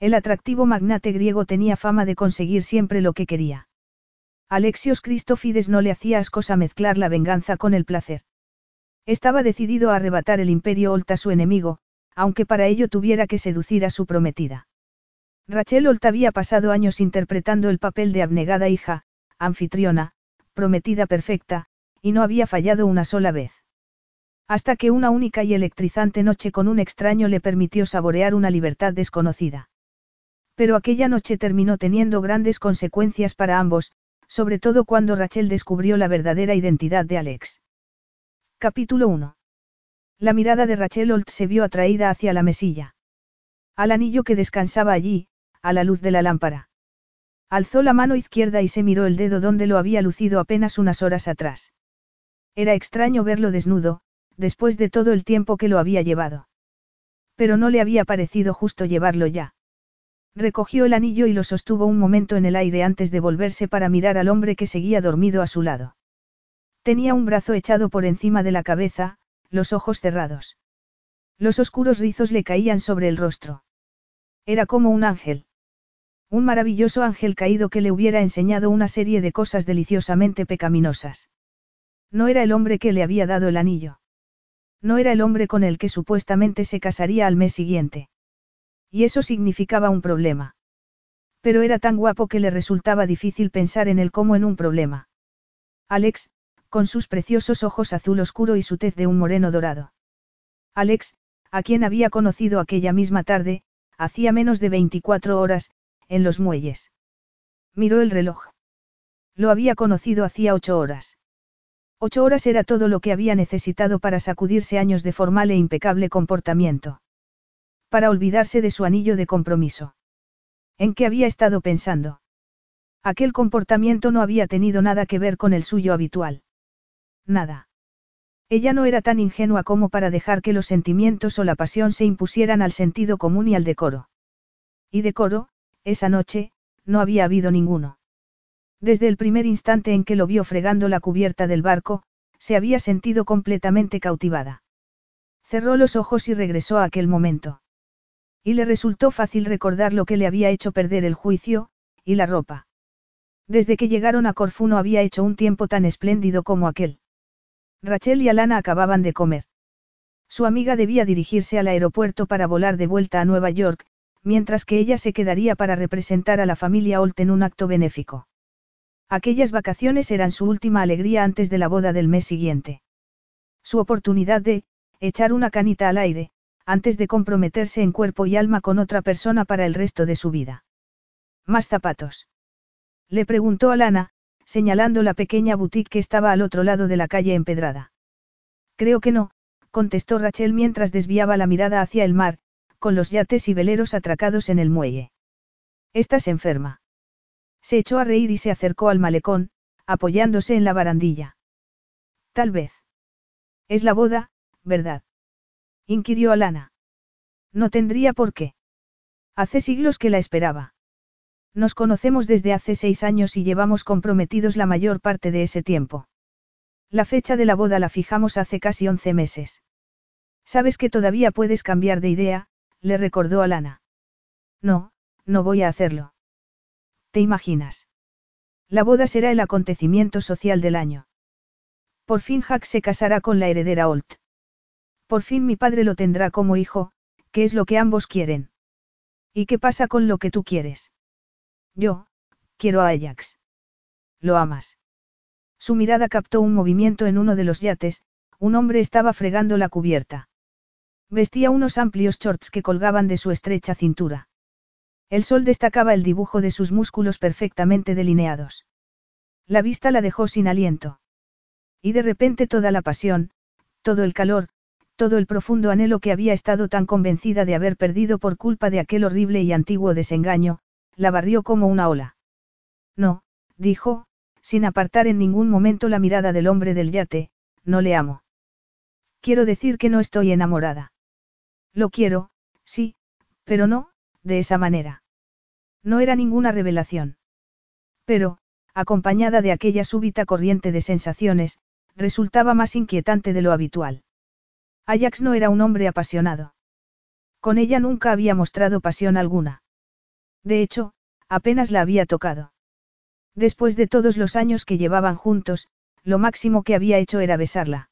El atractivo magnate griego tenía fama de conseguir siempre lo que quería. Alexios Cristofides no le hacía ascosa mezclar la venganza con el placer. Estaba decidido a arrebatar el imperio Olt a su enemigo, aunque para ello tuviera que seducir a su prometida. Rachel Olt había pasado años interpretando el papel de abnegada hija, anfitriona, prometida perfecta, y no había fallado una sola vez. Hasta que una única y electrizante noche con un extraño le permitió saborear una libertad desconocida. Pero aquella noche terminó teniendo grandes consecuencias para ambos, sobre todo cuando Rachel descubrió la verdadera identidad de Alex. Capítulo 1. La mirada de Rachel Holt se vio atraída hacia la mesilla. Al anillo que descansaba allí, a la luz de la lámpara. Alzó la mano izquierda y se miró el dedo donde lo había lucido apenas unas horas atrás. Era extraño verlo desnudo, después de todo el tiempo que lo había llevado. Pero no le había parecido justo llevarlo ya. Recogió el anillo y lo sostuvo un momento en el aire antes de volverse para mirar al hombre que seguía dormido a su lado. Tenía un brazo echado por encima de la cabeza, los ojos cerrados. Los oscuros rizos le caían sobre el rostro. Era como un ángel. Un maravilloso ángel caído que le hubiera enseñado una serie de cosas deliciosamente pecaminosas. No era el hombre que le había dado el anillo. No era el hombre con el que supuestamente se casaría al mes siguiente. Y eso significaba un problema. Pero era tan guapo que le resultaba difícil pensar en él como en un problema. Alex, con sus preciosos ojos azul oscuro y su tez de un moreno dorado. Alex, a quien había conocido aquella misma tarde, hacía menos de 24 horas, en los muelles. Miró el reloj. Lo había conocido hacía ocho horas. Ocho horas era todo lo que había necesitado para sacudirse años de formal e impecable comportamiento para olvidarse de su anillo de compromiso. ¿En qué había estado pensando? Aquel comportamiento no había tenido nada que ver con el suyo habitual. Nada. Ella no era tan ingenua como para dejar que los sentimientos o la pasión se impusieran al sentido común y al decoro. Y decoro, esa noche, no había habido ninguno. Desde el primer instante en que lo vio fregando la cubierta del barco, se había sentido completamente cautivada. Cerró los ojos y regresó a aquel momento. Y le resultó fácil recordar lo que le había hecho perder el juicio, y la ropa. Desde que llegaron a Corfú no había hecho un tiempo tan espléndido como aquel. Rachel y Alana acababan de comer. Su amiga debía dirigirse al aeropuerto para volar de vuelta a Nueva York, mientras que ella se quedaría para representar a la familia Holt en un acto benéfico. Aquellas vacaciones eran su última alegría antes de la boda del mes siguiente. Su oportunidad de, echar una canita al aire, antes de comprometerse en cuerpo y alma con otra persona para el resto de su vida. ¿Más zapatos? Le preguntó a Lana, señalando la pequeña boutique que estaba al otro lado de la calle empedrada. Creo que no, contestó Rachel mientras desviaba la mirada hacia el mar, con los yates y veleros atracados en el muelle. Estás enferma. Se echó a reír y se acercó al malecón, apoyándose en la barandilla. Tal vez. Es la boda, ¿verdad? Inquirió Alana. No tendría por qué. Hace siglos que la esperaba. Nos conocemos desde hace seis años y llevamos comprometidos la mayor parte de ese tiempo. La fecha de la boda la fijamos hace casi once meses. Sabes que todavía puedes cambiar de idea, le recordó Alana. No, no voy a hacerlo. ¿Te imaginas? La boda será el acontecimiento social del año. Por fin Jack se casará con la heredera Holt. Por fin mi padre lo tendrá como hijo, que es lo que ambos quieren. ¿Y qué pasa con lo que tú quieres? Yo, quiero a Ajax. ¿Lo amas? Su mirada captó un movimiento en uno de los yates, un hombre estaba fregando la cubierta. Vestía unos amplios shorts que colgaban de su estrecha cintura. El sol destacaba el dibujo de sus músculos perfectamente delineados. La vista la dejó sin aliento. Y de repente toda la pasión, todo el calor, Todo el profundo anhelo que había estado tan convencida de haber perdido por culpa de aquel horrible y antiguo desengaño, la barrió como una ola. No, dijo, sin apartar en ningún momento la mirada del hombre del yate, no le amo. Quiero decir que no estoy enamorada. Lo quiero, sí, pero no, de esa manera. No era ninguna revelación. Pero, acompañada de aquella súbita corriente de sensaciones, resultaba más inquietante de lo habitual. Ajax no era un hombre apasionado. Con ella nunca había mostrado pasión alguna. De hecho, apenas la había tocado. Después de todos los años que llevaban juntos, lo máximo que había hecho era besarla.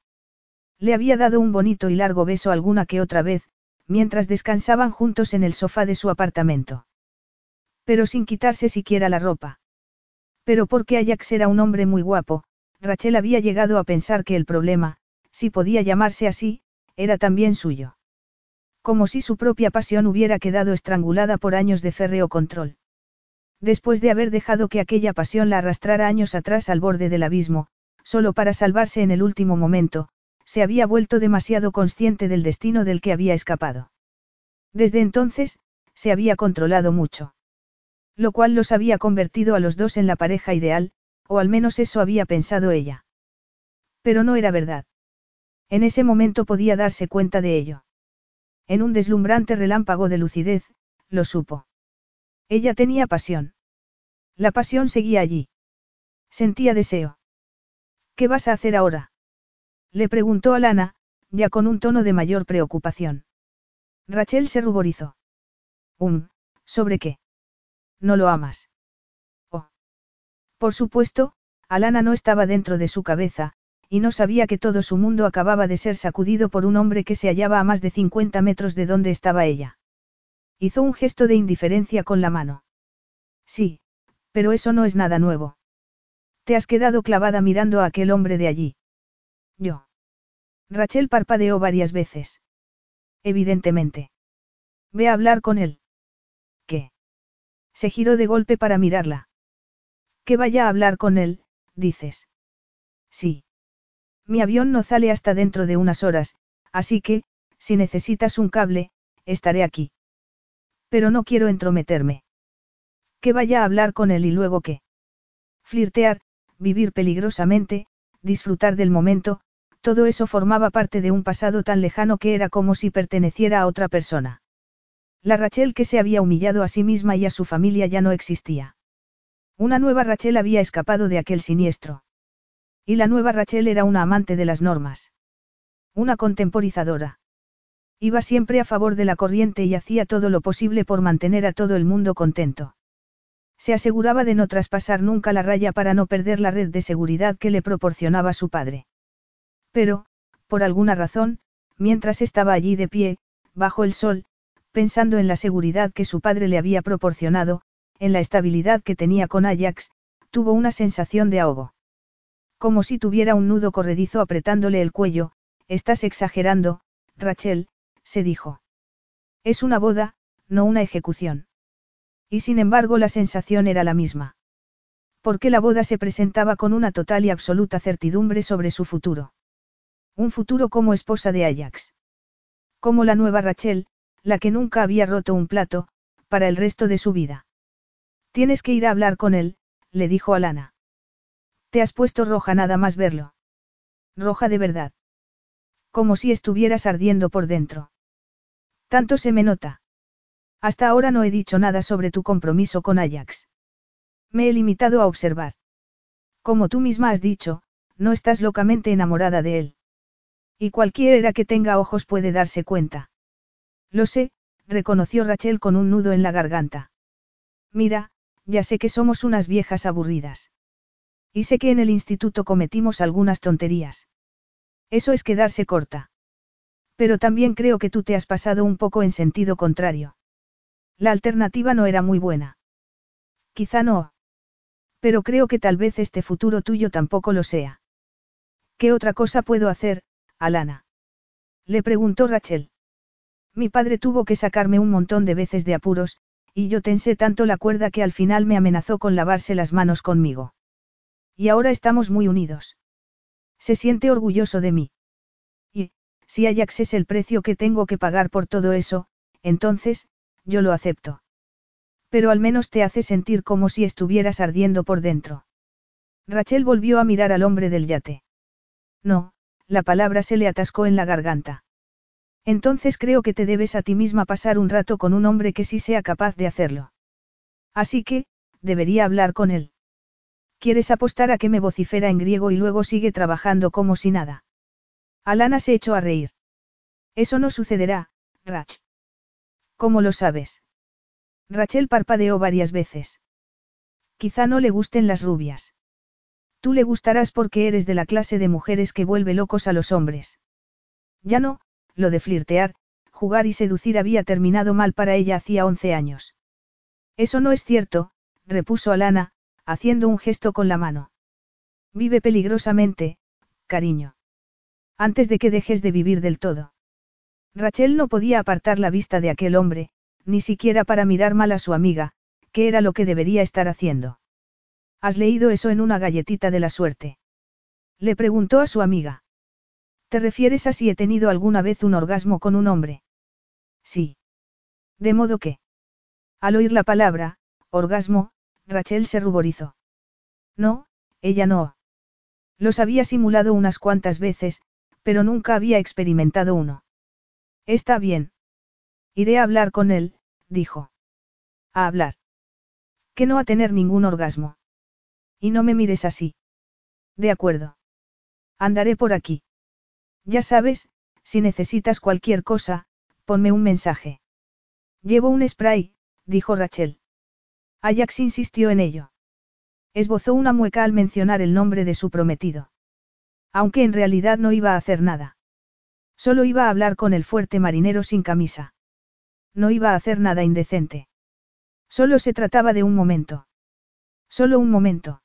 Le había dado un bonito y largo beso alguna que otra vez, mientras descansaban juntos en el sofá de su apartamento. Pero sin quitarse siquiera la ropa. Pero porque Ajax era un hombre muy guapo, Rachel había llegado a pensar que el problema, si podía llamarse así, era también suyo. Como si su propia pasión hubiera quedado estrangulada por años de férreo control. Después de haber dejado que aquella pasión la arrastrara años atrás al borde del abismo, solo para salvarse en el último momento, se había vuelto demasiado consciente del destino del que había escapado. Desde entonces, se había controlado mucho. Lo cual los había convertido a los dos en la pareja ideal, o al menos eso había pensado ella. Pero no era verdad. En ese momento podía darse cuenta de ello. En un deslumbrante relámpago de lucidez, lo supo. Ella tenía pasión. La pasión seguía allí. Sentía deseo. ¿Qué vas a hacer ahora? Le preguntó a Lana, ya con un tono de mayor preocupación. Rachel se ruborizó. Um, ¿sobre qué? No lo amas. Oh. Por supuesto, Alana no estaba dentro de su cabeza, y no sabía que todo su mundo acababa de ser sacudido por un hombre que se hallaba a más de 50 metros de donde estaba ella. Hizo un gesto de indiferencia con la mano. Sí, pero eso no es nada nuevo. Te has quedado clavada mirando a aquel hombre de allí. Yo. Rachel parpadeó varias veces. Evidentemente. Ve a hablar con él. ¿Qué? Se giró de golpe para mirarla. Que vaya a hablar con él, dices. Sí. Mi avión no sale hasta dentro de unas horas, así que, si necesitas un cable, estaré aquí. Pero no quiero entrometerme. Que vaya a hablar con él y luego qué. Flirtear, vivir peligrosamente, disfrutar del momento, todo eso formaba parte de un pasado tan lejano que era como si perteneciera a otra persona. La Rachel que se había humillado a sí misma y a su familia ya no existía. Una nueva Rachel había escapado de aquel siniestro. Y la nueva Rachel era una amante de las normas. Una contemporizadora. Iba siempre a favor de la corriente y hacía todo lo posible por mantener a todo el mundo contento. Se aseguraba de no traspasar nunca la raya para no perder la red de seguridad que le proporcionaba su padre. Pero, por alguna razón, mientras estaba allí de pie, bajo el sol, pensando en la seguridad que su padre le había proporcionado, en la estabilidad que tenía con Ajax, tuvo una sensación de ahogo. Como si tuviera un nudo corredizo apretándole el cuello, estás exagerando, Rachel, se dijo. Es una boda, no una ejecución. Y sin embargo la sensación era la misma. Porque la boda se presentaba con una total y absoluta certidumbre sobre su futuro. Un futuro como esposa de Ajax. Como la nueva Rachel, la que nunca había roto un plato, para el resto de su vida. Tienes que ir a hablar con él, le dijo Alana. Te has puesto roja nada más verlo. Roja de verdad. Como si estuvieras ardiendo por dentro. Tanto se me nota. Hasta ahora no he dicho nada sobre tu compromiso con Ajax. Me he limitado a observar. Como tú misma has dicho, no estás locamente enamorada de él. Y cualquiera que tenga ojos puede darse cuenta. Lo sé, reconoció Rachel con un nudo en la garganta. Mira, ya sé que somos unas viejas aburridas. Y sé que en el instituto cometimos algunas tonterías. Eso es quedarse corta. Pero también creo que tú te has pasado un poco en sentido contrario. La alternativa no era muy buena. Quizá no. Pero creo que tal vez este futuro tuyo tampoco lo sea. ¿Qué otra cosa puedo hacer, Alana? Le preguntó Rachel. Mi padre tuvo que sacarme un montón de veces de apuros, y yo tensé tanto la cuerda que al final me amenazó con lavarse las manos conmigo. Y ahora estamos muy unidos. Se siente orgulloso de mí. Y, si Ajax es el precio que tengo que pagar por todo eso, entonces, yo lo acepto. Pero al menos te hace sentir como si estuvieras ardiendo por dentro. Rachel volvió a mirar al hombre del yate. No, la palabra se le atascó en la garganta. Entonces creo que te debes a ti misma pasar un rato con un hombre que sí sea capaz de hacerlo. Así que, debería hablar con él. ¿Quieres apostar a que me vocifera en griego y luego sigue trabajando como si nada? Alana se echó a reír. Eso no sucederá, Rach. ¿Cómo lo sabes? Rachel parpadeó varias veces. Quizá no le gusten las rubias. Tú le gustarás porque eres de la clase de mujeres que vuelve locos a los hombres. Ya no, lo de flirtear, jugar y seducir había terminado mal para ella hacía once años. Eso no es cierto, repuso Alana, haciendo un gesto con la mano. Vive peligrosamente, cariño. Antes de que dejes de vivir del todo. Rachel no podía apartar la vista de aquel hombre, ni siquiera para mirar mal a su amiga, que era lo que debería estar haciendo. ¿Has leído eso en una galletita de la suerte? Le preguntó a su amiga. ¿Te refieres a si he tenido alguna vez un orgasmo con un hombre? Sí. De modo que. Al oír la palabra, orgasmo, Rachel se ruborizó. No, ella no. Los había simulado unas cuantas veces, pero nunca había experimentado uno. Está bien. Iré a hablar con él, dijo. A hablar. Que no a tener ningún orgasmo. Y no me mires así. De acuerdo. Andaré por aquí. Ya sabes, si necesitas cualquier cosa, ponme un mensaje. Llevo un spray, dijo Rachel. Ajax insistió en ello. Esbozó una mueca al mencionar el nombre de su prometido. Aunque en realidad no iba a hacer nada. Solo iba a hablar con el fuerte marinero sin camisa. No iba a hacer nada indecente. Solo se trataba de un momento. Solo un momento.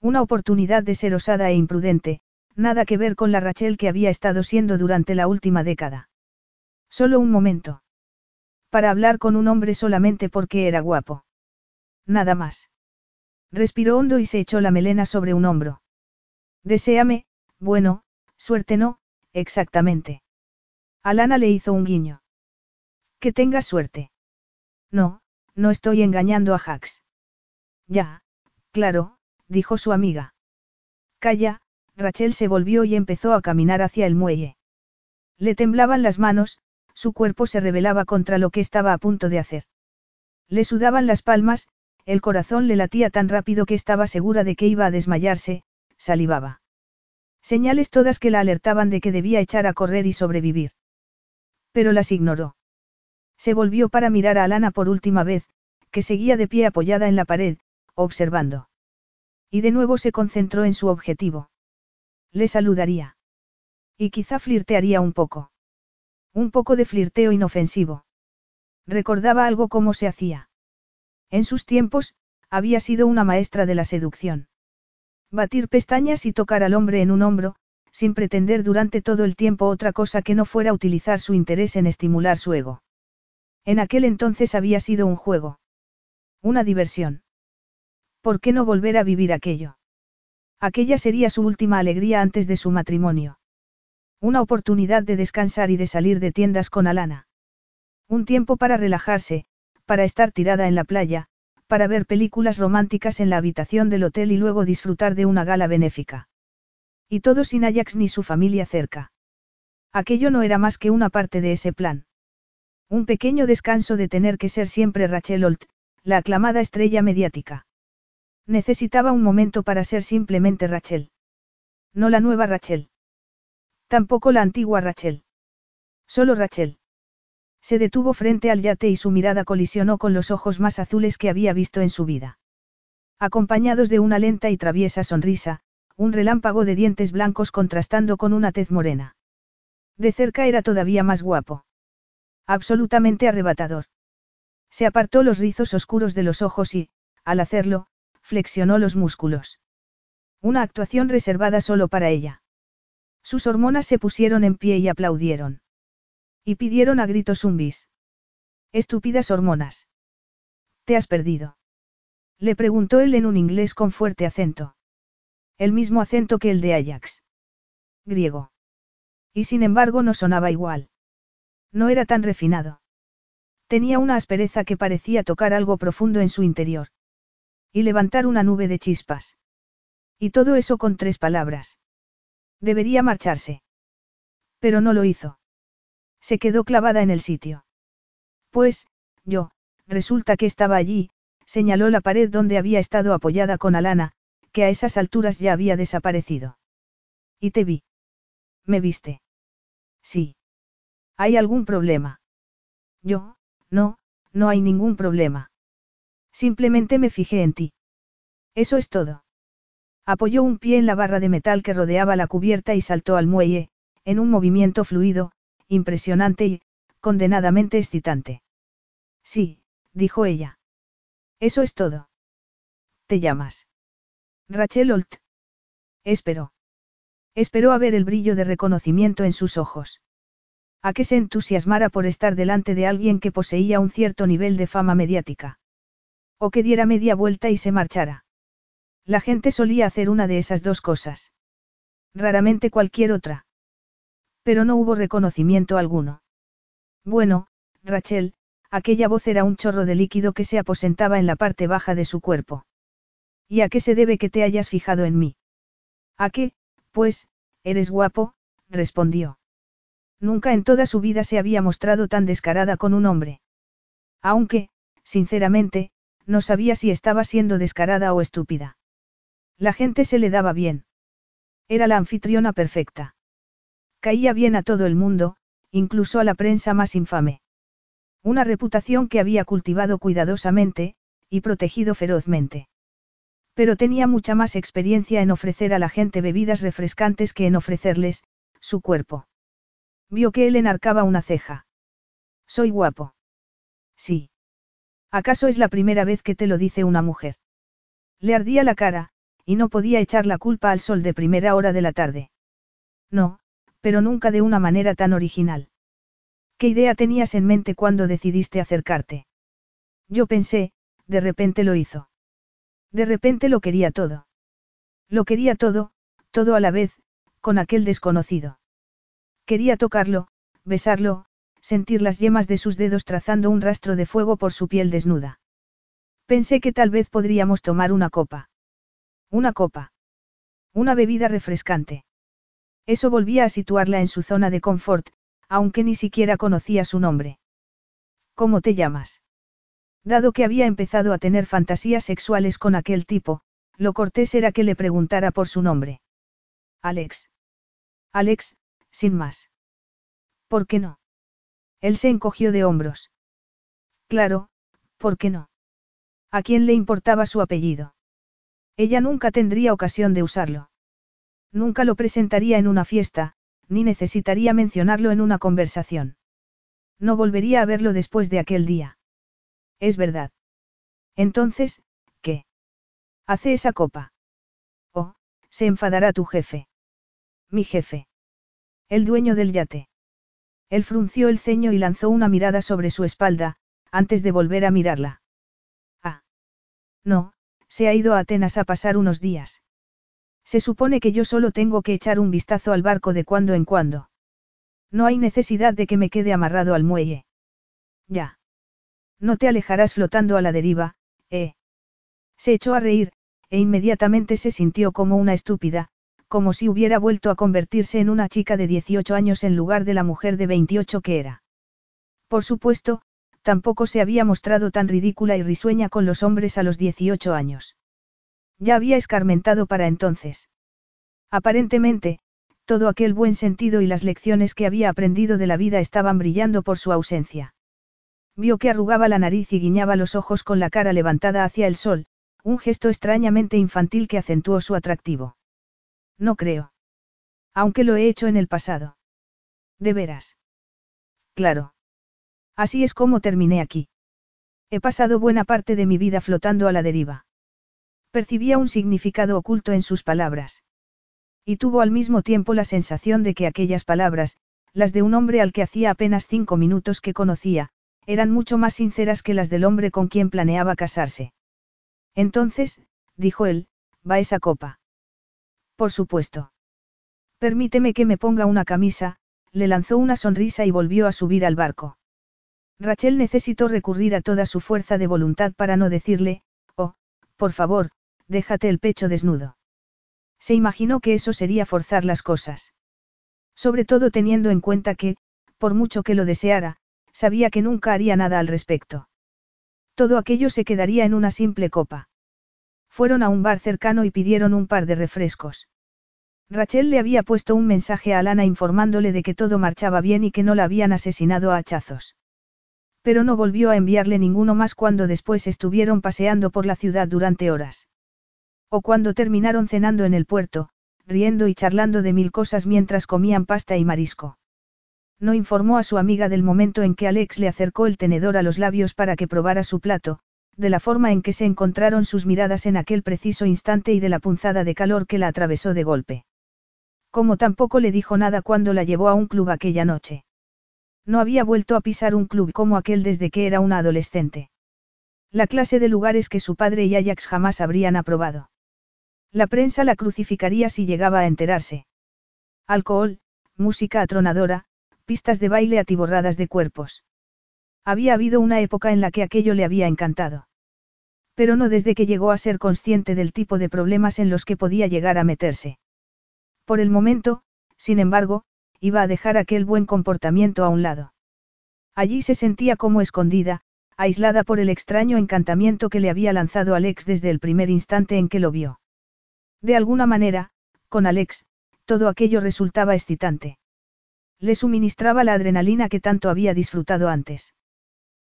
Una oportunidad de ser osada e imprudente, nada que ver con la Rachel que había estado siendo durante la última década. Solo un momento. Para hablar con un hombre solamente porque era guapo. Nada más. Respiró hondo y se echó la melena sobre un hombro. Deséame, bueno, suerte no, exactamente. Alana le hizo un guiño. Que tengas suerte. No, no estoy engañando a Jax. Ya, claro, dijo su amiga. Calla, Rachel se volvió y empezó a caminar hacia el muelle. Le temblaban las manos, su cuerpo se rebelaba contra lo que estaba a punto de hacer. Le sudaban las palmas, el corazón le latía tan rápido que estaba segura de que iba a desmayarse, salivaba. Señales todas que la alertaban de que debía echar a correr y sobrevivir. Pero las ignoró. Se volvió para mirar a Alana por última vez, que seguía de pie apoyada en la pared, observando. Y de nuevo se concentró en su objetivo. Le saludaría. Y quizá flirtearía un poco. Un poco de flirteo inofensivo. Recordaba algo como se hacía. En sus tiempos, había sido una maestra de la seducción. Batir pestañas y tocar al hombre en un hombro, sin pretender durante todo el tiempo otra cosa que no fuera utilizar su interés en estimular su ego. En aquel entonces había sido un juego. Una diversión. ¿Por qué no volver a vivir aquello? Aquella sería su última alegría antes de su matrimonio. Una oportunidad de descansar y de salir de tiendas con Alana. Un tiempo para relajarse, para estar tirada en la playa, para ver películas románticas en la habitación del hotel y luego disfrutar de una gala benéfica. Y todo sin Ajax ni su familia cerca. Aquello no era más que una parte de ese plan. Un pequeño descanso de tener que ser siempre Rachel Holt, la aclamada estrella mediática. Necesitaba un momento para ser simplemente Rachel. No la nueva Rachel. Tampoco la antigua Rachel. Solo Rachel. Se detuvo frente al yate y su mirada colisionó con los ojos más azules que había visto en su vida. Acompañados de una lenta y traviesa sonrisa, un relámpago de dientes blancos contrastando con una tez morena. De cerca era todavía más guapo. Absolutamente arrebatador. Se apartó los rizos oscuros de los ojos y, al hacerlo, flexionó los músculos. Una actuación reservada solo para ella. Sus hormonas se pusieron en pie y aplaudieron. Y pidieron a gritos un bis. Estúpidas hormonas. ¿Te has perdido? Le preguntó él en un inglés con fuerte acento. El mismo acento que el de Ajax. Griego. Y sin embargo no sonaba igual. No era tan refinado. Tenía una aspereza que parecía tocar algo profundo en su interior. Y levantar una nube de chispas. Y todo eso con tres palabras. Debería marcharse. Pero no lo hizo. Se quedó clavada en el sitio. Pues, yo, resulta que estaba allí, señaló la pared donde había estado apoyada con Alana, que a esas alturas ya había desaparecido. Y te vi. ¿Me viste? Sí. ¿Hay algún problema? Yo, no, no hay ningún problema. Simplemente me fijé en ti. Eso es todo. Apoyó un pie en la barra de metal que rodeaba la cubierta y saltó al muelle, en un movimiento fluido, impresionante y, condenadamente excitante. Sí, dijo ella. Eso es todo. ¿Te llamas? Rachel Holt. Esperó. Esperó a ver el brillo de reconocimiento en sus ojos. A que se entusiasmara por estar delante de alguien que poseía un cierto nivel de fama mediática. O que diera media vuelta y se marchara. La gente solía hacer una de esas dos cosas. Raramente cualquier otra. Pero no hubo reconocimiento alguno. Bueno, Rachel, aquella voz era un chorro de líquido que se aposentaba en la parte baja de su cuerpo. ¿Y a qué se debe que te hayas fijado en mí? ¿A qué? Pues, eres guapo, respondió. Nunca en toda su vida se había mostrado tan descarada con un hombre. Aunque, sinceramente, no sabía si estaba siendo descarada o estúpida. La gente se le daba bien. Era la anfitriona perfecta. Caía bien a todo el mundo, incluso a la prensa más infame. Una reputación que había cultivado cuidadosamente, y protegido ferozmente. Pero tenía mucha más experiencia en ofrecer a la gente bebidas refrescantes que en ofrecerles, su cuerpo. Vio que él enarcaba una ceja. Soy guapo. Sí. ¿Acaso es la primera vez que te lo dice una mujer? Le ardía la cara, y no podía echar la culpa al sol de primera hora de la tarde. No, pero nunca de una manera tan original. ¿Qué idea tenías en mente cuando decidiste acercarte? Yo pensé, de repente lo hizo. De repente lo quería todo. Lo quería todo, todo a la vez, con aquel desconocido. Quería tocarlo, besarlo, sentir las yemas de sus dedos trazando un rastro de fuego por su piel desnuda. Pensé que tal vez podríamos tomar una copa. Una copa. Una bebida refrescante. Eso volvía a situarla en su zona de confort, aunque ni siquiera conocía su nombre. ¿Cómo te llamas? Dado que había empezado a tener fantasías sexuales con aquel tipo, lo cortés era que le preguntara por su nombre. Alex. Alex, sin más. ¿Por qué no? Él se encogió de hombros. Claro, ¿por qué no? ¿A quién le importaba su apellido? Ella nunca tendría ocasión de usarlo. Nunca lo presentaría en una fiesta, ni necesitaría mencionarlo en una conversación. No volvería a verlo después de aquel día. Es verdad. Entonces, ¿qué? Hace esa copa. Oh, se enfadará tu jefe. Mi jefe. El dueño del yate. Él frunció el ceño y lanzó una mirada sobre su espalda, antes de volver a mirarla. Ah. No, se ha ido a Atenas a pasar unos días. Se supone que yo solo tengo que echar un vistazo al barco de cuando en cuando. No hay necesidad de que me quede amarrado al muelle. Ya. No te alejarás flotando a la deriva, ¿eh? Se echó a reír, e inmediatamente se sintió como una estúpida, como si hubiera vuelto a convertirse en una chica de 18 años en lugar de la mujer de 28 que era. Por supuesto, tampoco se había mostrado tan ridícula y risueña con los hombres a los 18 años. Ya había escarmentado para entonces. Aparentemente, todo aquel buen sentido y las lecciones que había aprendido de la vida estaban brillando por su ausencia. Vio que arrugaba la nariz y guiñaba los ojos con la cara levantada hacia el sol, un gesto extrañamente infantil que acentuó su atractivo. No creo. Aunque lo he hecho en el pasado. ¿De veras? Claro. Así es como terminé aquí. He pasado buena parte de mi vida flotando a la deriva. Percibía un significado oculto en sus palabras. Y tuvo al mismo tiempo la sensación de que aquellas palabras, las de un hombre al que hacía apenas cinco minutos que conocía, eran mucho más sinceras que las del hombre con quien planeaba casarse. Entonces, dijo él, va esa copa. Por supuesto. Permíteme que me ponga una camisa, le lanzó una sonrisa y volvió a subir al barco. Rachel necesitó recurrir a toda su fuerza de voluntad para no decirle, oh, por favor, déjate el pecho desnudo. Se imaginó que eso sería forzar las cosas. Sobre todo teniendo en cuenta que, por mucho que lo deseara, sabía que nunca haría nada al respecto. Todo aquello se quedaría en una simple copa. Fueron a un bar cercano y pidieron un par de refrescos. Rachel le había puesto un mensaje a Alana informándole de que todo marchaba bien y que no la habían asesinado a hachazos. Pero no volvió a enviarle ninguno más cuando después estuvieron paseando por la ciudad durante horas. O cuando terminaron cenando en el puerto, riendo y charlando de mil cosas mientras comían pasta y marisco. No informó a su amiga del momento en que Alex le acercó el tenedor a los labios para que probara su plato, de la forma en que se encontraron sus miradas en aquel preciso instante y de la punzada de calor que la atravesó de golpe. Como tampoco le dijo nada cuando la llevó a un club aquella noche. No había vuelto a pisar un club como aquel desde que era una adolescente. La clase de lugares que su padre y Ajax jamás habrían aprobado. La prensa la crucificaría si llegaba a enterarse. Alcohol, música atronadora, pistas de baile atiborradas de cuerpos. Había habido una época en la que aquello le había encantado. Pero no desde que llegó a ser consciente del tipo de problemas en los que podía llegar a meterse. Por el momento, sin embargo, iba a dejar aquel buen comportamiento a un lado. Allí se sentía como escondida, aislada por el extraño encantamiento que le había lanzado Alex desde el primer instante en que lo vio. De alguna manera, con Alex, todo aquello resultaba excitante. Le suministraba la adrenalina que tanto había disfrutado antes.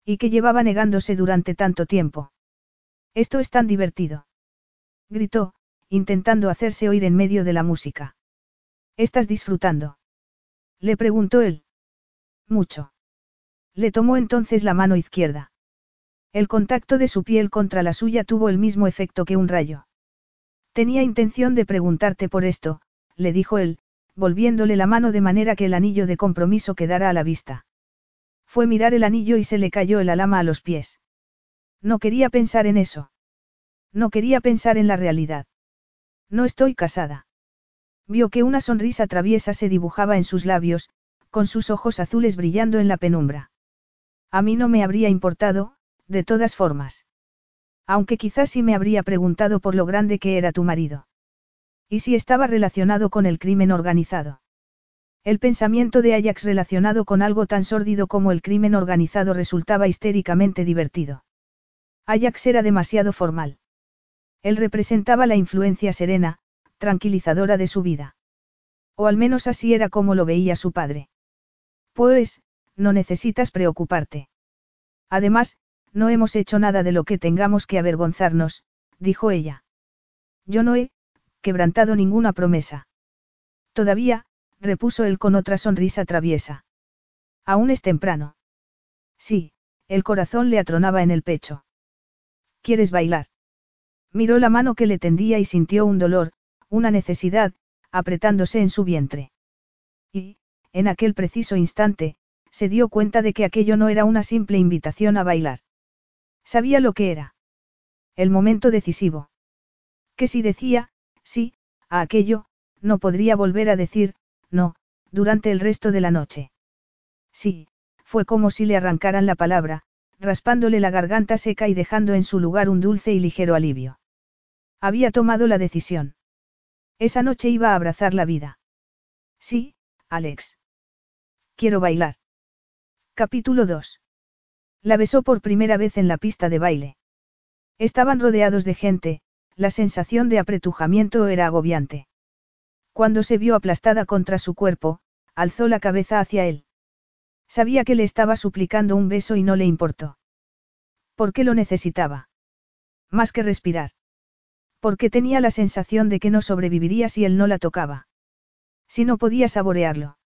Y que llevaba negándose durante tanto tiempo. Esto es tan divertido. Gritó, intentando hacerse oír en medio de la música. ¿Estás disfrutando? Le preguntó él. Mucho. Le tomó entonces la mano izquierda. El contacto de su piel contra la suya tuvo el mismo efecto que un rayo. Tenía intención de preguntarte por esto, le dijo él, volviéndole la mano de manera que el anillo de compromiso quedara a la vista. Fue mirar el anillo y se le cayó el alama a los pies. No quería pensar en eso. No quería pensar en la realidad. No estoy casada. Vio que una sonrisa traviesa se dibujaba en sus labios, con sus ojos azules brillando en la penumbra. A mí no me habría importado, de todas formas. Aunque quizás sí me habría preguntado por lo grande que era tu marido. ¿Y si estaba relacionado con el crimen organizado? El pensamiento de Ajax relacionado con algo tan sórdido como el crimen organizado resultaba histéricamente divertido. Ajax era demasiado formal. Él representaba la influencia serena, tranquilizadora de su vida. O al menos así era como lo veía su padre. Pues, no necesitas preocuparte. Además, no hemos hecho nada de lo que tengamos que avergonzarnos, dijo ella. Yo no he, quebrantado ninguna promesa. Todavía, repuso él con otra sonrisa traviesa. Aún es temprano. Sí, el corazón le atronaba en el pecho. ¿Quieres bailar? Miró la mano que le tendía y sintió un dolor, una necesidad, apretándose en su vientre. Y, en aquel preciso instante, se dio cuenta de que aquello no era una simple invitación a bailar. Sabía lo que era. El momento decisivo. Que si decía, sí, a aquello, no podría volver a decir, no, durante el resto de la noche. Sí, fue como si le arrancaran la palabra, raspándole la garganta seca y dejando en su lugar un dulce y ligero alivio. Había tomado la decisión. Esa noche iba a abrazar la vida. Sí, Alex. Quiero bailar. Capítulo 2. La besó por primera vez en la pista de baile. Estaban rodeados de gente, la sensación de apretujamiento era agobiante. Cuando se vio aplastada contra su cuerpo, alzó la cabeza hacia él. Sabía que le estaba suplicando un beso y no le importó. ¿Por qué lo necesitaba? Más que respirar. Porque tenía la sensación de que no sobreviviría si él no la tocaba. Si no podía saborearlo.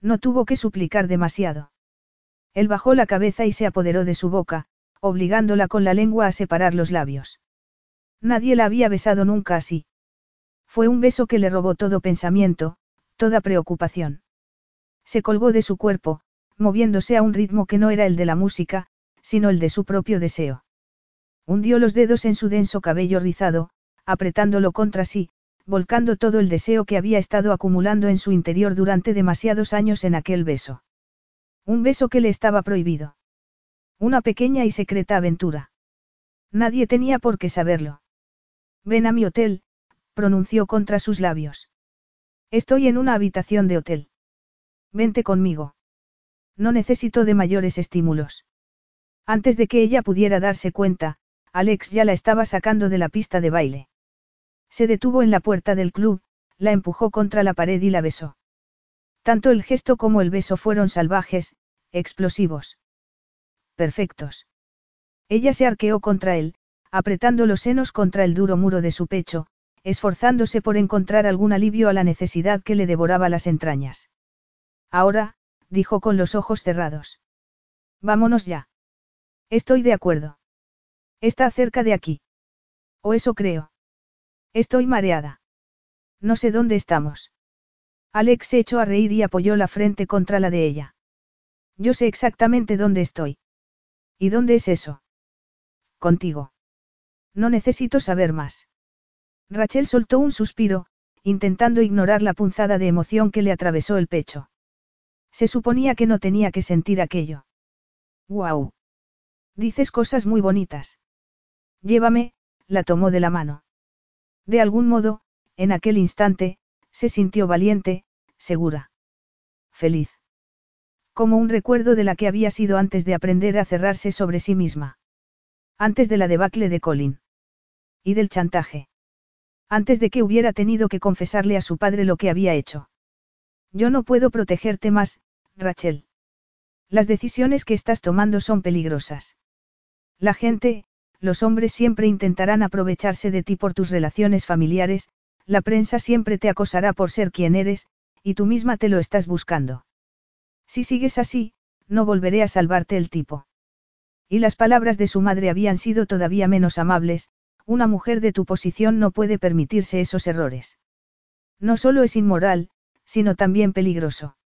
No tuvo que suplicar demasiado. Él bajó la cabeza y se apoderó de su boca, obligándola con la lengua a separar los labios. Nadie la había besado nunca así. Fue un beso que le robó todo pensamiento, toda preocupación. Se colgó de su cuerpo, moviéndose a un ritmo que no era el de la música, sino el de su propio deseo. Hundió los dedos en su denso cabello rizado, apretándolo contra sí, volcando todo el deseo que había estado acumulando en su interior durante demasiados años en aquel beso. Un beso que le estaba prohibido. Una pequeña y secreta aventura. Nadie tenía por qué saberlo. Ven a mi hotel, pronunció contra sus labios. Estoy en una habitación de hotel. Vente conmigo. No necesito de mayores estímulos. Antes de que ella pudiera darse cuenta, Alex ya la estaba sacando de la pista de baile. Se detuvo en la puerta del club, la empujó contra la pared y la besó. Tanto el gesto como el beso fueron salvajes, explosivos. Perfectos. Ella se arqueó contra él, apretando los senos contra el duro muro de su pecho, esforzándose por encontrar algún alivio a la necesidad que le devoraba las entrañas. Ahora, dijo con los ojos cerrados. Vámonos ya. Estoy de acuerdo. Está cerca de aquí. O eso creo. Estoy mareada. No sé dónde estamos. Alex se echó a reír y apoyó la frente contra la de ella. Yo sé exactamente dónde estoy. ¿Y dónde es eso? Contigo. No necesito saber más. Rachel soltó un suspiro, intentando ignorar la punzada de emoción que le atravesó el pecho. Se suponía que no tenía que sentir aquello. ¡Guau! Dices cosas muy bonitas. Llévame, la tomó de la mano. De algún modo, en aquel instante, se sintió valiente, segura. Feliz. Como un recuerdo de la que había sido antes de aprender a cerrarse sobre sí misma. Antes de la debacle de Colin. Y del chantaje. Antes de que hubiera tenido que confesarle a su padre lo que había hecho. Yo no puedo protegerte más, Rachel. Las decisiones que estás tomando son peligrosas. La gente, los hombres siempre intentarán aprovecharse de ti por tus relaciones familiares, la prensa siempre te acosará por ser quien eres, y tú misma te lo estás buscando. Si sigues así, no volveré a salvarte el tipo. Y las palabras de su madre habían sido todavía menos amables, una mujer de tu posición no puede permitirse esos errores. No solo es inmoral, sino también peligroso.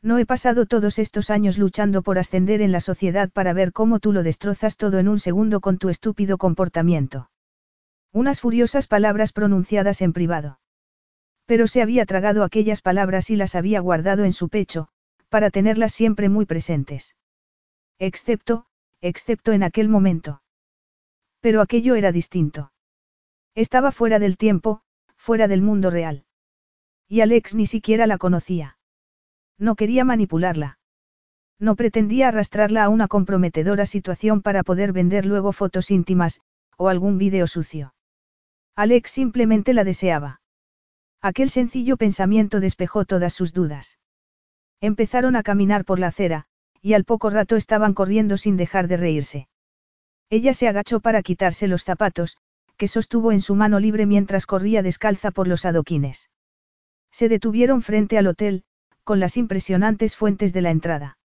No he pasado todos estos años luchando por ascender en la sociedad para ver cómo tú lo destrozas todo en un segundo con tu estúpido comportamiento. Unas furiosas palabras pronunciadas en privado. Pero se había tragado aquellas palabras y las había guardado en su pecho, para tenerlas siempre muy presentes. Excepto, excepto en aquel momento. Pero aquello era distinto. Estaba fuera del tiempo, fuera del mundo real. Y Alex ni siquiera la conocía. No quería manipularla. No pretendía arrastrarla a una comprometedora situación para poder vender luego fotos íntimas, o algún vídeo sucio. Alex simplemente la deseaba. Aquel sencillo pensamiento despejó todas sus dudas. Empezaron a caminar por la acera, y al poco rato estaban corriendo sin dejar de reírse. Ella se agachó para quitarse los zapatos, que sostuvo en su mano libre mientras corría descalza por los adoquines. Se detuvieron frente al hotel, con las impresionantes fuentes de la entrada.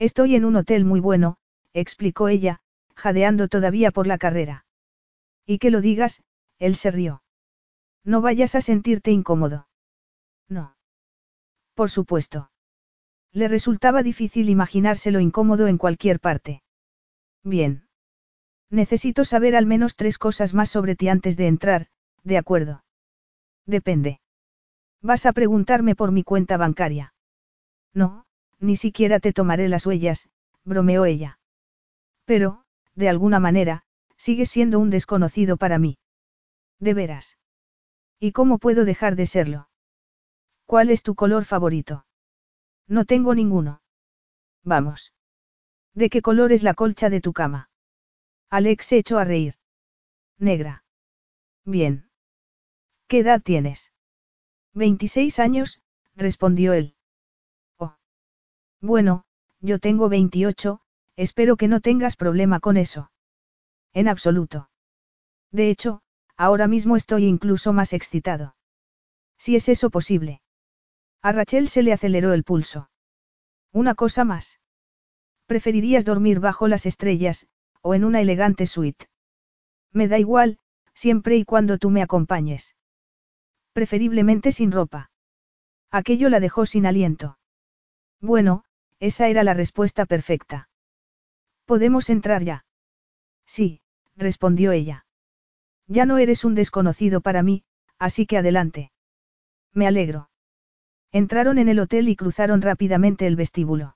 Estoy en un hotel muy bueno, explicó ella, jadeando todavía por la carrera. Y que lo digas, él se rió. No vayas a sentirte incómodo. No. Por supuesto. Le resultaba difícil imaginárselo incómodo en cualquier parte. Bien. Necesito saber al menos tres cosas más sobre ti antes de entrar, ¿de acuerdo? Depende. ¿Vas a preguntarme por mi cuenta bancaria? No, ni siquiera te tomaré las huellas, bromeó ella. Pero, de alguna manera, sigues siendo un desconocido para mí. ¿De veras? ¿Y cómo puedo dejar de serlo? ¿Cuál es tu color favorito? No tengo ninguno. Vamos. ¿De qué color es la colcha de tu cama? Alex se echó a reír. Negra. Bien. ¿Qué edad tienes? 26 años, respondió él. Oh. Bueno, yo tengo 28, espero que no tengas problema con eso. En absoluto. De hecho, ahora mismo estoy incluso más excitado. Si es eso posible. A Rachel se le aceleró el pulso. Una cosa más. Preferirías dormir bajo las estrellas, o en una elegante suite. Me da igual, siempre y cuando tú me acompañes. Preferiblemente sin ropa. Aquello la dejó sin aliento. Bueno, esa era la respuesta perfecta. ¿Podemos entrar ya? Sí, respondió ella. Ya no eres un desconocido para mí, así que adelante. Me alegro. Entraron en el hotel y cruzaron rápidamente el vestíbulo.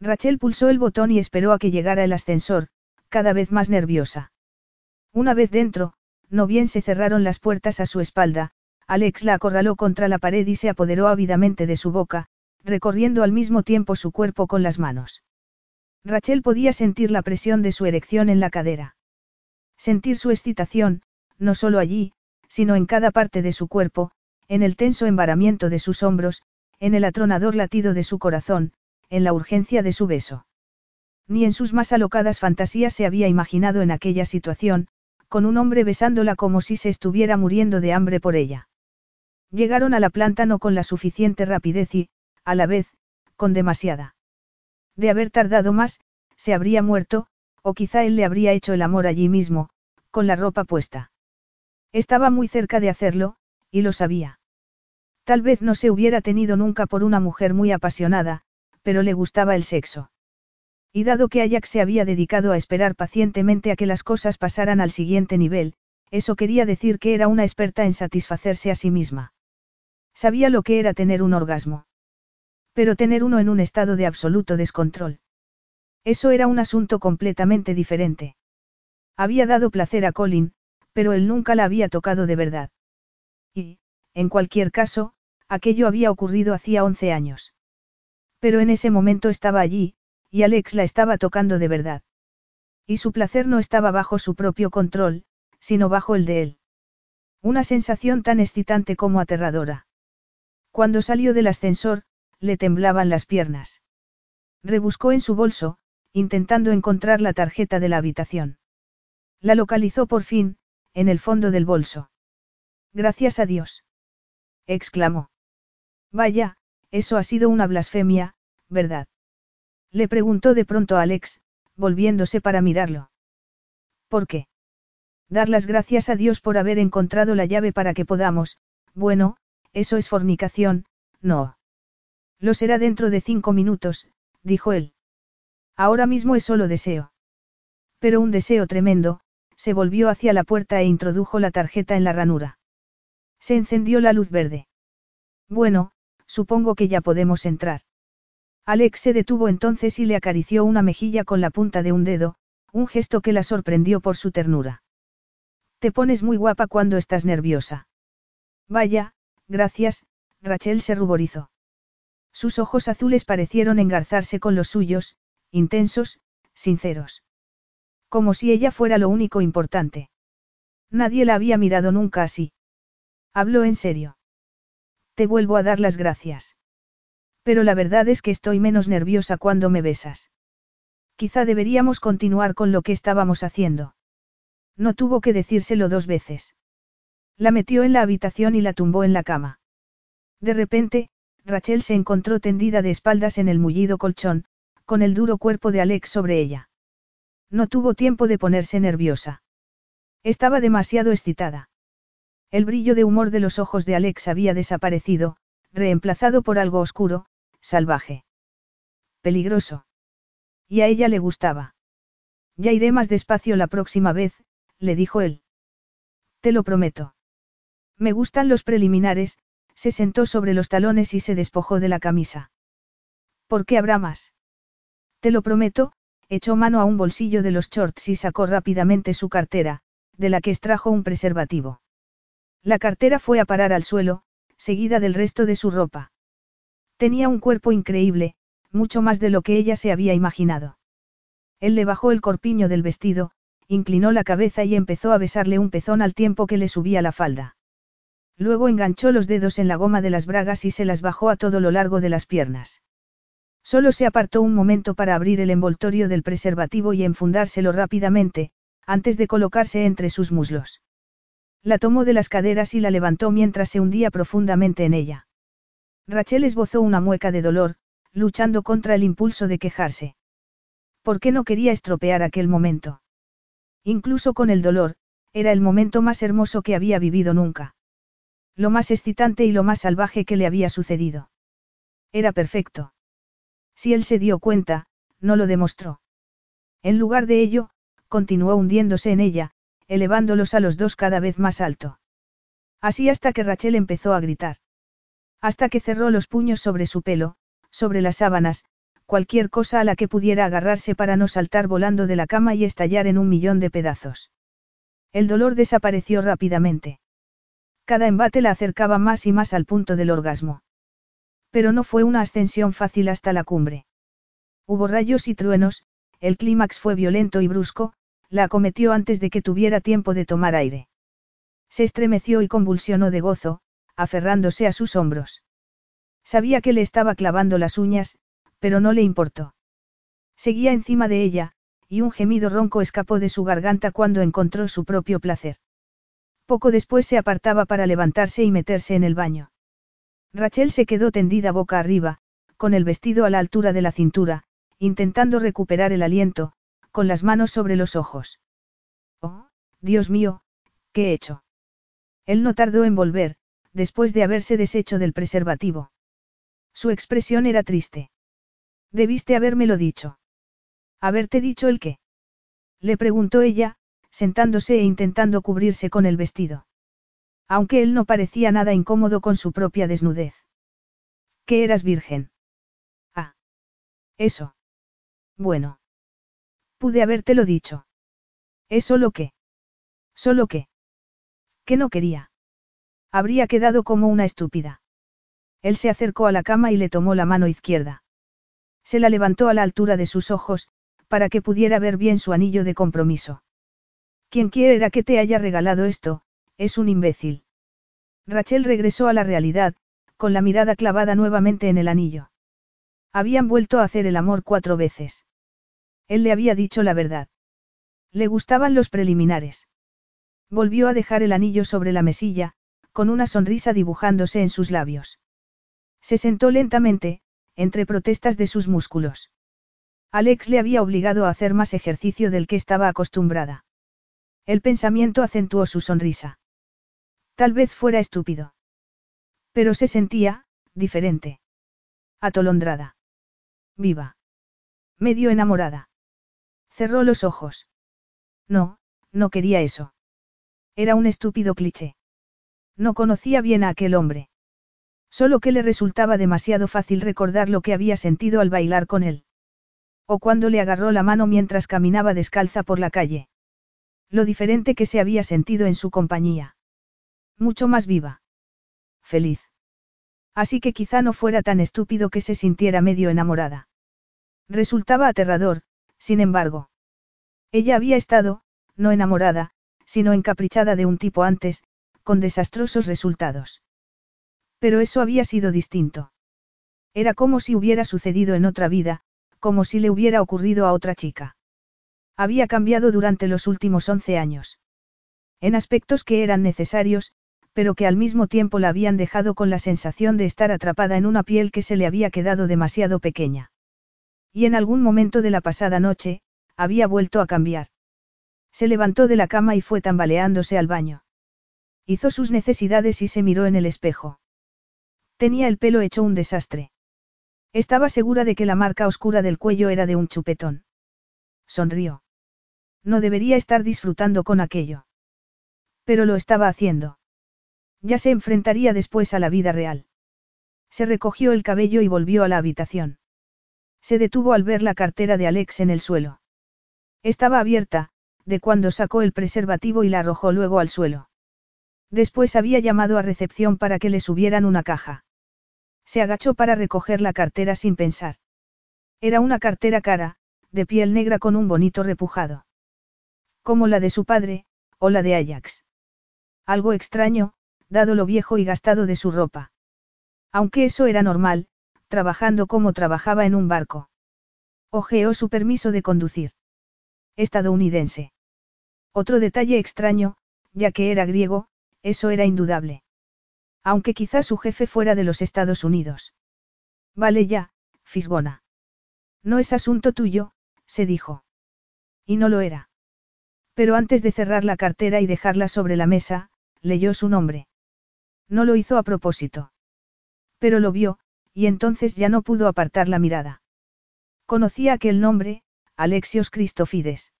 Rachel pulsó el botón y esperó a que llegara el ascensor, cada vez más nerviosa. Una vez dentro, no bien se cerraron las puertas a su espalda, Alex la acorraló contra la pared y se apoderó ávidamente de su boca, recorriendo al mismo tiempo su cuerpo con las manos. Rachel podía sentir la presión de su erección en la cadera. Sentir su excitación, no solo allí, sino en cada parte de su cuerpo, en el tenso embaramiento de sus hombros, en el atronador latido de su corazón, en la urgencia de su beso. Ni en sus más alocadas fantasías se había imaginado en aquella situación, con un hombre besándola como si se estuviera muriendo de hambre por ella. Llegaron a la planta no con la suficiente rapidez y, a la vez, con demasiada. De haber tardado más, se habría muerto, o quizá él le habría hecho el amor allí mismo, con la ropa puesta. Estaba muy cerca de hacerlo, y lo sabía. Tal vez no se hubiera tenido nunca por una mujer muy apasionada, pero le gustaba el sexo. Y dado que Ajax se había dedicado a esperar pacientemente a que las cosas pasaran al siguiente nivel, eso quería decir que era una experta en satisfacerse a sí misma. Sabía lo que era tener un orgasmo. Pero tener uno en un estado de absoluto descontrol. Eso era un asunto completamente diferente. Había dado placer a Colin, pero él nunca la había tocado de verdad. Y, en cualquier caso, aquello había ocurrido hacía once años. Pero en ese momento estaba allí, y Alex la estaba tocando de verdad. Y su placer no estaba bajo su propio control, sino bajo el de él. Una sensación tan excitante como aterradora. Cuando salió del ascensor, le temblaban las piernas. Rebuscó en su bolso, intentando encontrar la tarjeta de la habitación. La localizó por fin, en el fondo del bolso. Gracias a Dios. exclamó. Vaya, eso ha sido una blasfemia, ¿verdad? Le preguntó de pronto a Alex, volviéndose para mirarlo. ¿Por qué? Dar las gracias a Dios por haber encontrado la llave para que podamos, bueno, eso es fornicación, no. Lo será dentro de cinco minutos, dijo él. Ahora mismo es solo deseo. Pero un deseo tremendo, se volvió hacia la puerta e introdujo la tarjeta en la ranura. Se encendió la luz verde. Bueno, supongo que ya podemos entrar. Alex se detuvo entonces y le acarició una mejilla con la punta de un dedo, un gesto que la sorprendió por su ternura. Te pones muy guapa cuando estás nerviosa. Vaya, gracias, Rachel se ruborizó. Sus ojos azules parecieron engarzarse con los suyos, intensos, sinceros. Como si ella fuera lo único importante. Nadie la había mirado nunca así. Habló en serio. Te vuelvo a dar las gracias. Pero la verdad es que estoy menos nerviosa cuando me besas. Quizá deberíamos continuar con lo que estábamos haciendo. No tuvo que decírselo dos veces. La metió en la habitación y la tumbó en la cama. De repente, Rachel se encontró tendida de espaldas en el mullido colchón, con el duro cuerpo de Alex sobre ella. No tuvo tiempo de ponerse nerviosa. Estaba demasiado excitada. El brillo de humor de los ojos de Alex había desaparecido, reemplazado por algo oscuro, salvaje. Peligroso. Y a ella le gustaba. Ya iré más despacio la próxima vez, le dijo él. Te lo prometo. Me gustan los preliminares, se sentó sobre los talones y se despojó de la camisa. ¿Por qué habrá más? Te lo prometo, echó mano a un bolsillo de los shorts y sacó rápidamente su cartera, de la que extrajo un preservativo. La cartera fue a parar al suelo, seguida del resto de su ropa. Tenía un cuerpo increíble, mucho más de lo que ella se había imaginado. Él le bajó el corpiño del vestido, inclinó la cabeza y empezó a besarle un pezón al tiempo que le subía la falda. Luego enganchó los dedos en la goma de las bragas y se las bajó a todo lo largo de las piernas. Solo se apartó un momento para abrir el envoltorio del preservativo y enfundárselo rápidamente, antes de colocarse entre sus muslos. La tomó de las caderas y la levantó mientras se hundía profundamente en ella. Rachel esbozó una mueca de dolor, luchando contra el impulso de quejarse. ¿Por qué no quería estropear aquel momento? Incluso con el dolor, era el momento más hermoso que había vivido nunca. Lo más excitante y lo más salvaje que le había sucedido. Era perfecto. Si él se dio cuenta, no lo demostró. En lugar de ello, continuó hundiéndose en ella, elevándolos a los dos cada vez más alto. Así hasta que Rachel empezó a gritar. Hasta que cerró los puños sobre su pelo, sobre las sábanas, cualquier cosa a la que pudiera agarrarse para no saltar volando de la cama y estallar en un millón de pedazos. El dolor desapareció rápidamente. Cada embate la acercaba más y más al punto del orgasmo. Pero no fue una ascensión fácil hasta la cumbre. Hubo rayos y truenos, el clímax fue violento y brusco, la acometió antes de que tuviera tiempo de tomar aire. Se estremeció y convulsionó de gozo, aferrándose a sus hombros. Sabía que le estaba clavando las uñas, pero no le importó. Seguía encima de ella, y un gemido ronco escapó de su garganta cuando encontró su propio placer. Poco después se apartaba para levantarse y meterse en el baño. Rachel se quedó tendida boca arriba, con el vestido a la altura de la cintura, intentando recuperar el aliento, con las manos sobre los ojos. Oh, Dios mío, ¿qué he hecho? Él no tardó en volver, después de haberse deshecho del preservativo. Su expresión era triste. Debiste habérmelo dicho. ¿Haberte dicho el qué? Le preguntó ella, sentándose e intentando cubrirse con el vestido. Aunque él no parecía nada incómodo con su propia desnudez. ¿Que eras virgen? Ah. Eso. Bueno. Pude habértelo dicho. ¿Es solo qué? ¿Solo qué? Que no quería. Habría quedado como una estúpida. Él se acercó a la cama y le tomó la mano izquierda. Se la levantó a la altura de sus ojos, para que pudiera ver bien su anillo de compromiso. Quien quiera que te haya regalado esto, es un imbécil. Rachel regresó a la realidad, con la mirada clavada nuevamente en el anillo. Habían vuelto a hacer el amor cuatro veces. Él le había dicho la verdad. Le gustaban los preliminares. Volvió a dejar el anillo sobre la mesilla, con una sonrisa dibujándose en sus labios. Se sentó lentamente, entre protestas de sus músculos. Alex le había obligado a hacer más ejercicio del que estaba acostumbrada. El pensamiento acentuó su sonrisa. Tal vez fuera estúpido. Pero se sentía, diferente. Atolondrada. Viva. Medio enamorada. Cerró los ojos. No, no quería eso. Era un estúpido cliché. No conocía bien a aquel hombre. Solo que le resultaba demasiado fácil recordar lo que había sentido al bailar con él. O cuando le agarró la mano mientras caminaba descalza por la calle. Lo diferente que se había sentido en su compañía. Mucho más viva. Feliz. Así que quizá no fuera tan estúpido que se sintiera medio enamorada. Resultaba aterrador, sin embargo. Ella había estado, no enamorada, sino encaprichada de un tipo antes, con desastrosos resultados. Pero eso había sido distinto. Era como si hubiera sucedido en otra vida, como si le hubiera ocurrido a otra chica. Había cambiado durante los últimos once años. En aspectos que eran necesarios, pero que al mismo tiempo la habían dejado con la sensación de estar atrapada en una piel que se le había quedado demasiado pequeña. Y en algún momento de la pasada noche, había vuelto a cambiar. Se levantó de la cama y fue tambaleándose al baño. Hizo sus necesidades y se miró en el espejo. Tenía el pelo hecho un desastre. Estaba segura de que la marca oscura del cuello era de un chupetón. Sonrió. No debería estar disfrutando con aquello. Pero lo estaba haciendo. Ya se enfrentaría después a la vida real. Se recogió el cabello y volvió a la habitación. Se detuvo al ver la cartera de Alex en el suelo. Estaba abierta, de cuando sacó el preservativo y la arrojó luego al suelo. Después había llamado a recepción para que le subieran una caja. Se agachó para recoger la cartera sin pensar. Era una cartera cara, de piel negra con un bonito repujado. Como la de su padre, o la de Ajax. Algo extraño, dado lo viejo y gastado de su ropa. Aunque eso era normal, trabajando como trabajaba en un barco. Ojeó su permiso de conducir. Estadounidense. Otro detalle extraño, ya que era griego, eso era indudable. Aunque quizás su jefe fuera de los Estados Unidos. Vale ya, Fisgona. No es asunto tuyo, se dijo. Y no lo era. Pero antes de cerrar la cartera y dejarla sobre la mesa, leyó su nombre. No lo hizo a propósito. Pero lo vio, y entonces ya no pudo apartar la mirada. Conocía aquel nombre, Alexios Cristofides.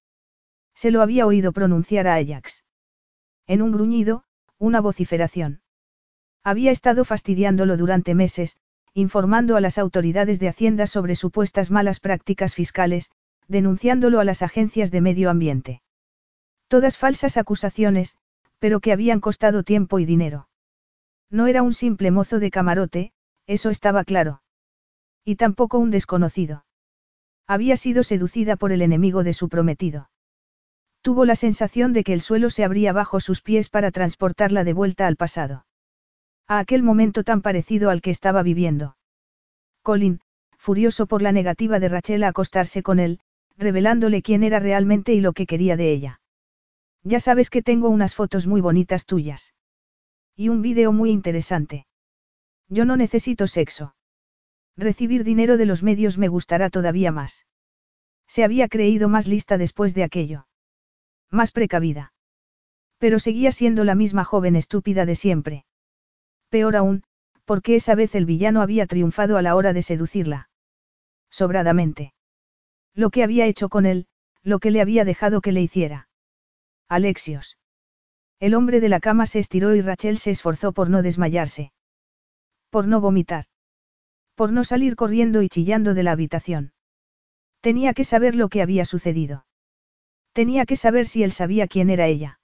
Se lo había oído pronunciar a Ajax. En un gruñido, una vociferación. Había estado fastidiándolo durante meses, informando a las autoridades de Hacienda sobre supuestas malas prácticas fiscales, denunciándolo a las agencias de medio ambiente. Todas falsas acusaciones, pero que habían costado tiempo y dinero. No era un simple mozo de camarote, eso estaba claro. Y tampoco un desconocido. Había sido seducida por el enemigo de su prometido. Tuvo la sensación de que el suelo se abría bajo sus pies para transportarla de vuelta al pasado. A aquel momento tan parecido al que estaba viviendo. Colin, furioso por la negativa de Rachel a acostarse con él, revelándole quién era realmente y lo que quería de ella. Ya sabes que tengo unas fotos muy bonitas tuyas. Y un vídeo muy interesante. Yo no necesito sexo. Recibir dinero de los medios me gustará todavía más. Se había creído más lista después de aquello. Más precavida. Pero seguía siendo la misma joven estúpida de siempre. Peor aún, porque esa vez el villano había triunfado a la hora de seducirla. Sobradamente. Lo que había hecho con él, lo que le había dejado que le hiciera. Alexios. El hombre de la cama se estiró y Rachel se esforzó por no desmayarse. Por no vomitar. Por no salir corriendo y chillando de la habitación. Tenía que saber lo que había sucedido. Tenía que saber si él sabía quién era ella.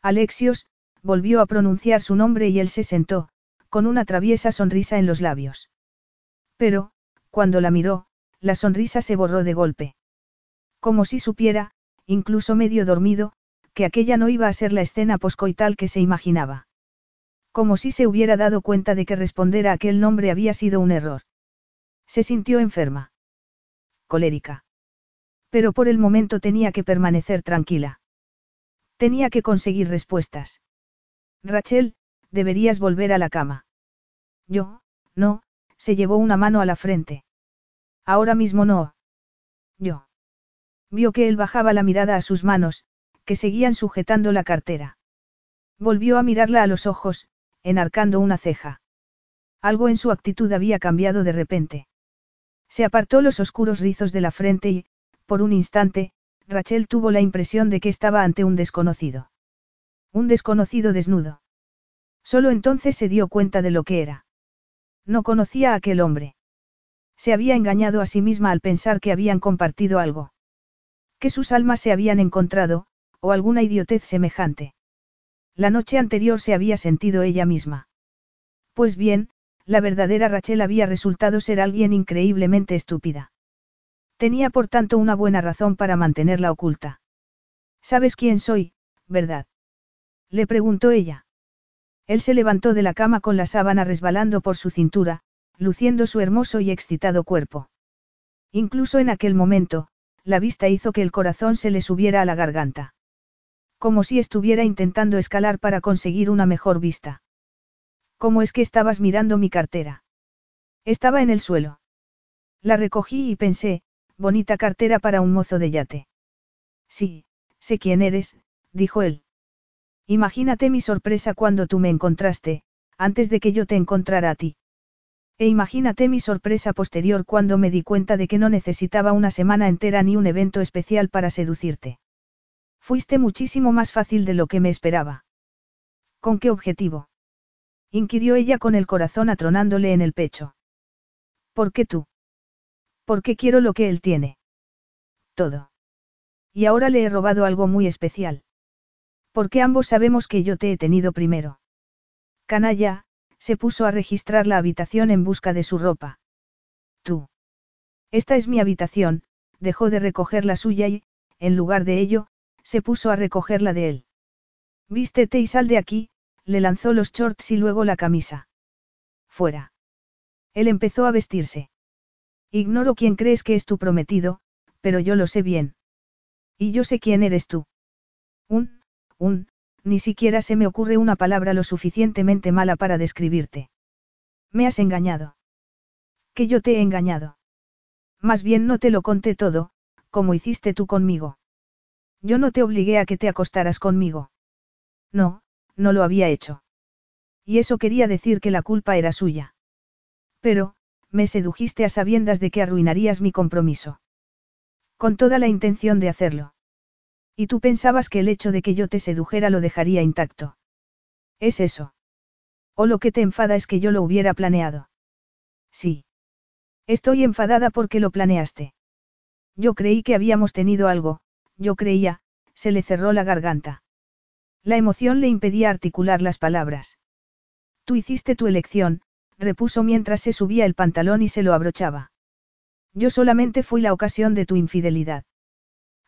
Alexios, volvió a pronunciar su nombre y él se sentó, con una traviesa sonrisa en los labios. Pero, cuando la miró, la sonrisa se borró de golpe. Como si supiera, incluso medio dormido, que aquella no iba a ser la escena poscoital que se imaginaba. Como si se hubiera dado cuenta de que responder a aquel nombre había sido un error. Se sintió enferma. Colérica. Pero por el momento tenía que permanecer tranquila. Tenía que conseguir respuestas. Rachel, deberías volver a la cama. Yo, no, se llevó una mano a la frente. Ahora mismo no. Yo. Vio que él bajaba la mirada a sus manos, que seguían sujetando la cartera. Volvió a mirarla a los ojos, enarcando una ceja. Algo en su actitud había cambiado de repente. Se apartó los oscuros rizos de la frente y, por un instante, Rachel tuvo la impresión de que estaba ante un desconocido. Un desconocido desnudo. Solo entonces se dio cuenta de lo que era. No conocía a aquel hombre. Se había engañado a sí misma al pensar que habían compartido algo. Que sus almas se habían encontrado, o alguna idiotez semejante. La noche anterior se había sentido ella misma. Pues bien, la verdadera Rachel había resultado ser alguien increíblemente estúpida. Tenía por tanto una buena razón para mantenerla oculta. ¿Sabes quién soy, verdad? Le preguntó ella. Él se levantó de la cama con la sábana resbalando por su cintura, luciendo su hermoso y excitado cuerpo. Incluso en aquel momento, la vista hizo que el corazón se le subiera a la garganta. Como si estuviera intentando escalar para conseguir una mejor vista. ¿Cómo es que estabas mirando mi cartera? Estaba en el suelo. La recogí y pensé, bonita cartera para un mozo de yate. Sí, sé quién eres, dijo él. Imagínate mi sorpresa cuando tú me encontraste, antes de que yo te encontrara a ti. E imagínate mi sorpresa posterior cuando me di cuenta de que no necesitaba una semana entera ni un evento especial para seducirte. Fuiste muchísimo más fácil de lo que me esperaba. ¿Con qué objetivo? inquirió ella con el corazón atronándole en el pecho. ¿Por qué tú? ¿Por qué quiero lo que él tiene? Todo. Y ahora le he robado algo muy especial. Porque ambos sabemos que yo te he tenido primero. Canalla, se puso a registrar la habitación en busca de su ropa. Tú. Esta es mi habitación, dejó de recoger la suya y, en lugar de ello, se puso a recoger la de él. Vístete y sal de aquí, le lanzó los shorts y luego la camisa. Fuera. Él empezó a vestirse. Ignoro quién crees que es tu prometido, pero yo lo sé bien. Y yo sé quién eres tú. Un, un, ni siquiera se me ocurre una palabra lo suficientemente mala para describirte. Me has engañado. Que yo te he engañado. Más bien no te lo conté todo, como hiciste tú conmigo. Yo no te obligué a que te acostaras conmigo. No, no lo había hecho. Y eso quería decir que la culpa era suya. Pero, me sedujiste a sabiendas de que arruinarías mi compromiso. Con toda la intención de hacerlo. Y tú pensabas que el hecho de que yo te sedujera lo dejaría intacto. ¿Es eso? ¿O lo que te enfada es que yo lo hubiera planeado? Sí. Estoy enfadada porque lo planeaste. Yo creí que habíamos tenido algo, yo creía, se le cerró la garganta. La emoción le impedía articular las palabras. Tú hiciste tu elección, repuso mientras se subía el pantalón y se lo abrochaba. Yo solamente fui la ocasión de tu infidelidad.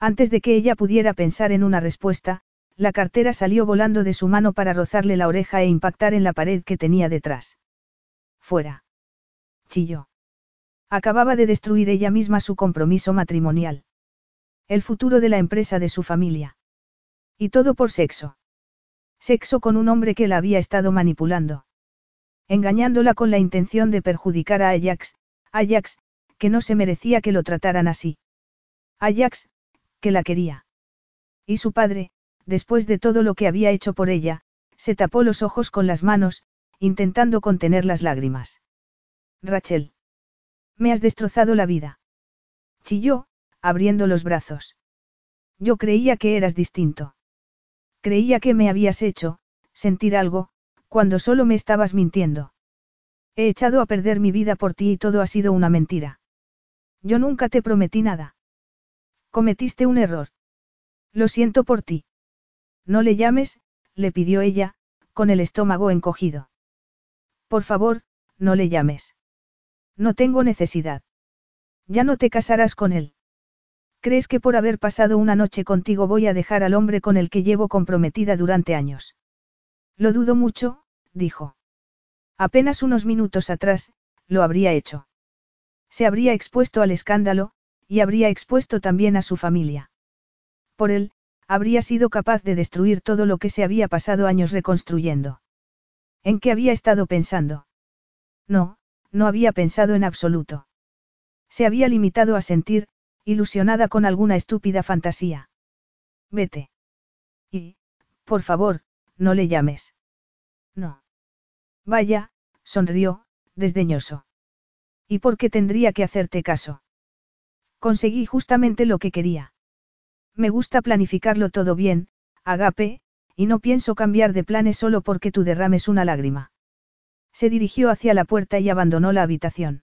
Antes de que ella pudiera pensar en una respuesta, la cartera salió volando de su mano para rozarle la oreja e impactar en la pared que tenía detrás. Fuera. Chilló. Acababa de destruir ella misma su compromiso matrimonial. El futuro de la empresa de su familia. Y todo por sexo. Sexo con un hombre que la había estado manipulando. Engañándola con la intención de perjudicar a Ajax, Ajax, que no se merecía que lo trataran así. Ajax, que la quería. Y su padre, después de todo lo que había hecho por ella, se tapó los ojos con las manos, intentando contener las lágrimas. Rachel. Me has destrozado la vida. Chilló, abriendo los brazos. Yo creía que eras distinto. Creía que me habías hecho, sentir algo, cuando solo me estabas mintiendo. He echado a perder mi vida por ti y todo ha sido una mentira. Yo nunca te prometí nada. Cometiste un error. Lo siento por ti. No le llames, le pidió ella, con el estómago encogido. Por favor, no le llames. No tengo necesidad. Ya no te casarás con él. ¿Crees que por haber pasado una noche contigo voy a dejar al hombre con el que llevo comprometida durante años? Lo dudo mucho, dijo. Apenas unos minutos atrás, lo habría hecho. Se habría expuesto al escándalo, y habría expuesto también a su familia. Por él, habría sido capaz de destruir todo lo que se había pasado años reconstruyendo. ¿En qué había estado pensando? No, no había pensado en absoluto. Se había limitado a sentir, ilusionada con alguna estúpida fantasía. Vete. Y, por favor, no le llames. No. Vaya, sonrió, desdeñoso. ¿Y por qué tendría que hacerte caso? Conseguí justamente lo que quería. Me gusta planificarlo todo bien, Agape, y no pienso cambiar de planes solo porque tú derrames una lágrima. Se dirigió hacia la puerta y abandonó la habitación.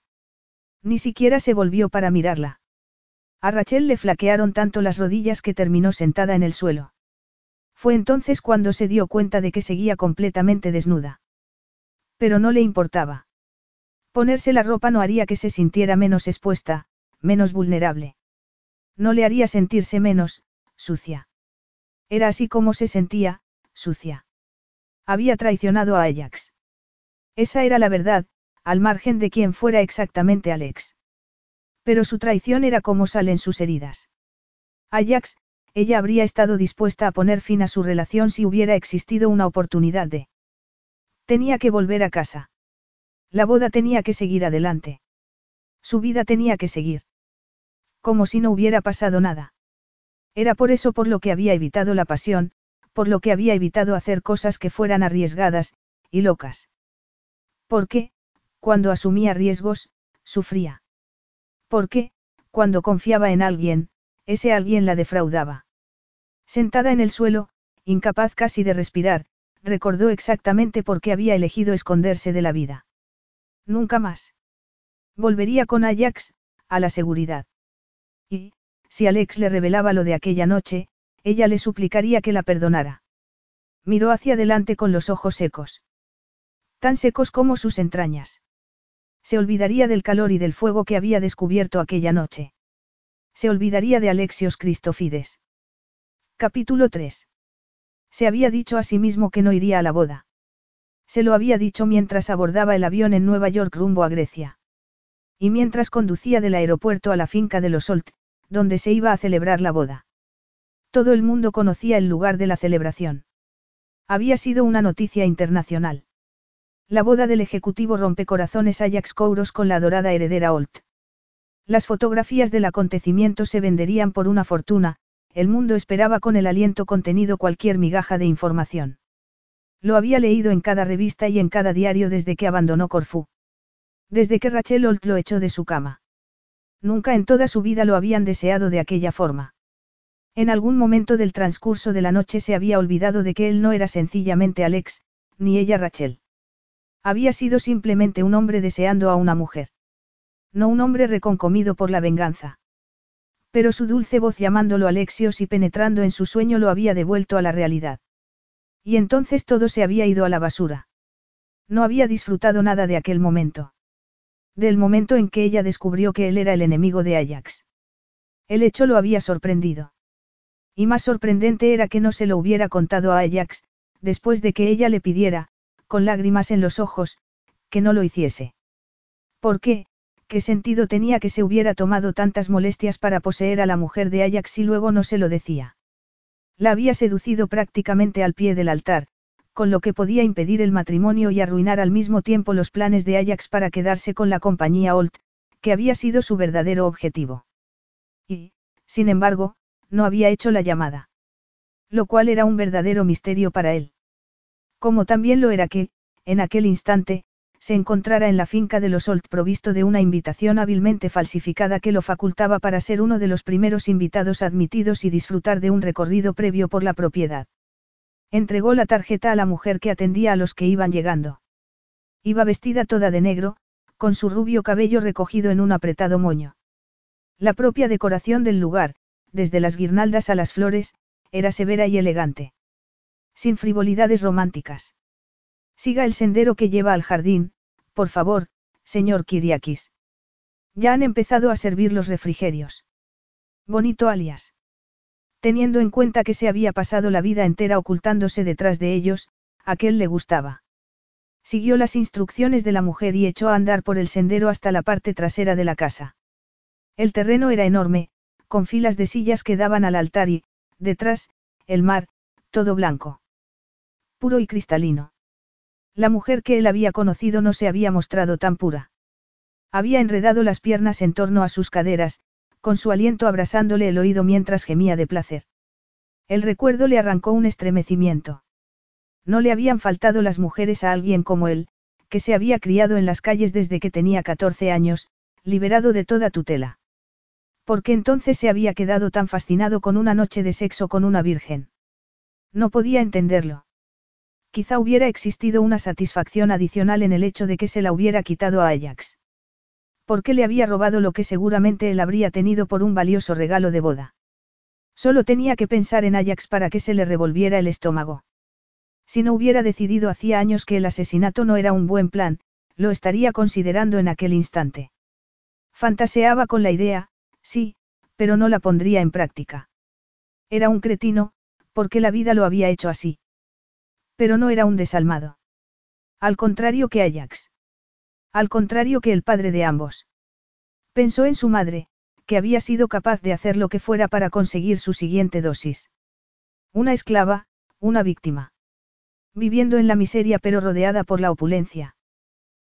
Ni siquiera se volvió para mirarla. A Rachel le flaquearon tanto las rodillas que terminó sentada en el suelo. Fue entonces cuando se dio cuenta de que seguía completamente desnuda. Pero no le importaba. Ponerse la ropa no haría que se sintiera menos expuesta, menos vulnerable. No le haría sentirse menos, sucia. Era así como se sentía, sucia. Había traicionado a Ajax. Esa era la verdad, al margen de quién fuera exactamente Alex. Pero su traición era como salen sus heridas. Ajax, ella habría estado dispuesta a poner fin a su relación si hubiera existido una oportunidad de... Tenía que volver a casa. La boda tenía que seguir adelante. Su vida tenía que seguir. Como si no hubiera pasado nada. Era por eso por lo que había evitado la pasión, por lo que había evitado hacer cosas que fueran arriesgadas, y locas. Porque, cuando asumía riesgos, sufría. Porque, cuando confiaba en alguien, ese alguien la defraudaba. Sentada en el suelo, incapaz casi de respirar, recordó exactamente por qué había elegido esconderse de la vida. Nunca más. Volvería con Ajax, a la seguridad. Y, si Alex le revelaba lo de aquella noche, ella le suplicaría que la perdonara. Miró hacia adelante con los ojos secos. Tan secos como sus entrañas. Se olvidaría del calor y del fuego que había descubierto aquella noche. Se olvidaría de Alexios Cristofides. Capítulo 3. Se había dicho a sí mismo que no iría a la boda. Se lo había dicho mientras abordaba el avión en Nueva York rumbo a Grecia. Y mientras conducía del aeropuerto a la finca de los Holt, donde se iba a celebrar la boda. Todo el mundo conocía el lugar de la celebración. Había sido una noticia internacional. La boda del ejecutivo rompecorazones Ajax Kouros con la dorada heredera Holt. Las fotografías del acontecimiento se venderían por una fortuna, el mundo esperaba con el aliento contenido cualquier migaja de información. Lo había leído en cada revista y en cada diario desde que abandonó Corfú. Desde que Rachel Holt lo echó de su cama. Nunca en toda su vida lo habían deseado de aquella forma. En algún momento del transcurso de la noche se había olvidado de que él no era sencillamente Alex, ni ella Rachel. Había sido simplemente un hombre deseando a una mujer. No un hombre reconcomido por la venganza. Pero su dulce voz llamándolo Alexios y penetrando en su sueño lo había devuelto a la realidad. Y entonces todo se había ido a la basura. No había disfrutado nada de aquel momento. Del momento en que ella descubrió que él era el enemigo de Ajax. El hecho lo había sorprendido. Y más sorprendente era que no se lo hubiera contado a Ajax, después de que ella le pidiera, con lágrimas en los ojos, que no lo hiciese. ¿Por qué? ¿Qué sentido tenía que se hubiera tomado tantas molestias para poseer a la mujer de Ajax y luego no se lo decía? La había seducido prácticamente al pie del altar, con lo que podía impedir el matrimonio y arruinar al mismo tiempo los planes de Ajax para quedarse con la compañía Olt, que había sido su verdadero objetivo. Y, sin embargo, no había hecho la llamada. Lo cual era un verdadero misterio para él. Como también lo era que, en aquel instante, se encontrara en la finca de los Olt provisto de una invitación hábilmente falsificada que lo facultaba para ser uno de los primeros invitados admitidos y disfrutar de un recorrido previo por la propiedad. Entregó la tarjeta a la mujer que atendía a los que iban llegando. Iba vestida toda de negro, con su rubio cabello recogido en un apretado moño. La propia decoración del lugar, desde las guirnaldas a las flores, era severa y elegante. Sin frivolidades románticas. Siga el sendero que lleva al jardín, por favor, señor Kiriakis. Ya han empezado a servir los refrigerios. Bonito alias. Teniendo en cuenta que se había pasado la vida entera ocultándose detrás de ellos, aquel le gustaba. Siguió las instrucciones de la mujer y echó a andar por el sendero hasta la parte trasera de la casa. El terreno era enorme, con filas de sillas que daban al altar y, detrás, el mar, todo blanco. Puro y cristalino. La mujer que él había conocido no se había mostrado tan pura. Había enredado las piernas en torno a sus caderas, con su aliento abrasándole el oído mientras gemía de placer. El recuerdo le arrancó un estremecimiento. No le habían faltado las mujeres a alguien como él, que se había criado en las calles desde que tenía 14 años, liberado de toda tutela. ¿Por qué entonces se había quedado tan fascinado con una noche de sexo con una virgen? No podía entenderlo. Quizá hubiera existido una satisfacción adicional en el hecho de que se la hubiera quitado a Ajax. ¿Por qué le había robado lo que seguramente él habría tenido por un valioso regalo de boda? Solo tenía que pensar en Ajax para que se le revolviera el estómago. Si no hubiera decidido hacía años que el asesinato no era un buen plan, lo estaría considerando en aquel instante. Fantaseaba con la idea, sí, pero no la pondría en práctica. Era un cretino, porque la vida lo había hecho así. Pero no era un desalmado. Al contrario que Ajax. Al contrario que el padre de ambos. Pensó en su madre, que había sido capaz de hacer lo que fuera para conseguir su siguiente dosis. Una esclava, una víctima. Viviendo en la miseria pero rodeada por la opulencia.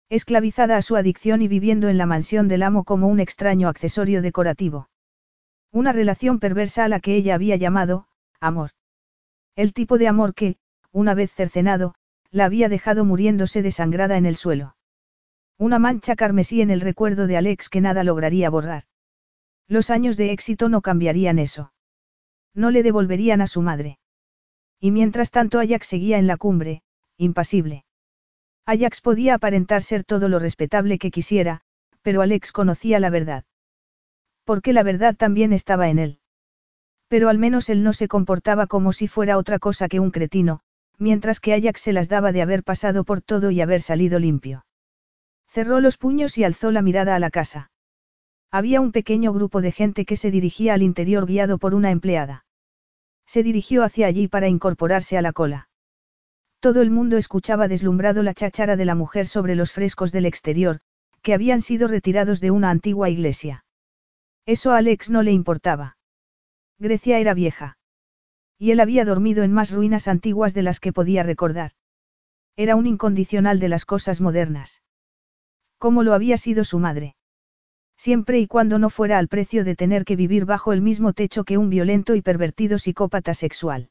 Esclavizada a su adicción y viviendo en la mansión del amo como un extraño accesorio decorativo. Una relación perversa a la que ella había llamado, amor. El tipo de amor que, una vez cercenado, la había dejado muriéndose desangrada en el suelo. Una mancha carmesí en el recuerdo de Alex que nada lograría borrar. Los años de éxito no cambiarían eso. No le devolverían a su madre. Y mientras tanto Ajax seguía en la cumbre, impasible. Ajax podía aparentar ser todo lo respetable que quisiera, pero Alex conocía la verdad. Porque la verdad también estaba en él. Pero al menos él no se comportaba como si fuera otra cosa que un cretino, mientras que Ajax se las daba de haber pasado por todo y haber salido limpio. Cerró los puños y alzó la mirada a la casa. Había un pequeño grupo de gente que se dirigía al interior guiado por una empleada. Se dirigió hacia allí para incorporarse a la cola. Todo el mundo escuchaba deslumbrado la cháchara de la mujer sobre los frescos del exterior, que habían sido retirados de una antigua iglesia. Eso a Alex no le importaba. Grecia era vieja. Y él había dormido en más ruinas antiguas de las que podía recordar. Era un incondicional de las cosas modernas. Como lo había sido su madre. Siempre y cuando no fuera al precio de tener que vivir bajo el mismo techo que un violento y pervertido psicópata sexual.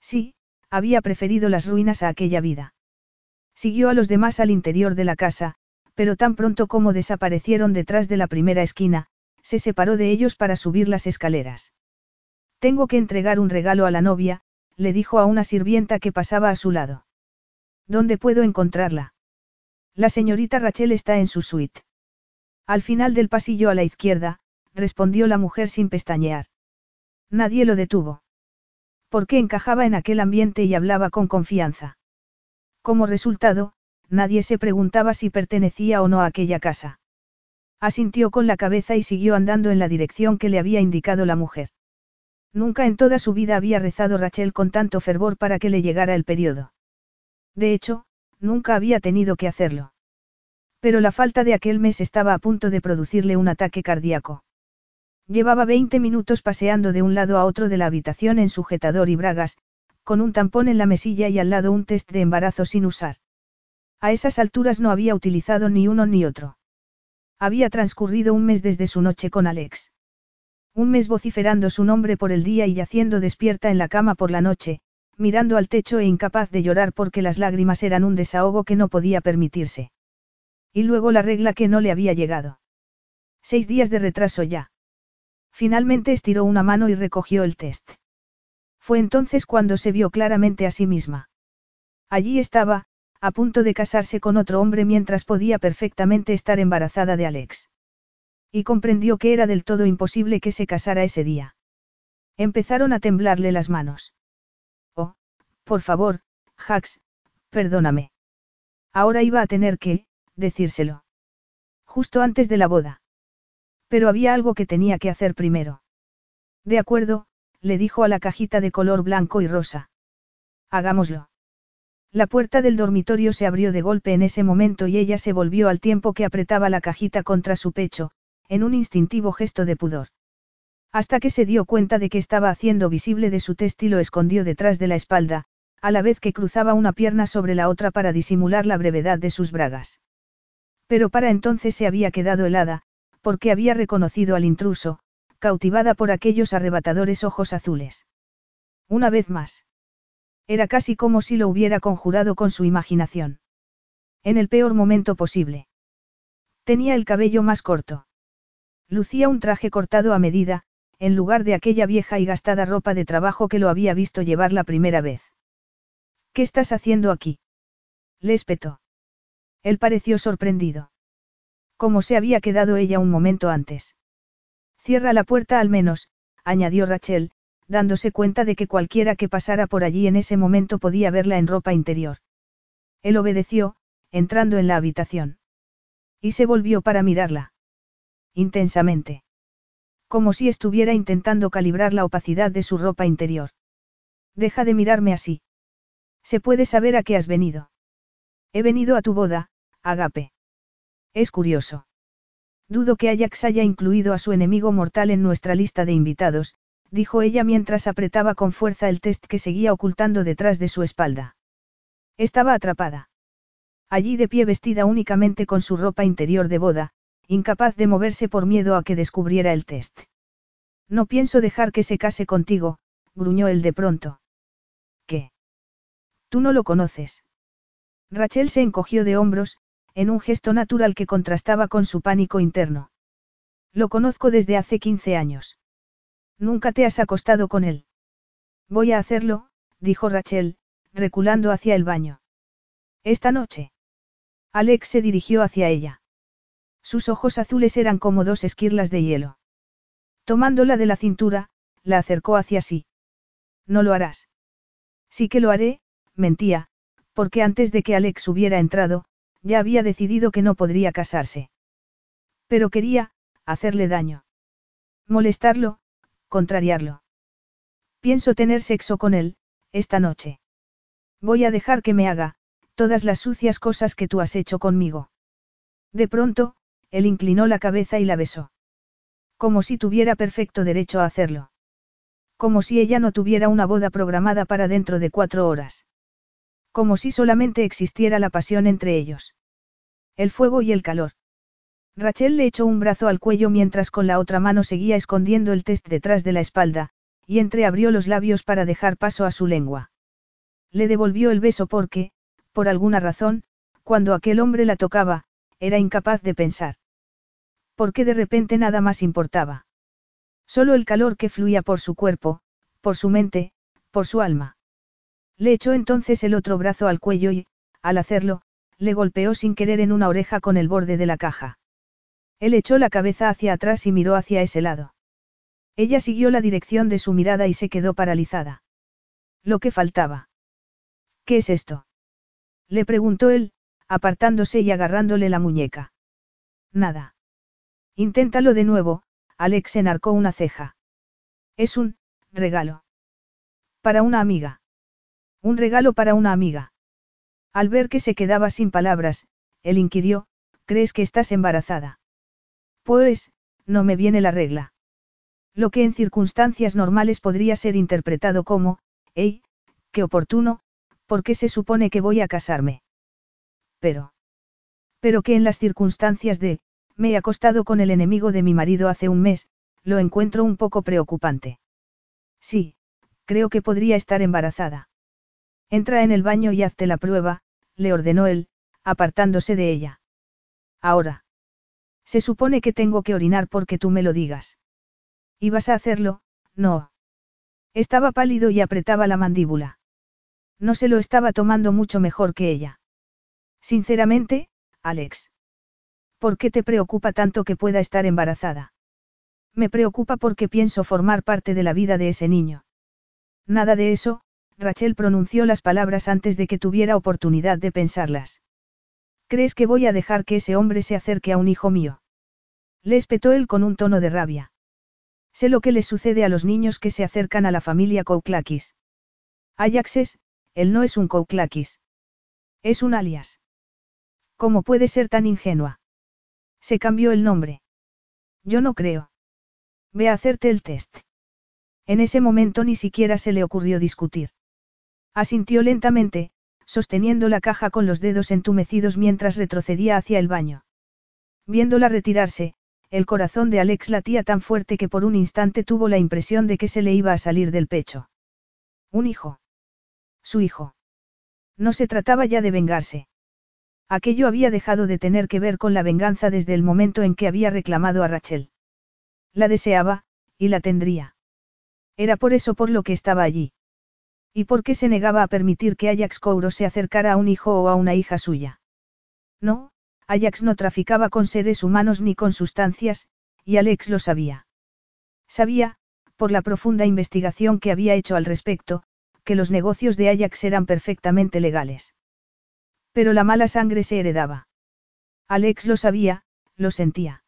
Sí, había preferido las ruinas a aquella vida. Siguió a los demás al interior de la casa, pero tan pronto como desaparecieron detrás de la primera esquina, se separó de ellos para subir las escaleras. Tengo que entregar un regalo a la novia, le dijo a una sirvienta que pasaba a su lado. ¿Dónde puedo encontrarla? La señorita Rachel está en su suite. Al final del pasillo a la izquierda, respondió la mujer sin pestañear. Nadie lo detuvo. Porque encajaba en aquel ambiente y hablaba con confianza. Como resultado, nadie se preguntaba si pertenecía o no a aquella casa. Asintió con la cabeza y siguió andando en la dirección que le había indicado la mujer. Nunca en toda su vida había rezado Rachel con tanto fervor para que le llegara el periodo. De hecho, nunca había tenido que hacerlo. Pero la falta de aquel mes estaba a punto de producirle un ataque cardíaco. Llevaba 20 minutos paseando de un lado a otro de la habitación en sujetador y bragas, con un tampón en la mesilla y al lado un test de embarazo sin usar. A esas alturas no había utilizado ni uno ni otro. Había transcurrido un mes desde su noche con Alex. Un mes vociferando su nombre por el día y yaciendo despierta en la cama por la noche, mirando al techo e incapaz de llorar porque las lágrimas eran un desahogo que no podía permitirse. Y luego la regla que no le había llegado. Seis días de retraso ya. Finalmente estiró una mano y recogió el test. Fue entonces cuando se vio claramente a sí misma. Allí estaba, a punto de casarse con otro hombre mientras podía perfectamente estar embarazada de Alex. Y comprendió que era del todo imposible que se casara ese día. Empezaron a temblarle las manos. Oh, por favor, Jax, perdóname. Ahora iba a tener que, decírselo. Justo antes de la boda. Pero había algo que tenía que hacer primero. De acuerdo, le dijo a la cajita de color blanco y rosa. Hagámoslo. La puerta del dormitorio se abrió de golpe en ese momento y ella se volvió al tiempo que apretaba la cajita contra su pecho, en un instintivo gesto de pudor. Hasta que se dio cuenta de que estaba haciendo visible de su test y lo escondió detrás de la espalda, a la vez que cruzaba una pierna sobre la otra para disimular la brevedad de sus bragas. Pero para entonces se había quedado helada, porque había reconocido al intruso, cautivada por aquellos arrebatadores ojos azules. Una vez más. Era casi como si lo hubiera conjurado con su imaginación. En el peor momento posible. Tenía el cabello más corto. Lucía un traje cortado a medida, en lugar de aquella vieja y gastada ropa de trabajo que lo había visto llevar la primera vez. ¿Qué estás haciendo aquí? Le espetó. Él pareció sorprendido. Como se había quedado ella un momento antes. Cierra la puerta al menos, añadió Rachel, dándose cuenta de que cualquiera que pasara por allí en ese momento podía verla en ropa interior. Él obedeció, entrando en la habitación. Y se volvió para mirarla. Intensamente. Como si estuviera intentando calibrar la opacidad de su ropa interior. Deja de mirarme así. ¿Se puede saber a qué has venido? He venido a tu boda, Agape. Es curioso. Dudo que Ajax haya incluido a su enemigo mortal en nuestra lista de invitados, dijo ella mientras apretaba con fuerza el test que seguía ocultando detrás de su espalda. Estaba atrapada. Allí de pie vestida únicamente con su ropa interior de boda, incapaz de moverse por miedo a que descubriera el test. No pienso dejar que se case contigo, gruñó él de pronto. ¿Qué? Tú no lo conoces. Rachel se encogió de hombros, en un gesto natural que contrastaba con su pánico interno. Lo conozco desde hace 15 años. Nunca te has acostado con él. Voy a hacerlo, dijo Rachel, reculando hacia el baño. Esta noche. Alex se dirigió hacia ella. Sus ojos azules eran como dos esquirlas de hielo. Tomándola de la cintura, la acercó hacia sí. No lo harás. Sí que lo haré, mentía, porque antes de que Alex hubiera entrado, ya había decidido que no podría casarse. Pero quería, hacerle daño. Molestarlo, contrariarlo. Pienso tener sexo con él, esta noche. Voy a dejar que me haga, todas las sucias cosas que tú has hecho conmigo. De pronto, él inclinó la cabeza y la besó. Como si tuviera perfecto derecho a hacerlo. Como si ella no tuviera una boda programada para dentro de cuatro horas. Como si solamente existiera la pasión entre ellos. El fuego y el calor. Rachel le echó un brazo al cuello mientras con la otra mano seguía escondiendo el test detrás de la espalda, y entreabrió los labios para dejar paso a su lengua. Le devolvió el beso porque, por alguna razón, cuando aquel hombre la tocaba, era incapaz de pensar. Porque de repente nada más importaba. Solo el calor que fluía por su cuerpo, por su mente, por su alma. Le echó entonces el otro brazo al cuello y, al hacerlo, le golpeó sin querer en una oreja con el borde de la caja. Él echó la cabeza hacia atrás y miró hacia ese lado. Ella siguió la dirección de su mirada y se quedó paralizada. Lo que faltaba. ¿Qué es esto? Le preguntó él, apartándose y agarrándole la muñeca. Nada. Inténtalo de nuevo, Alex enarcó una ceja. Es un, regalo. Para una amiga. Un regalo para una amiga. Al ver que se quedaba sin palabras, él inquirió, ¿crees que estás embarazada? Pues, no me viene la regla. Lo que en circunstancias normales podría ser interpretado como, ¡ey, qué oportuno! ¿Por qué se supone que voy a casarme? Pero. Pero que en las circunstancias de, me he acostado con el enemigo de mi marido hace un mes, lo encuentro un poco preocupante. Sí, creo que podría estar embarazada. Entra en el baño y hazte la prueba, le ordenó él, apartándose de ella. Ahora. Se supone que tengo que orinar porque tú me lo digas. ¿Ibas a hacerlo? No. Estaba pálido y apretaba la mandíbula. No se lo estaba tomando mucho mejor que ella. Sinceramente, Alex. ¿Por qué te preocupa tanto que pueda estar embarazada? Me preocupa porque pienso formar parte de la vida de ese niño. Nada de eso, Rachel pronunció las palabras antes de que tuviera oportunidad de pensarlas. ¿Crees que voy a dejar que ese hombre se acerque a un hijo mío? Le espetó él con un tono de rabia. Sé lo que le sucede a los niños que se acercan a la familia Kouklakis. Ajaxes, él no es un Kouklakis. Es un alias. ¿Cómo puede ser tan ingenua? Se cambió el nombre. Yo no creo. Ve a hacerte el test. En ese momento ni siquiera se le ocurrió discutir. Asintió lentamente, sosteniendo la caja con los dedos entumecidos mientras retrocedía hacia el baño. Viéndola retirarse, el corazón de Alex latía tan fuerte que por un instante tuvo la impresión de que se le iba a salir del pecho. Un hijo. Su hijo. No se trataba ya de vengarse. Aquello había dejado de tener que ver con la venganza desde el momento en que había reclamado a Rachel. La deseaba, y la tendría. Era por eso por lo que estaba allí. ¿Y por qué se negaba a permitir que Ajax Couro se acercara a un hijo o a una hija suya? No, Ajax no traficaba con seres humanos ni con sustancias, y Alex lo sabía. Sabía, por la profunda investigación que había hecho al respecto, que los negocios de Ajax eran perfectamente legales. Pero la mala sangre se heredaba. Alex lo sabía, lo sentía.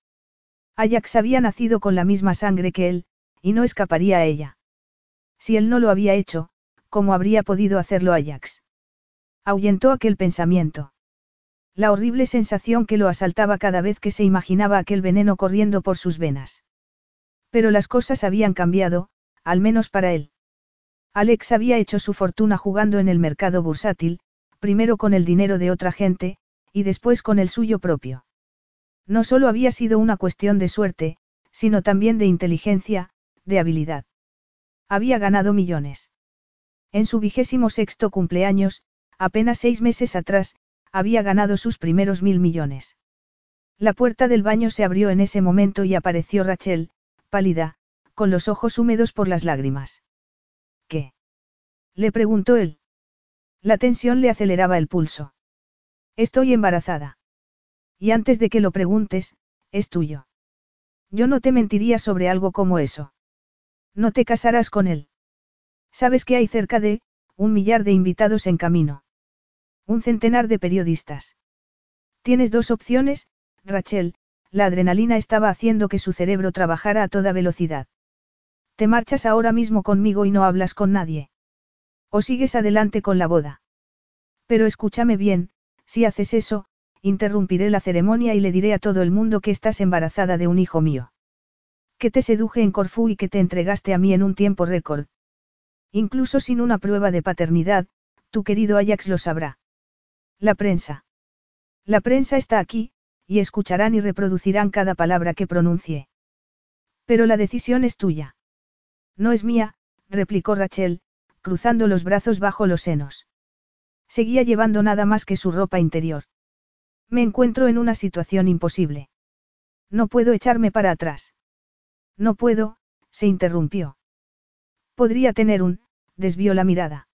Ajax había nacido con la misma sangre que él, y no escaparía a ella. Si él no lo había hecho, ¿cómo habría podido hacerlo Ajax? Ahuyentó aquel pensamiento. La horrible sensación que lo asaltaba cada vez que se imaginaba aquel veneno corriendo por sus venas. Pero las cosas habían cambiado, al menos para él. Alex había hecho su fortuna jugando en el mercado bursátil, primero con el dinero de otra gente, y después con el suyo propio. No solo había sido una cuestión de suerte, sino también de inteligencia, de habilidad. Había ganado millones. En su vigésimo sexto cumpleaños, apenas seis meses atrás, había ganado sus primeros mil millones. La puerta del baño se abrió en ese momento y apareció Rachel, pálida, con los ojos húmedos por las lágrimas. ¿Qué? Le preguntó él. La tensión le aceleraba el pulso. Estoy embarazada. Y antes de que lo preguntes, es tuyo. Yo no te mentiría sobre algo como eso. No te casarás con él. Sabes que hay cerca de, un millar de invitados en camino. Un centenar de periodistas. Tienes dos opciones, Rachel, la adrenalina estaba haciendo que su cerebro trabajara a toda velocidad. Te marchas ahora mismo conmigo y no hablas con nadie. O sigues adelante con la boda. Pero escúchame bien, si haces eso, interrumpiré la ceremonia y le diré a todo el mundo que estás embarazada de un hijo mío. Que te seduje en Corfú y que te entregaste a mí en un tiempo récord. Incluso sin una prueba de paternidad, tu querido Ajax lo sabrá. La prensa. La prensa está aquí, y escucharán y reproducirán cada palabra que pronuncie. Pero la decisión es tuya. No es mía, replicó Rachel, cruzando los brazos bajo los senos. Seguía llevando nada más que su ropa interior. Me encuentro en una situación imposible. No puedo echarme para atrás. No puedo, se interrumpió. Podría tener un, desvió la mirada.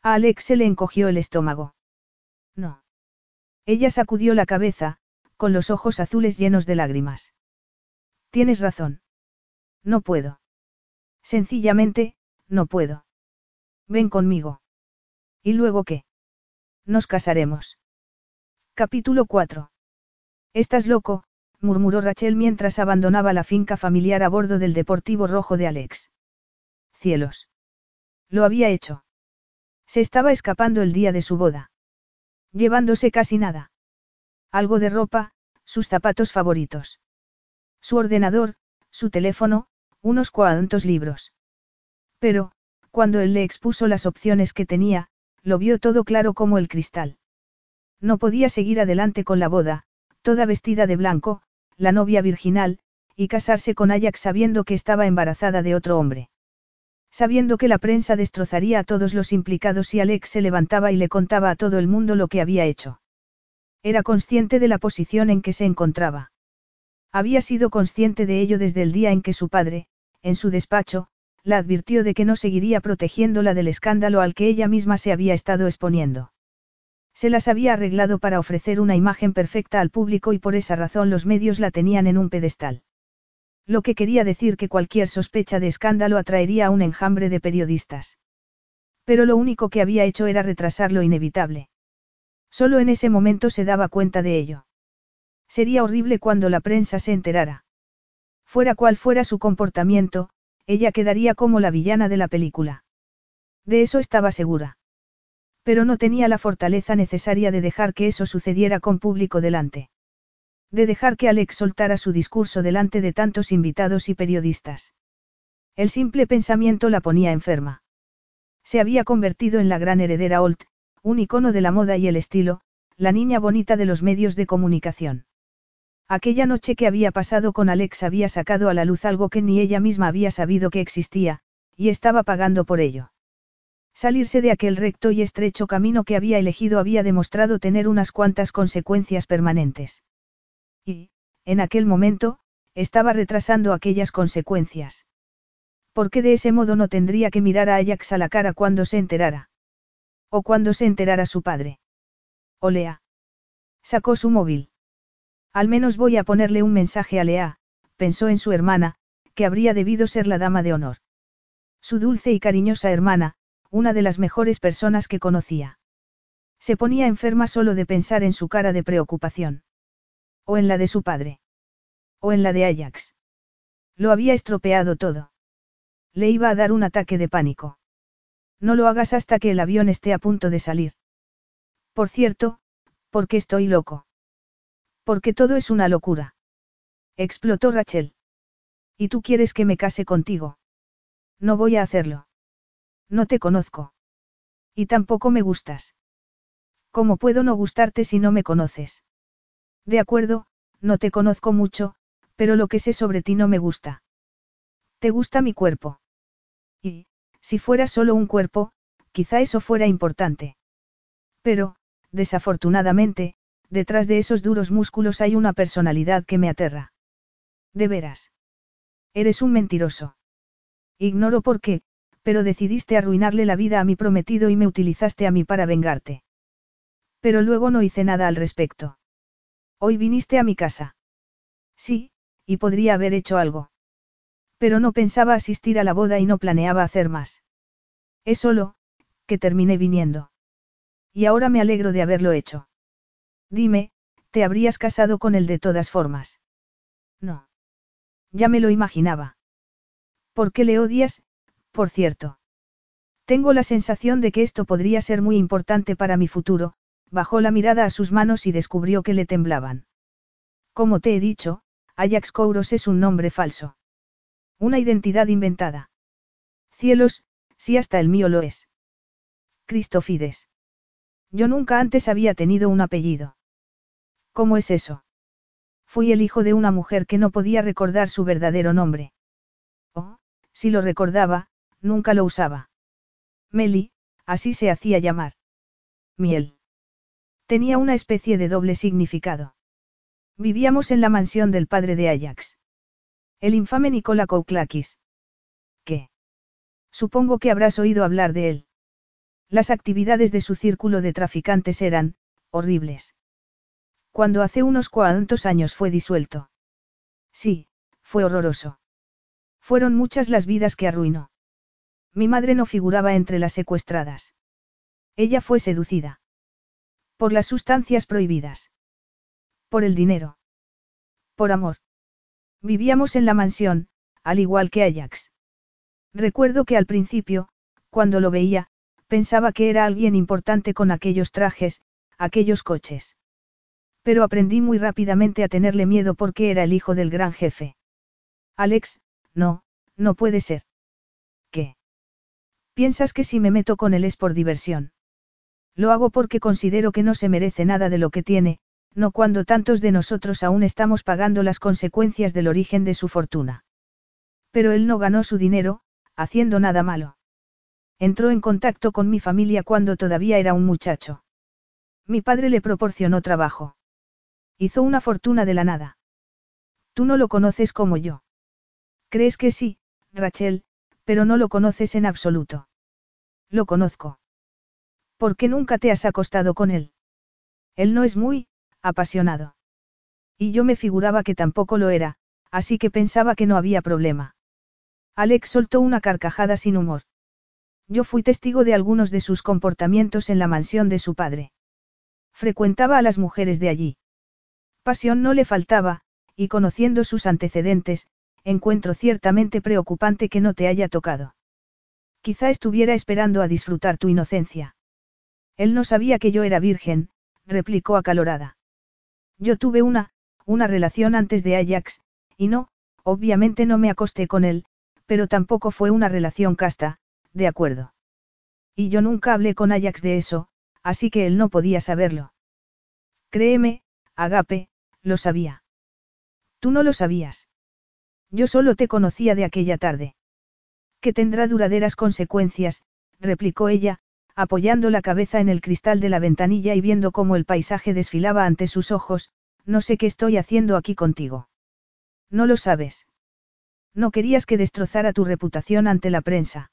A Alex se le encogió el estómago. No. Ella sacudió la cabeza, con los ojos azules llenos de lágrimas. Tienes razón. No puedo. Sencillamente, no puedo. Ven conmigo. ¿Y luego qué? Nos casaremos. Capítulo 4. Estás loco, murmuró Rachel mientras abandonaba la finca familiar a bordo del Deportivo Rojo de Alex. Cielos. Lo había hecho. Se estaba escapando el día de su boda. Llevándose casi nada. Algo de ropa, sus zapatos favoritos. Su ordenador, su teléfono, unos cuantos libros. Pero, cuando él le expuso las opciones que tenía, lo vio todo claro como el cristal. No podía seguir adelante con la boda, toda vestida de blanco, la novia virginal, y casarse con Ajax sabiendo que estaba embarazada de otro hombre. Sabiendo que la prensa destrozaría a todos los implicados si Alex se levantaba y le contaba a todo el mundo lo que había hecho. Era consciente de la posición en que se encontraba. Había sido consciente de ello desde el día en que su padre, en su despacho, la advirtió de que no seguiría protegiéndola del escándalo al que ella misma se había estado exponiendo. Se las había arreglado para ofrecer una imagen perfecta al público y por esa razón los medios la tenían en un pedestal. Lo que quería decir que cualquier sospecha de escándalo atraería a un enjambre de periodistas. Pero lo único que había hecho era retrasar lo inevitable. Solo en ese momento se daba cuenta de ello. Sería horrible cuando la prensa se enterara. Fuera cual fuera su comportamiento, ella quedaría como la villana de la película. De eso estaba segura. Pero no tenía la fortaleza necesaria de dejar que eso sucediera con público delante. De dejar que Alex soltara su discurso delante de tantos invitados y periodistas. El simple pensamiento la ponía enferma. Se había convertido en la gran heredera Olt, un icono de la moda y el estilo, la niña bonita de los medios de comunicación. Aquella noche que había pasado con Alex había sacado a la luz algo que ni ella misma había sabido que existía, y estaba pagando por ello. Salirse de aquel recto y estrecho camino que había elegido había demostrado tener unas cuantas consecuencias permanentes. Y, en aquel momento, estaba retrasando aquellas consecuencias. Porque de ese modo no tendría que mirar a Ajax a la cara cuando se enterara. O cuando se enterara su padre. Olea. Sacó su móvil. Al menos voy a ponerle un mensaje a Lea, pensó en su hermana, que habría debido ser la dama de honor. Su dulce y cariñosa hermana, una de las mejores personas que conocía. Se ponía enferma solo de pensar en su cara de preocupación. O en la de su padre. O en la de Ajax. Lo había estropeado todo. Le iba a dar un ataque de pánico. No lo hagas hasta que el avión esté a punto de salir. Por cierto, porque estoy loco. Porque todo es una locura. Explotó Rachel. ¿Y tú quieres que me case contigo? No voy a hacerlo. No te conozco. Y tampoco me gustas. ¿Cómo puedo no gustarte si no me conoces? De acuerdo, no te conozco mucho, pero lo que sé sobre ti no me gusta. ¿Te gusta mi cuerpo? Y, si fuera solo un cuerpo, quizá eso fuera importante. Pero, desafortunadamente, detrás de esos duros músculos hay una personalidad que me aterra. De veras. Eres un mentiroso. Ignoro por qué, pero decidiste arruinarle la vida a mi prometido y me utilizaste a mí para vengarte. Pero luego no hice nada al respecto. Hoy viniste a mi casa. Sí, y podría haber hecho algo. Pero no pensaba asistir a la boda y no planeaba hacer más. Es solo, que terminé viniendo. Y ahora me alegro de haberlo hecho. Dime, ¿te habrías casado con él de todas formas? No. Ya me lo imaginaba. ¿Por qué le odias, por cierto? Tengo la sensación de que esto podría ser muy importante para mi futuro, bajó la mirada a sus manos y descubrió que le temblaban. Como te he dicho, Ajax Kouros es un nombre falso. Una identidad inventada. Cielos, si hasta el mío lo es. Cristofides. Yo nunca antes había tenido un apellido. ¿Cómo es eso? Fui el hijo de una mujer que no podía recordar su verdadero nombre. Oh, si lo recordaba, nunca lo usaba. Meli, así se hacía llamar. Miel. Tenía una especie de doble significado. Vivíamos en la mansión del padre de Ajax. El infame Nicola Kouklakis. ¿Qué? Supongo que habrás oído hablar de él. Las actividades de su círculo de traficantes eran, horribles. Cuando hace unos cuantos años fue disuelto. Sí, fue horroroso. Fueron muchas las vidas que arruinó. Mi madre no figuraba entre las secuestradas. Ella fue seducida. Por las sustancias prohibidas. Por el dinero. Por amor. Vivíamos en la mansión, al igual que Ajax. Recuerdo que al principio, cuando lo veía, pensaba que era alguien importante con aquellos trajes, aquellos coches. Pero aprendí muy rápidamente a tenerle miedo porque era el hijo del gran jefe. Alex, no, no puede ser. ¿Qué? ¿Piensas que si me meto con él es por diversión? Lo hago porque considero que no se merece nada de lo que tiene, no cuando tantos de nosotros aún estamos pagando las consecuencias del origen de su fortuna. Pero él no ganó su dinero, haciendo nada malo. Entró en contacto con mi familia cuando todavía era un muchacho. Mi padre le proporcionó trabajo. Hizo una fortuna de la nada. Tú no lo conoces como yo. Crees que sí, Rachel, pero no lo conoces en absoluto. Lo conozco. ¿Por qué nunca te has acostado con él? Él no es muy, apasionado. Y yo me figuraba que tampoco lo era, así que pensaba que no había problema. Alex soltó una carcajada sin humor. Yo fui testigo de algunos de sus comportamientos en la mansión de su padre. Frecuentaba a las mujeres de allí. Pasión no le faltaba, y conociendo sus antecedentes, encuentro ciertamente preocupante que no te haya tocado. Quizá estuviera esperando a disfrutar tu inocencia. Él no sabía que yo era virgen, replicó acalorada. Yo tuve una, una relación antes de Ajax, y no, obviamente no me acosté con él, pero tampoco fue una relación casta, de acuerdo. Y yo nunca hablé con Ajax de eso, así que él no podía saberlo. Créeme, Agape, lo sabía. Tú no lo sabías. Yo solo te conocía de aquella tarde. Que tendrá duraderas consecuencias, replicó ella, apoyando la cabeza en el cristal de la ventanilla y viendo cómo el paisaje desfilaba ante sus ojos, no sé qué estoy haciendo aquí contigo. No lo sabes. No querías que destrozara tu reputación ante la prensa.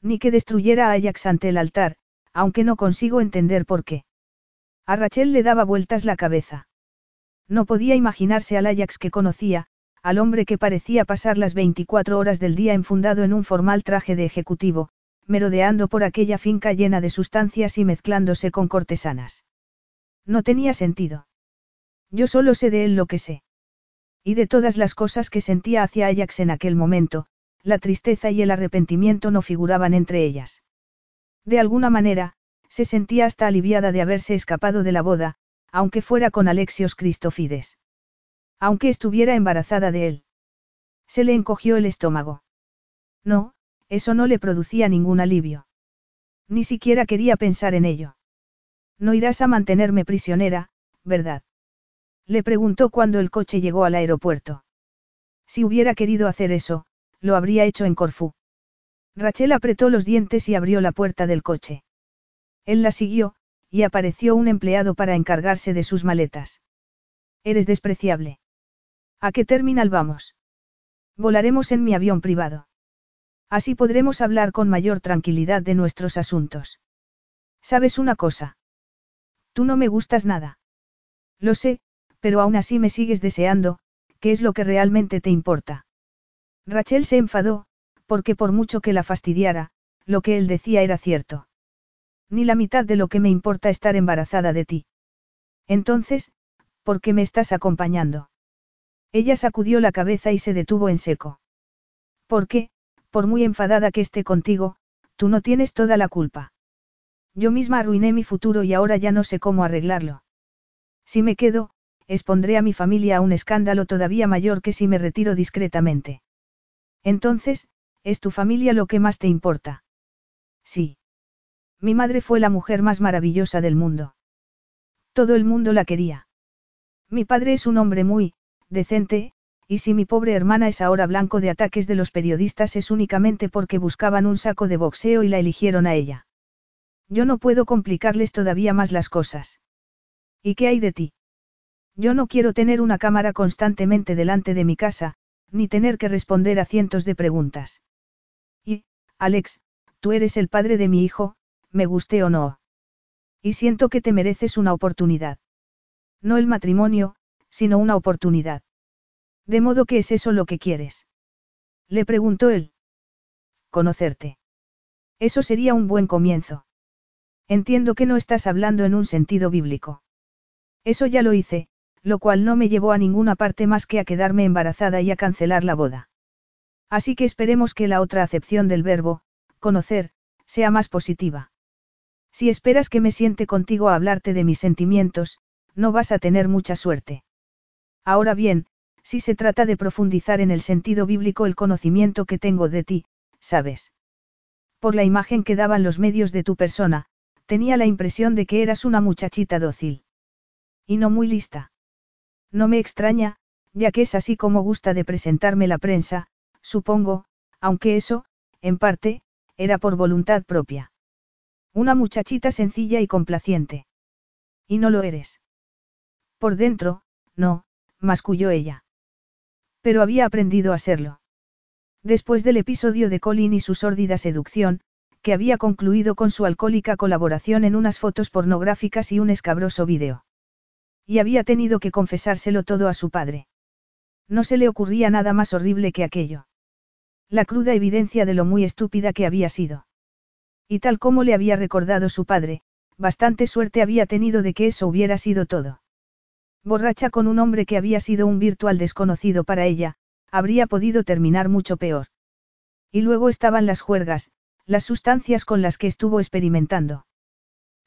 Ni que destruyera a Ajax ante el altar, aunque no consigo entender por qué. A Rachel le daba vueltas la cabeza. No podía imaginarse al Ajax que conocía, al hombre que parecía pasar las 24 horas del día enfundado en un formal traje de ejecutivo, merodeando por aquella finca llena de sustancias y mezclándose con cortesanas. No tenía sentido. Yo solo sé de él lo que sé. Y de todas las cosas que sentía hacia Ajax en aquel momento, la tristeza y el arrepentimiento no figuraban entre ellas. De alguna manera, se sentía hasta aliviada de haberse escapado de la boda, aunque fuera con Alexios Cristofides. Aunque estuviera embarazada de él. Se le encogió el estómago. No, eso no le producía ningún alivio. Ni siquiera quería pensar en ello. No irás a mantenerme prisionera, ¿verdad? Le preguntó cuando el coche llegó al aeropuerto. Si hubiera querido hacer eso, lo habría hecho en Corfú. Rachel apretó los dientes y abrió la puerta del coche. Él la siguió, y apareció un empleado para encargarse de sus maletas. Eres despreciable. ¿A qué terminal vamos? Volaremos en mi avión privado. Así podremos hablar con mayor tranquilidad de nuestros asuntos. ¿Sabes una cosa? Tú no me gustas nada. Lo sé, pero aún así me sigues deseando, ¿qué es lo que realmente te importa? Rachel se enfadó, porque por mucho que la fastidiara, lo que él decía era cierto. Ni la mitad de lo que me importa estar embarazada de ti. Entonces, ¿por qué me estás acompañando? Ella sacudió la cabeza y se detuvo en seco. ¿Por qué, por muy enfadada que esté contigo, tú no tienes toda la culpa? Yo misma arruiné mi futuro y ahora ya no sé cómo arreglarlo. Si me quedo, expondré a mi familia a un escándalo todavía mayor que si me retiro discretamente. Entonces, ¿es tu familia lo que más te importa? Sí. Mi madre fue la mujer más maravillosa del mundo. Todo el mundo la quería. Mi padre es un hombre muy, decente, y si mi pobre hermana es ahora blanco de ataques de los periodistas es únicamente porque buscaban un saco de boxeo y la eligieron a ella. Yo no puedo complicarles todavía más las cosas. ¿Y qué hay de ti? Yo no quiero tener una cámara constantemente delante de mi casa, ni tener que responder a cientos de preguntas. Y, Alex, tú eres el padre de mi hijo, me guste o no. Y siento que te mereces una oportunidad. No el matrimonio, sino una oportunidad. De modo que es eso lo que quieres. Le preguntó él. Conocerte. Eso sería un buen comienzo. Entiendo que no estás hablando en un sentido bíblico. Eso ya lo hice, lo cual no me llevó a ninguna parte más que a quedarme embarazada y a cancelar la boda. Así que esperemos que la otra acepción del verbo, conocer, sea más positiva. Si esperas que me siente contigo a hablarte de mis sentimientos, no vas a tener mucha suerte. Ahora bien, si se trata de profundizar en el sentido bíblico el conocimiento que tengo de ti, sabes. Por la imagen que daban los medios de tu persona, tenía la impresión de que eras una muchachita dócil. Y no muy lista. No me extraña, ya que es así como gusta de presentarme la prensa, supongo, aunque eso, en parte, era por voluntad propia. Una muchachita sencilla y complaciente. Y no lo eres. Por dentro, no, masculló ella. Pero había aprendido a serlo. Después del episodio de Colin y su sórdida seducción, que había concluido con su alcohólica colaboración en unas fotos pornográficas y un escabroso vídeo. Y había tenido que confesárselo todo a su padre. No se le ocurría nada más horrible que aquello. La cruda evidencia de lo muy estúpida que había sido. Y tal como le había recordado su padre, bastante suerte había tenido de que eso hubiera sido todo. Borracha con un hombre que había sido un virtual desconocido para ella, habría podido terminar mucho peor. Y luego estaban las juergas, las sustancias con las que estuvo experimentando.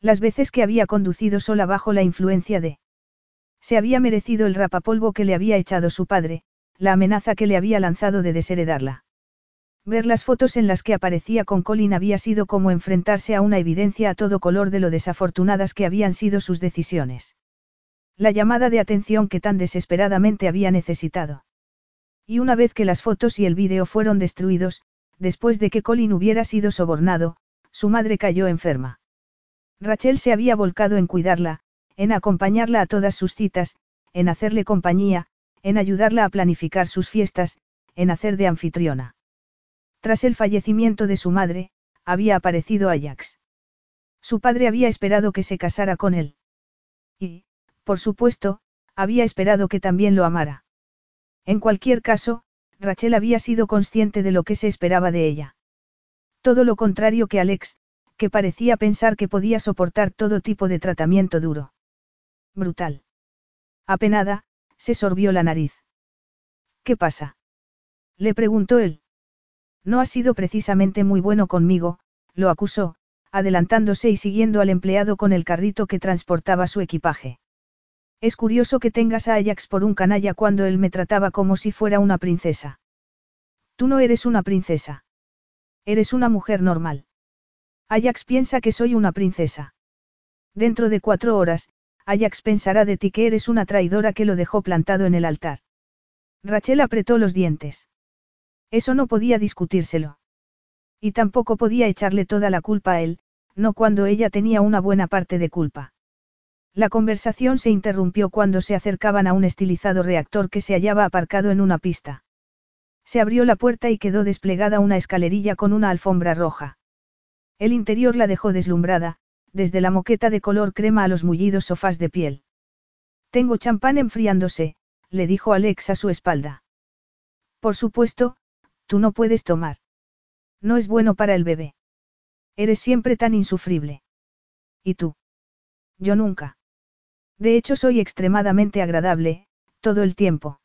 Las veces que había conducido sola bajo la influencia de... Se había merecido el rapapolvo que le había echado su padre, la amenaza que le había lanzado de desheredarla. Ver las fotos en las que aparecía con Colin había sido como enfrentarse a una evidencia a todo color de lo desafortunadas que habían sido sus decisiones. La llamada de atención que tan desesperadamente había necesitado. Y una vez que las fotos y el vídeo fueron destruidos, después de que Colin hubiera sido sobornado, su madre cayó enferma. Rachel se había volcado en cuidarla, en acompañarla a todas sus citas, en hacerle compañía, en ayudarla a planificar sus fiestas, en hacer de anfitriona. Tras el fallecimiento de su madre, había aparecido Ajax. Su padre había esperado que se casara con él. Y, por supuesto, había esperado que también lo amara. En cualquier caso, Rachel había sido consciente de lo que se esperaba de ella. Todo lo contrario que Alex, que parecía pensar que podía soportar todo tipo de tratamiento duro. Brutal. Apenada, se sorbió la nariz. ¿Qué pasa? Le preguntó él. No ha sido precisamente muy bueno conmigo, lo acusó, adelantándose y siguiendo al empleado con el carrito que transportaba su equipaje. Es curioso que tengas a Ajax por un canalla cuando él me trataba como si fuera una princesa. Tú no eres una princesa. Eres una mujer normal. Ajax piensa que soy una princesa. Dentro de cuatro horas, Ajax pensará de ti que eres una traidora que lo dejó plantado en el altar. Rachel apretó los dientes. Eso no podía discutírselo. Y tampoco podía echarle toda la culpa a él, no cuando ella tenía una buena parte de culpa. La conversación se interrumpió cuando se acercaban a un estilizado reactor que se hallaba aparcado en una pista. Se abrió la puerta y quedó desplegada una escalerilla con una alfombra roja. El interior la dejó deslumbrada, desde la moqueta de color crema a los mullidos sofás de piel. Tengo champán enfriándose, le dijo Alex a su espalda. Por supuesto, tú no puedes tomar. No es bueno para el bebé. Eres siempre tan insufrible. ¿Y tú? Yo nunca. De hecho soy extremadamente agradable, todo el tiempo.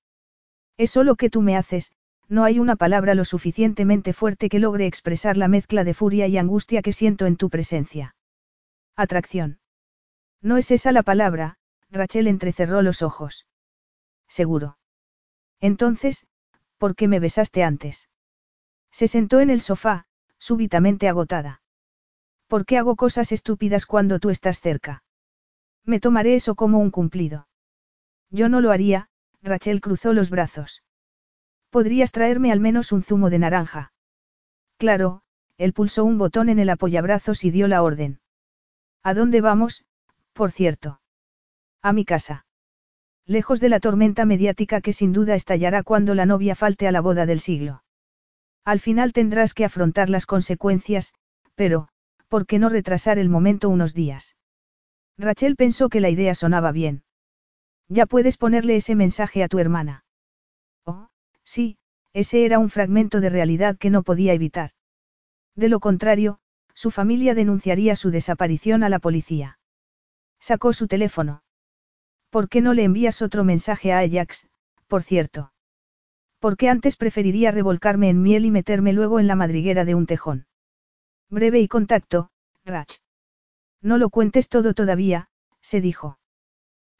Es solo que tú me haces, no hay una palabra lo suficientemente fuerte que logre expresar la mezcla de furia y angustia que siento en tu presencia. Atracción. No es esa la palabra, Rachel entrecerró los ojos. Seguro. Entonces, ¿por qué me besaste antes? Se sentó en el sofá, súbitamente agotada. ¿Por qué hago cosas estúpidas cuando tú estás cerca? Me tomaré eso como un cumplido. Yo no lo haría, Rachel cruzó los brazos. Podrías traerme al menos un zumo de naranja. Claro, él pulsó un botón en el apoyabrazos y dio la orden. ¿A dónde vamos, por cierto? A mi casa. Lejos de la tormenta mediática que sin duda estallará cuando la novia falte a la boda del siglo. Al final tendrás que afrontar las consecuencias, pero, ¿por qué no retrasar el momento unos días? Rachel pensó que la idea sonaba bien. Ya puedes ponerle ese mensaje a tu hermana. Oh, sí, ese era un fragmento de realidad que no podía evitar. De lo contrario, su familia denunciaría su desaparición a la policía. Sacó su teléfono. ¿Por qué no le envías otro mensaje a Ajax, por cierto? Porque antes preferiría revolcarme en miel y meterme luego en la madriguera de un tejón. Breve y contacto, Rach. No lo cuentes todo todavía, se dijo.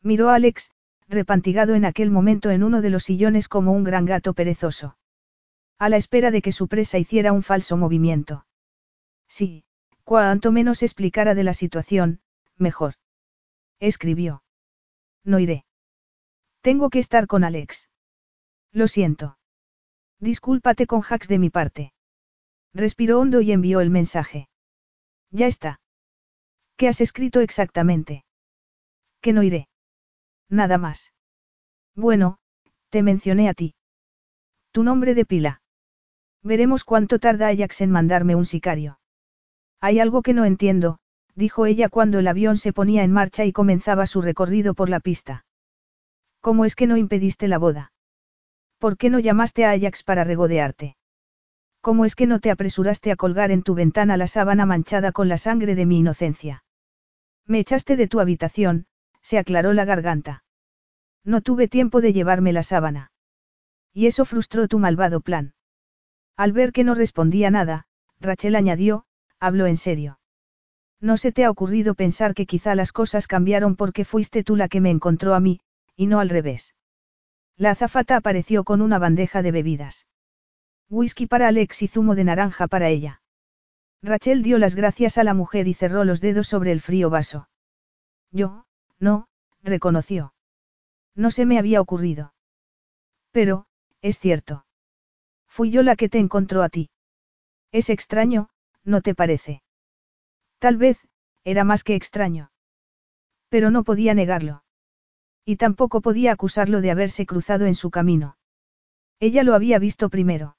Miró a Alex, repantigado en aquel momento en uno de los sillones como un gran gato perezoso. A la espera de que su presa hiciera un falso movimiento. Sí, cuanto menos explicara de la situación, mejor. Escribió. No iré. Tengo que estar con Alex. Lo siento. Discúlpate con Jax de mi parte. Respiró hondo y envió el mensaje. Ya está. ¿Qué has escrito exactamente? Que no iré. Nada más. Bueno, te mencioné a ti. Tu nombre de pila. Veremos cuánto tarda Ajax en mandarme un sicario. Hay algo que no entiendo, dijo ella cuando el avión se ponía en marcha y comenzaba su recorrido por la pista. ¿Cómo es que no impediste la boda? ¿Por qué no llamaste a Ajax para regodearte? ¿Cómo es que no te apresuraste a colgar en tu ventana la sábana manchada con la sangre de mi inocencia? Me echaste de tu habitación, se aclaró la garganta. No tuve tiempo de llevarme la sábana. Y eso frustró tu malvado plan. Al ver que no respondía nada, Rachel añadió, habló en serio. ¿No se te ha ocurrido pensar que quizá las cosas cambiaron porque fuiste tú la que me encontró a mí, y no al revés? La azafata apareció con una bandeja de bebidas. Whisky para Alex y zumo de naranja para ella. Rachel dio las gracias a la mujer y cerró los dedos sobre el frío vaso. Yo, no, reconoció. No se me había ocurrido. Pero, es cierto. Fui yo la que te encontró a ti. Es extraño, ¿no te parece? Tal vez, era más que extraño. Pero no podía negarlo. Y tampoco podía acusarlo de haberse cruzado en su camino. Ella lo había visto primero.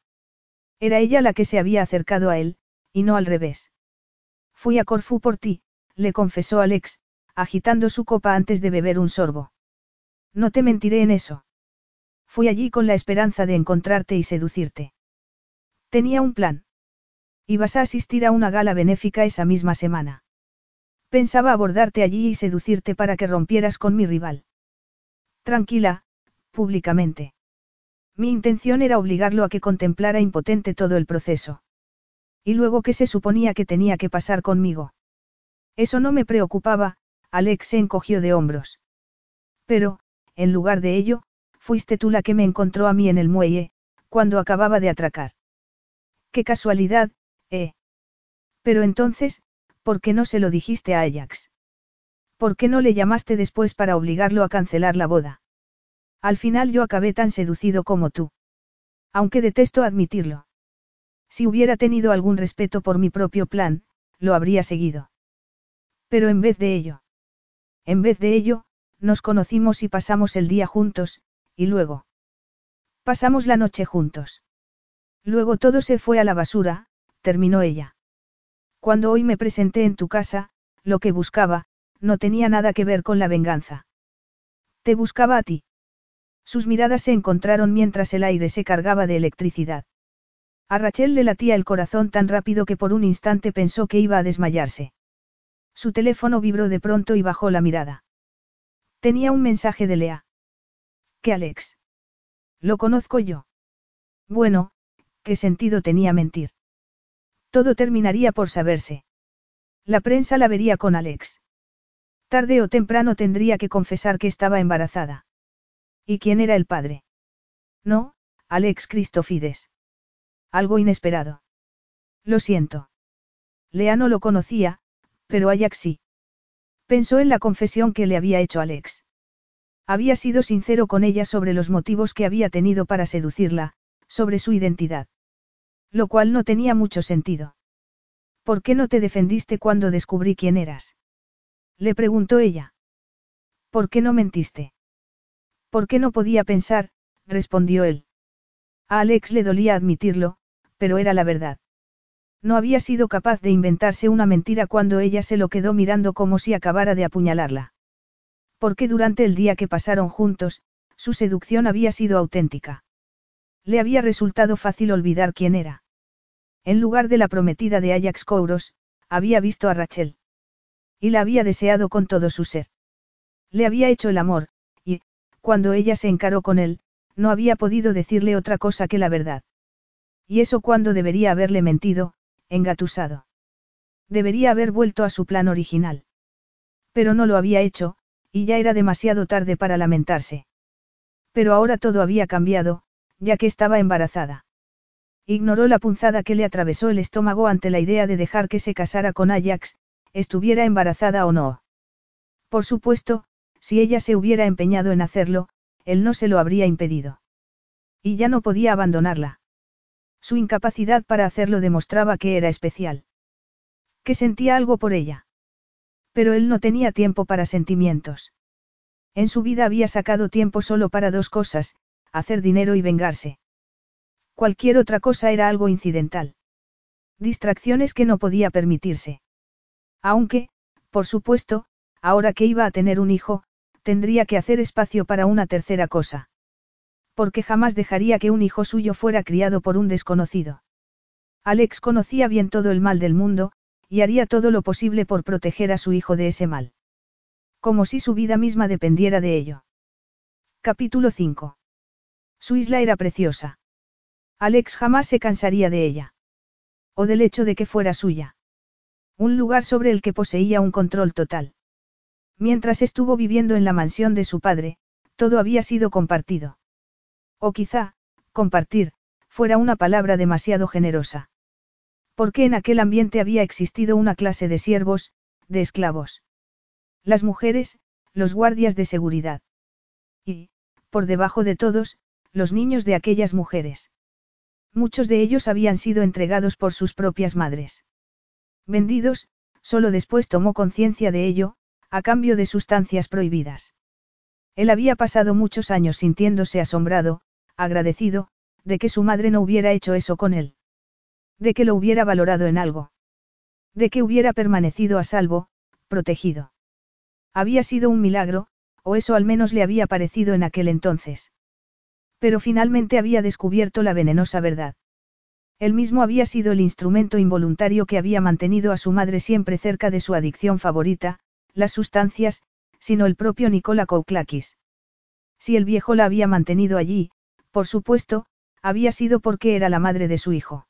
Era ella la que se había acercado a él, y no al revés. Fui a Corfú por ti, le confesó Alex, agitando su copa antes de beber un sorbo. No te mentiré en eso. Fui allí con la esperanza de encontrarte y seducirte. Tenía un plan. Ibas a asistir a una gala benéfica esa misma semana. Pensaba abordarte allí y seducirte para que rompieras con mi rival. Tranquila, públicamente. Mi intención era obligarlo a que contemplara impotente todo el proceso. Y luego que se suponía que tenía que pasar conmigo. Eso no me preocupaba, Alex se encogió de hombros. Pero, en lugar de ello, fuiste tú la que me encontró a mí en el muelle, cuando acababa de atracar. Qué casualidad, ¿eh? Pero entonces, ¿por qué no se lo dijiste a Ajax? ¿Por qué no le llamaste después para obligarlo a cancelar la boda? Al final yo acabé tan seducido como tú. Aunque detesto admitirlo. Si hubiera tenido algún respeto por mi propio plan, lo habría seguido. Pero en vez de ello. En vez de ello, nos conocimos y pasamos el día juntos, y luego. Pasamos la noche juntos. Luego todo se fue a la basura, terminó ella. Cuando hoy me presenté en tu casa, lo que buscaba, no tenía nada que ver con la venganza. Te buscaba a ti. Sus miradas se encontraron mientras el aire se cargaba de electricidad. A Rachel le latía el corazón tan rápido que por un instante pensó que iba a desmayarse. Su teléfono vibró de pronto y bajó la mirada. Tenía un mensaje de Lea. ¿Qué Alex? Lo conozco yo. Bueno, ¿qué sentido tenía mentir? Todo terminaría por saberse. La prensa la vería con Alex. Tarde o temprano tendría que confesar que estaba embarazada. ¿Y quién era el padre? No, Alex Cristofides. Algo inesperado. Lo siento. Lea no lo conocía, pero Ajax sí. Pensó en la confesión que le había hecho Alex. Había sido sincero con ella sobre los motivos que había tenido para seducirla, sobre su identidad. Lo cual no tenía mucho sentido. ¿Por qué no te defendiste cuando descubrí quién eras? Le preguntó ella. ¿Por qué no mentiste? ¿Por qué no podía pensar? respondió él. A Alex le dolía admitirlo, pero era la verdad. No había sido capaz de inventarse una mentira cuando ella se lo quedó mirando como si acabara de apuñalarla. Porque durante el día que pasaron juntos, su seducción había sido auténtica. Le había resultado fácil olvidar quién era. En lugar de la prometida de Ajax Kouros, había visto a Rachel. Y la había deseado con todo su ser. Le había hecho el amor, y, cuando ella se encaró con él, no había podido decirle otra cosa que la verdad. Y eso cuando debería haberle mentido, engatusado. Debería haber vuelto a su plan original. Pero no lo había hecho, y ya era demasiado tarde para lamentarse. Pero ahora todo había cambiado, ya que estaba embarazada. Ignoró la punzada que le atravesó el estómago ante la idea de dejar que se casara con Ajax, estuviera embarazada o no. Por supuesto, si ella se hubiera empeñado en hacerlo, él no se lo habría impedido. Y ya no podía abandonarla. Su incapacidad para hacerlo demostraba que era especial. Que sentía algo por ella. Pero él no tenía tiempo para sentimientos. En su vida había sacado tiempo solo para dos cosas, hacer dinero y vengarse. Cualquier otra cosa era algo incidental. Distracciones que no podía permitirse. Aunque, por supuesto, ahora que iba a tener un hijo, tendría que hacer espacio para una tercera cosa. Porque jamás dejaría que un hijo suyo fuera criado por un desconocido. Alex conocía bien todo el mal del mundo, y haría todo lo posible por proteger a su hijo de ese mal. Como si su vida misma dependiera de ello. Capítulo 5. Su isla era preciosa. Alex jamás se cansaría de ella. O del hecho de que fuera suya. Un lugar sobre el que poseía un control total. Mientras estuvo viviendo en la mansión de su padre, todo había sido compartido. O quizá, compartir, fuera una palabra demasiado generosa. Porque en aquel ambiente había existido una clase de siervos, de esclavos. Las mujeres, los guardias de seguridad. Y, por debajo de todos, los niños de aquellas mujeres. Muchos de ellos habían sido entregados por sus propias madres. Vendidos, solo después tomó conciencia de ello, a cambio de sustancias prohibidas. Él había pasado muchos años sintiéndose asombrado, agradecido, de que su madre no hubiera hecho eso con él. De que lo hubiera valorado en algo. De que hubiera permanecido a salvo, protegido. Había sido un milagro, o eso al menos le había parecido en aquel entonces. Pero finalmente había descubierto la venenosa verdad. Él mismo había sido el instrumento involuntario que había mantenido a su madre siempre cerca de su adicción favorita, las sustancias, sino el propio Nicola Kouklakis. Si el viejo la había mantenido allí, por supuesto, había sido porque era la madre de su hijo.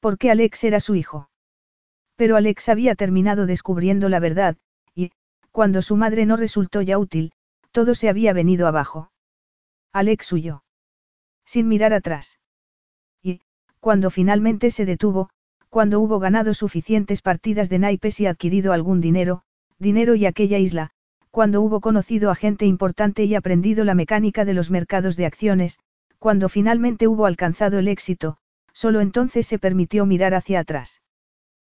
Porque Alex era su hijo. Pero Alex había terminado descubriendo la verdad, y, cuando su madre no resultó ya útil, todo se había venido abajo. Alex huyó. Sin mirar atrás. Cuando finalmente se detuvo, cuando hubo ganado suficientes partidas de naipes y adquirido algún dinero, dinero y aquella isla, cuando hubo conocido a gente importante y aprendido la mecánica de los mercados de acciones, cuando finalmente hubo alcanzado el éxito, solo entonces se permitió mirar hacia atrás.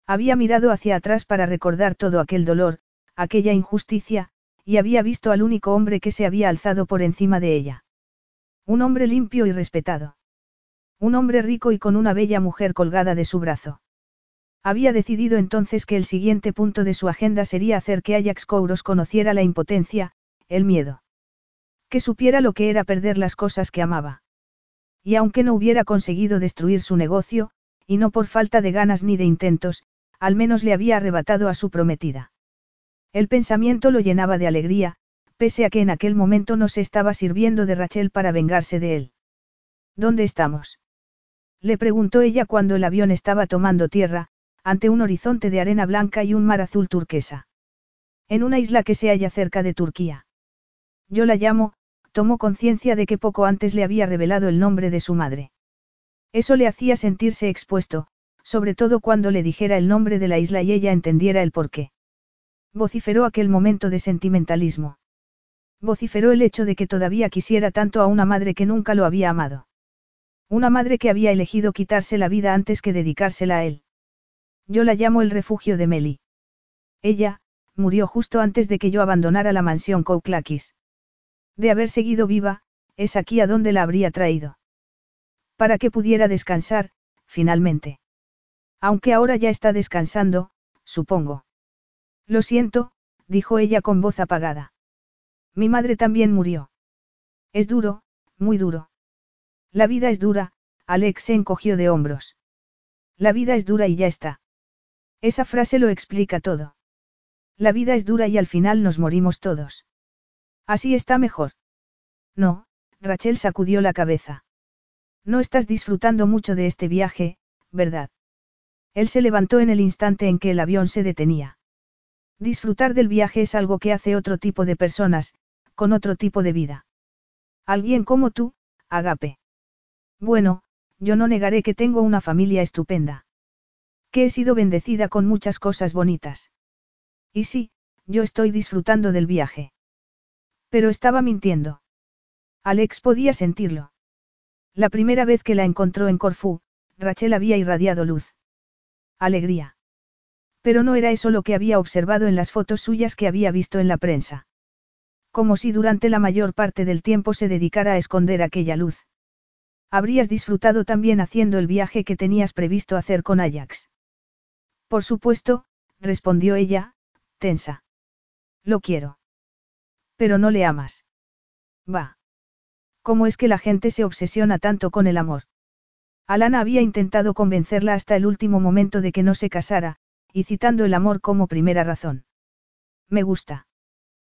Había mirado hacia atrás para recordar todo aquel dolor, aquella injusticia, y había visto al único hombre que se había alzado por encima de ella. Un hombre limpio y respetado. Un hombre rico y con una bella mujer colgada de su brazo. Había decidido entonces que el siguiente punto de su agenda sería hacer que Ajax Kouros conociera la impotencia, el miedo. Que supiera lo que era perder las cosas que amaba. Y aunque no hubiera conseguido destruir su negocio, y no por falta de ganas ni de intentos, al menos le había arrebatado a su prometida. El pensamiento lo llenaba de alegría, pese a que en aquel momento no se estaba sirviendo de Rachel para vengarse de él. ¿Dónde estamos? Le preguntó ella cuando el avión estaba tomando tierra, ante un horizonte de arena blanca y un mar azul turquesa. En una isla que se halla cerca de Turquía. Yo la llamo, tomó conciencia de que poco antes le había revelado el nombre de su madre. Eso le hacía sentirse expuesto, sobre todo cuando le dijera el nombre de la isla y ella entendiera el porqué. Vociferó aquel momento de sentimentalismo. Vociferó el hecho de que todavía quisiera tanto a una madre que nunca lo había amado. Una madre que había elegido quitarse la vida antes que dedicársela a él. Yo la llamo el refugio de Meli. Ella, murió justo antes de que yo abandonara la mansión Kouklakis. De haber seguido viva, es aquí a donde la habría traído. Para que pudiera descansar, finalmente. Aunque ahora ya está descansando, supongo. Lo siento, dijo ella con voz apagada. Mi madre también murió. Es duro, muy duro. La vida es dura, Alex se encogió de hombros. La vida es dura y ya está. Esa frase lo explica todo. La vida es dura y al final nos morimos todos. Así está mejor. No, Rachel sacudió la cabeza. No estás disfrutando mucho de este viaje, ¿verdad? Él se levantó en el instante en que el avión se detenía. Disfrutar del viaje es algo que hace otro tipo de personas, con otro tipo de vida. Alguien como tú, Agape. Bueno, yo no negaré que tengo una familia estupenda. Que he sido bendecida con muchas cosas bonitas. Y sí, yo estoy disfrutando del viaje. Pero estaba mintiendo. Alex podía sentirlo. La primera vez que la encontró en Corfú, Rachel había irradiado luz. Alegría. Pero no era eso lo que había observado en las fotos suyas que había visto en la prensa. Como si durante la mayor parte del tiempo se dedicara a esconder aquella luz. Habrías disfrutado también haciendo el viaje que tenías previsto hacer con Ajax. Por supuesto, respondió ella, tensa. Lo quiero. Pero no le amas. Va. ¿Cómo es que la gente se obsesiona tanto con el amor? Alana había intentado convencerla hasta el último momento de que no se casara, y citando el amor como primera razón. Me gusta.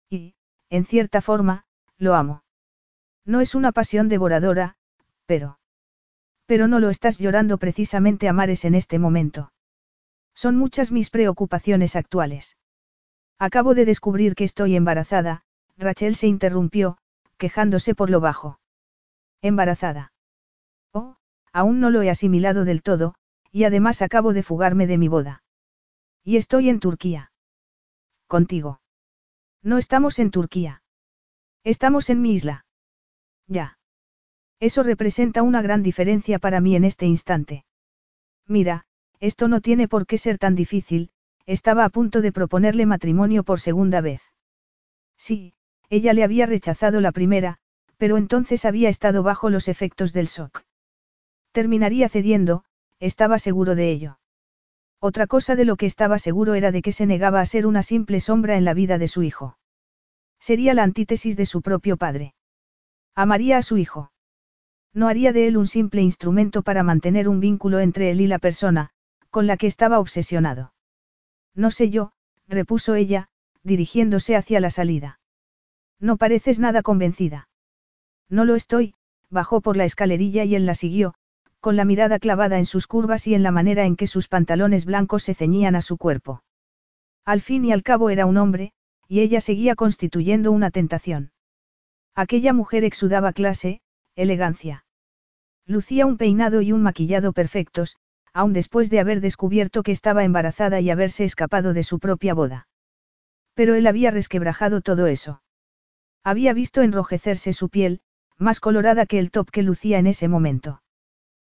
Y, en cierta forma, lo amo. No es una pasión devoradora, pero... Pero no lo estás llorando precisamente a mares en este momento. Son muchas mis preocupaciones actuales. Acabo de descubrir que estoy embarazada, Rachel se interrumpió, quejándose por lo bajo. Embarazada. Oh, aún no lo he asimilado del todo, y además acabo de fugarme de mi boda. Y estoy en Turquía. Contigo. No estamos en Turquía. Estamos en mi isla. Ya. Eso representa una gran diferencia para mí en este instante. Mira, esto no tiene por qué ser tan difícil, estaba a punto de proponerle matrimonio por segunda vez. Sí, ella le había rechazado la primera, pero entonces había estado bajo los efectos del shock. Terminaría cediendo, estaba seguro de ello. Otra cosa de lo que estaba seguro era de que se negaba a ser una simple sombra en la vida de su hijo. Sería la antítesis de su propio padre. Amaría a su hijo. No haría de él un simple instrumento para mantener un vínculo entre él y la persona, con la que estaba obsesionado. No sé yo, repuso ella, dirigiéndose hacia la salida. No pareces nada convencida. No lo estoy, bajó por la escalerilla y él la siguió, con la mirada clavada en sus curvas y en la manera en que sus pantalones blancos se ceñían a su cuerpo. Al fin y al cabo era un hombre, y ella seguía constituyendo una tentación. Aquella mujer exudaba clase, elegancia. Lucía un peinado y un maquillado perfectos, aun después de haber descubierto que estaba embarazada y haberse escapado de su propia boda. Pero él había resquebrajado todo eso. Había visto enrojecerse su piel, más colorada que el top que lucía en ese momento.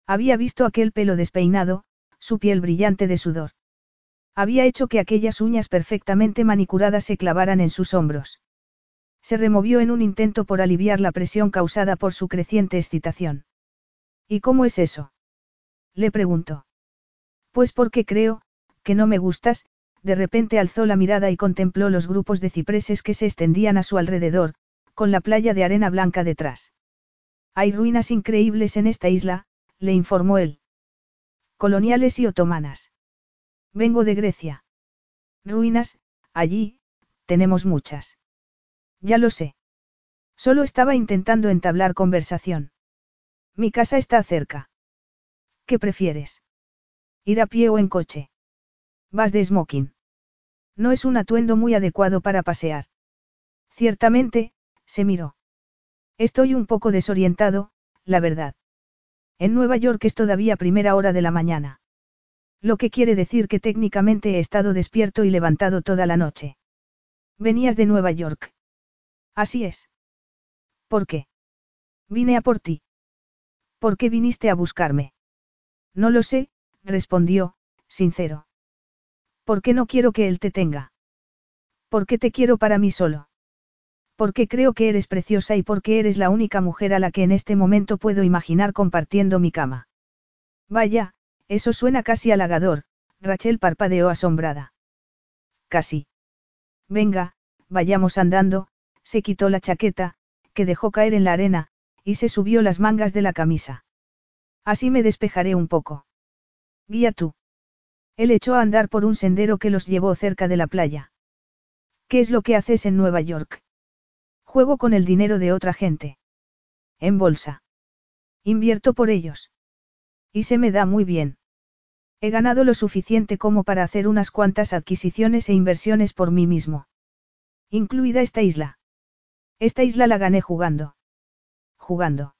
Había visto aquel pelo despeinado, su piel brillante de sudor. Había hecho que aquellas uñas perfectamente manicuradas se clavaran en sus hombros. Se removió en un intento por aliviar la presión causada por su creciente excitación. ¿Y cómo es eso? Le preguntó. Pues porque creo, que no me gustas, de repente alzó la mirada y contempló los grupos de cipreses que se extendían a su alrededor, con la playa de arena blanca detrás. Hay ruinas increíbles en esta isla, le informó él. Coloniales y otomanas. Vengo de Grecia. Ruinas, allí, tenemos muchas. Ya lo sé. Solo estaba intentando entablar conversación. Mi casa está cerca. ¿Qué prefieres? ¿Ir a pie o en coche? Vas de smoking. No es un atuendo muy adecuado para pasear. Ciertamente, se miró. Estoy un poco desorientado, la verdad. En Nueva York es todavía primera hora de la mañana. Lo que quiere decir que técnicamente he estado despierto y levantado toda la noche. Venías de Nueva York. Así es. ¿Por qué? Vine a por ti. ¿Por qué viniste a buscarme? No lo sé, respondió, sincero. ¿Por qué no quiero que él te tenga? ¿Por qué te quiero para mí solo? Porque creo que eres preciosa y porque eres la única mujer a la que en este momento puedo imaginar compartiendo mi cama. Vaya, Eso suena casi halagador, Rachel parpadeó asombrada. Casi. Venga, vayamos andando, se quitó la chaqueta, que dejó caer en la arena, y se subió las mangas de la camisa. Así me despejaré un poco. Guía tú. Él echó a andar por un sendero que los llevó cerca de la playa. ¿Qué es lo que haces en Nueva York? Juego con el dinero de otra gente. En bolsa. Invierto por ellos. Y se me da muy bien. He ganado lo suficiente como para hacer unas cuantas adquisiciones e inversiones por mí mismo. Incluida esta isla. Esta isla la gané jugando. Jugando.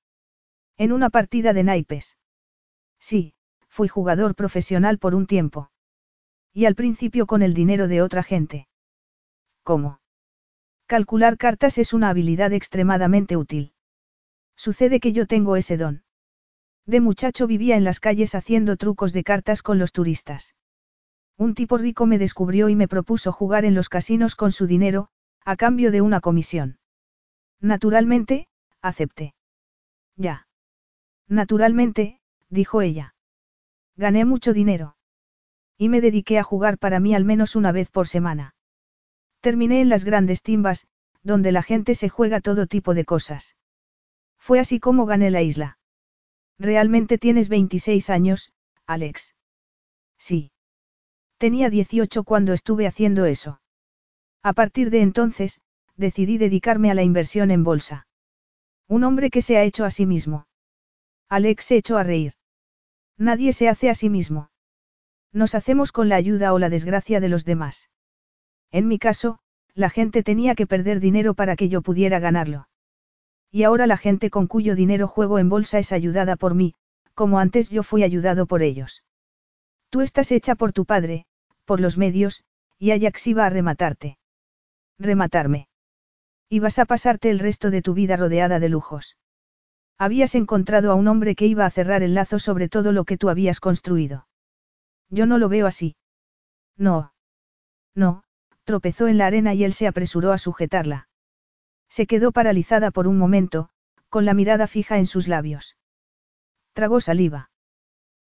En una partida de naipes. Sí, fui jugador profesional por un tiempo. Y al principio con el dinero de otra gente. ¿Cómo? Calcular cartas es una habilidad extremadamente útil. Sucede que yo tengo ese don. De muchacho vivía en las calles haciendo trucos de cartas con los turistas. Un tipo rico me descubrió y me propuso jugar en los casinos con su dinero, a cambio de una comisión. Naturalmente, acepté. Ya. Naturalmente, dijo ella. Gané mucho dinero. Y me dediqué a jugar para mí al menos una vez por semana. Terminé en las grandes timbas, donde la gente se juega todo tipo de cosas. Fue así como gané la isla. Realmente tienes 26 años, Alex. Sí. Tenía 18 cuando estuve haciendo eso. A partir de entonces, decidí dedicarme a la inversión en bolsa. Un hombre que se ha hecho a sí mismo. Alex se echó a reír. Nadie se hace a sí mismo. Nos hacemos con la ayuda o la desgracia de los demás. En mi caso, la gente tenía que perder dinero para que yo pudiera ganarlo. Y ahora la gente con cuyo dinero juego en bolsa es ayudada por mí, como antes yo fui ayudado por ellos. Tú estás hecha por tu padre, por los medios, y Ajax iba a rematarte. Rematarme. Y vas a pasarte el resto de tu vida rodeada de lujos. Habías encontrado a un hombre que iba a cerrar el lazo sobre todo lo que tú habías construido. Yo no lo veo así. No. No, tropezó en la arena y él se apresuró a sujetarla. Se quedó paralizada por un momento, con la mirada fija en sus labios. Tragó saliva.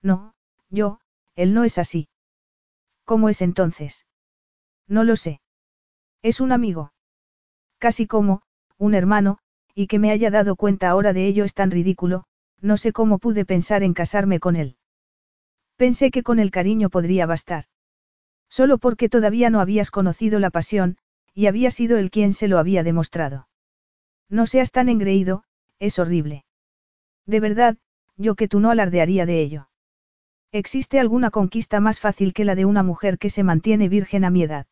No, yo, él no es así. ¿Cómo es entonces? No lo sé. Es un amigo. Casi como, un hermano, y que me haya dado cuenta ahora de ello es tan ridículo, no sé cómo pude pensar en casarme con él. Pensé que con el cariño podría bastar. Solo porque todavía no habías conocido la pasión, y había sido él quien se lo había demostrado. No seas tan engreído, es horrible. De verdad, yo que tú no alardearía de ello. ¿Existe alguna conquista más fácil que la de una mujer que se mantiene virgen a mi edad?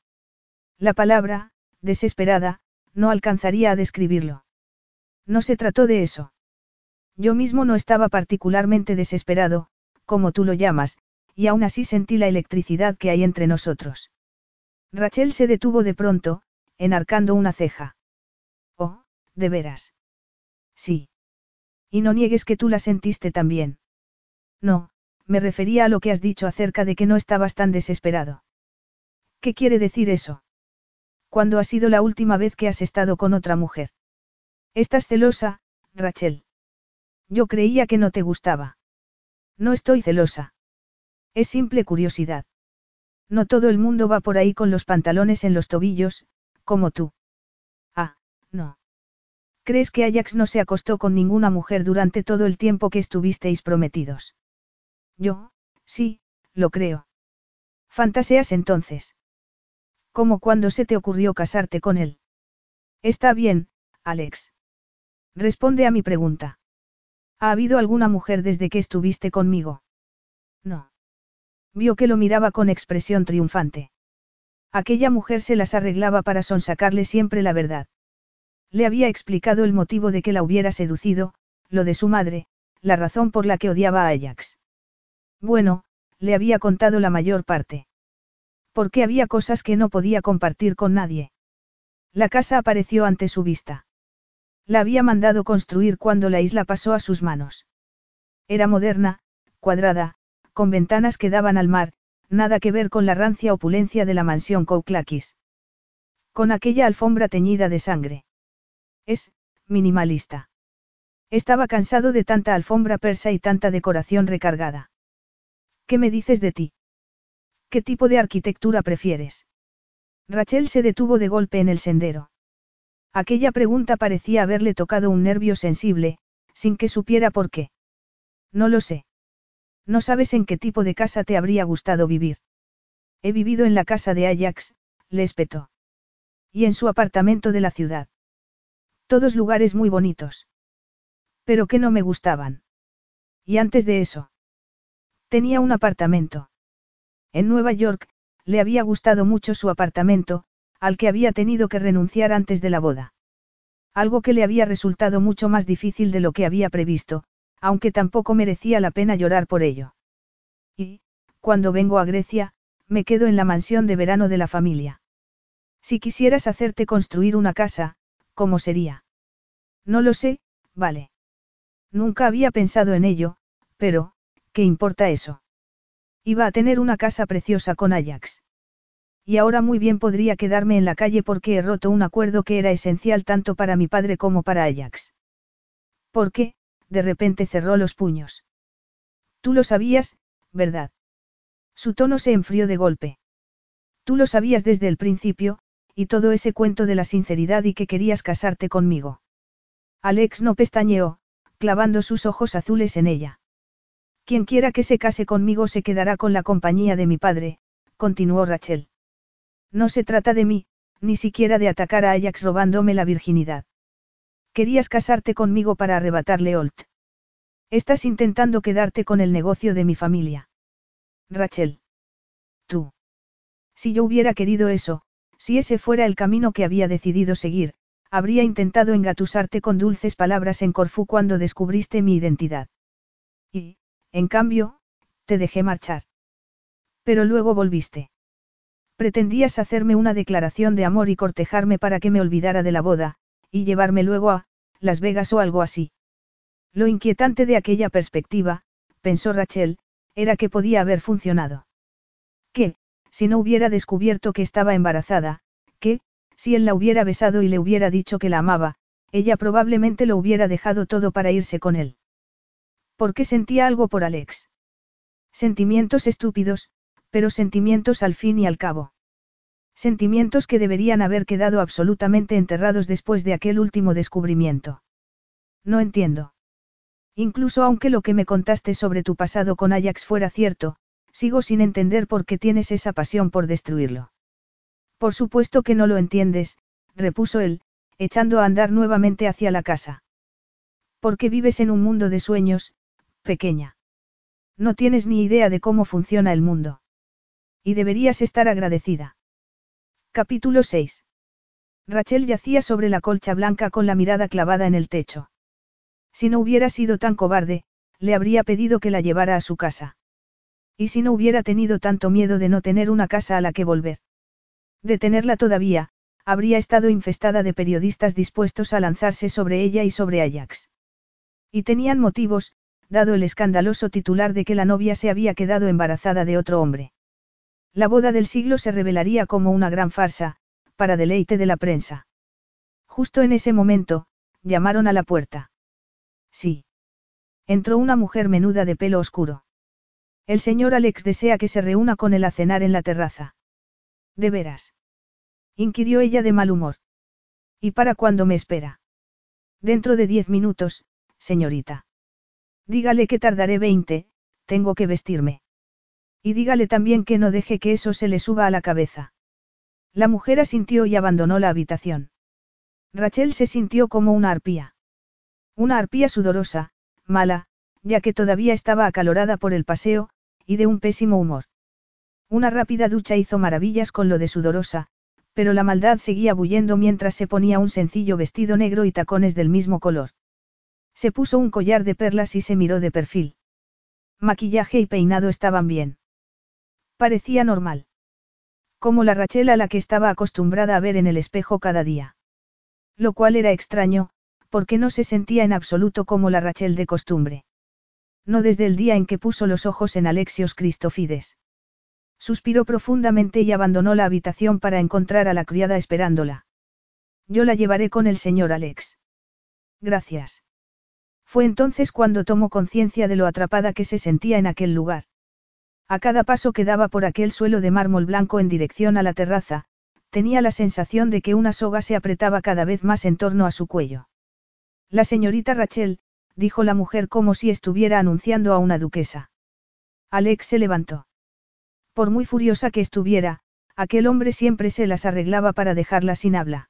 La palabra, desesperada, no alcanzaría a describirlo. No se trató de eso. Yo mismo no estaba particularmente desesperado, como tú lo llamas, y aún así sentí la electricidad que hay entre nosotros. Rachel se detuvo de pronto, enarcando una ceja. Oh, de veras. Sí. Y no niegues que tú la sentiste también. No, me refería a lo que has dicho acerca de que no estabas tan desesperado. ¿Qué quiere decir eso? ¿Cuándo ha sido la última vez que has estado con otra mujer? Estás celosa, Rachel. Yo creía que no te gustaba. No estoy celosa. Es simple curiosidad. No todo el mundo va por ahí con los pantalones en los tobillos, como tú. Ah, no. ¿Crees que Ajax no se acostó con ninguna mujer durante todo el tiempo que estuvisteis prometidos? Yo, sí, lo creo. Fantaseas entonces. ¿Cómo cuando se te ocurrió casarte con él? Está bien, Alex. Responde a mi pregunta. ¿Ha habido alguna mujer desde que estuviste conmigo? No. Vio que lo miraba con expresión triunfante. Aquella mujer se las arreglaba para sonsacarle siempre la verdad. Le había explicado el motivo de que la hubiera seducido, lo de su madre, la razón por la que odiaba a Ajax. Bueno, le había contado la mayor parte. Porque había cosas que no podía compartir con nadie. La casa apareció ante su vista. La había mandado construir cuando la isla pasó a sus manos. Era moderna, cuadrada, con ventanas que daban al mar, nada que ver con la rancia opulencia de la mansión Kouklakis. Con aquella alfombra teñida de sangre. Es, minimalista. Estaba cansado de tanta alfombra persa y tanta decoración recargada. ¿Qué me dices de ti? ¿Qué tipo de arquitectura prefieres? Rachel se detuvo de golpe en el sendero. Aquella pregunta parecía haberle tocado un nervio sensible, sin que supiera por qué. No lo sé. No sabes en qué tipo de casa te habría gustado vivir. He vivido en la casa de Ajax, le espetó. Y en su apartamento de la ciudad. Todos lugares muy bonitos. Pero que no me gustaban. Y antes de eso. Tenía un apartamento. En Nueva York, le había gustado mucho su apartamento, al que había tenido que renunciar antes de la boda. Algo que le había resultado mucho más difícil de lo que había previsto, aunque tampoco merecía la pena llorar por ello. Y, cuando vengo a Grecia, me quedo en la mansión de verano de la familia. Si quisieras hacerte construir una casa, ¿cómo sería? No lo sé, vale. Nunca había pensado en ello, pero, ¿qué importa eso? Iba a tener una casa preciosa con Ajax. Y ahora muy bien podría quedarme en la calle porque he roto un acuerdo que era esencial tanto para mi padre como para Ajax. ¿Por qué? De repente cerró los puños. Tú lo sabías, ¿verdad? Su tono se enfrió de golpe. Tú lo sabías desde el principio, y todo ese cuento de la sinceridad y que querías casarte conmigo. Alex no pestañeó, clavando sus ojos azules en ella. Quien quiera que se case conmigo se quedará con la compañía de mi padre, continuó Rachel. No se trata de mí, ni siquiera de atacar a Ajax robándome la virginidad. Querías casarte conmigo para arrebatarle Olt. Estás intentando quedarte con el negocio de mi familia. Rachel. Tú. Si yo hubiera querido eso, si ese fuera el camino que había decidido seguir, habría intentado engatusarte con dulces palabras en Corfú cuando descubriste mi identidad. Y, en cambio, te dejé marchar. Pero luego volviste. Pretendías hacerme una declaración de amor y cortejarme para que me olvidara de la boda, y llevarme luego a, Las Vegas o algo así. Lo inquietante de aquella perspectiva, pensó Rachel, era que podía haber funcionado. Que, si no hubiera descubierto que estaba embarazada, que, si él la hubiera besado y le hubiera dicho que la amaba, ella probablemente lo hubiera dejado todo para irse con él. Porque sentía algo por Alex. Sentimientos estúpidos, pero sentimientos al fin y al cabo. Sentimientos que deberían haber quedado absolutamente enterrados después de aquel último descubrimiento. No entiendo. Incluso aunque lo que me contaste sobre tu pasado con Ajax fuera cierto, sigo sin entender por qué tienes esa pasión por destruirlo. Por supuesto que no lo entiendes, repuso él, echando a andar nuevamente hacia la casa. Porque vives en un mundo de sueños, pequeña. No tienes ni idea de cómo funciona el mundo. Y deberías estar agradecida. Capítulo 6. Rachel yacía sobre la colcha blanca con la mirada clavada en el techo. Si no hubiera sido tan cobarde, le habría pedido que la llevara a su casa. Y si no hubiera tenido tanto miedo de no tener una casa a la que volver. De tenerla todavía, habría estado infestada de periodistas dispuestos a lanzarse sobre ella y sobre Ajax. Y tenían motivos, dado el escandaloso titular de que la novia se había quedado embarazada de otro hombre. La boda del siglo se revelaría como una gran farsa, para deleite de la prensa. Justo en ese momento, llamaron a la puerta. Sí. Entró una mujer menuda de pelo oscuro. El señor Alex desea que se reúna con él a cenar en la terraza. ¿De veras? inquirió ella de mal humor. ¿Y para cuándo me espera? Dentro de diez minutos, señorita. Dígale que tardaré veinte, tengo que vestirme. Y dígale también que no deje que eso se le suba a la cabeza. La mujer asintió y abandonó la habitación. Rachel se sintió como una arpía. Una arpía sudorosa, mala, ya que todavía estaba acalorada por el paseo, y de un pésimo humor. Una rápida ducha hizo maravillas con lo de sudorosa, pero la maldad seguía bullendo mientras se ponía un sencillo vestido negro y tacones del mismo color. Se puso un collar de perlas y se miró de perfil. Maquillaje y peinado estaban bien. Parecía normal. Como la Rachel a la que estaba acostumbrada a ver en el espejo cada día. Lo cual era extraño, porque no se sentía en absoluto como la Rachel de costumbre. No desde el día en que puso los ojos en Alexios Cristofides. Suspiró profundamente y abandonó la habitación para encontrar a la criada esperándola. Yo la llevaré con el señor Alex. Gracias. Fue entonces cuando tomó conciencia de lo atrapada que se sentía en aquel lugar. A cada paso que daba por aquel suelo de mármol blanco en dirección a la terraza, tenía la sensación de que una soga se apretaba cada vez más en torno a su cuello. La señorita Rachel, dijo la mujer como si estuviera anunciando a una duquesa. Alex se levantó. Por muy furiosa que estuviera, aquel hombre siempre se las arreglaba para dejarla sin habla.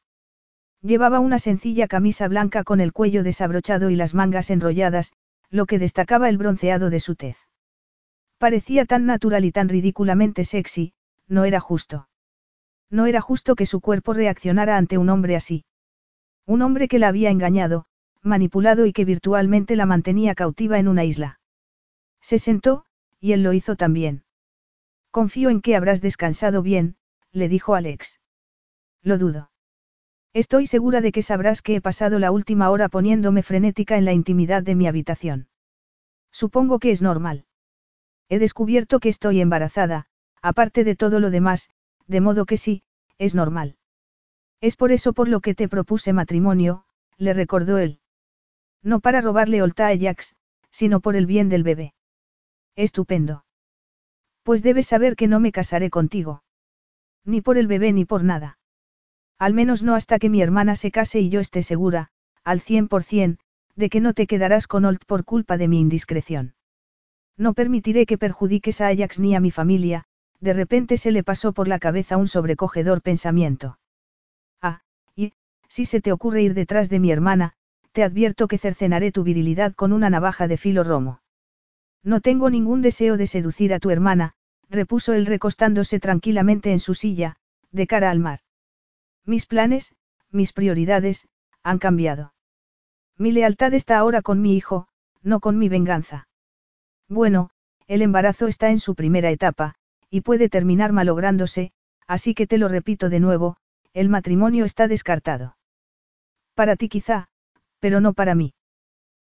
Llevaba una sencilla camisa blanca con el cuello desabrochado y las mangas enrolladas, lo que destacaba el bronceado de su tez. Parecía tan natural y tan ridículamente sexy, no era justo. No era justo que su cuerpo reaccionara ante un hombre así. Un hombre que la había engañado, manipulado y que virtualmente la mantenía cautiva en una isla. Se sentó, y él lo hizo también. Confío en que habrás descansado bien, le dijo Alex. Lo dudo. Estoy segura de que sabrás que he pasado la última hora poniéndome frenética en la intimidad de mi habitación. Supongo que es normal. He descubierto que estoy embarazada, aparte de todo lo demás, de modo que sí, es normal. Es por eso por lo que te propuse matrimonio, le recordó él. No para robarle Olta a Ajax, sino por el bien del bebé. Estupendo. Pues debes saber que no me casaré contigo. Ni por el bebé ni por nada. Al menos no hasta que mi hermana se case y yo esté segura, al cien por cien, de que no te quedarás con Olt por culpa de mi indiscreción. No permitiré que perjudiques a Ajax ni a mi familia, de repente se le pasó por la cabeza un sobrecogedor pensamiento. Ah, y, si se te ocurre ir detrás de mi hermana, te advierto que cercenaré tu virilidad con una navaja de filo romo. No tengo ningún deseo de seducir a tu hermana, repuso él recostándose tranquilamente en su silla, de cara al mar. Mis planes, mis prioridades, han cambiado. Mi lealtad está ahora con mi hijo, no con mi venganza. Bueno, el embarazo está en su primera etapa, y puede terminar malográndose, así que te lo repito de nuevo, el matrimonio está descartado. Para ti quizá, pero no para mí.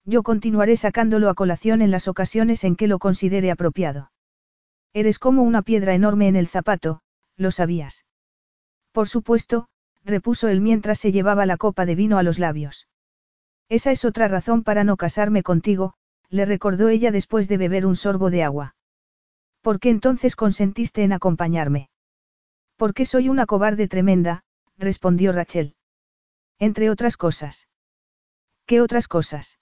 Yo continuaré sacándolo a colación en las ocasiones en que lo considere apropiado. Eres como una piedra enorme en el zapato, lo sabías. Por supuesto, repuso él mientras se llevaba la copa de vino a los labios. Esa es otra razón para no casarme contigo, le recordó ella después de beber un sorbo de agua. ¿Por qué entonces consentiste en acompañarme? Porque soy una cobarde tremenda, respondió Rachel. Entre otras cosas. ¿Qué otras cosas?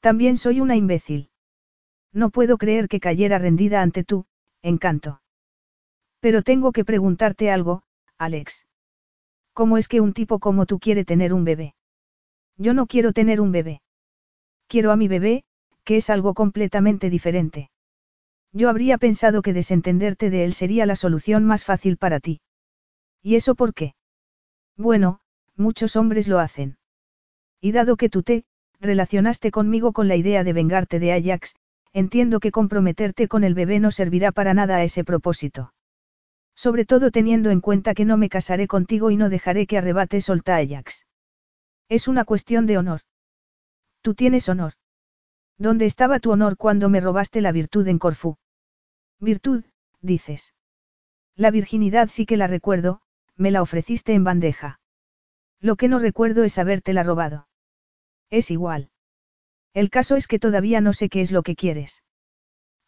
También soy una imbécil. No puedo creer que cayera rendida ante tú, encanto. Pero tengo que preguntarte algo, Alex. ¿Cómo es que un tipo como tú quiere tener un bebé? Yo no quiero tener un bebé. Quiero a mi bebé, que es algo completamente diferente. Yo habría pensado que desentenderte de él sería la solución más fácil para ti. ¿Y eso por qué? Bueno, muchos hombres lo hacen. Y dado que tú te, relacionaste conmigo con la idea de vengarte de Ajax, entiendo que comprometerte con el bebé no servirá para nada a ese propósito. Sobre todo teniendo en cuenta que no me casaré contigo y no dejaré que arrebate solta Ajax. Es una cuestión de honor. Tú tienes honor. ¿Dónde estaba tu honor cuando me robaste la virtud en Corfú? Virtud, dices. La virginidad sí que la recuerdo, me la ofreciste en bandeja. Lo que no recuerdo es habértela robado. Es igual. El caso es que todavía no sé qué es lo que quieres.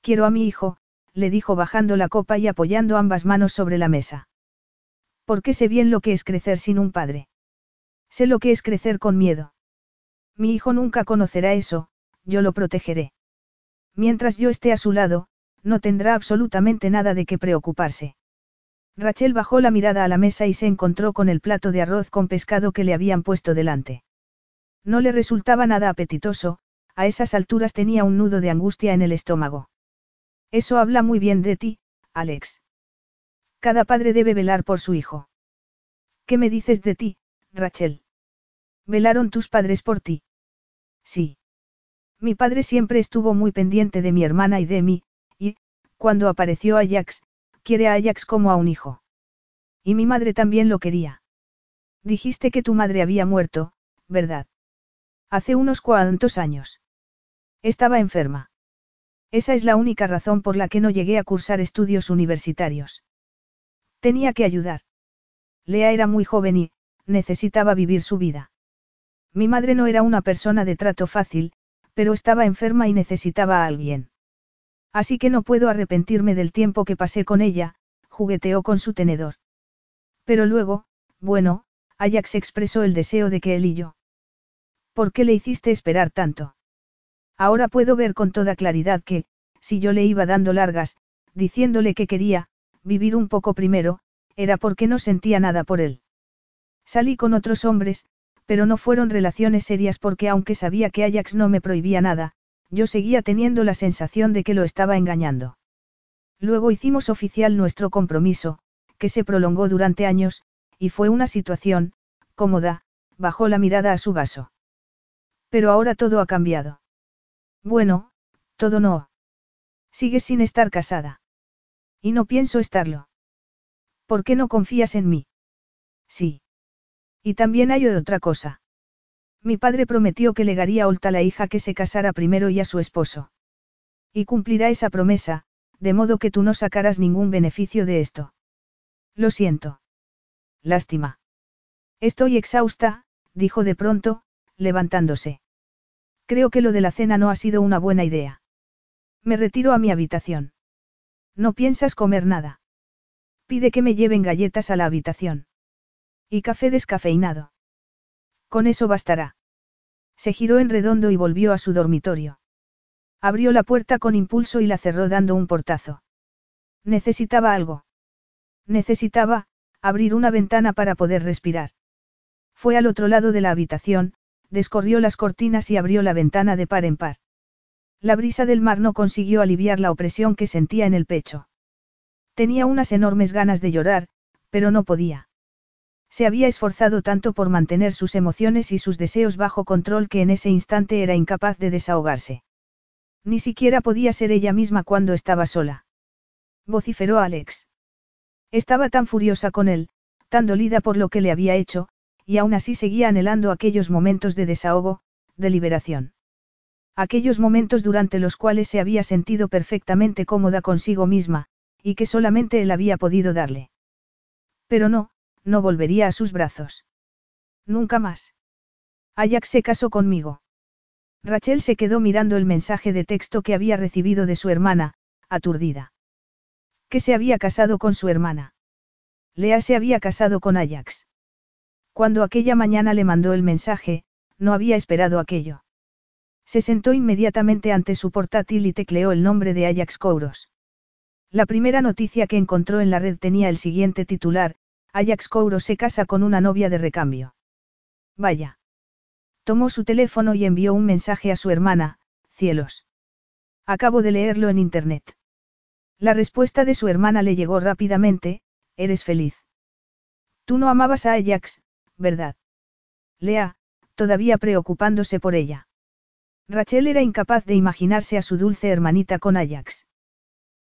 Quiero a mi hijo, le dijo bajando la copa y apoyando ambas manos sobre la mesa. Porque sé bien lo que es crecer sin un padre. Sé lo que es crecer con miedo. Mi hijo nunca conocerá eso, yo lo protegeré. Mientras yo esté a su lado, no tendrá absolutamente nada de qué preocuparse. Rachel bajó la mirada a la mesa y se encontró con el plato de arroz con pescado que le habían puesto delante. No le resultaba nada apetitoso, a esas alturas tenía un nudo de angustia en el estómago. Eso habla muy bien de ti, Alex. Cada padre debe velar por su hijo. ¿Qué me dices de ti, Rachel? ¿Velaron tus padres por ti? Sí. Mi padre siempre estuvo muy pendiente de mi hermana y de mí, y, cuando apareció Ajax, quiere a Ajax como a un hijo. Y mi madre también lo quería. Dijiste que tu madre había muerto, ¿verdad? Hace unos cuantos años. Estaba enferma. Esa es la única razón por la que no llegué a cursar estudios universitarios. Tenía que ayudar. Lea era muy joven y, necesitaba vivir su vida. Mi madre no era una persona de trato fácil, pero estaba enferma y necesitaba a alguien. Así que no puedo arrepentirme del tiempo que pasé con ella, jugueteó con su tenedor. Pero luego, bueno, Ajax expresó el deseo de que él y yo. ¿Por qué le hiciste esperar tanto? Ahora puedo ver con toda claridad que, si yo le iba dando largas, diciéndole que quería, vivir un poco primero, era porque no sentía nada por él. Salí con otros hombres, pero no fueron relaciones serias porque aunque sabía que Ajax no me prohibía nada, yo seguía teniendo la sensación de que lo estaba engañando. Luego hicimos oficial nuestro compromiso, que se prolongó durante años, y fue una situación, cómoda, bajó la mirada a su vaso. Pero ahora todo ha cambiado. Bueno, todo no. Sigues sin estar casada. Y no pienso estarlo. ¿Por qué no confías en mí? Sí. Y también hay otra cosa. Mi padre prometió que legaría a Olta la hija que se casara primero y a su esposo. Y cumplirá esa promesa, de modo que tú no sacarás ningún beneficio de esto. Lo siento. Lástima. Estoy exhausta, dijo de pronto, levantándose. Creo que lo de la cena no ha sido una buena idea. Me retiro a mi habitación. No piensas comer nada. Pide que me lleven galletas a la habitación. Y café descafeinado. Con eso bastará. Se giró en redondo y volvió a su dormitorio. Abrió la puerta con impulso y la cerró dando un portazo. Necesitaba algo. Necesitaba, abrir una ventana para poder respirar. Fue al otro lado de la habitación, descorrió las cortinas y abrió la ventana de par en par. La brisa del mar no consiguió aliviar la opresión que sentía en el pecho. Tenía unas enormes ganas de llorar, pero no podía. Se había esforzado tanto por mantener sus emociones y sus deseos bajo control que en ese instante era incapaz de desahogarse. Ni siquiera podía ser ella misma cuando estaba sola. Vociferó Alex. Estaba tan furiosa con él, tan dolida por lo que le había hecho, y aún así seguía anhelando aquellos momentos de desahogo, de liberación. Aquellos momentos durante los cuales se había sentido perfectamente cómoda consigo misma, y que solamente él había podido darle. Pero no, no volvería a sus brazos. Nunca más. Ajax se casó conmigo. Rachel se quedó mirando el mensaje de texto que había recibido de su hermana, aturdida. Que se había casado con su hermana. Lea se había casado con Ajax. Cuando aquella mañana le mandó el mensaje, no había esperado aquello. Se sentó inmediatamente ante su portátil y tecleó el nombre de Ajax Kouros. La primera noticia que encontró en la red tenía el siguiente titular, Ajax Kouro se casa con una novia de recambio. Vaya. Tomó su teléfono y envió un mensaje a su hermana, cielos. Acabo de leerlo en Internet. La respuesta de su hermana le llegó rápidamente, eres feliz. Tú no amabas a Ajax, ¿verdad? Lea, todavía preocupándose por ella. Rachel era incapaz de imaginarse a su dulce hermanita con Ajax.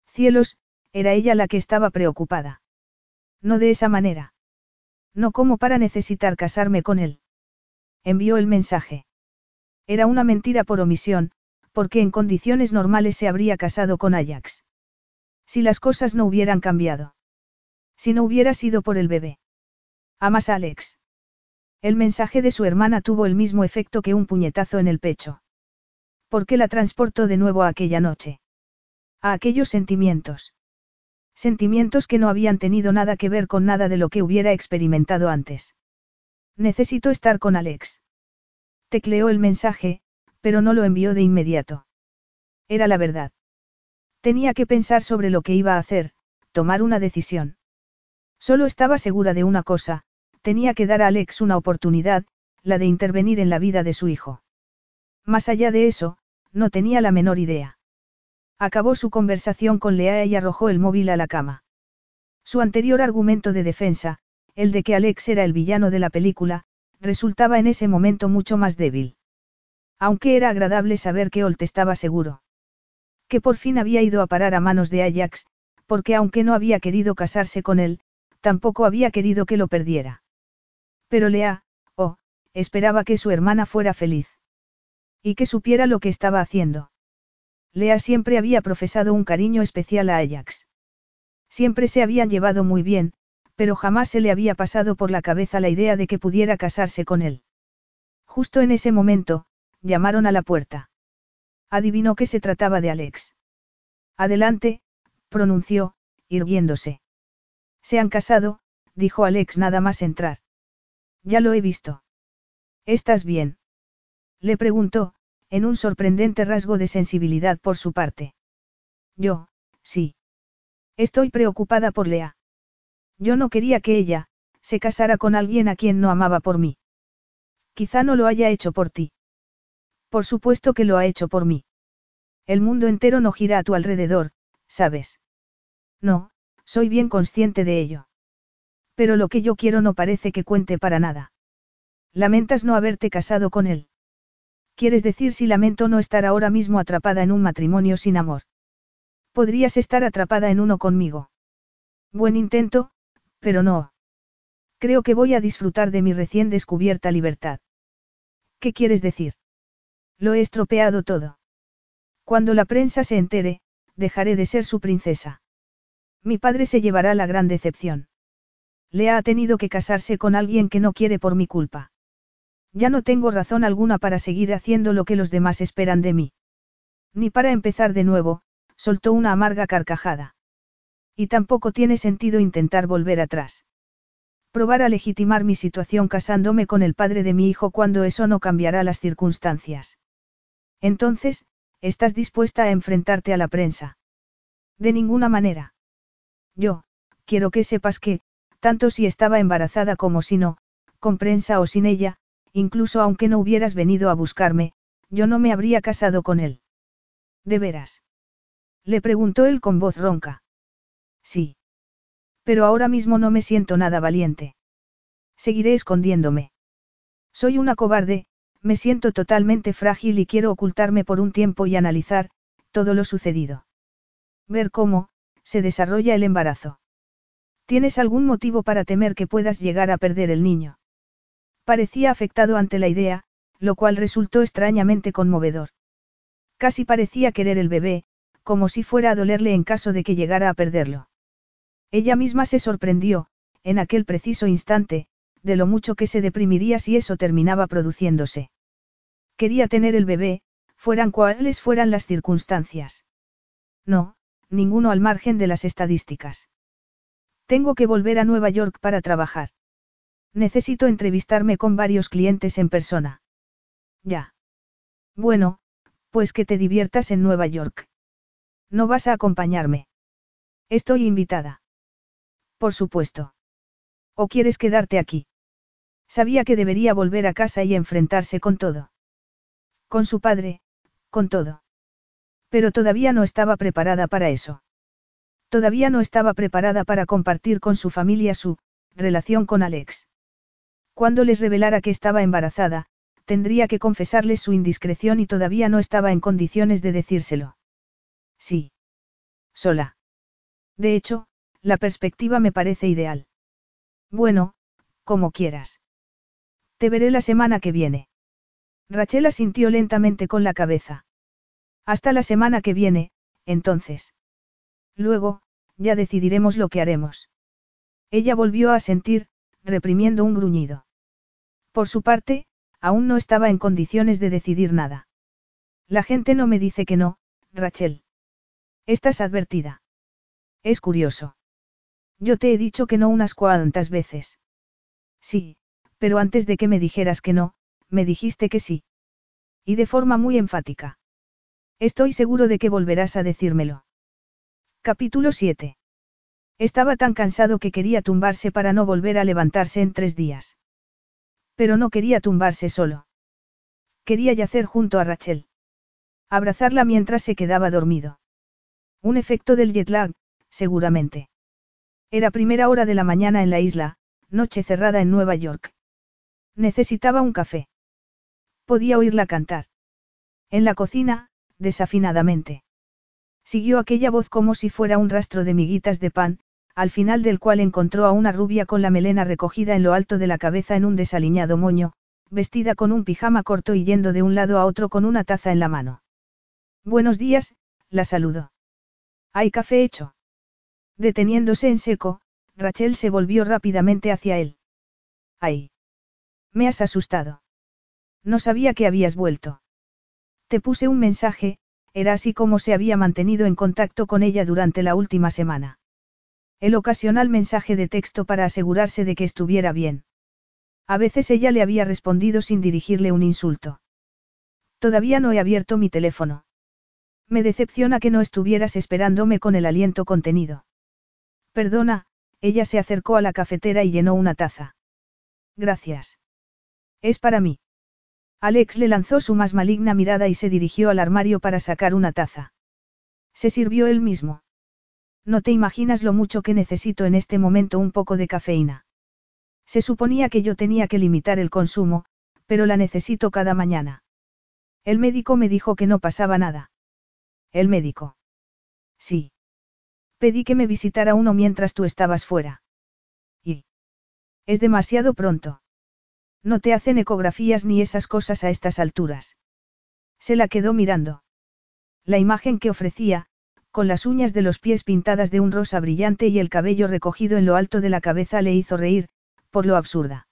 Cielos, era ella la que estaba preocupada. No de esa manera. No como para necesitar casarme con él. Envió el mensaje. Era una mentira por omisión, porque en condiciones normales se habría casado con Ajax. Si las cosas no hubieran cambiado. Si no hubiera sido por el bebé. Amas a Alex. El mensaje de su hermana tuvo el mismo efecto que un puñetazo en el pecho. ¿Por qué la transportó de nuevo a aquella noche? A aquellos sentimientos. Sentimientos que no habían tenido nada que ver con nada de lo que hubiera experimentado antes. Necesito estar con Alex. Tecleó el mensaje, pero no lo envió de inmediato. Era la verdad. Tenía que pensar sobre lo que iba a hacer, tomar una decisión. Solo estaba segura de una cosa, tenía que dar a Alex una oportunidad, la de intervenir en la vida de su hijo. Más allá de eso, no tenía la menor idea. Acabó su conversación con Lea y arrojó el móvil a la cama. Su anterior argumento de defensa, el de que Alex era el villano de la película, resultaba en ese momento mucho más débil. Aunque era agradable saber que Holt estaba seguro. Que por fin había ido a parar a manos de Ajax, porque aunque no había querido casarse con él, tampoco había querido que lo perdiera. Pero Lea, oh, esperaba que su hermana fuera feliz. Y que supiera lo que estaba haciendo. Lea siempre había profesado un cariño especial a Ajax. Siempre se habían llevado muy bien, pero jamás se le había pasado por la cabeza la idea de que pudiera casarse con él. Justo en ese momento, llamaron a la puerta. Adivinó que se trataba de Alex. Adelante, pronunció, irguiéndose. Se han casado, dijo Alex nada más entrar. Ya lo he visto. ¿Estás bien? Le preguntó, en un sorprendente rasgo de sensibilidad por su parte. Yo, sí. Estoy preocupada por Lea. Yo no quería que ella, se casara con alguien a quien no amaba por mí. Quizá no lo haya hecho por ti. Por supuesto que lo ha hecho por mí. El mundo entero no gira a tu alrededor, ¿sabes? No, soy bien consciente de ello. Pero lo que yo quiero no parece que cuente para nada. Lamentas no haberte casado con él. ¿Quieres decir si lamento no estar ahora mismo atrapada en un matrimonio sin amor? Podrías estar atrapada en uno conmigo. Buen intento, pero no. Creo que voy a disfrutar de mi recién descubierta libertad. ¿Qué quieres decir? Lo he estropeado todo. Cuando la prensa se entere, dejaré de ser su princesa. Mi padre se llevará la gran decepción. Lea ha tenido que casarse con alguien que no quiere por mi culpa. Ya no tengo razón alguna para seguir haciendo lo que los demás esperan de mí. Ni para empezar de nuevo, soltó una amarga carcajada. Y tampoco tiene sentido intentar volver atrás. Probar a legitimar mi situación casándome con el padre de mi hijo cuando eso no cambiará las circunstancias. Entonces, ¿estás dispuesta a enfrentarte a la prensa? De ninguna manera. Yo, quiero que sepas que, tanto si estaba embarazada como si no, con prensa o sin ella, incluso aunque no hubieras venido a buscarme, yo no me habría casado con él. ¿De veras? Le preguntó él con voz ronca. Sí. Pero ahora mismo no me siento nada valiente. Seguiré escondiéndome. Soy una cobarde, me siento totalmente frágil y quiero ocultarme por un tiempo y analizar, todo lo sucedido. Ver cómo, se desarrolla el embarazo. ¿Tienes algún motivo para temer que puedas llegar a perder el niño? Parecía afectado ante la idea, lo cual resultó extrañamente conmovedor. Casi parecía querer el bebé, como si fuera a dolerle en caso de que llegara a perderlo. Ella misma se sorprendió, en aquel preciso instante, de lo mucho que se deprimiría si eso terminaba produciéndose. Quería tener el bebé, fueran cuales fueran las circunstancias. No, ninguno al margen de las estadísticas. Tengo que volver a Nueva York para trabajar. Necesito entrevistarme con varios clientes en persona. Ya. Bueno, pues que te diviertas en Nueva York. ¿No vas a acompañarme? Estoy invitada. Por supuesto. ¿O quieres quedarte aquí? Sabía que debería volver a casa y enfrentarse con todo. Con su padre, con todo. Pero todavía no estaba preparada para eso. Todavía no estaba preparada para compartir con su familia su relación con Alex. Cuando les revelara que estaba embarazada, tendría que confesarles su indiscreción y todavía no estaba en condiciones de decírselo. Sí. Sola. De hecho, la perspectiva me parece ideal. Bueno, como quieras. Te veré la semana que viene. Rachel asintió lentamente con la cabeza. Hasta la semana que viene, entonces. Luego, ya decidiremos lo que haremos. Ella volvió a sentir, reprimiendo un gruñido. Por su parte, aún no estaba en condiciones de decidir nada. La gente no me dice que no, Rachel. Estás advertida. Es curioso. Yo te he dicho que no unas cuantas veces. Sí, pero antes de que me dijeras que no, me dijiste que sí. Y de forma muy enfática. Estoy seguro de que volverás a decírmelo. Capítulo 7. Estaba tan cansado que quería tumbarse para no volver a levantarse en tres días. Pero no quería tumbarse solo. Quería yacer junto a Rachel. Abrazarla mientras se quedaba dormido. Un efecto del jet lag, seguramente. Era primera hora de la mañana en la isla, noche cerrada en Nueva York. Necesitaba un café. Podía oírla cantar. En la cocina, desafinadamente. Siguió aquella voz como si fuera un rastro de miguitas de pan, al final del cual encontró a una rubia con la melena recogida en lo alto de la cabeza en un desaliñado moño, vestida con un pijama corto y yendo de un lado a otro con una taza en la mano. Buenos días, la saludó. ¿Hay café hecho? Deteniéndose en seco, Rachel se volvió rápidamente hacia él. ¡Ay! Me has asustado. No sabía que habías vuelto. Te puse un mensaje, era así como se había mantenido en contacto con ella durante la última semana. El ocasional mensaje de texto para asegurarse de que estuviera bien. A veces ella le había respondido sin dirigirle un insulto. Todavía no he abierto mi teléfono. Me decepciona que no estuvieras esperándome con el aliento contenido. Perdona, ella se acercó a la cafetera y llenó una taza. Gracias. Es para mí. Alex le lanzó su más maligna mirada y se dirigió al armario para sacar una taza. Se sirvió él mismo. No te imaginas lo mucho que necesito en este momento un poco de cafeína. Se suponía que yo tenía que limitar el consumo, pero la necesito cada mañana. El médico me dijo que no pasaba nada. ¿El médico? Sí. Pedí que me visitara uno mientras tú estabas fuera. ¿Y? Es demasiado pronto. No te hacen ecografías ni esas cosas a estas alturas. Se la quedó mirando. La imagen que ofrecía, con las uñas de los pies pintadas de un rosa brillante y el cabello recogido en lo alto de la cabeza le hizo reír, por lo absurda.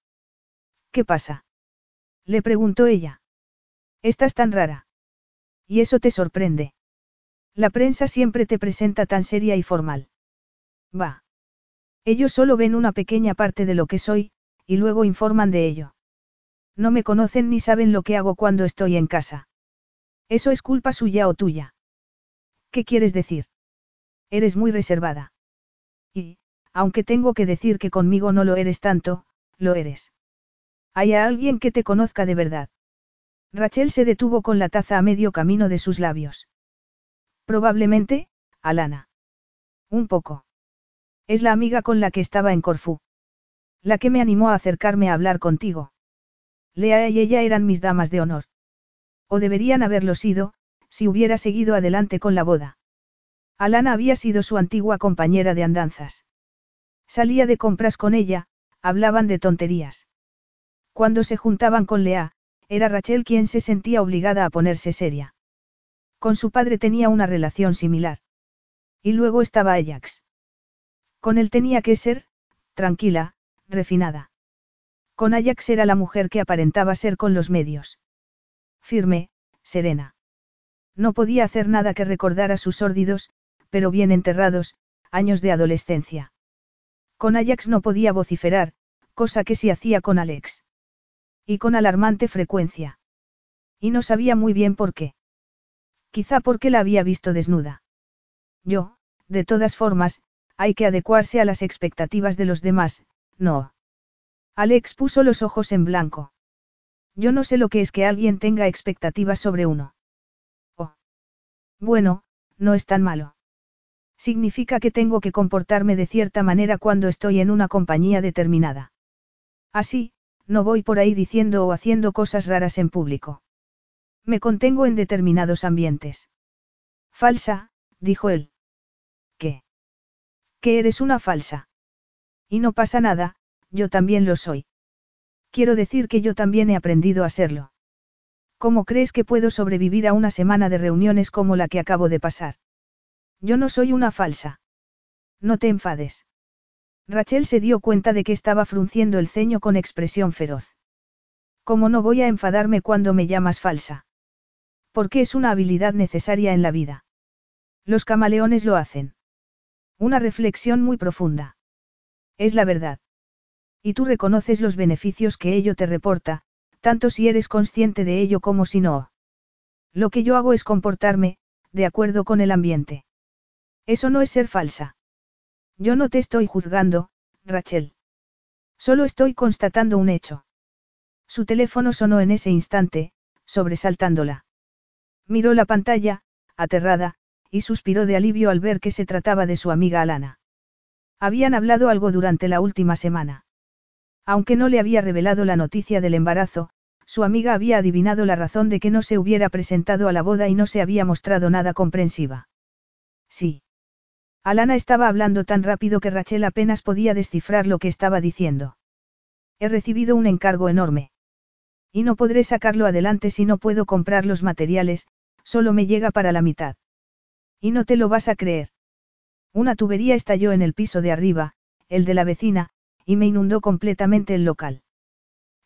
¿Qué pasa? Le preguntó ella. Estás tan rara. Y eso te sorprende. La prensa siempre te presenta tan seria y formal. Va. Ellos solo ven una pequeña parte de lo que soy, y luego informan de ello. No me conocen ni saben lo que hago cuando estoy en casa. Eso es culpa suya o tuya. ¿Qué quieres decir? Eres muy reservada. Y, aunque tengo que decir que conmigo no lo eres tanto, lo eres. ¿Hay alguien que te conozca de verdad? Rachel se detuvo con la taza a medio camino de sus labios. Probablemente, Alana. Un poco. Es la amiga con la que estaba en Corfú. La que me animó a acercarme a hablar contigo. Lea y ella eran mis damas de honor. O deberían haberlo sido, si hubiera seguido adelante con la boda. Alana había sido su antigua compañera de andanzas. Salía de compras con ella, hablaban de tonterías. Cuando se juntaban con Lea, era Rachel quien se sentía obligada a ponerse seria. Con su padre tenía una relación similar. Y luego estaba Ajax. Con él tenía que ser, tranquila, refinada. Con Ajax era la mujer que aparentaba ser con los medios. Firme, serena. No podía hacer nada que recordara sus sórdidos, pero bien enterrados, años de adolescencia. Con Ajax no podía vociferar, cosa que sí hacía con Alex. Y con alarmante frecuencia. Y no sabía muy bien por qué. Quizá porque la había visto desnuda. Yo, de todas formas, hay que adecuarse a las expectativas de los demás, no. Alex puso los ojos en blanco. Yo no sé lo que es que alguien tenga expectativas sobre uno. Oh. Bueno, no es tan malo. Significa que tengo que comportarme de cierta manera cuando estoy en una compañía determinada. Así, no voy por ahí diciendo o haciendo cosas raras en público. Me contengo en determinados ambientes. Falsa, dijo él. ¿Qué? Que eres una falsa. Y no pasa nada, yo también lo soy. Quiero decir que yo también he aprendido a serlo. ¿Cómo crees que puedo sobrevivir a una semana de reuniones como la que acabo de pasar? Yo no soy una falsa. No te enfades. Rachel se dio cuenta de que estaba frunciendo el ceño con expresión feroz. ¿Cómo no voy a enfadarme cuando me llamas falsa? Porque es una habilidad necesaria en la vida. Los camaleones lo hacen. Una reflexión muy profunda. Es la verdad. Y tú reconoces los beneficios que ello te reporta, tanto si eres consciente de ello como si no. Lo que yo hago es comportarme, de acuerdo con el ambiente. Eso no es ser falsa. Yo no te estoy juzgando, Rachel. Solo estoy constatando un hecho. Su teléfono sonó en ese instante, sobresaltándola. Miró la pantalla, aterrada, y suspiró de alivio al ver que se trataba de su amiga Alana. Habían hablado algo durante la última semana. Aunque no le había revelado la noticia del embarazo, su amiga había adivinado la razón de que no se hubiera presentado a la boda y no se había mostrado nada comprensiva. Sí. Alana estaba hablando tan rápido que Rachel apenas podía descifrar lo que estaba diciendo. He recibido un encargo enorme. Y no podré sacarlo adelante si no puedo comprar los materiales, solo me llega para la mitad. Y no te lo vas a creer. Una tubería estalló en el piso de arriba, el de la vecina, y me inundó completamente el local.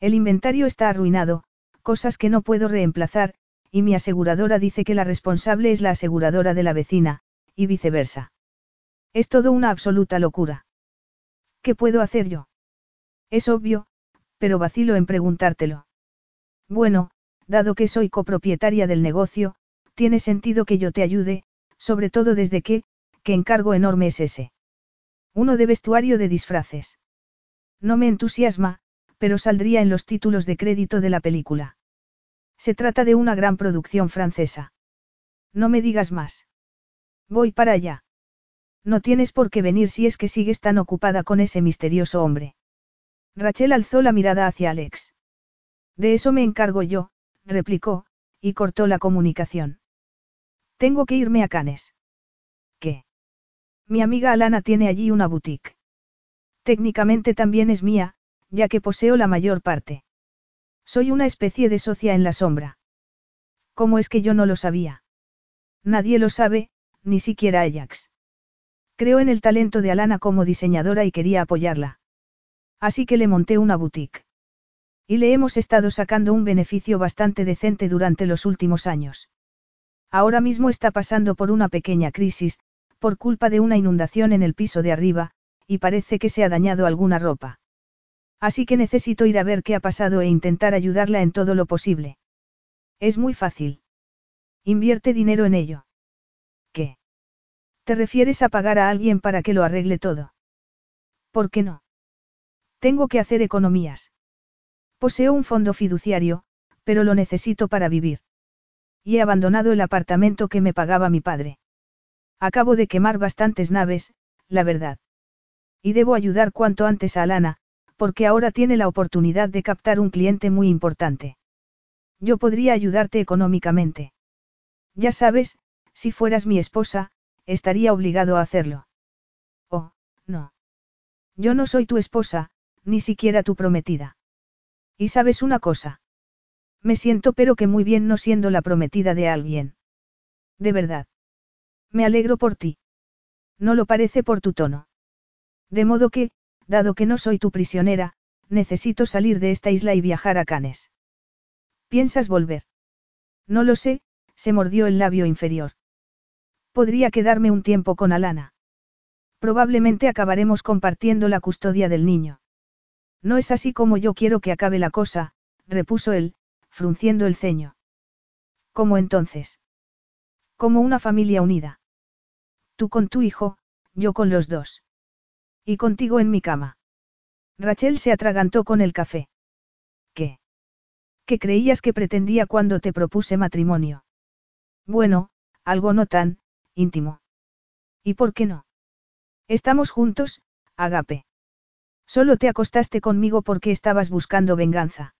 El inventario está arruinado, cosas que no puedo reemplazar, y mi aseguradora dice que la responsable es la aseguradora de la vecina, y viceversa. Es todo una absoluta locura. ¿Qué puedo hacer yo? Es obvio, pero vacilo en preguntártelo. Bueno, dado que soy copropietaria del negocio, tiene sentido que yo te ayude, sobre todo desde que, ¿qué encargo enorme es ese? Uno de vestuario de disfraces. No me entusiasma, pero saldría en los títulos de crédito de la película. Se trata de una gran producción francesa. No me digas más. Voy para allá. No tienes por qué venir si es que sigues tan ocupada con ese misterioso hombre. Rachel alzó la mirada hacia Alex. De eso me encargo yo, replicó, y cortó la comunicación. Tengo que irme a Canes. ¿Qué? Mi amiga Alana tiene allí una boutique. Técnicamente también es mía, ya que poseo la mayor parte. Soy una especie de socia en la sombra. ¿Cómo es que yo no lo sabía? Nadie lo sabe, ni siquiera Ajax. Creo en el talento de Alana como diseñadora y quería apoyarla. Así que le monté una boutique. Y le hemos estado sacando un beneficio bastante decente durante los últimos años. Ahora mismo está pasando por una pequeña crisis, por culpa de una inundación en el piso de arriba, y parece que se ha dañado alguna ropa. Así que necesito ir a ver qué ha pasado e intentar ayudarla en todo lo posible. Es muy fácil. Invierte dinero en ello. ¿Qué? ¿Te refieres a pagar a alguien para que lo arregle todo? ¿Por qué no? Tengo que hacer economías. Poseo un fondo fiduciario, pero lo necesito para vivir. Y he abandonado el apartamento que me pagaba mi padre. Acabo de quemar bastantes naves, la verdad. Y debo ayudar cuanto antes a Alana, porque ahora tiene la oportunidad de captar un cliente muy importante. Yo podría ayudarte económicamente. Ya sabes, si fueras mi esposa, estaría obligado a hacerlo. Oh, no. Yo no soy tu esposa, ni siquiera tu prometida. Y sabes una cosa. Me siento pero que muy bien no siendo la prometida de alguien. De verdad. Me alegro por ti. No lo parece por tu tono. De modo que, dado que no soy tu prisionera, necesito salir de esta isla y viajar a Canes. ¿Piensas volver? No lo sé, se mordió el labio inferior. Podría quedarme un tiempo con Alana. Probablemente acabaremos compartiendo la custodia del niño. No es así como yo quiero que acabe la cosa, repuso él, frunciendo el ceño. ¿Cómo entonces? Como una familia unida. Tú con tu hijo, yo con los dos. Y contigo en mi cama. Rachel se atragantó con el café. ¿Qué? ¿Qué creías que pretendía cuando te propuse matrimonio? Bueno, algo no tan, íntimo. ¿Y por qué no? Estamos juntos, Agape. Solo te acostaste conmigo porque estabas buscando venganza.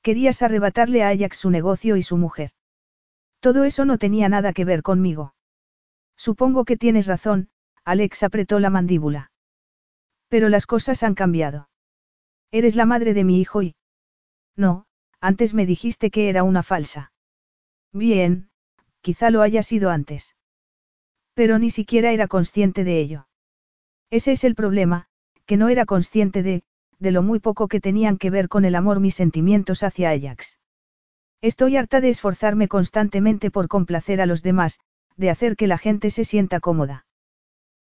Querías arrebatarle a Ajax su negocio y su mujer. Todo eso no tenía nada que ver conmigo. Supongo que tienes razón, Alex apretó la mandíbula. Pero las cosas han cambiado. Eres la madre de mi hijo y... No, antes me dijiste que era una falsa. Bien, quizá lo haya sido antes. Pero ni siquiera era consciente de ello. Ese es el problema, que no era consciente de, de lo muy poco que tenían que ver con el amor mis sentimientos hacia Ajax. Estoy harta de esforzarme constantemente por complacer a los demás, de hacer que la gente se sienta cómoda.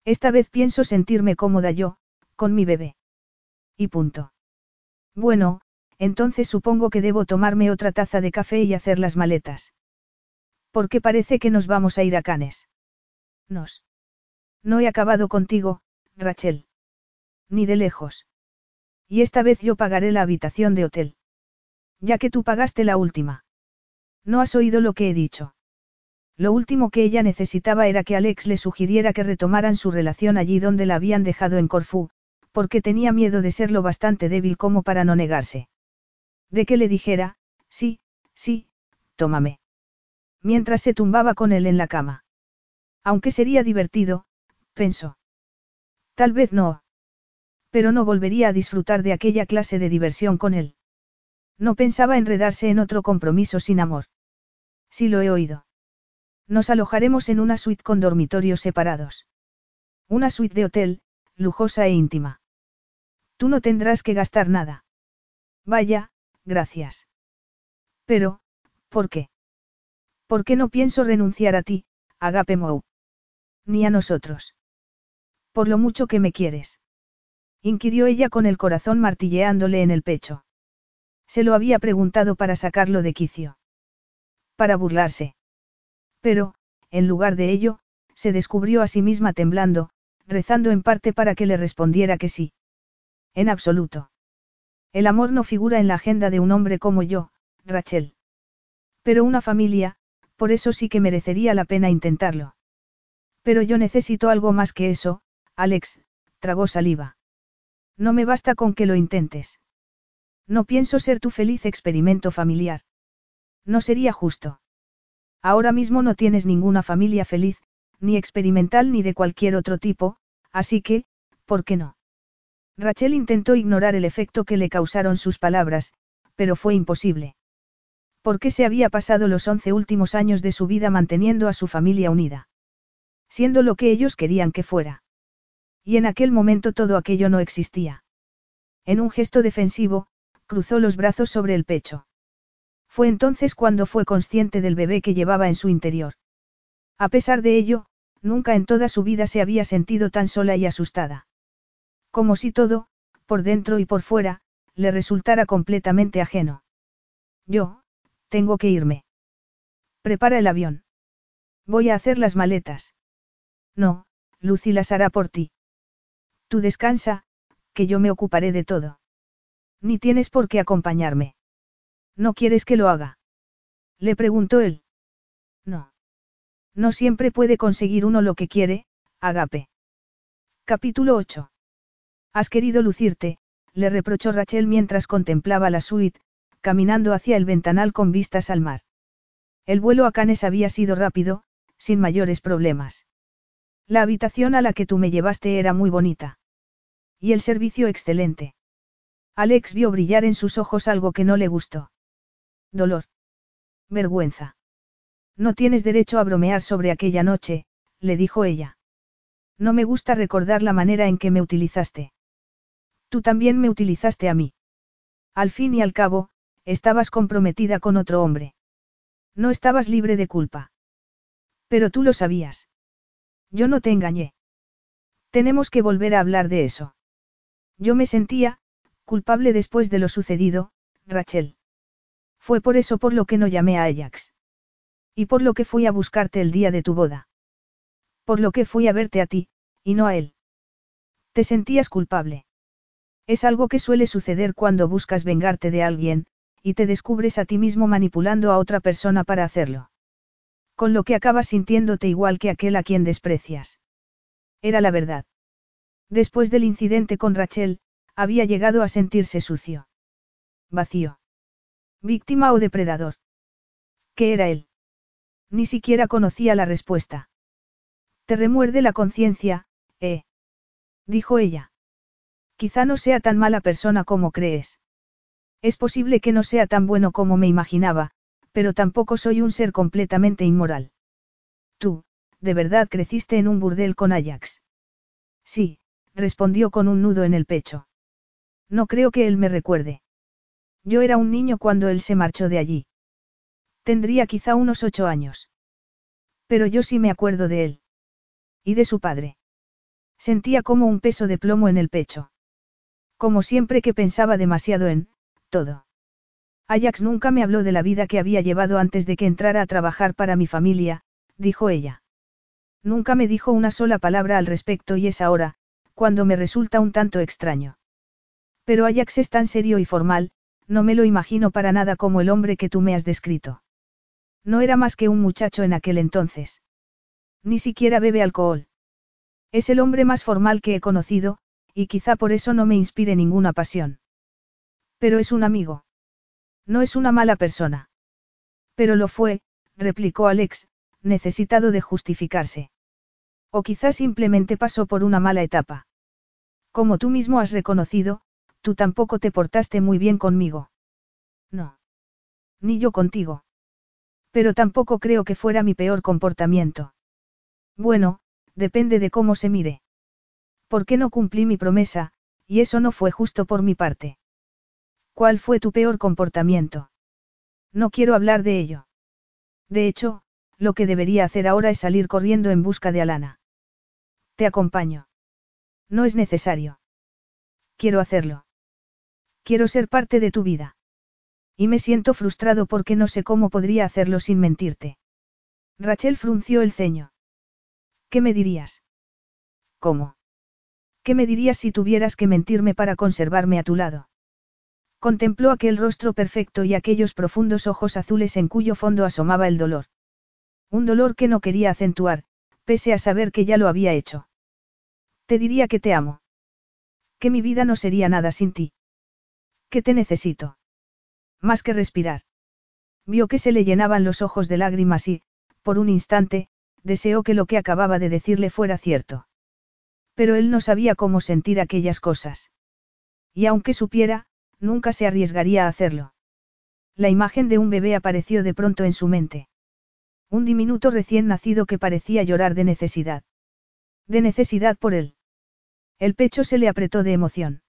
Esta vez pienso sentirme cómoda yo, con mi bebé. Y punto. Bueno, entonces supongo que debo tomarme otra taza de café y hacer las maletas. Porque parece que nos vamos a ir a Canes. Nos. No he acabado contigo, Rachel. Ni de lejos. Y esta vez yo pagaré la habitación de hotel. Ya que tú pagaste la última. No has oído lo que he dicho. Lo último que ella necesitaba era que Alex le sugiriera que retomaran su relación allí donde la habían dejado en Corfú, porque tenía miedo de ser lo bastante débil como para no negarse. De que le dijera, sí, sí, tómame. Mientras se tumbaba con él en la cama. Aunque sería divertido, pensó. Tal vez no. Pero no volvería a disfrutar de aquella clase de diversión con él. No pensaba enredarse en otro compromiso sin amor. Sí lo he oído. Nos alojaremos en una suite con dormitorios separados. Una suite de hotel, lujosa e íntima. Tú no tendrás que gastar nada. Vaya, gracias. Pero, ¿por qué? ¿Por qué no pienso renunciar a ti, Agape Mou? Ni a nosotros. Por lo mucho que me quieres. Inquirió ella con el corazón martilleándole en el pecho. Se lo había preguntado para sacarlo de quicio. Para burlarse. Pero, en lugar de ello, se descubrió a sí misma temblando, rezando en parte para que le respondiera que sí. En absoluto. El amor no figura en la agenda de un hombre como yo, Rachel. Pero una familia, por eso sí que merecería la pena intentarlo. Pero yo necesito algo más que eso, Alex, tragó saliva. No me basta con que lo intentes. No pienso ser tu feliz experimento familiar. No sería justo. Ahora mismo no tienes ninguna familia feliz, ni experimental ni de cualquier otro tipo, así que, ¿por qué no? Rachel intentó ignorar el efecto que le causaron sus palabras, pero fue imposible. ¿Por qué se había pasado los once últimos años de su vida manteniendo a su familia unida? Siendo lo que ellos querían que fuera. Y en aquel momento todo aquello no existía. En un gesto defensivo, cruzó los brazos sobre el pecho. Fue entonces cuando fue consciente del bebé que llevaba en su interior. A pesar de ello, nunca en toda su vida se había sentido tan sola y asustada. Como si todo, por dentro y por fuera, le resultara completamente ajeno. Yo, tengo que irme. Prepara el avión. Voy a hacer las maletas. No, Lucy las hará por ti. Tú descansa, que yo me ocuparé de todo. Ni tienes por qué acompañarme. ¿No quieres que lo haga? Le preguntó él. No. No siempre puede conseguir uno lo que quiere, Agape. Capítulo 8. Has querido lucirte, le reprochó Rachel mientras contemplaba la suite, caminando hacia el ventanal con vistas al mar. El vuelo a Canes había sido rápido, sin mayores problemas. La habitación a la que tú me llevaste era muy bonita. Y el servicio excelente. Alex vio brillar en sus ojos algo que no le gustó. Dolor. Vergüenza. No tienes derecho a bromear sobre aquella noche, le dijo ella. No me gusta recordar la manera en que me utilizaste. Tú también me utilizaste a mí. Al fin y al cabo, estabas comprometida con otro hombre. No estabas libre de culpa. Pero tú lo sabías. Yo no te engañé. Tenemos que volver a hablar de eso. Yo me sentía, culpable después de lo sucedido, Rachel. Fue por eso por lo que no llamé a Ajax. Y por lo que fui a buscarte el día de tu boda. Por lo que fui a verte a ti, y no a él. Te sentías culpable. Es algo que suele suceder cuando buscas vengarte de alguien, y te descubres a ti mismo manipulando a otra persona para hacerlo. Con lo que acabas sintiéndote igual que aquel a quien desprecias. Era la verdad. Después del incidente con Rachel, había llegado a sentirse sucio. Vacío. Víctima o depredador. ¿Qué era él? Ni siquiera conocía la respuesta. Te remuerde la conciencia, ¿eh? Dijo ella. Quizá no sea tan mala persona como crees. Es posible que no sea tan bueno como me imaginaba, pero tampoco soy un ser completamente inmoral. Tú, de verdad creciste en un burdel con Ajax. Sí, respondió con un nudo en el pecho. No creo que él me recuerde. Yo era un niño cuando él se marchó de allí. Tendría quizá unos ocho años. Pero yo sí me acuerdo de él. Y de su padre. Sentía como un peso de plomo en el pecho. Como siempre que pensaba demasiado en, todo. Ajax nunca me habló de la vida que había llevado antes de que entrara a trabajar para mi familia, dijo ella. Nunca me dijo una sola palabra al respecto y es ahora, cuando me resulta un tanto extraño. Pero Ajax es tan serio y formal, no me lo imagino para nada como el hombre que tú me has descrito. No era más que un muchacho en aquel entonces. Ni siquiera bebe alcohol. Es el hombre más formal que he conocido, y quizá por eso no me inspire ninguna pasión. Pero es un amigo. No es una mala persona. Pero lo fue, replicó Alex, necesitado de justificarse. O quizás simplemente pasó por una mala etapa. Como tú mismo has reconocido, tú tampoco te portaste muy bien conmigo. No. Ni yo contigo. Pero tampoco creo que fuera mi peor comportamiento. Bueno, depende de cómo se mire. ¿Por qué no cumplí mi promesa, y eso no fue justo por mi parte? ¿Cuál fue tu peor comportamiento? No quiero hablar de ello. De hecho, lo que debería hacer ahora es salir corriendo en busca de Alana. Te acompaño. No es necesario. Quiero hacerlo. Quiero ser parte de tu vida. Y me siento frustrado porque no sé cómo podría hacerlo sin mentirte. Rachel frunció el ceño. ¿Qué me dirías? ¿Cómo? ¿Qué me dirías si tuvieras que mentirme para conservarme a tu lado? Contempló aquel rostro perfecto y aquellos profundos ojos azules en cuyo fondo asomaba el dolor. Un dolor que no quería acentuar, pese a saber que ya lo había hecho. Te diría que te amo. Que mi vida no sería nada sin ti. Que te necesito. Más que respirar. Vio que se le llenaban los ojos de lágrimas y, por un instante, deseó que lo que acababa de decirle fuera cierto. Pero él no sabía cómo sentir aquellas cosas. Y aunque supiera, nunca se arriesgaría a hacerlo. La imagen de un bebé apareció de pronto en su mente. Un diminuto recién nacido que parecía llorar de necesidad. De necesidad por él. El pecho se le apretó de emoción.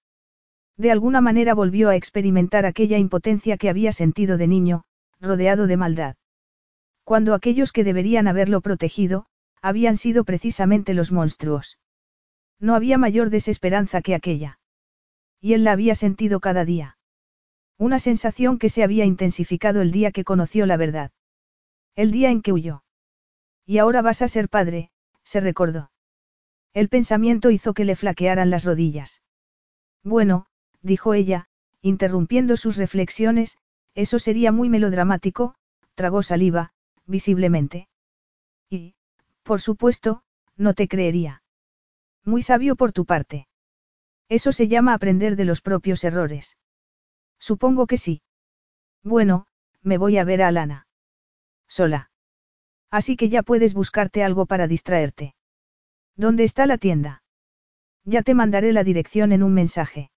De alguna manera volvió a experimentar aquella impotencia que había sentido de niño, rodeado de maldad. Cuando aquellos que deberían haberlo protegido, habían sido precisamente los monstruos. No había mayor desesperanza que aquella. Y él la había sentido cada día. Una sensación que se había intensificado el día que conoció la verdad. El día en que huyó. Y ahora vas a ser padre, se recordó. El pensamiento hizo que le flaquearan las rodillas. Bueno, dijo ella, interrumpiendo sus reflexiones, eso sería muy melodramático, tragó saliva, visiblemente. Y, por supuesto, no te creería. Muy sabio por tu parte. Eso se llama aprender de los propios errores. Supongo que sí. Bueno, me voy a ver a Alana. Sola. Así que ya puedes buscarte algo para distraerte. ¿Dónde está la tienda? Ya te mandaré la dirección en un mensaje.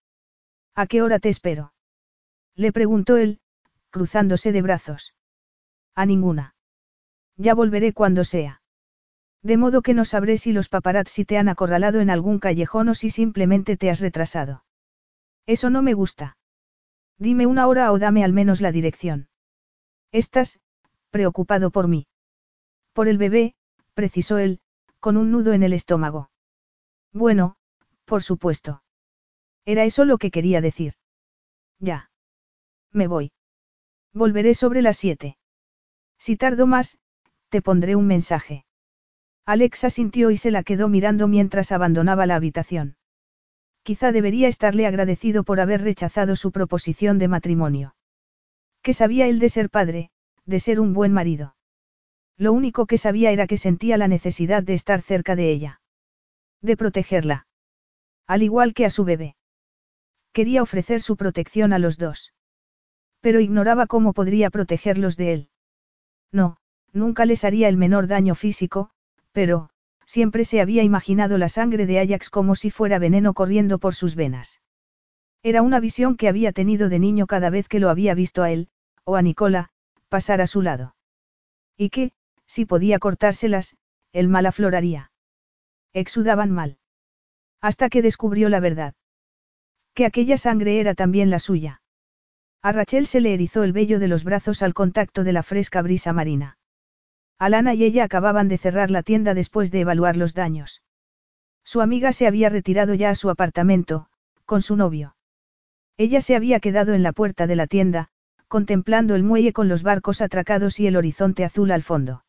¿A qué hora te espero? Le preguntó él, cruzándose de brazos. A ninguna. Ya volveré cuando sea. De modo que no sabré si los paparazzi te han acorralado en algún callejón o si simplemente te has retrasado. Eso no me gusta. Dime una hora o dame al menos la dirección. Estás, preocupado por mí. Por el bebé, precisó él, con un nudo en el estómago. Bueno, por supuesto. Era eso lo que quería decir. Ya. Me voy. Volveré sobre las siete. Si tardo más, te pondré un mensaje. Alexa sintió y se la quedó mirando mientras abandonaba la habitación. Quizá debería estarle agradecido por haber rechazado su proposición de matrimonio. ¿Qué sabía él de ser padre, de ser un buen marido? Lo único que sabía era que sentía la necesidad de estar cerca de ella. De protegerla. Al igual que a su bebé. Quería ofrecer su protección a los dos. Pero ignoraba cómo podría protegerlos de él. No, nunca les haría el menor daño físico, pero, siempre se había imaginado la sangre de Ajax como si fuera veneno corriendo por sus venas. Era una visión que había tenido de niño cada vez que lo había visto a él, o a Nicola, pasar a su lado. Y que, si podía cortárselas, el mal afloraría. Exudaban mal. Hasta que descubrió la verdad. Que aquella sangre era también la suya. A Rachel se le erizó el vello de los brazos al contacto de la fresca brisa marina. Alana y ella acababan de cerrar la tienda después de evaluar los daños. Su amiga se había retirado ya a su apartamento, con su novio. Ella se había quedado en la puerta de la tienda, contemplando el muelle con los barcos atracados y el horizonte azul al fondo.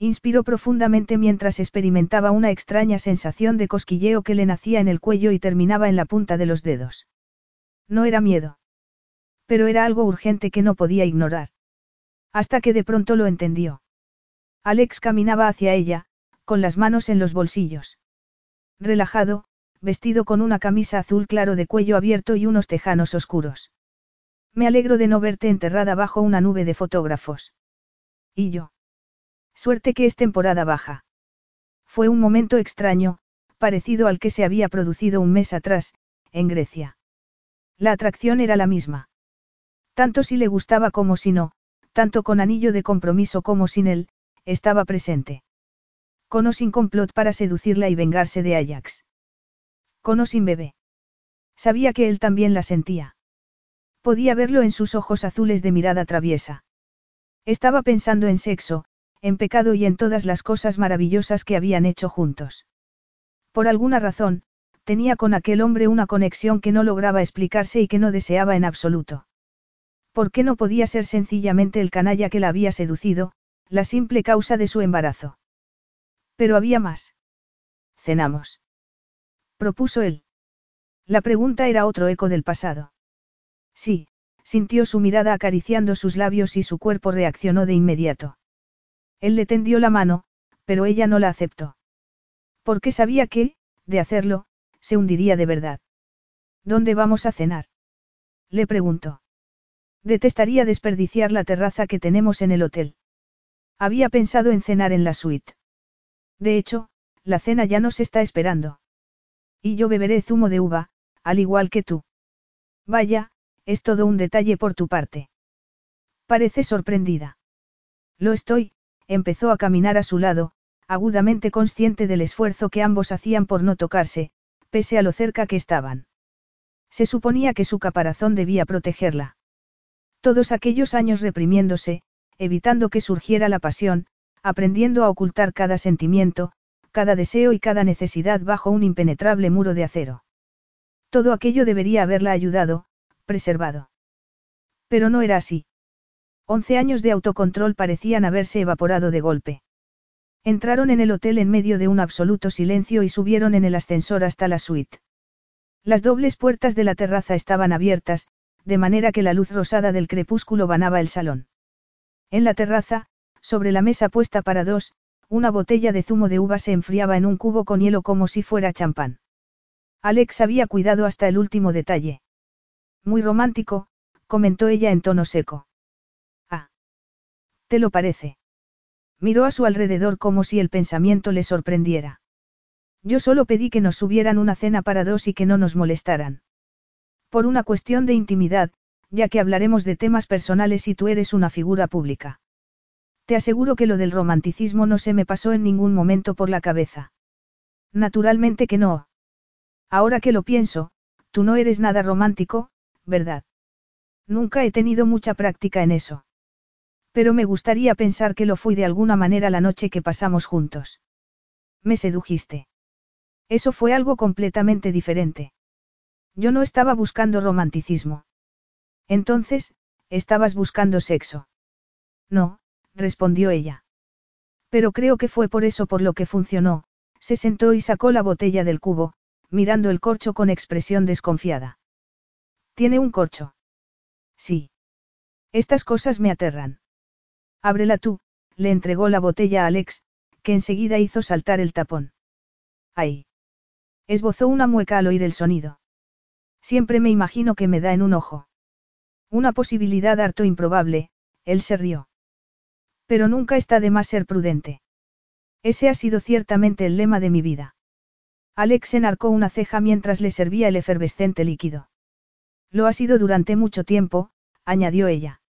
Inspiró profundamente mientras experimentaba una extraña sensación de cosquilleo que le nacía en el cuello y terminaba en la punta de los dedos. No era miedo. Pero era algo urgente que no podía ignorar. Hasta que de pronto lo entendió. Alex caminaba hacia ella, con las manos en los bolsillos. Relajado, vestido con una camisa azul claro de cuello abierto y unos tejanos oscuros. Me alegro de no verte enterrada bajo una nube de fotógrafos. ¿Y yo? Suerte que es temporada baja. Fue un momento extraño, parecido al que se había producido un mes atrás, en Grecia. La atracción era la misma. Tanto si le gustaba como si no, tanto con anillo de compromiso como sin él, estaba presente. Con o sin complot para seducirla y vengarse de Ajax. Con sin bebé. Sabía que él también la sentía. Podía verlo en sus ojos azules de mirada traviesa. Estaba pensando en sexo, en pecado y en todas las cosas maravillosas que habían hecho juntos. Por alguna razón, tenía con aquel hombre una conexión que no lograba explicarse y que no deseaba en absoluto. ¿Por qué no podía ser sencillamente el canalla que la había seducido, la simple causa de su embarazo? Pero había más. Cenamos. Propuso él. La pregunta era otro eco del pasado. Sí, sintió su mirada acariciando sus labios y su cuerpo reaccionó de inmediato. Él le tendió la mano, pero ella no la aceptó. Porque sabía que, de hacerlo, se hundiría de verdad. ¿Dónde vamos a cenar? Le preguntó. Detestaría desperdiciar la terraza que tenemos en el hotel. Había pensado en cenar en la suite. De hecho, la cena ya nos está esperando. Y yo beberé zumo de uva, al igual que tú. Vaya, es todo un detalle por tu parte. Parece sorprendida. Lo estoy, empezó a caminar a su lado, agudamente consciente del esfuerzo que ambos hacían por no tocarse, pese a lo cerca que estaban. Se suponía que su caparazón debía protegerla. Todos aquellos años reprimiéndose, evitando que surgiera la pasión, aprendiendo a ocultar cada sentimiento, cada deseo y cada necesidad bajo un impenetrable muro de acero. Todo aquello debería haberla ayudado, preservado. Pero no era así. Once años de autocontrol parecían haberse evaporado de golpe. Entraron en el hotel en medio de un absoluto silencio y subieron en el ascensor hasta la suite. Las dobles puertas de la terraza estaban abiertas, de manera que la luz rosada del crepúsculo banaba el salón. En la terraza, sobre la mesa puesta para dos, una botella de zumo de uva se enfriaba en un cubo con hielo como si fuera champán. Alex había cuidado hasta el último detalle. Muy romántico, comentó ella en tono seco. Ah. ¿Te lo parece? Miró a su alrededor como si el pensamiento le sorprendiera. Yo solo pedí que nos subieran una cena para dos y que no nos molestaran. Por una cuestión de intimidad, ya que hablaremos de temas personales y tú eres una figura pública. Te aseguro que lo del romanticismo no se me pasó en ningún momento por la cabeza. Naturalmente que no. Ahora que lo pienso, tú no eres nada romántico, ¿verdad? Nunca he tenido mucha práctica en eso. Pero me gustaría pensar que lo fui de alguna manera la noche que pasamos juntos. Me sedujiste. Eso fue algo completamente diferente. Yo no estaba buscando romanticismo. Entonces, estabas buscando sexo. No, respondió ella. Pero creo que fue por eso por lo que funcionó, se sentó y sacó la botella del cubo, mirando el corcho con expresión desconfiada. ¿Tiene un corcho? Sí. Estas cosas me aterran. Ábrela tú, le entregó la botella a Alex, que enseguida hizo saltar el tapón. ¡Ay! Esbozó una mueca al oír el sonido. Siempre me imagino que me da en un ojo. Una posibilidad harto improbable, él se rió. Pero nunca está de más ser prudente. Ese ha sido ciertamente el lema de mi vida. Alex enarcó una ceja mientras le servía el efervescente líquido. Lo ha sido durante mucho tiempo, añadió ella.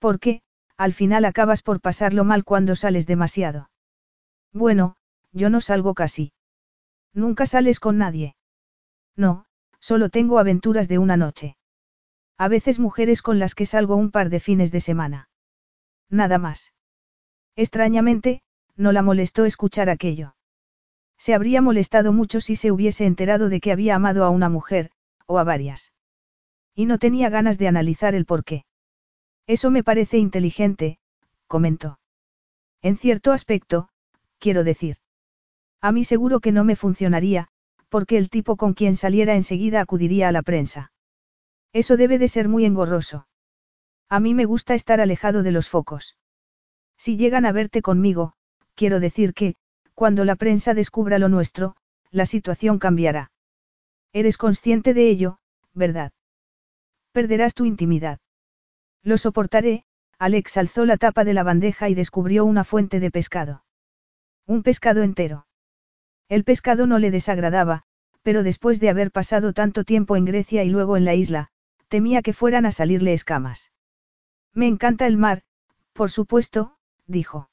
¿Por qué? al final acabas por pasarlo mal cuando sales demasiado. Bueno, yo no salgo casi. Nunca sales con nadie. No, solo tengo aventuras de una noche. A veces mujeres con las que salgo un par de fines de semana. Nada más. Extrañamente, no la molestó escuchar aquello. Se habría molestado mucho si se hubiese enterado de que había amado a una mujer, o a varias. Y no tenía ganas de analizar el porqué. Eso me parece inteligente, comentó. En cierto aspecto, quiero decir. A mí seguro que no me funcionaría, porque el tipo con quien saliera enseguida acudiría a la prensa. Eso debe de ser muy engorroso. A mí me gusta estar alejado de los focos. Si llegan a verte conmigo, quiero decir que, cuando la prensa descubra lo nuestro, la situación cambiará. Eres consciente de ello, ¿verdad? Perderás tu intimidad. Lo soportaré, Alex alzó la tapa de la bandeja y descubrió una fuente de pescado. Un pescado entero. El pescado no le desagradaba, pero después de haber pasado tanto tiempo en Grecia y luego en la isla, temía que fueran a salirle escamas. Me encanta el mar, por supuesto, dijo.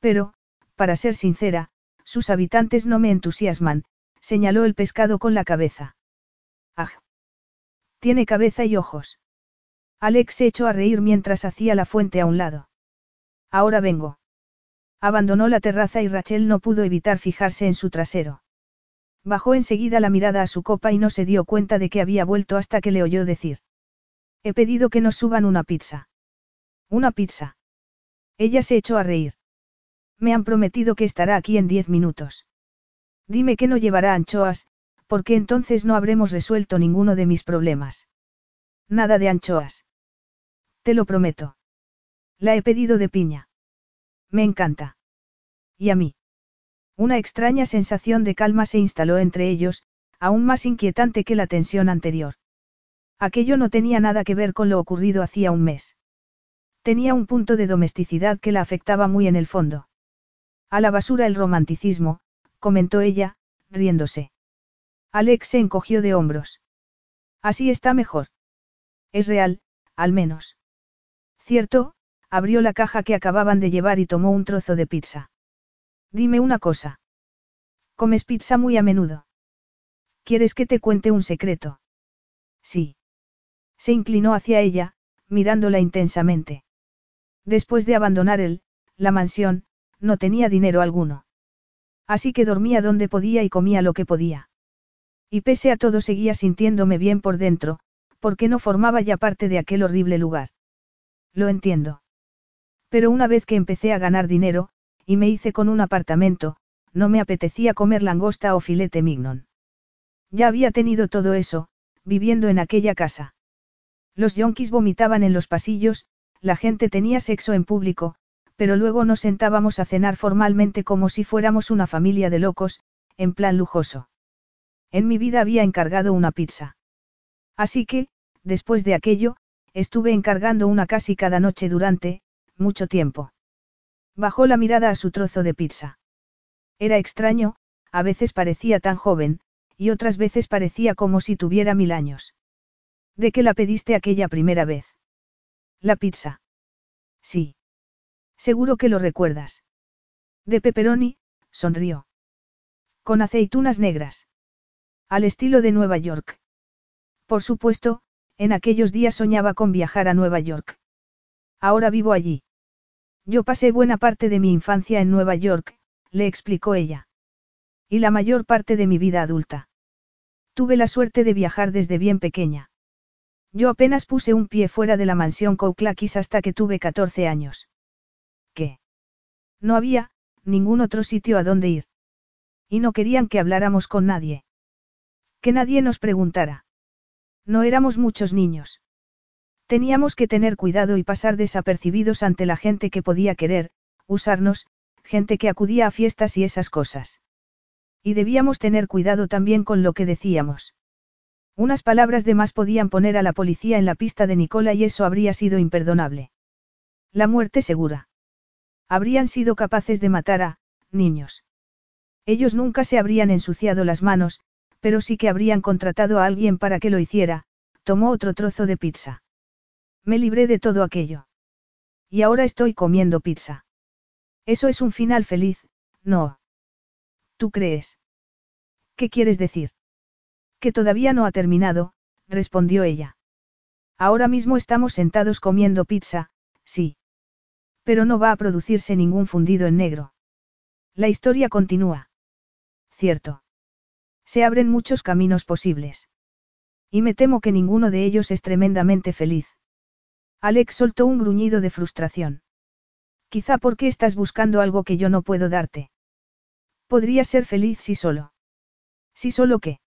Pero, para ser sincera, sus habitantes no me entusiasman, señaló el pescado con la cabeza. ¡Ah! Tiene cabeza y ojos. Alex se echó a reír mientras hacía la fuente a un lado. Ahora vengo. Abandonó la terraza y Rachel no pudo evitar fijarse en su trasero. Bajó enseguida la mirada a su copa y no se dio cuenta de que había vuelto hasta que le oyó decir. He pedido que nos suban una pizza. Una pizza. Ella se echó a reír. Me han prometido que estará aquí en diez minutos. Dime que no llevará anchoas, porque entonces no habremos resuelto ninguno de mis problemas. Nada de anchoas. Te lo prometo. La he pedido de piña. Me encanta. ¿Y a mí? Una extraña sensación de calma se instaló entre ellos, aún más inquietante que la tensión anterior. Aquello no tenía nada que ver con lo ocurrido hacía un mes. Tenía un punto de domesticidad que la afectaba muy en el fondo. A la basura el romanticismo, comentó ella, riéndose. Alex se encogió de hombros. Así está mejor. Es real, al menos. Cierto, abrió la caja que acababan de llevar y tomó un trozo de pizza. Dime una cosa. ¿Comes pizza muy a menudo? ¿Quieres que te cuente un secreto? Sí. Se inclinó hacia ella, mirándola intensamente. Después de abandonar él, la mansión, no tenía dinero alguno. Así que dormía donde podía y comía lo que podía. Y pese a todo seguía sintiéndome bien por dentro, porque no formaba ya parte de aquel horrible lugar. Lo entiendo. Pero una vez que empecé a ganar dinero, y me hice con un apartamento, no me apetecía comer langosta o filete mignon. Ya había tenido todo eso, viviendo en aquella casa. Los yonkis vomitaban en los pasillos, la gente tenía sexo en público, pero luego nos sentábamos a cenar formalmente como si fuéramos una familia de locos, en plan lujoso. En mi vida había encargado una pizza. Así que, después de aquello, estuve encargando una casi cada noche durante, mucho tiempo. Bajó la mirada a su trozo de pizza. Era extraño, a veces parecía tan joven, y otras veces parecía como si tuviera mil años. ¿De qué la pediste aquella primera vez? La pizza. Sí. Seguro que lo recuerdas. De pepperoni, sonrió. Con aceitunas negras. Al estilo de Nueva York. Por supuesto, en aquellos días soñaba con viajar a Nueva York. Ahora vivo allí. Yo pasé buena parte de mi infancia en Nueva York, le explicó ella. Y la mayor parte de mi vida adulta. Tuve la suerte de viajar desde bien pequeña. Yo apenas puse un pie fuera de la mansión Kouklakis hasta que tuve 14 años. ¿Qué? No había, ningún otro sitio a donde ir. Y no querían que habláramos con nadie. Que nadie nos preguntara. No éramos muchos niños. Teníamos que tener cuidado y pasar desapercibidos ante la gente que podía querer, usarnos, gente que acudía a fiestas y esas cosas. Y debíamos tener cuidado también con lo que decíamos. Unas palabras de más podían poner a la policía en la pista de Nicola y eso habría sido imperdonable. La muerte segura. Habrían sido capaces de matar a, niños. Ellos nunca se habrían ensuciado las manos, pero sí que habrían contratado a alguien para que lo hiciera, tomó otro trozo de pizza. Me libré de todo aquello. Y ahora estoy comiendo pizza. Eso es un final feliz, no. ¿Tú crees? ¿Qué quieres decir? Que todavía no ha terminado, respondió ella. Ahora mismo estamos sentados comiendo pizza, sí. Pero no va a producirse ningún fundido en negro. La historia continúa. Cierto. Se abren muchos caminos posibles. Y me temo que ninguno de ellos es tremendamente feliz. Alex soltó un gruñido de frustración. Quizá porque estás buscando algo que yo no puedo darte. Podría ser feliz si solo. Si solo qué.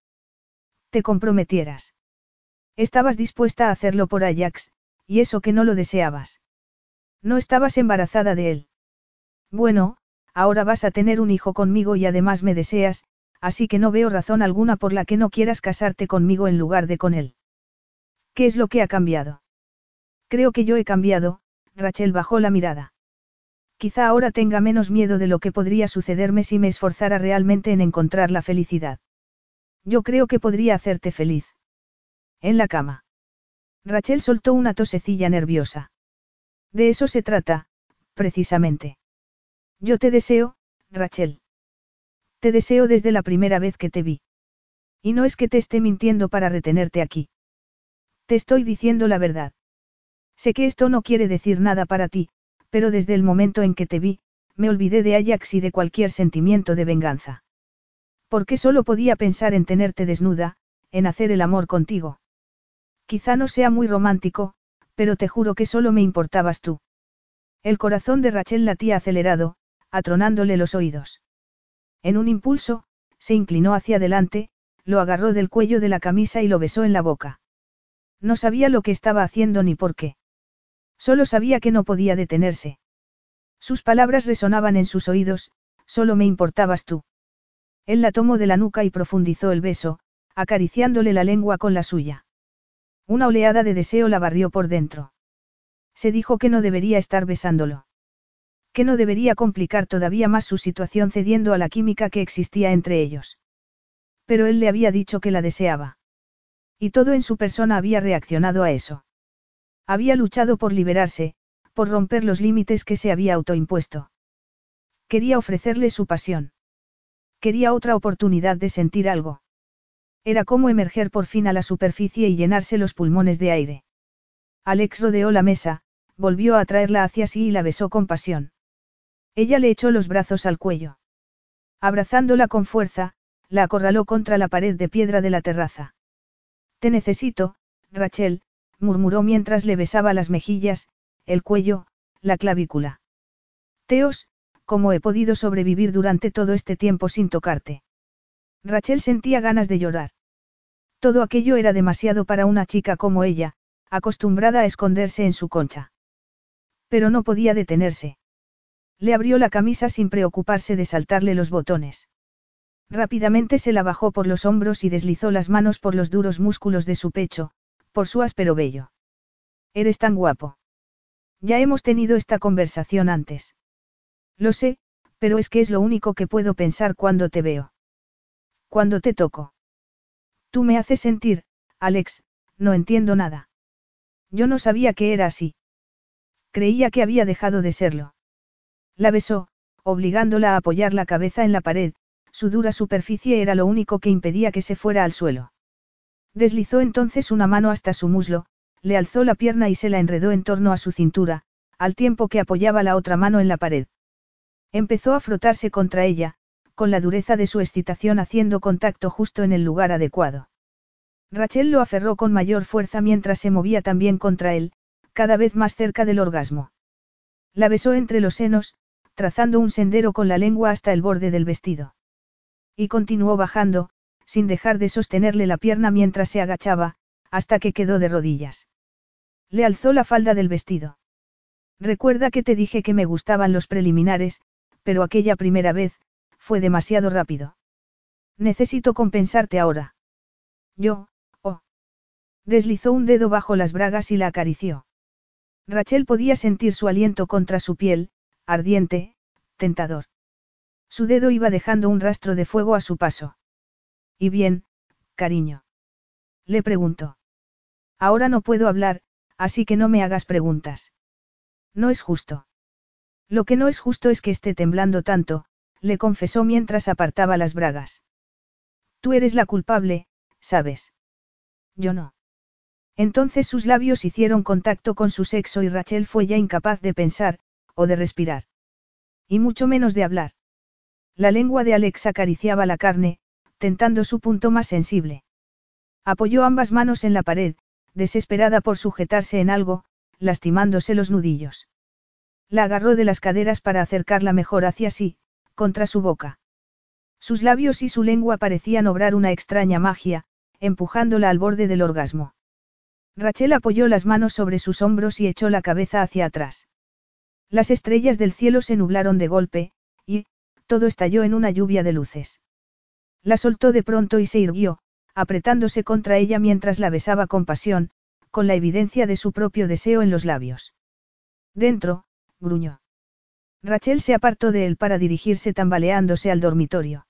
Te comprometieras. Estabas dispuesta a hacerlo por Ajax, y eso que no lo deseabas. No estabas embarazada de él. Bueno, ahora vas a tener un hijo conmigo y además me deseas, así que no veo razón alguna por la que no quieras casarte conmigo en lugar de con él. ¿Qué es lo que ha cambiado? Creo que yo he cambiado, Rachel bajó la mirada. Quizá ahora tenga menos miedo de lo que podría sucederme si me esforzara realmente en encontrar la felicidad. Yo creo que podría hacerte feliz. En la cama. Rachel soltó una tosecilla nerviosa. De eso se trata, precisamente. Yo te deseo, Rachel. Te deseo desde la primera vez que te vi. Y no es que te esté mintiendo para retenerte aquí. Te estoy diciendo la verdad. Sé que esto no quiere decir nada para ti, Pero desde el momento en que te vi, me olvidé de Ajax y de cualquier sentimiento de venganza. Porque solo podía pensar en tenerte desnuda, en hacer el amor contigo. Quizá no sea muy romántico, pero te juro que solo me importabas tú. El corazón de Rachel latía acelerado, atronándole los oídos. En un impulso, se inclinó hacia adelante, lo agarró del cuello de la camisa y lo besó en la boca. No sabía lo que estaba haciendo ni por qué. Solo sabía que no podía detenerse. Sus palabras resonaban en sus oídos, solo me importabas tú. Él la tomó de la nuca y profundizó el beso, acariciándole la lengua con la suya. Una oleada de deseo la barrió por dentro. Se dijo que no debería estar besándolo. Que no debería complicar todavía más su situación cediendo a la química que existía entre ellos. Pero él le había dicho que la deseaba. Y todo en su persona había reaccionado a eso. Había luchado por liberarse, por romper los límites que se había autoimpuesto. Quería ofrecerle su pasión. Quería otra oportunidad de sentir algo. Era como emerger por fin a la superficie y llenarse los pulmones de aire. Alex rodeó la mesa, volvió a traerla hacia sí y la besó con pasión. Ella le echó los brazos al cuello. Abrazándola con fuerza, la acorraló contra la pared de piedra de la terraza. Te necesito, Rachel, murmuró mientras le besaba las mejillas, el cuello, la clavícula. Teos, ¿cómo he podido sobrevivir durante todo este tiempo sin tocarte? Rachel sentía ganas de llorar. Todo aquello era demasiado para una chica como ella, acostumbrada a esconderse en su concha. Pero no podía detenerse. Le abrió la camisa sin preocuparse de saltarle los botones. Rápidamente se la bajó por los hombros y deslizó las manos por los duros músculos de su pecho, por su áspero vello. Eres tan guapo. Ya hemos tenido esta conversación antes. Lo sé, pero es que es lo único que puedo pensar cuando te veo. Cuando te toco. Tú me haces sentir, Alex, no entiendo nada. Yo no sabía que era así. Creía que había dejado de serlo. La besó, obligándola a apoyar la cabeza en la pared, su dura superficie era lo único que impedía que se fuera al suelo. Deslizó entonces una mano hasta su muslo, le alzó la pierna y se la enredó en torno a su cintura, al tiempo que apoyaba la otra mano en la pared. Empezó a frotarse contra ella, con la dureza de su excitación haciendo contacto justo en el lugar adecuado. Rachel lo aferró con mayor fuerza mientras se movía también contra él, cada vez más cerca del orgasmo. La besó entre los senos, trazando un sendero con la lengua hasta el borde del vestido. Y continuó bajando, sin dejar de sostenerle la pierna mientras se agachaba, hasta que quedó de rodillas. Le alzó la falda del vestido. Recuerda que te dije que me gustaban los preliminares, pero aquella primera vez, fue demasiado rápido. Necesito compensarte ahora. Yo, oh. Deslizó un dedo bajo las bragas y la acarició. Rachel podía sentir su aliento contra su piel, ardiente, tentador. Su dedo iba dejando un rastro de fuego a su paso. ¿Y bien, cariño? Le preguntó. Ahora no puedo hablar, así que no me hagas preguntas. No es justo. Lo que no es justo es que esté temblando tanto, le confesó mientras apartaba las bragas. Tú eres la culpable, ¿sabes? Yo no. Entonces sus labios hicieron contacto con su sexo y Rachel fue ya incapaz de pensar, o de respirar. Y mucho menos de hablar. La lengua de Alex acariciaba la carne, tentando su punto más sensible. Apoyó ambas manos en la pared, desesperada por sujetarse en algo, lastimándose los nudillos. La agarró de las caderas para acercarla mejor hacia sí, contra su boca. Sus labios y su lengua parecían obrar una extraña magia, empujándola al borde del orgasmo. Rachel apoyó las manos sobre sus hombros y echó la cabeza hacia atrás. Las estrellas del cielo se nublaron de golpe, y, todo estalló en una lluvia de luces. La soltó de pronto y se irguió, apretándose contra ella mientras la besaba con pasión, con la evidencia de su propio deseo en los labios. Dentro, gruñó. Rachel se apartó de él para dirigirse tambaleándose al dormitorio.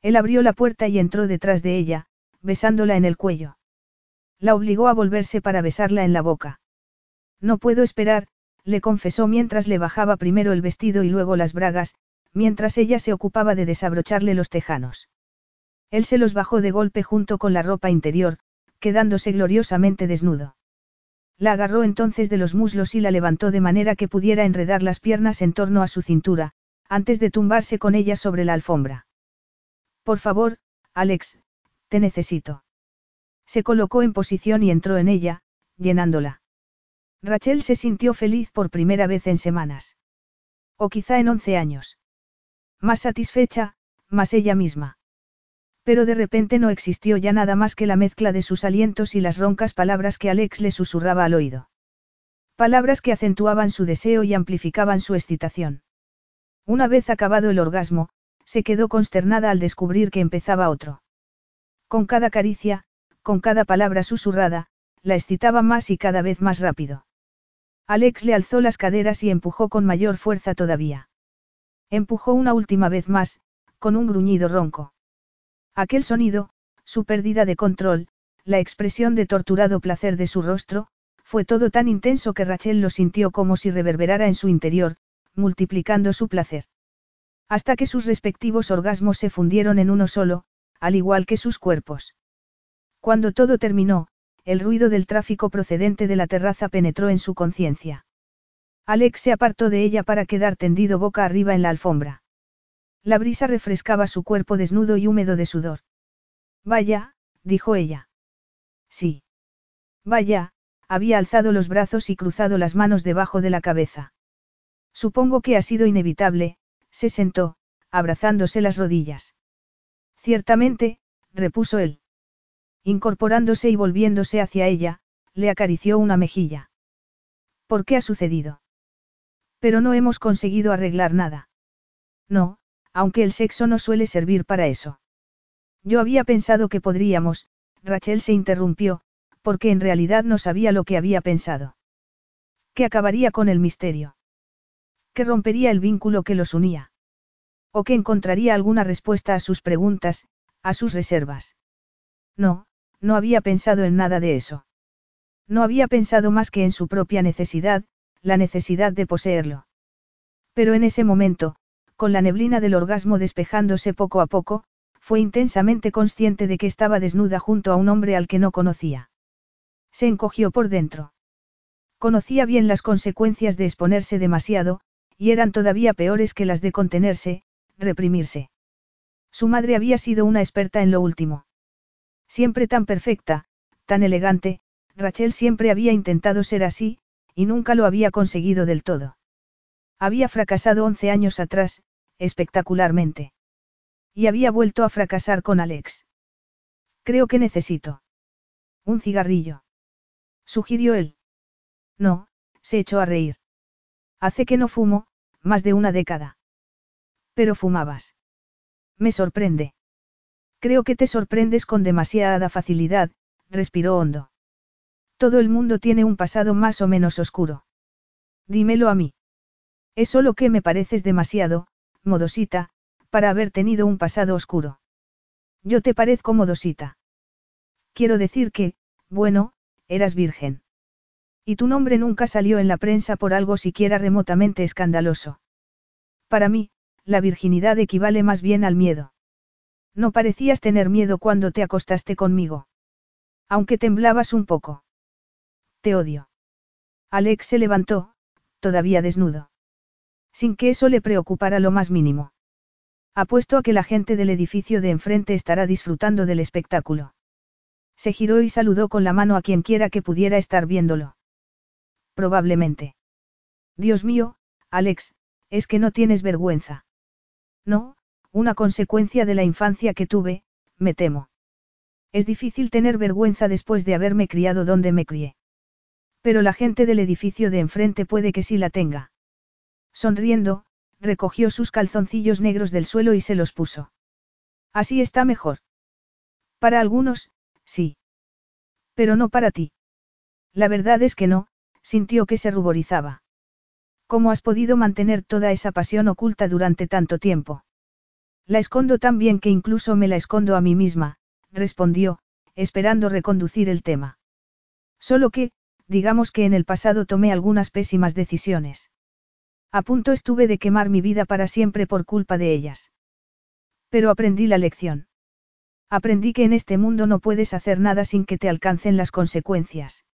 Él abrió la puerta y entró detrás de ella, besándola en el cuello. La obligó a volverse para besarla en la boca. No puedo esperar, le confesó mientras le bajaba primero el vestido y luego las bragas, mientras ella se ocupaba de desabrocharle los tejanos. Él se los bajó de golpe junto con la ropa interior, quedándose gloriosamente desnudo. La agarró entonces de los muslos y la levantó de manera que pudiera enredar las piernas en torno a su cintura, antes de tumbarse con ella sobre la alfombra. Por favor, Alex, te necesito. Se colocó en posición y entró en ella, llenándola. Rachel se sintió feliz por primera vez en semanas. O quizá en once años. Más satisfecha, más ella misma. Pero de repente no existió ya nada más que la mezcla de sus alientos y las roncas palabras que Alex le susurraba al oído. Palabras que acentuaban su deseo y amplificaban su excitación. Una vez acabado el orgasmo, se quedó consternada al descubrir que empezaba otro. Con cada caricia, con cada palabra susurrada, la excitaba más y cada vez más rápido. Alex le alzó las caderas y empujó con mayor fuerza todavía. Empujó una última vez más, con un gruñido ronco. Aquel sonido, su pérdida de control, la expresión de torturado placer de su rostro, fue todo tan intenso que Rachel lo sintió como si reverberara en su interior, multiplicando su placer. Hasta que sus respectivos orgasmos se fundieron en uno solo, al igual que sus cuerpos. Cuando todo terminó, el ruido del tráfico procedente de la terraza penetró en su conciencia. Alex se apartó de ella para quedar tendido boca arriba en la alfombra. La brisa refrescaba su cuerpo desnudo y húmedo de sudor. Vaya, dijo ella. Sí. Vaya, había alzado los brazos y cruzado las manos debajo de la cabeza. Supongo que ha sido inevitable, se sentó, abrazándose las rodillas. Ciertamente, repuso él. Incorporándose y volviéndose hacia ella, le acarició una mejilla. ¿Por qué ha sucedido? Pero no hemos conseguido arreglar nada. No, aunque el sexo no suele servir para eso. Yo había pensado que podríamos, Rachel se interrumpió, porque en realidad no sabía lo que había pensado. Que acabaría con el misterio. Que rompería el vínculo que los unía. O que encontraría alguna respuesta a sus preguntas, a sus reservas. No, no había pensado en nada de eso. No había pensado más que en su propia necesidad, la necesidad de poseerlo. Pero en ese momento, con la neblina del orgasmo despejándose poco a poco, fue intensamente consciente de que estaba desnuda junto a un hombre al que no conocía. Se encogió por dentro. Conocía bien las consecuencias de exponerse demasiado, y eran todavía peores que las de contenerse, reprimirse. Su madre había sido una experta en lo último. Siempre tan perfecta, tan elegante, Rachel siempre había intentado ser así, y nunca lo había conseguido del todo. Había fracasado once años atrás, espectacularmente. Y había vuelto a fracasar con Alex. Creo que necesito. Un cigarrillo. Sugirió él. No, se echó a reír. Hace que no fumo, más de una década. Pero fumabas. Me sorprende. Creo que te sorprendes con demasiada facilidad, respiró hondo. Todo el mundo tiene un pasado más o menos oscuro. Dímelo a mí. Es solo que me pareces demasiado, modosita, para haber tenido un pasado oscuro. Yo te parezco modosita. Quiero decir que, bueno, eras virgen. Y tu nombre nunca salió en la prensa por algo siquiera remotamente escandaloso. Para mí, la virginidad equivale más bien al miedo. No parecías tener miedo cuando te acostaste conmigo. Aunque temblabas un poco. Te odio. Alex se levantó, todavía desnudo sin que eso le preocupara lo más mínimo. Apuesto a que la gente del edificio de enfrente estará disfrutando del espectáculo. Se giró y saludó con la mano a quien quiera que pudiera estar viéndolo. Probablemente. Dios mío, Alex, es que no tienes vergüenza. No, una consecuencia de la infancia que tuve, me temo. Es difícil tener vergüenza después de haberme criado donde me crié. Pero la gente del edificio de enfrente puede que sí la tenga. Sonriendo, recogió sus calzoncillos negros del suelo y se los puso. Así está mejor. Para algunos, sí. Pero no para ti. La verdad es que no, sintió que se ruborizaba. ¿Cómo has podido mantener toda esa pasión oculta durante tanto tiempo? La escondo tan bien que incluso me la escondo a mí misma, respondió, esperando reconducir el tema. Solo que, digamos que en el pasado tomé algunas pésimas decisiones. A punto estuve de quemar mi vida para siempre por culpa de ellas. Pero aprendí la lección. Aprendí que en este mundo no puedes hacer nada sin que te alcancen las consecuencias.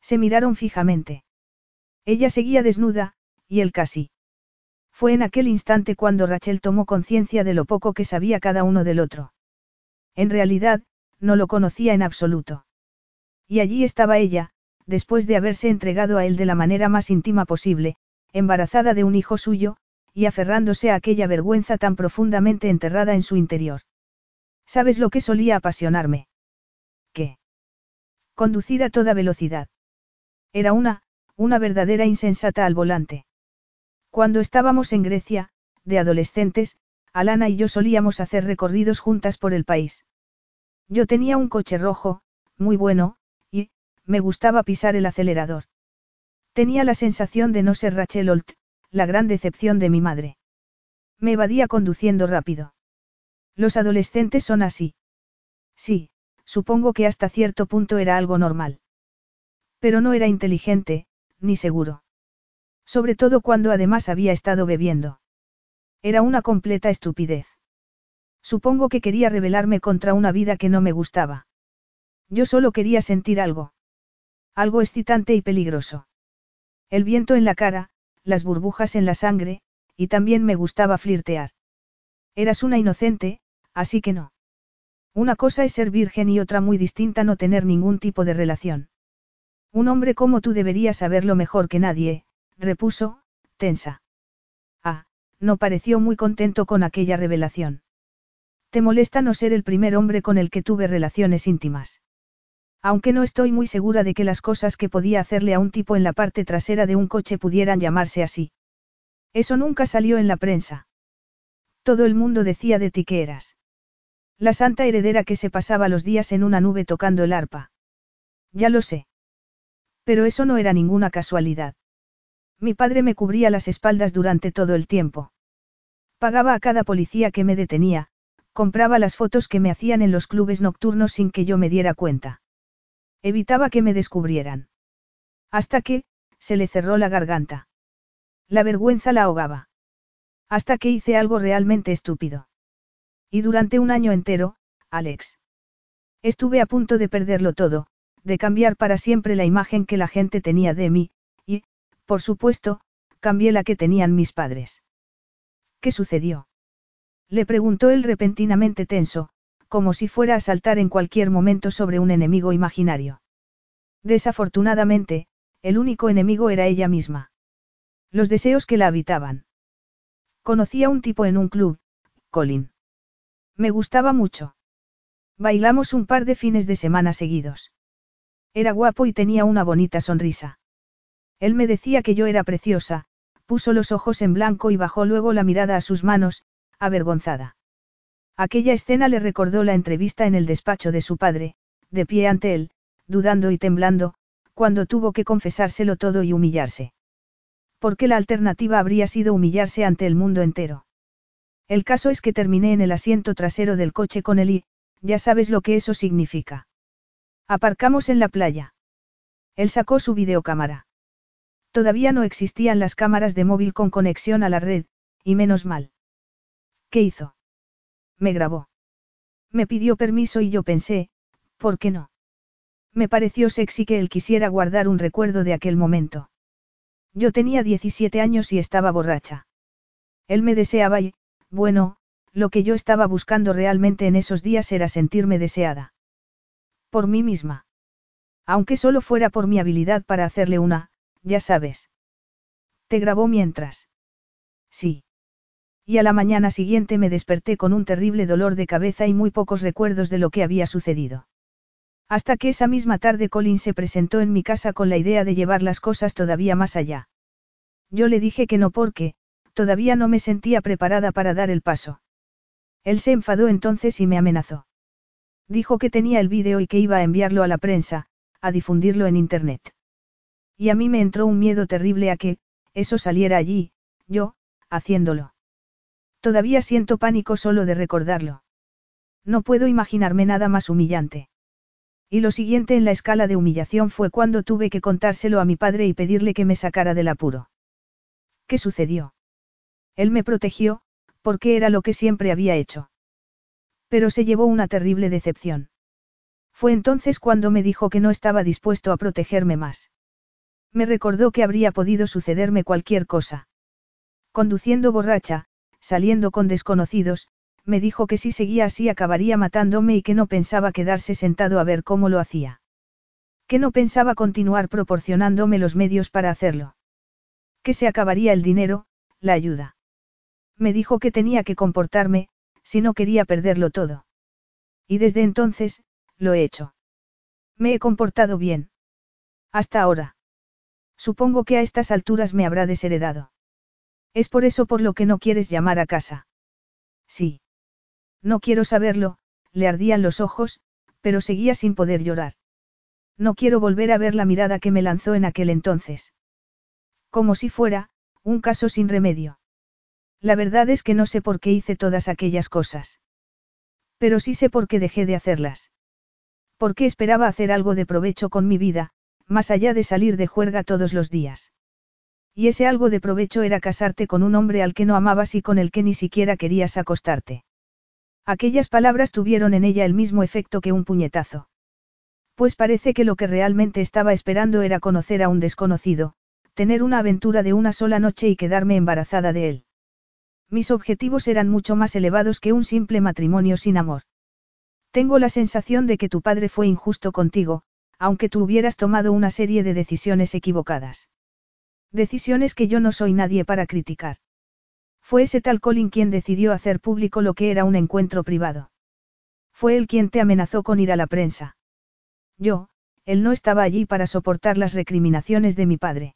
Se miraron fijamente. Ella seguía desnuda, y él casi. Fue en aquel instante cuando Rachel tomó conciencia de lo poco que sabía cada uno del otro. En realidad, no lo conocía en absoluto. Y allí estaba ella, después de haberse entregado a él de la manera más íntima posible, embarazada de un hijo suyo, y aferrándose a aquella vergüenza tan profundamente enterrada en su interior. ¿Sabes lo que solía apasionarme? ¿Qué? Conducir a toda velocidad. Era una, una verdadera insensata al volante. Cuando estábamos en Grecia, de adolescentes, Alana y yo solíamos hacer recorridos juntas por el país. Yo tenía un coche rojo, muy bueno, y, me gustaba pisar el acelerador. Tenía la sensación de no ser Rachel Holt, la gran decepción de mi madre. Me evadía conduciendo rápido. Los adolescentes son así. Sí, supongo que hasta cierto punto era algo normal. Pero no era inteligente, ni seguro. Sobre todo cuando además había estado bebiendo. Era una completa estupidez. Supongo que quería rebelarme contra una vida que no me gustaba. Yo solo quería sentir algo. Algo excitante y peligroso. El viento en la cara, las burbujas en la sangre, y también me gustaba flirtear. Eras una inocente, así que no. Una cosa es ser virgen y otra muy distinta no tener ningún tipo de relación. Un hombre como tú debería saberlo mejor que nadie, repuso, tensa. Ah, no pareció muy contento con aquella revelación. ¿Te molesta no ser el primer hombre con el que tuve relaciones íntimas? Aunque no estoy muy segura de que las cosas que podía hacerle a un tipo en la parte trasera de un coche pudieran llamarse así. Eso nunca salió en la prensa. Todo el mundo decía de ti que eras. La santa heredera que se pasaba los días en una nube tocando el arpa. Ya lo sé. Pero eso no era ninguna casualidad. Mi padre me cubría las espaldas durante todo el tiempo. Pagaba a cada policía que me detenía, compraba las fotos que me hacían en los clubes nocturnos sin que yo me diera cuenta. Evitaba que me descubrieran. Hasta que, se le cerró la garganta. La vergüenza la ahogaba. Hasta que hice algo realmente estúpido. Y durante un año entero, Alex. Estuve a punto de perderlo todo, de cambiar para siempre la imagen que la gente tenía de mí, y, por supuesto, cambié la que tenían mis padres. ¿Qué sucedió? Le preguntó él repentinamente tenso, como si fuera a saltar en cualquier momento sobre un enemigo imaginario. Desafortunadamente, el único enemigo era ella misma. Los deseos que la habitaban. Conocí a un tipo en un club, Colin. Me gustaba mucho. Bailamos un par de fines de semana seguidos. Era guapo y tenía una bonita sonrisa. Él me decía que yo era preciosa, puso los ojos en blanco y bajó luego la mirada a sus manos, avergonzada. Aquella escena le recordó la entrevista en el despacho de su padre, de pie ante él, dudando y temblando, cuando tuvo que confesárselo todo y humillarse. Porque la alternativa habría sido humillarse ante el mundo entero. El caso es que terminé en el asiento trasero del coche con él ya sabes lo que eso significa. Aparcamos en la playa. Él sacó su videocámara. Todavía no existían las cámaras de móvil con conexión a la red, y menos mal. ¿Qué hizo? Me grabó. Me pidió permiso y yo pensé, ¿por qué no? Me pareció sexy que él quisiera guardar un recuerdo de aquel momento. Yo tenía 17 años y estaba borracha. Él me deseaba y, bueno, lo que yo estaba buscando realmente en esos días era sentirme deseada. Por mí misma. Aunque solo fuera por mi habilidad para hacerle una, ya sabes. ¿Te grabó mientras? Sí y a la mañana siguiente me desperté con un terrible dolor de cabeza y muy pocos recuerdos de lo que había sucedido. Hasta que esa misma tarde Colin se presentó en mi casa con la idea de llevar las cosas todavía más allá. Yo le dije que no porque, todavía no me sentía preparada para dar el paso. Él se enfadó entonces y me amenazó. Dijo que tenía el vídeo y que iba a enviarlo a la prensa, a difundirlo en Internet. Y a mí me entró un miedo terrible a que, eso saliera allí, yo, haciéndolo. Todavía siento pánico solo de recordarlo. No puedo imaginarme nada más humillante. Y lo siguiente en la escala de humillación fue cuando tuve que contárselo a mi padre y pedirle que me sacara del apuro. ¿Qué sucedió? Él me protegió, porque era lo que siempre había hecho. Pero se llevó una terrible decepción. Fue entonces cuando me dijo que no estaba dispuesto a protegerme más. Me recordó que habría podido sucederme cualquier cosa. Conduciendo borracha, saliendo con desconocidos, me dijo que si seguía así acabaría matándome y que no pensaba quedarse sentado a ver cómo lo hacía. Que no pensaba continuar proporcionándome los medios para hacerlo. Que se acabaría el dinero, la ayuda. Me dijo que tenía que comportarme, si no quería perderlo todo. Y desde entonces, lo he hecho. Me he comportado bien. Hasta ahora. Supongo que a estas alturas me habrá desheredado. Es por eso por lo que no quieres llamar a casa. Sí. No quiero saberlo, le ardían los ojos, pero seguía sin poder llorar. No quiero volver a ver la mirada que me lanzó en aquel entonces. Como si fuera, un caso sin remedio. La verdad es que no sé por qué hice todas aquellas cosas. Pero sí sé por qué dejé de hacerlas. Porque esperaba hacer algo de provecho con mi vida, más allá de salir de juerga todos los días. Y ese algo de provecho era casarte con un hombre al que no amabas y con el que ni siquiera querías acostarte. Aquellas palabras tuvieron en ella el mismo efecto que un puñetazo. Pues parece que lo que realmente estaba esperando era conocer a un desconocido, tener una aventura de una sola noche y quedarme embarazada de él. Mis objetivos eran mucho más elevados que un simple matrimonio sin amor. Tengo la sensación de que tu padre fue injusto contigo, aunque tú hubieras tomado una serie de decisiones equivocadas. Decisiones que yo no soy nadie para criticar. Fue ese tal Colin quien decidió hacer público lo que era un encuentro privado. Fue él quien te amenazó con ir a la prensa. Yo, él no estaba allí para soportar las recriminaciones de mi padre.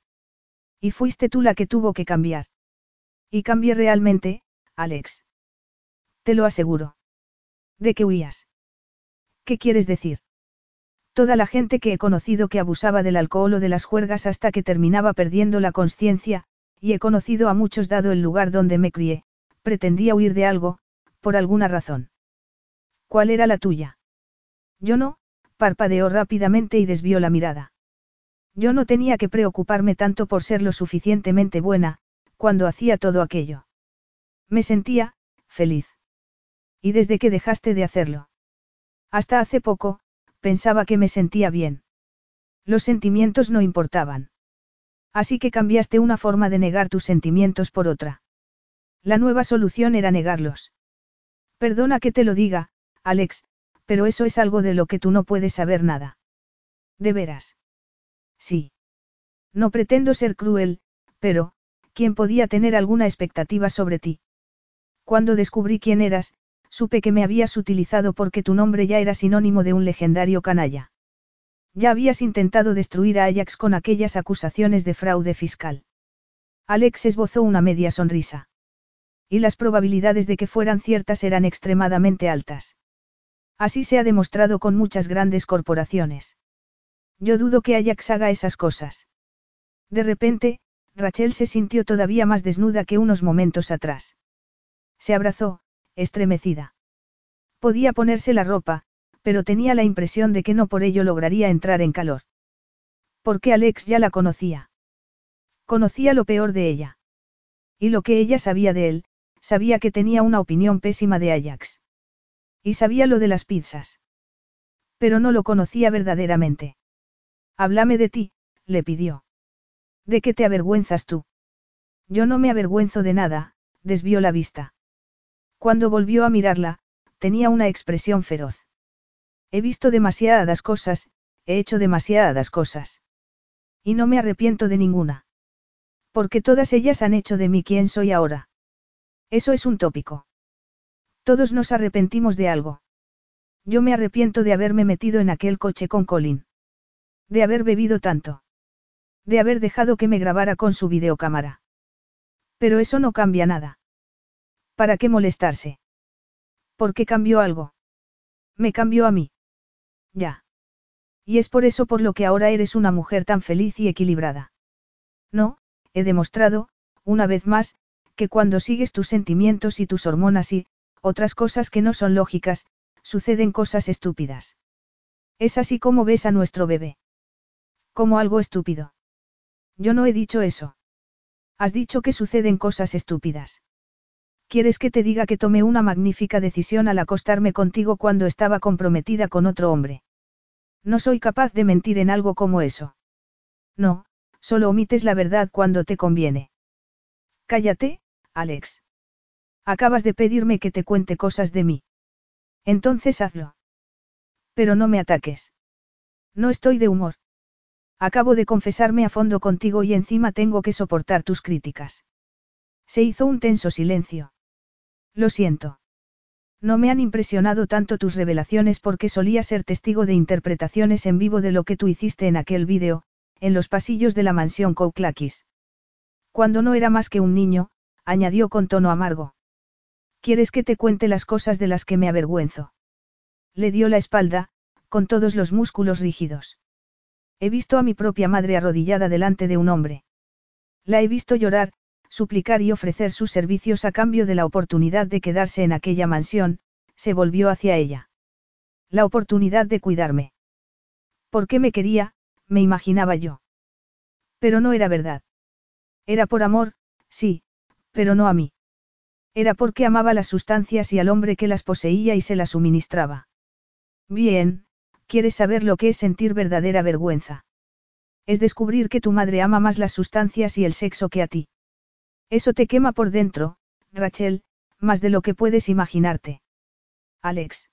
Y fuiste tú la que tuvo que cambiar. Y cambié realmente, Alex. Te lo aseguro. ¿De qué huías? ¿Qué quieres decir? Toda la gente que he conocido que abusaba del alcohol o de las juergas hasta que terminaba perdiendo la conciencia, y he conocido a muchos dado el lugar donde me crié, pretendía huir de algo, por alguna razón. ¿Cuál era la tuya? Yo no, parpadeó rápidamente y desvió la mirada. Yo no tenía que preocuparme tanto por ser lo suficientemente buena, cuando hacía todo aquello. Me sentía, feliz. ¿Y desde que dejaste de hacerlo? Hasta hace poco, pensaba que me sentía bien. Los sentimientos no importaban. Así que cambiaste una forma de negar tus sentimientos por otra. La nueva solución era negarlos. Perdona que te lo diga, Alex, pero eso es algo de lo que tú no puedes saber nada. ¿De veras? Sí. No pretendo ser cruel, pero, ¿quién podía tener alguna expectativa sobre ti? Cuando descubrí quién eras, supe que me habías utilizado porque tu nombre ya era sinónimo de un legendario canalla. Ya habías intentado destruir a Ajax con aquellas acusaciones de fraude fiscal. Alex esbozó una media sonrisa. Y las probabilidades de que fueran ciertas eran extremadamente altas. Así se ha demostrado con muchas grandes corporaciones. Yo dudo que Ajax haga esas cosas. De repente, Rachel se sintió todavía más desnuda que unos momentos atrás. Se abrazó, estremecida. Podía ponerse la ropa, pero tenía la impresión de que no por ello lograría entrar en calor. Porque Alex ya la conocía. Conocía lo peor de ella. Y lo que ella sabía de él, sabía que tenía una opinión pésima de Ajax. Y sabía lo de las pizzas. Pero no lo conocía verdaderamente. Háblame de ti, le pidió. ¿De qué te avergüenzas tú? Yo no me avergüenzo de nada, desvió la vista. Cuando volvió a mirarla, tenía una expresión feroz. He visto demasiadas cosas, he hecho demasiadas cosas. Y no me arrepiento de ninguna. Porque todas ellas han hecho de mí quien soy ahora. Eso es un tópico. Todos nos arrepentimos de algo. Yo me arrepiento de haberme metido en aquel coche con Colin. De haber bebido tanto. De haber dejado que me grabara con su videocámara. Pero eso no cambia nada. ¿Para qué molestarse? ¿Por qué cambió algo? Me cambió a mí. Ya. Y es por eso por lo que ahora eres una mujer tan feliz y equilibrada. No, he demostrado, una vez más, que cuando sigues tus sentimientos y tus hormonas y, otras cosas que no son lógicas, suceden cosas estúpidas. Es así como ves a nuestro bebé. Como algo estúpido. Yo no he dicho eso. Has dicho que suceden cosas estúpidas. ¿Quieres que te diga que tomé una magnífica decisión al acostarme contigo cuando estaba comprometida con otro hombre? No soy capaz de mentir en algo como eso. No, solo omites la verdad cuando te conviene. Cállate, Alex. Acabas de pedirme que te cuente cosas de mí. Entonces hazlo. Pero no me ataques. No estoy de humor. Acabo de confesarme a fondo contigo y encima tengo que soportar tus críticas. Se hizo un tenso silencio. Lo siento. No me han impresionado tanto tus revelaciones porque solía ser testigo de interpretaciones en vivo de lo que tú hiciste en aquel vídeo, en los pasillos de la mansión Kouklakis. Cuando no era más que un niño, añadió con tono amargo. ¿Quieres que te cuente las cosas de las que me avergüenzo? Le dio la espalda, con todos los músculos rígidos. He visto a mi propia madre arrodillada delante de un hombre. La he visto llorar, suplicar y ofrecer sus servicios a cambio de la oportunidad de quedarse en aquella mansión, se volvió hacia ella. La oportunidad de cuidarme. ¿Por qué me quería? me imaginaba yo. Pero no era verdad. Era por amor, sí, pero no a mí. Era porque amaba las sustancias y al hombre que las poseía y se las suministraba. Bien, ¿quieres saber lo que es sentir verdadera vergüenza? Es descubrir que tu madre ama más las sustancias y el sexo que a ti. Eso te quema por dentro, Rachel, más de lo que puedes imaginarte. Alex.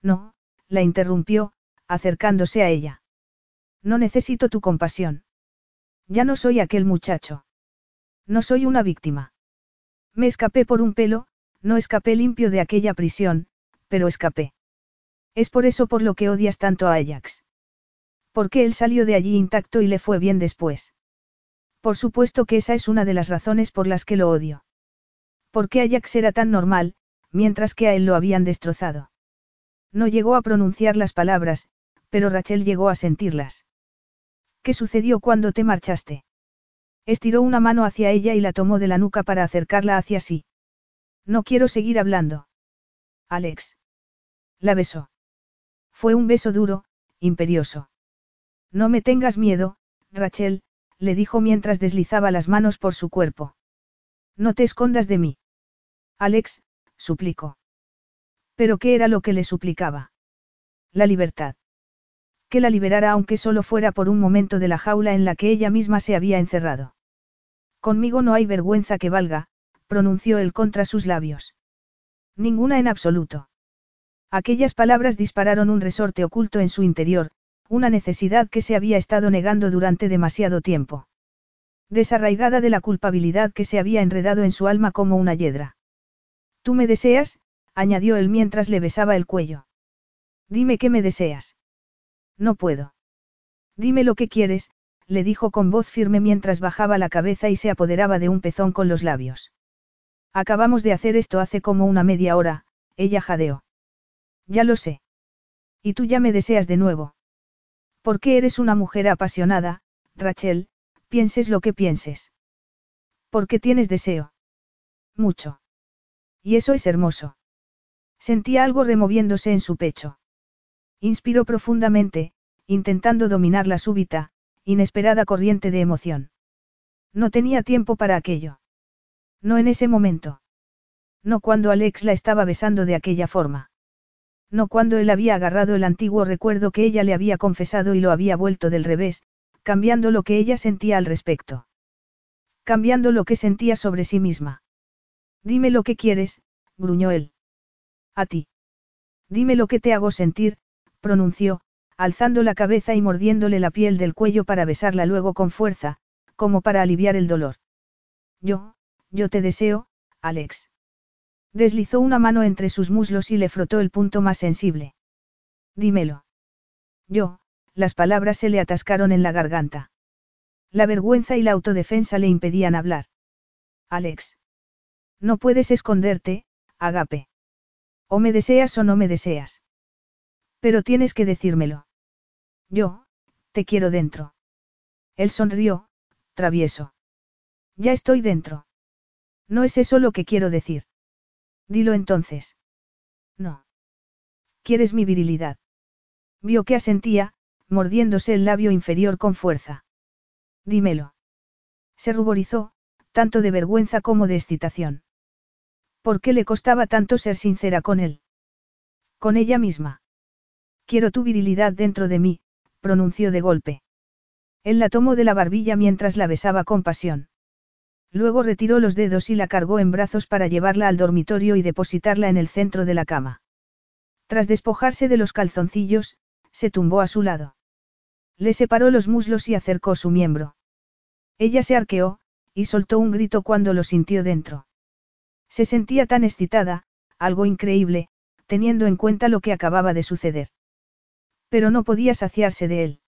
No, la interrumpió, acercándose a ella. No necesito tu compasión. Ya no soy aquel muchacho. No soy una víctima. Me escapé por un pelo, no escapé limpio de aquella prisión, pero escapé. Es por eso por lo que odias tanto a Ajax. Porque él salió de allí intacto y le fue bien después. Por supuesto que esa es una de las razones por las que lo odio. Porque Ajax era tan normal, mientras que a él lo habían destrozado. No llegó a pronunciar las palabras, pero Rachel llegó a sentirlas. ¿Qué sucedió cuando te marchaste? Estiró una mano hacia ella y la tomó de la nuca para acercarla hacia sí. No quiero seguir hablando. Alex. La besó. Fue un beso duro, imperioso. No me tengas miedo, Rachel, le dijo mientras deslizaba las manos por su cuerpo. No te escondas de mí. Alex, suplicó. ¿Pero qué era lo que le suplicaba? La libertad. Que la liberara aunque solo fuera por un momento de la jaula en la que ella misma se había encerrado. Conmigo no hay vergüenza que valga, pronunció él contra sus labios. Ninguna en absoluto. Aquellas palabras dispararon un resorte oculto en su interior, una necesidad que se había estado negando durante demasiado tiempo. Desarraigada de la culpabilidad que se había enredado en su alma como una hiedra. Tú me deseas, añadió él mientras le besaba el cuello. Dime qué me deseas. No puedo. Dime lo que quieres, le dijo con voz firme mientras bajaba la cabeza y se apoderaba de un pezón con los labios. Acabamos de hacer esto hace como una media hora, ella jadeó. Ya lo sé. Y tú ya me deseas de nuevo. Porque eres una mujer apasionada, Rachel, pienses lo que pienses. Porque tienes deseo. Mucho. Y eso es hermoso. Sentía algo removiéndose en su pecho. Inspiró profundamente, intentando dominar la súbita, inesperada corriente de emoción. No tenía tiempo para aquello. No en ese momento. No cuando Alex la estaba besando de aquella forma. No cuando él había agarrado el antiguo recuerdo que ella le había confesado y lo había vuelto del revés, cambiando lo que ella sentía al respecto. Cambiando lo que sentía sobre sí misma. Dime lo que quieres, gruñó él. A ti. Dime lo que te hago sentir, pronunció, alzando la cabeza y mordiéndole la piel del cuello para besarla luego con fuerza, como para aliviar el dolor. Yo, yo te deseo, Alex. Deslizó una mano entre sus muslos y le frotó el punto más sensible. Dímelo. Yo, las palabras se le atascaron en la garganta. La vergüenza y la autodefensa le impedían hablar. Alex. No puedes esconderte, Agape. O me deseas o no me deseas. Pero tienes que decírmelo. Yo, te quiero dentro. Él sonrió, travieso. Ya estoy dentro. No es eso lo que quiero decir. Dilo entonces. No. ¿Quieres mi virilidad? Vio que asentía, mordiéndose el labio inferior con fuerza. Dímelo. Se ruborizó, tanto de vergüenza como de excitación. ¿Por qué le costaba tanto ser sincera con él? Con ella misma. Quiero tu virilidad dentro de mí, pronunció de golpe. Él la tomó de la barbilla mientras la besaba con pasión. Luego retiró los dedos y la cargó en brazos para llevarla al dormitorio y depositarla en el centro de la cama. Tras despojarse de los calzoncillos, se tumbó a su lado. Le separó los muslos y acercó su miembro. Ella se arqueó, y soltó un grito cuando lo sintió dentro. Se sentía tan excitada, algo increíble, teniendo en cuenta lo que acababa de suceder. Pero no podía saciarse de él.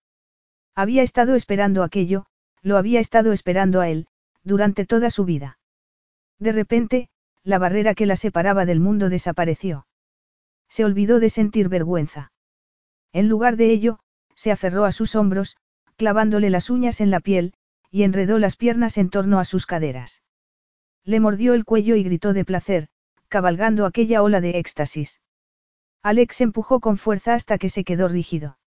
Había estado esperando aquello, lo había estado esperando a él, durante toda su vida. De repente, la barrera que la separaba del mundo desapareció. Se olvidó de sentir vergüenza. En lugar de ello, se aferró a sus hombros, clavándole las uñas en la piel, y enredó las piernas en torno a sus caderas. Le mordió el cuello y gritó de placer, cabalgando aquella ola de éxtasis. Alex empujó con fuerza hasta que se quedó rígido.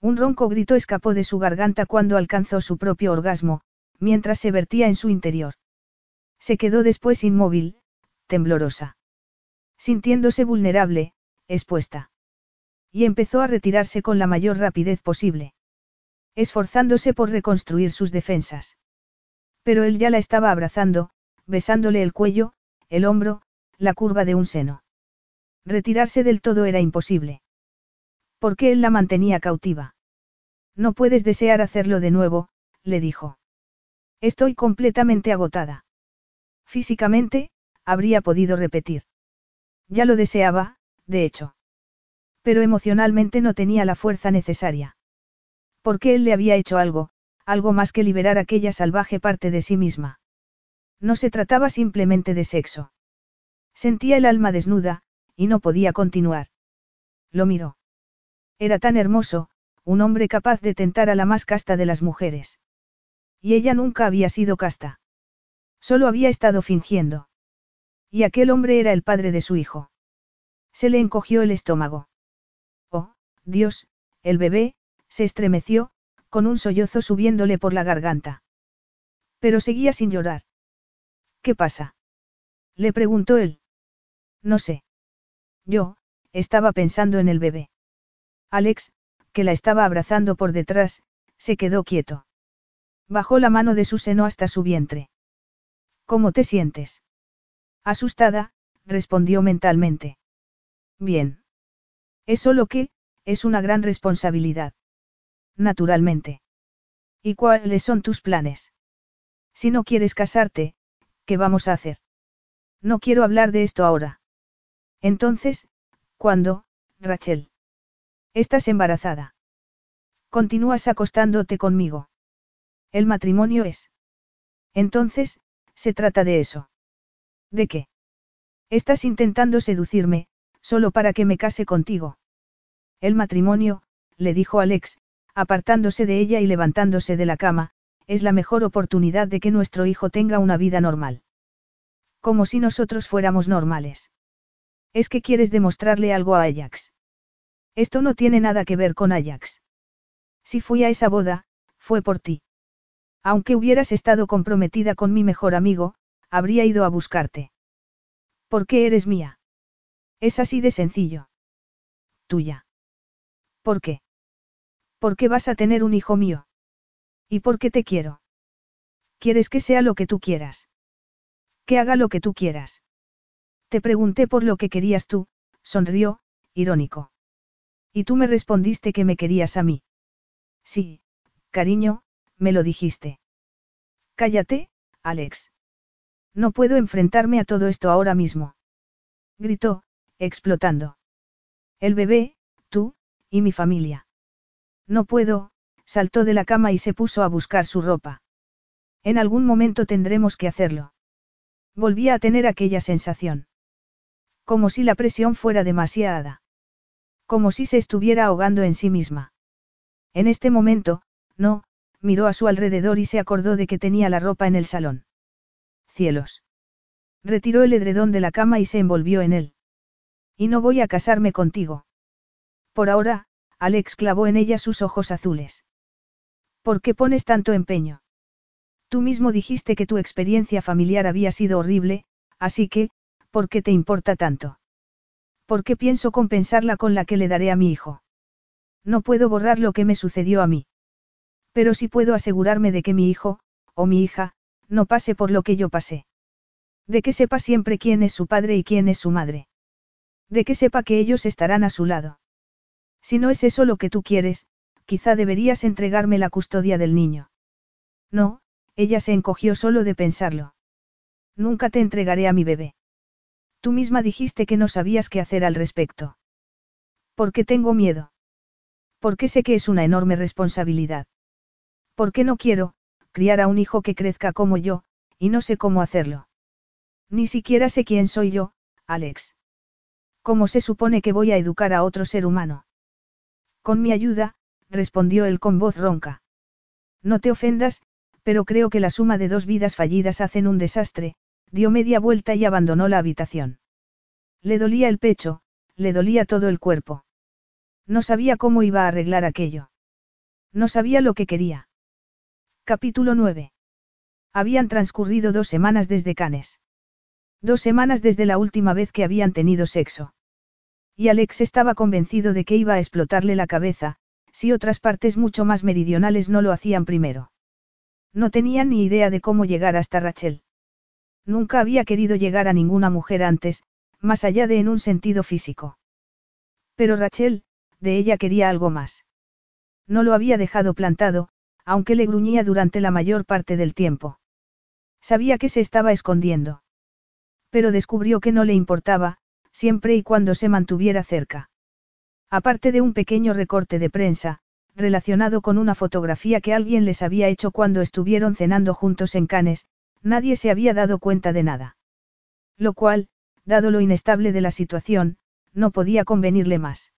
Un ronco grito escapó de su garganta cuando alcanzó su propio orgasmo, mientras se vertía en su interior. Se quedó después inmóvil, temblorosa. Sintiéndose vulnerable, expuesta. Y empezó a retirarse con la mayor rapidez posible. Esforzándose por reconstruir sus defensas. Pero él ya la estaba abrazando, besándole el cuello, el hombro, la curva de un seno. Retirarse del todo era imposible. Porque él la mantenía cautiva. No puedes desear hacerlo de nuevo, le dijo. Estoy completamente agotada. Físicamente, habría podido repetir. Ya lo deseaba, de hecho. Pero emocionalmente no tenía la fuerza necesaria. Porque él le había hecho algo, algo más que liberar aquella salvaje parte de sí misma. No se trataba simplemente de sexo. Sentía el alma desnuda, y no podía continuar. Lo miró. Era tan hermoso, un hombre capaz de tentar a la más casta de las mujeres. Y ella nunca había sido casta. Solo había estado fingiendo. Y aquel hombre era el padre de su hijo. Se le encogió el estómago. Oh, Dios, el bebé, se estremeció, con un sollozo subiéndole por la garganta. Pero seguía sin llorar. ¿Qué pasa? Le preguntó él. No sé. Yo, estaba pensando en el bebé. Alex, que la estaba abrazando por detrás, se quedó quieto. Bajó la mano de su seno hasta su vientre. ¿Cómo te sientes? Asustada, respondió mentalmente. Bien. Es solo que, es una gran responsabilidad. Naturalmente. ¿Y cuáles son tus planes? Si no quieres casarte, ¿qué vamos a hacer? No quiero hablar de esto ahora. Entonces, ¿cuándo, Rachel? Estás embarazada. Continúas acostándote conmigo. El matrimonio es. Entonces, se trata de eso. ¿De qué? Estás intentando seducirme, solo para que me case contigo. El matrimonio, le dijo Alex, apartándose de ella y levantándose de la cama, es la mejor oportunidad de que nuestro hijo tenga una vida normal. Como si nosotros fuéramos normales. Es que quieres demostrarle algo a Ajax. Esto no tiene nada que ver con Ajax. Si fui a esa boda, fue por ti. Aunque hubieras estado comprometida con mi mejor amigo, habría ido a buscarte. ¿Por qué eres mía? Es así de sencillo. Tuya. ¿Por qué? Porque vas a tener un hijo mío. ¿Y por qué te quiero? ¿Quieres que sea lo que tú quieras? Que haga lo que tú quieras. Te pregunté por lo que querías tú, sonrió, irónico. Y tú me respondiste que me querías a mí. Sí, cariño, me lo dijiste. Cállate, Alex. No puedo enfrentarme a todo esto ahora mismo. Gritó, explotando. El bebé, tú, y mi familia. No puedo, saltó de la cama y se puso a buscar su ropa. En algún momento tendremos que hacerlo. Volvía a tener aquella sensación. Como si la presión fuera demasiada. Como si se estuviera ahogando en sí misma. En este momento, no, miró a su alrededor y se acordó de que tenía la ropa en el salón. Cielos. Retiró el edredón de la cama y se envolvió en él. Y no voy a casarme contigo. Por ahora, Alex clavó en ella sus ojos azules. ¿Por qué pones tanto empeño? Tú mismo dijiste que tu experiencia familiar había sido horrible, así que, ¿Por qué te importa tanto? ¿Por qué pienso compensarla con la que le daré a mi hijo? No puedo borrar lo que me sucedió a mí. Pero sí puedo asegurarme de que mi hijo, o mi hija, no pase por lo que yo pasé. De que sepa siempre quién es su padre y quién es su madre. De que sepa que ellos estarán a su lado. Si no es eso lo que tú quieres, quizá deberías entregarme la custodia del niño. No, ella se encogió solo de pensarlo. Nunca te entregaré a mi bebé. Tú misma dijiste que no sabías qué hacer al respecto. ¿Por qué tengo miedo? Porque sé que es una enorme responsabilidad. Porque no quiero, criar a un hijo que crezca como yo, y no sé cómo hacerlo. Ni siquiera sé quién soy yo, Alex. ¿Cómo se supone que voy a educar a otro ser humano? Con mi ayuda, respondió él con voz ronca. No te ofendas, pero creo que la suma de dos vidas fallidas hacen un desastre, dio media vuelta y abandonó la habitación. Le dolía el pecho, le dolía todo el cuerpo. No sabía cómo iba a arreglar aquello. No sabía lo que quería. Capítulo 9. Habían transcurrido dos semanas desde Canes. Dos semanas desde la última vez que habían tenido sexo. Y Alex estaba convencido de que iba a explotarle la cabeza, si otras partes mucho más meridionales no lo hacían primero. No tenía ni idea de cómo llegar hasta Rachel. Nunca había querido llegar a ninguna mujer antes, más allá de en un sentido físico. Pero Rachel, de ella quería algo más. No lo había dejado plantado, aunque le gruñía durante la mayor parte del tiempo. Sabía que se estaba escondiendo. Pero descubrió que no le importaba, siempre y cuando se mantuviera cerca. Aparte de un pequeño recorte de prensa, relacionado con una fotografía que alguien les había hecho cuando estuvieron cenando juntos en Cannes, nadie se había dado cuenta de nada. Lo cual, dado lo inestable de la situación, no podía convenirle más.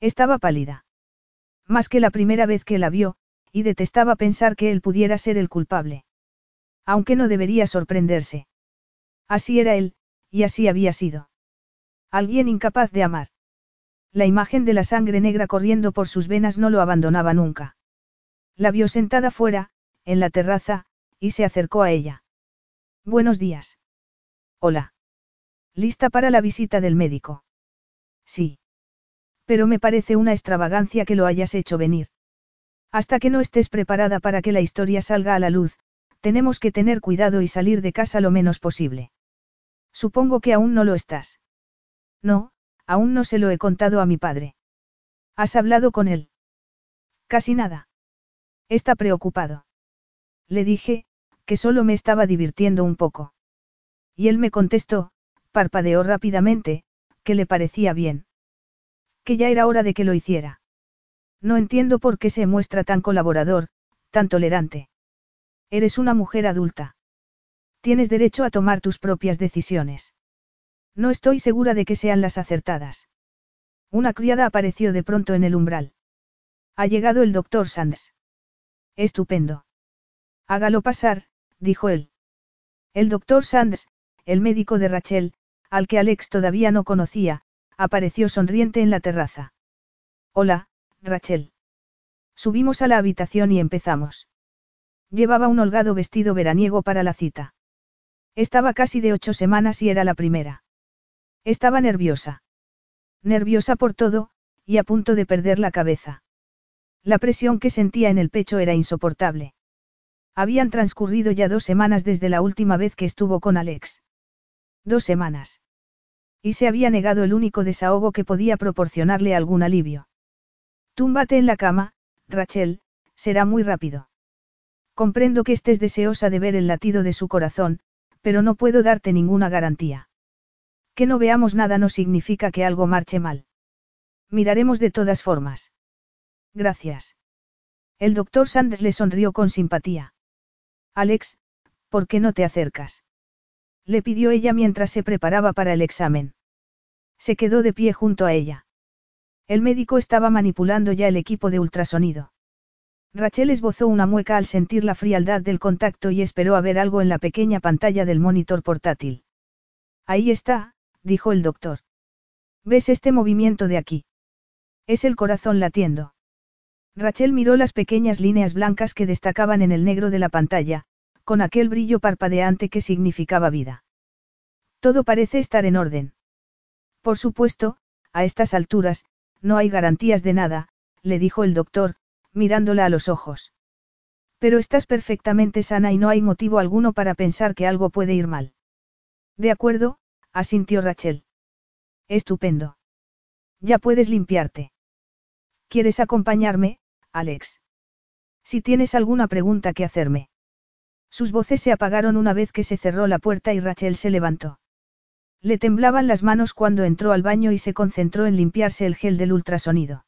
Estaba pálida. Más que la primera vez que la vio, y detestaba pensar que él pudiera ser el culpable. Aunque no debería sorprenderse. Así era él, y así había sido. Alguien incapaz de amar. La imagen de la sangre negra corriendo por sus venas no lo abandonaba nunca. La vio sentada fuera, en la terraza, y se acercó a ella. Buenos días. Hola. ¿Lista para la visita del médico? Sí. Pero me parece una extravagancia que lo hayas hecho venir. Hasta que no estés preparada para que la historia salga a la luz, tenemos que tener cuidado y salir de casa lo menos posible. Supongo que aún no lo estás. No, aún no se lo he contado a mi padre. ¿Has hablado con él? Casi nada. Está preocupado. Le dije, que solo me estaba divirtiendo un poco. Y él me contestó, parpadeó rápidamente, que le parecía bien. Que ya era hora de que lo hiciera. No entiendo por qué se muestra tan colaborador, tan tolerante. Eres una mujer adulta. Tienes derecho a tomar tus propias decisiones. No estoy segura de que sean las acertadas. Una criada apareció de pronto en el umbral. Ha llegado el doctor Sands. Estupendo. Hágalo pasar, dijo él. El doctor Sands, el médico de Rachel, al que Alex todavía no conocía, apareció sonriente en la terraza. Hola, Rachel. Subimos a la habitación y empezamos. Llevaba un holgado vestido veraniego para la cita. Estaba casi de ocho semanas y era la primera. Estaba nerviosa. Nerviosa por todo, y a punto de perder la cabeza. La presión que sentía en el pecho era insoportable. Habían transcurrido ya dos semanas desde la última vez que estuvo con Alex. Dos semanas. Y se había negado el único desahogo que podía proporcionarle algún alivio. Túmbate en la cama, Rachel, será muy rápido. Comprendo que estés deseosa de ver el latido de su corazón, pero no puedo darte ninguna garantía. Que no veamos nada no significa que algo marche mal. Miraremos de todas formas. Gracias. El doctor Sanders le sonrió con simpatía. Alex, ¿por qué no te acercas? Le pidió ella mientras se preparaba para el examen. Se quedó de pie junto a ella. El médico estaba manipulando ya el equipo de ultrasonido. Rachel esbozó una mueca al sentir la frialdad del contacto y esperó a ver algo en la pequeña pantalla del monitor portátil. Ahí está, dijo el doctor. ¿Ves este movimiento de aquí? Es el corazón latiendo. Rachel miró las pequeñas líneas blancas que destacaban en el negro de la pantalla, con aquel brillo parpadeante que significaba vida. Todo parece estar en orden. Por supuesto, a estas alturas, no hay garantías de nada, le dijo el doctor, mirándola a los ojos. Pero estás perfectamente sana y no hay motivo alguno para pensar que algo puede ir mal. De acuerdo, asintió Rachel. Estupendo. Ya puedes limpiarte. ¿Quieres acompañarme, Alex? Si tienes alguna pregunta que hacerme. Sus voces se apagaron una vez que se cerró la puerta y Rachel se levantó. Le temblaban las manos cuando entró al baño y se concentró en limpiarse el gel del ultrasonido.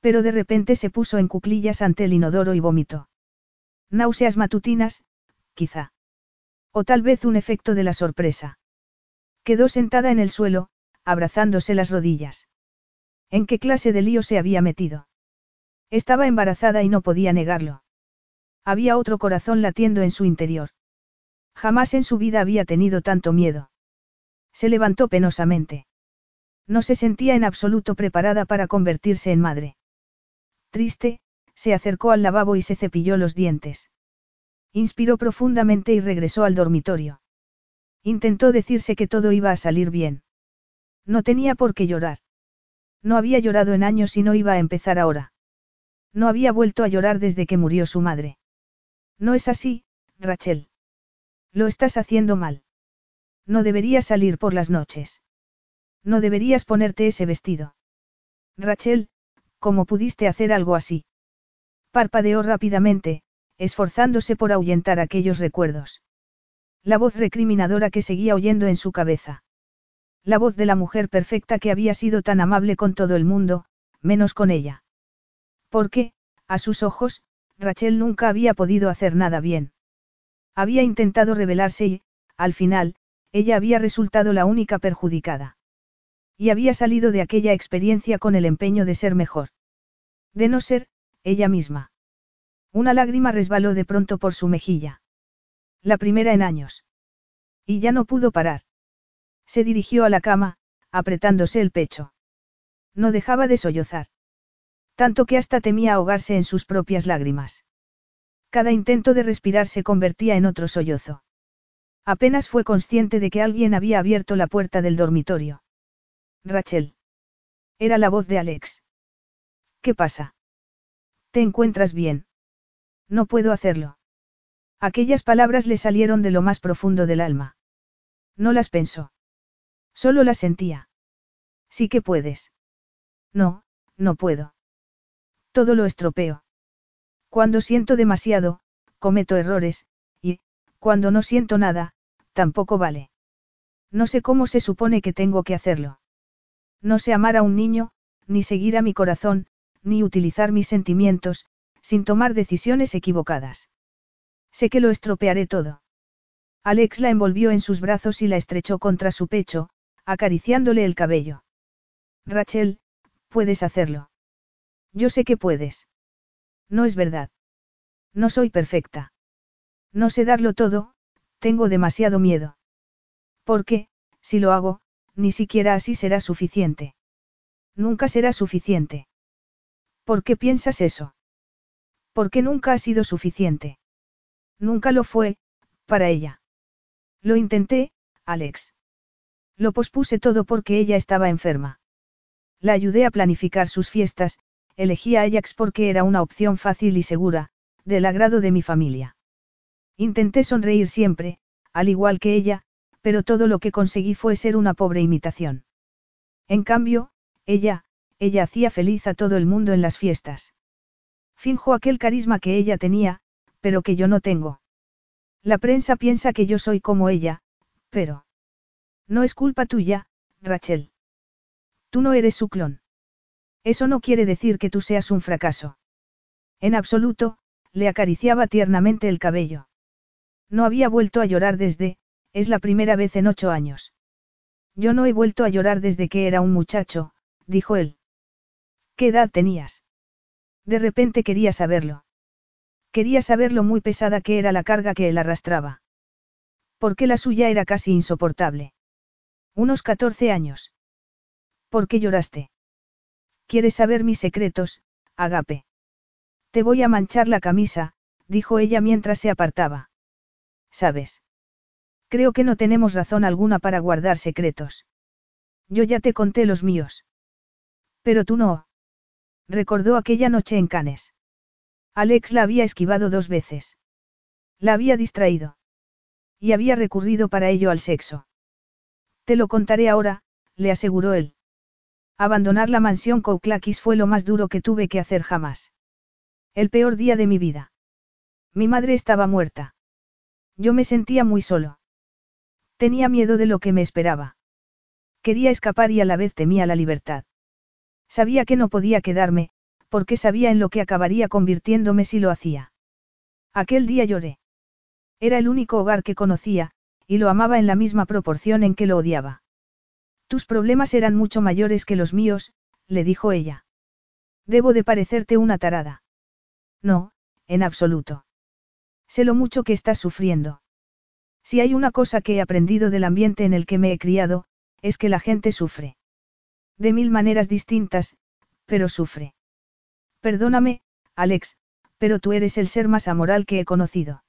Pero de repente se puso en cuclillas ante el inodoro y vomitó. Náuseas matutinas, quizá. O tal vez un efecto de la sorpresa. Quedó sentada en el suelo, abrazándose las rodillas. ¿En qué clase de lío se había metido? Estaba embarazada y no podía negarlo. Había otro corazón latiendo en su interior. Jamás en su vida había tenido tanto miedo. Se levantó penosamente. No se sentía en absoluto preparada para convertirse en madre. Triste, se acercó al lavabo y se cepilló los dientes. Inspiró profundamente y regresó al dormitorio. Intentó decirse que todo iba a salir bien. No tenía por qué llorar. No había llorado en años y no iba a empezar ahora. No había vuelto a llorar desde que murió su madre. No es así, Rachel. Lo estás haciendo mal. No deberías salir por las noches. No deberías ponerte ese vestido. Rachel, ¿cómo pudiste hacer algo así? Parpadeó rápidamente, esforzándose por ahuyentar aquellos recuerdos. La voz recriminadora que seguía oyendo en su cabeza. La voz de la mujer perfecta que había sido tan amable con todo el mundo, menos con ella. Porque, a sus ojos, Rachel nunca había podido hacer nada bien. Había intentado rebelarse y, al final, ella había resultado la única perjudicada. Y había salido de aquella experiencia con el empeño de ser mejor. De no ser, ella misma. Una lágrima resbaló de pronto por su mejilla. La primera en años. Y ya no pudo parar. Se dirigió a la cama, apretándose el pecho. No dejaba de sollozar. Tanto que hasta temía ahogarse en sus propias lágrimas. Cada intento de respirar se convertía en otro sollozo. Apenas fue consciente de que alguien había abierto la puerta del dormitorio. Rachel. Era la voz de Alex. ¿Qué pasa? ¿Te encuentras bien? No puedo hacerlo. Aquellas palabras le salieron de lo más profundo del alma. No las pensó. Solo las sentía. Sí que puedes. No, no puedo. Todo lo estropeo. Cuando siento demasiado, cometo errores, cuando no siento nada, tampoco vale. No sé cómo se supone que tengo que hacerlo. No sé amar a un niño, ni seguir a mi corazón, ni utilizar mis sentimientos, sin tomar decisiones equivocadas. Sé que lo estropearé todo. Alex la envolvió en sus brazos y la estrechó contra su pecho, acariciándole el cabello. Rachel, puedes hacerlo. Yo sé que puedes. No es verdad. No soy perfecta. No sé darlo todo, tengo demasiado miedo. Porque, si lo hago, ni siquiera así será suficiente. Nunca será suficiente. ¿Por qué piensas eso? Porque nunca ha sido suficiente. Nunca lo fue, para ella. Lo intenté, Alex. Lo pospuse todo porque ella estaba enferma. La ayudé a planificar sus fiestas, elegí a Ajax porque era una opción fácil y segura, del agrado de mi familia. Intenté sonreír siempre, al igual que ella, pero todo lo que conseguí fue ser una pobre imitación. En cambio, ella, ella hacía feliz a todo el mundo en las fiestas. Finjo aquel carisma que ella tenía, pero que yo no tengo. La prensa piensa que yo soy como ella, pero... No es culpa tuya, Rachel. Tú no eres su clon. Eso no quiere decir que tú seas un fracaso. En absoluto, le acariciaba tiernamente el cabello. No había vuelto a llorar desde, es la primera vez en ocho años. Yo no he vuelto a llorar desde que era un muchacho, dijo él. ¿Qué edad tenías? De repente quería saberlo. Quería saber lo muy pesada que era la carga que él arrastraba. Porque la suya era casi insoportable. Unos 14 años. ¿Por qué lloraste? ¿Quieres saber mis secretos, Agape? Te voy a manchar la camisa, dijo ella mientras se apartaba. ¿Sabes? Creo que no tenemos razón alguna para guardar secretos. Yo ya te conté los míos. Pero tú no. Recordó aquella noche en Cannes. Alex la había esquivado dos veces. La había distraído. Y había recurrido para ello al sexo. Te lo contaré ahora, le aseguró él. Abandonar la mansión Kouklakis fue lo más duro que tuve que hacer jamás. El peor día de mi vida. Mi madre estaba muerta. Yo me sentía muy solo. Tenía miedo de lo que me esperaba. Quería escapar y a la vez temía la libertad. Sabía que no podía quedarme, porque sabía en lo que acabaría convirtiéndome si lo hacía. Aquel día lloré. Era el único hogar que conocía, y lo amaba en la misma proporción en que lo odiaba. Tus problemas eran mucho mayores que los míos, le dijo ella. Debo de parecerte una tarada. No, en absoluto. Sé lo mucho que estás sufriendo. Si hay una cosa que he aprendido del ambiente en el que me he criado, es que la gente sufre. De mil maneras distintas, pero sufre. Perdóname, Alex, pero tú eres el ser más amoral que he conocido.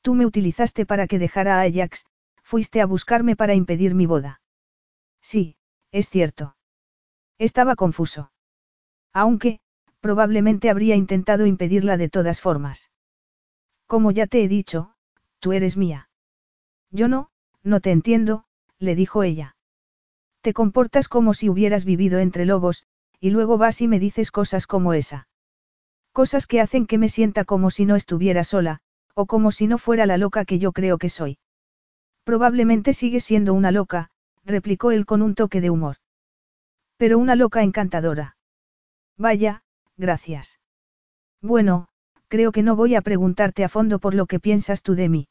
Tú me utilizaste para que dejara a Ajax, fuiste a buscarme para impedir mi boda. Sí, es cierto. Estaba confuso. Aunque, probablemente habría intentado impedirla de todas formas. Como ya te he dicho, tú eres mía. Yo no, no te entiendo, le dijo ella. Te comportas como si hubieras vivido entre lobos, y luego vas y me dices cosas como esa. Cosas que hacen que me sienta como si no estuviera sola, o como si no fuera la loca que yo creo que soy. Probablemente sigues siendo una loca, replicó él con un toque de humor. Pero una loca encantadora. Vaya, gracias. Bueno, creo que no voy a preguntarte a fondo por lo que piensas tú de mí.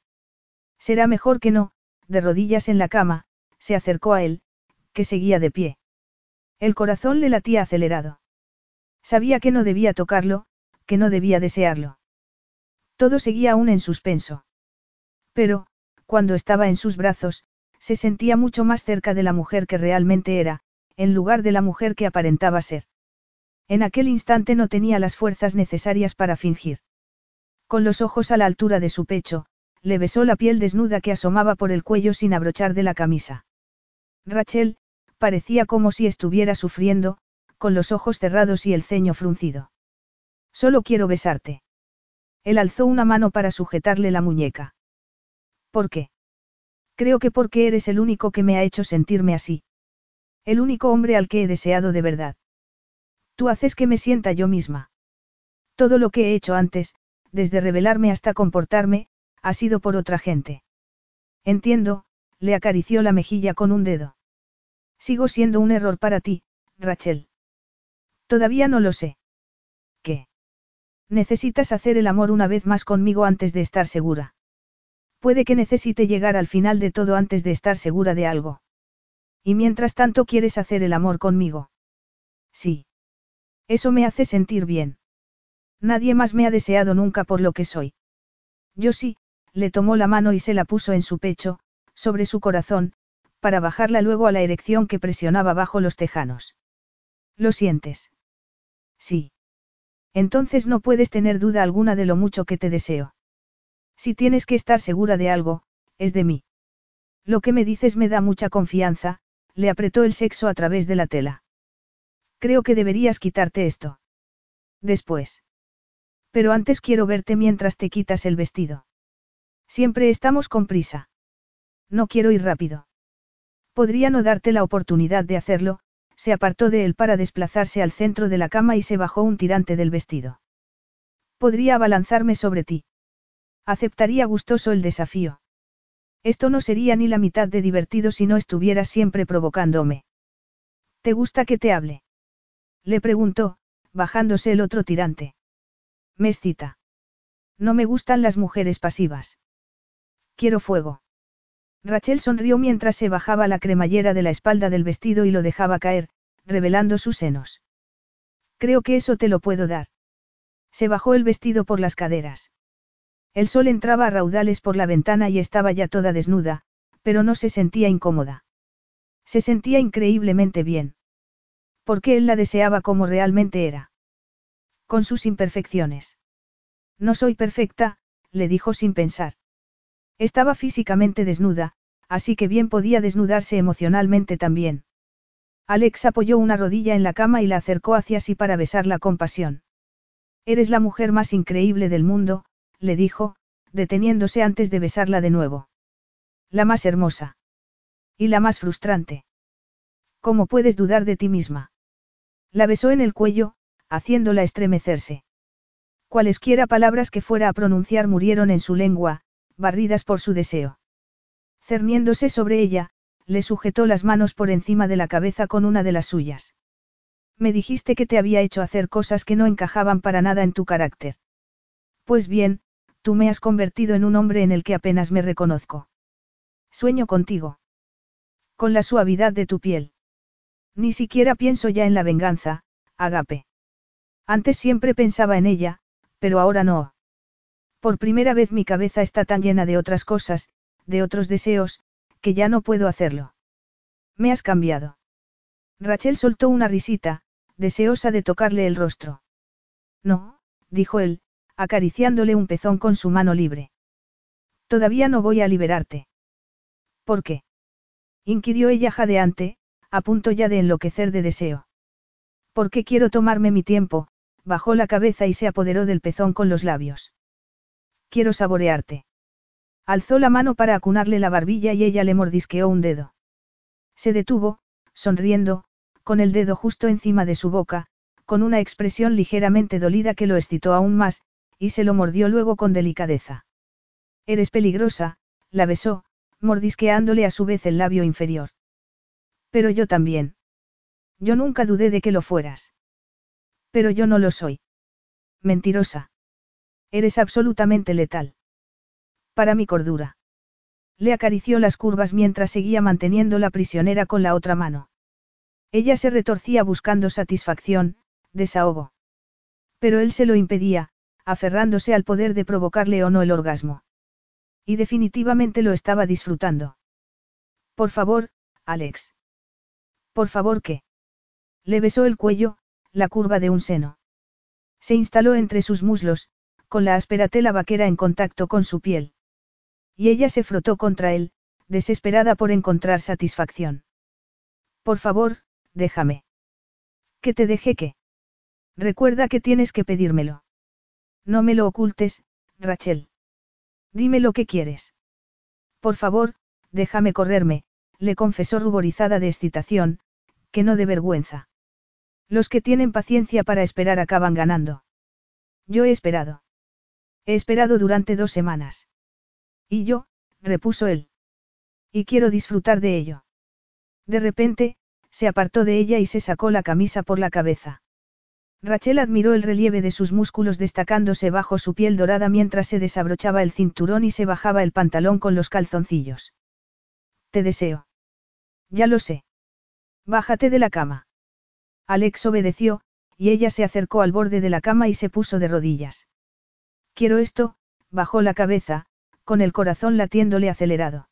Será mejor que no, de rodillas en la cama, se acercó a él, que seguía de pie. El corazón le latía acelerado. Sabía que no debía tocarlo, que no debía desearlo. Todo seguía aún en suspenso. Pero, cuando estaba en sus brazos, se sentía mucho más cerca de la mujer que realmente era, en lugar de la mujer que aparentaba ser. En aquel instante no tenía las fuerzas necesarias para fingir. Con los ojos a la altura de su pecho, le besó la piel desnuda que asomaba por el cuello sin abrochar de la camisa. Rachel, parecía como si estuviera sufriendo, con los ojos cerrados y el ceño fruncido. Solo quiero besarte. Él alzó una mano para sujetarle la muñeca. ¿Por qué? Creo que porque eres el único que me ha hecho sentirme así. El único hombre al que he deseado de verdad. Tú haces que me sienta yo misma. Todo lo que he hecho antes, desde revelarme hasta comportarme, ha sido por otra gente. Entiendo, le acarició la mejilla con un dedo. Sigo siendo un error para ti, Rachel. Todavía no lo sé. ¿Qué? Necesitas hacer el amor una vez más conmigo antes de estar segura. Puede que necesite llegar al final de todo antes de estar segura de algo. Y mientras tanto quieres hacer el amor conmigo. Sí. Eso me hace sentir bien. Nadie más me ha deseado nunca por lo que soy. Yo sí, le tomó la mano y se la puso en su pecho, sobre su corazón, para bajarla luego a la erección que presionaba bajo los tejanos. ¿Lo sientes? Sí. Entonces no puedes tener duda alguna de lo mucho que te deseo. Si tienes que estar segura de algo, es de mí. Lo que me dices me da mucha confianza, le apretó el sexo a través de la tela. Creo que deberías quitarte esto. Después. Pero antes quiero verte mientras te quitas el vestido. Siempre estamos con prisa. No quiero ir rápido. Podría no darte la oportunidad de hacerlo, se apartó de él para desplazarse al centro de la cama y se bajó un tirante del vestido. Podría abalanzarme sobre ti. Aceptaría gustoso el desafío. Esto no sería ni la mitad de divertido si no estuvieras siempre provocándome. ¿Te gusta que te hable? Le preguntó, bajándose el otro tirante. Me. No me gustan las mujeres pasivas. Quiero fuego. Rachel sonrió mientras se bajaba la cremallera de la espalda del vestido y lo dejaba caer, revelando sus senos. Creo que eso te lo puedo dar. Se bajó el vestido por las caderas. El sol entraba a raudales por la ventana y estaba ya toda desnuda, pero no se sentía incómoda. Se sentía increíblemente bien. Porque él la deseaba como realmente era. Con sus imperfecciones. No soy perfecta, le dijo sin pensar. Estaba físicamente desnuda, así que bien podía desnudarse emocionalmente también. Alex apoyó una rodilla en la cama y la acercó hacia sí para besarla con pasión. Eres la mujer más increíble del mundo, le dijo, deteniéndose antes de besarla de nuevo. La más hermosa. Y la más frustrante. ¿Cómo puedes dudar de ti misma? La besó en el cuello, haciéndola estremecerse. Cualesquiera palabras que fuera a pronunciar murieron en su lengua, barridas por su deseo. Cerniéndose sobre ella, le sujetó las manos por encima de la cabeza con una de las suyas. Me dijiste que te había hecho hacer cosas que no encajaban para nada en tu carácter. Pues bien, tú me has convertido en un hombre en el que apenas me reconozco. Sueño contigo. Con la suavidad de tu piel. Ni siquiera pienso ya en la venganza, Agape. Antes siempre pensaba en ella, pero ahora no. Por primera vez mi cabeza está tan llena de otras cosas, de otros deseos, que ya no puedo hacerlo. Me has cambiado. Rachel soltó una risita, deseosa de tocarle el rostro. No, dijo él, acariciándole un pezón con su mano libre. Todavía no voy a liberarte. ¿Por qué? inquirió ella jadeante, a punto ya de enloquecer de deseo. Porque quiero tomarme mi tiempo, bajó la cabeza y se apoderó del pezón con los labios. Quiero saborearte. Alzó la mano para acunarle la barbilla y ella le mordisqueó un dedo. Se detuvo, sonriendo, con el dedo justo encima de su boca, con una expresión ligeramente dolida que lo excitó aún más, y se lo mordió luego con delicadeza. Eres peligrosa, la besó, mordisqueándole a su vez el labio inferior. Pero yo también. Yo nunca dudé de que lo fueras. Pero yo no lo soy. Mentirosa. Eres absolutamente letal. Para mi cordura. Le acarició las curvas mientras seguía manteniéndola prisionera con la otra mano. Ella se retorcía buscando satisfacción, desahogo. Pero él se lo impedía, aferrándose al poder de provocarle o no el orgasmo. Y definitivamente lo estaba disfrutando. Por favor, Alex. Por favor, ¿qué? Le besó el cuello, la curva de un seno. Se instaló entre sus muslos, con la áspera tela vaquera en contacto con su piel. Y ella se frotó contra él, desesperada por encontrar satisfacción. Por favor, déjame. Que te deje qué. Recuerda que tienes que pedírmelo. No me lo ocultes, Rachel. Dime lo que quieres. Por favor, déjame correrme, le confesó ruborizada de excitación, que no de vergüenza. Los que tienen paciencia para esperar acaban ganando. Yo he esperado. He esperado durante dos semanas. Y yo, repuso él. Y quiero disfrutar de ello. De repente, se apartó de ella y se sacó la camisa por la cabeza. Rachel admiró el relieve de sus músculos destacándose bajo su piel dorada mientras se desabrochaba el cinturón y se bajaba el pantalón con los calzoncillos. Te deseo. Ya lo sé. Bájate de la cama. Alex obedeció, y ella se acercó al borde de la cama y se puso de rodillas. Quiero esto, bajó la cabeza, con el corazón latiéndole acelerado.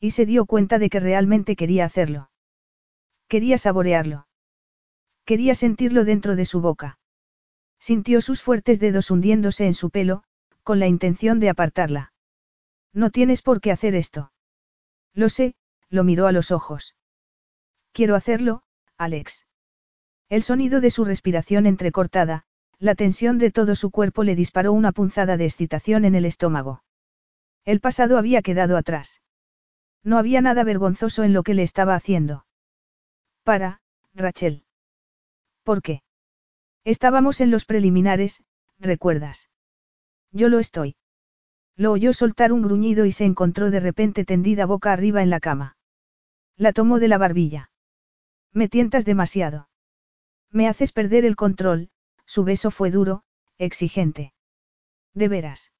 Y se dio cuenta de que realmente quería hacerlo. Quería saborearlo. Quería sentirlo dentro de su boca. Sintió sus fuertes dedos hundiéndose en su pelo, con la intención de apartarla. No tienes por qué hacer esto. Lo sé, lo miró a los ojos. Quiero hacerlo, Alex. El sonido de su respiración entrecortada, la tensión de todo su cuerpo le disparó una punzada de excitación en el estómago. El pasado había quedado atrás. No había nada vergonzoso en lo que le estaba haciendo. Para, Rachel. ¿Por qué? Estábamos en los preliminares, ¿recuerdas? Yo lo estoy. Lo oyó soltar un gruñido y se encontró de repente tendida boca arriba en la cama. La tomó de la barbilla. Me tientas demasiado. Me haces perder el control, su beso fue duro, exigente. De veras.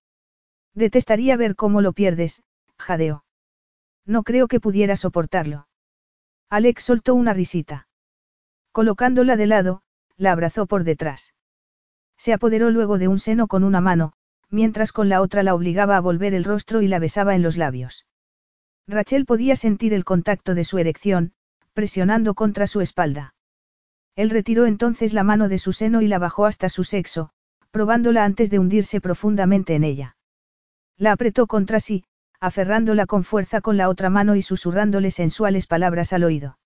Detestaría ver cómo lo pierdes, jadeó. No creo que pudiera soportarlo. Alex soltó una risita. Colocándola de lado, la abrazó por detrás. Se apoderó luego de un seno con una mano, mientras con la otra la obligaba a volver el rostro y la besaba en los labios. Rachel podía sentir el contacto de su erección, presionando contra su espalda. Él retiró entonces la mano de su seno y la bajó hasta su sexo, probándola antes de hundirse profundamente en ella. La apretó contra sí, aferrándola con fuerza con la otra mano y susurrándole sensuales palabras al oído.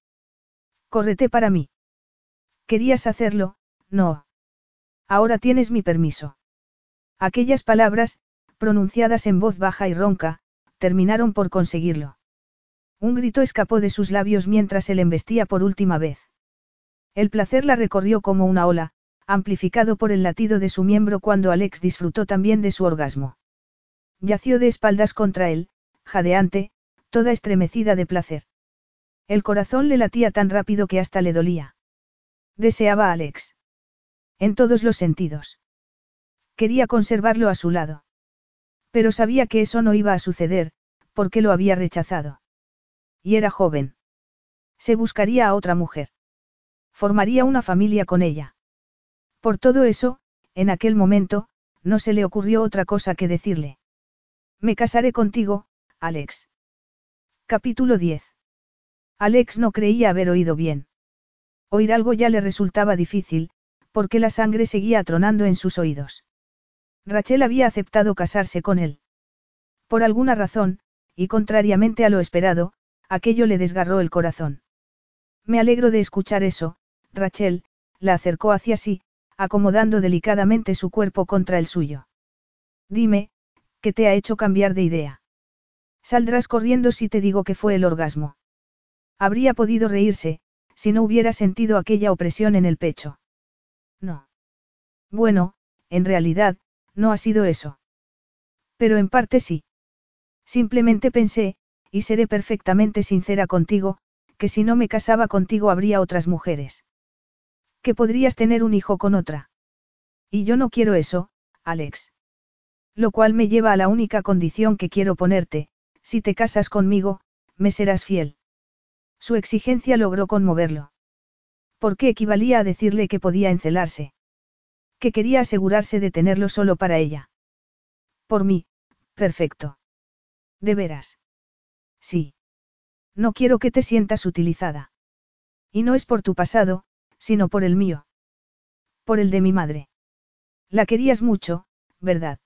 Córrete para mí. Querías hacerlo, no. Ahora tienes mi permiso. Aquellas palabras, pronunciadas en voz baja y ronca, terminaron por conseguirlo. Un grito escapó de sus labios mientras él embestía por última vez. El placer la recorrió como una ola, amplificado por el latido de su miembro cuando Alex disfrutó también de su orgasmo. Yació de espaldas contra él, jadeante, toda estremecida de placer. El corazón le latía tan rápido que hasta le dolía. Deseaba a Alex. En todos los sentidos. Quería conservarlo a su lado. Pero sabía que eso no iba a suceder, porque lo había rechazado. Y era joven. Se buscaría a otra mujer. Formaría una familia con ella. Por todo eso, en aquel momento, no se le ocurrió otra cosa que decirle. Me casaré contigo, Alex. Capítulo 10. Alex no creía haber oído bien. Oír algo ya le resultaba difícil, porque la sangre seguía atronando en sus oídos. Rachel había aceptado casarse con él. Por alguna razón, y contrariamente a lo esperado, aquello le desgarró el corazón. Me alegro de escuchar eso, Rachel, la acercó hacia sí, acomodando delicadamente su cuerpo contra el suyo. Dime, ¿qué te ha hecho cambiar de idea? Saldrás corriendo si te digo que fue el orgasmo. Habría podido reírse, si no hubiera sentido aquella opresión en el pecho. No. Bueno, en realidad, no ha sido eso. Pero en parte sí. Simplemente pensé, y seré perfectamente sincera contigo, que si no me casaba contigo habría otras mujeres. Que podrías tener un hijo con otra. Y yo no quiero eso, Alex. Lo cual me lleva a la única condición que quiero ponerte, si te casas conmigo, me serás fiel. Su exigencia logró conmoverlo. ¿Por qué equivalía a decirle que podía encelarse? Que quería asegurarse de tenerlo solo para ella. Por mí, perfecto. ¿De veras? Sí. No quiero que te sientas utilizada. Y no es por tu pasado, sino por el mío. Por el de mi madre. La querías mucho, ¿verdad?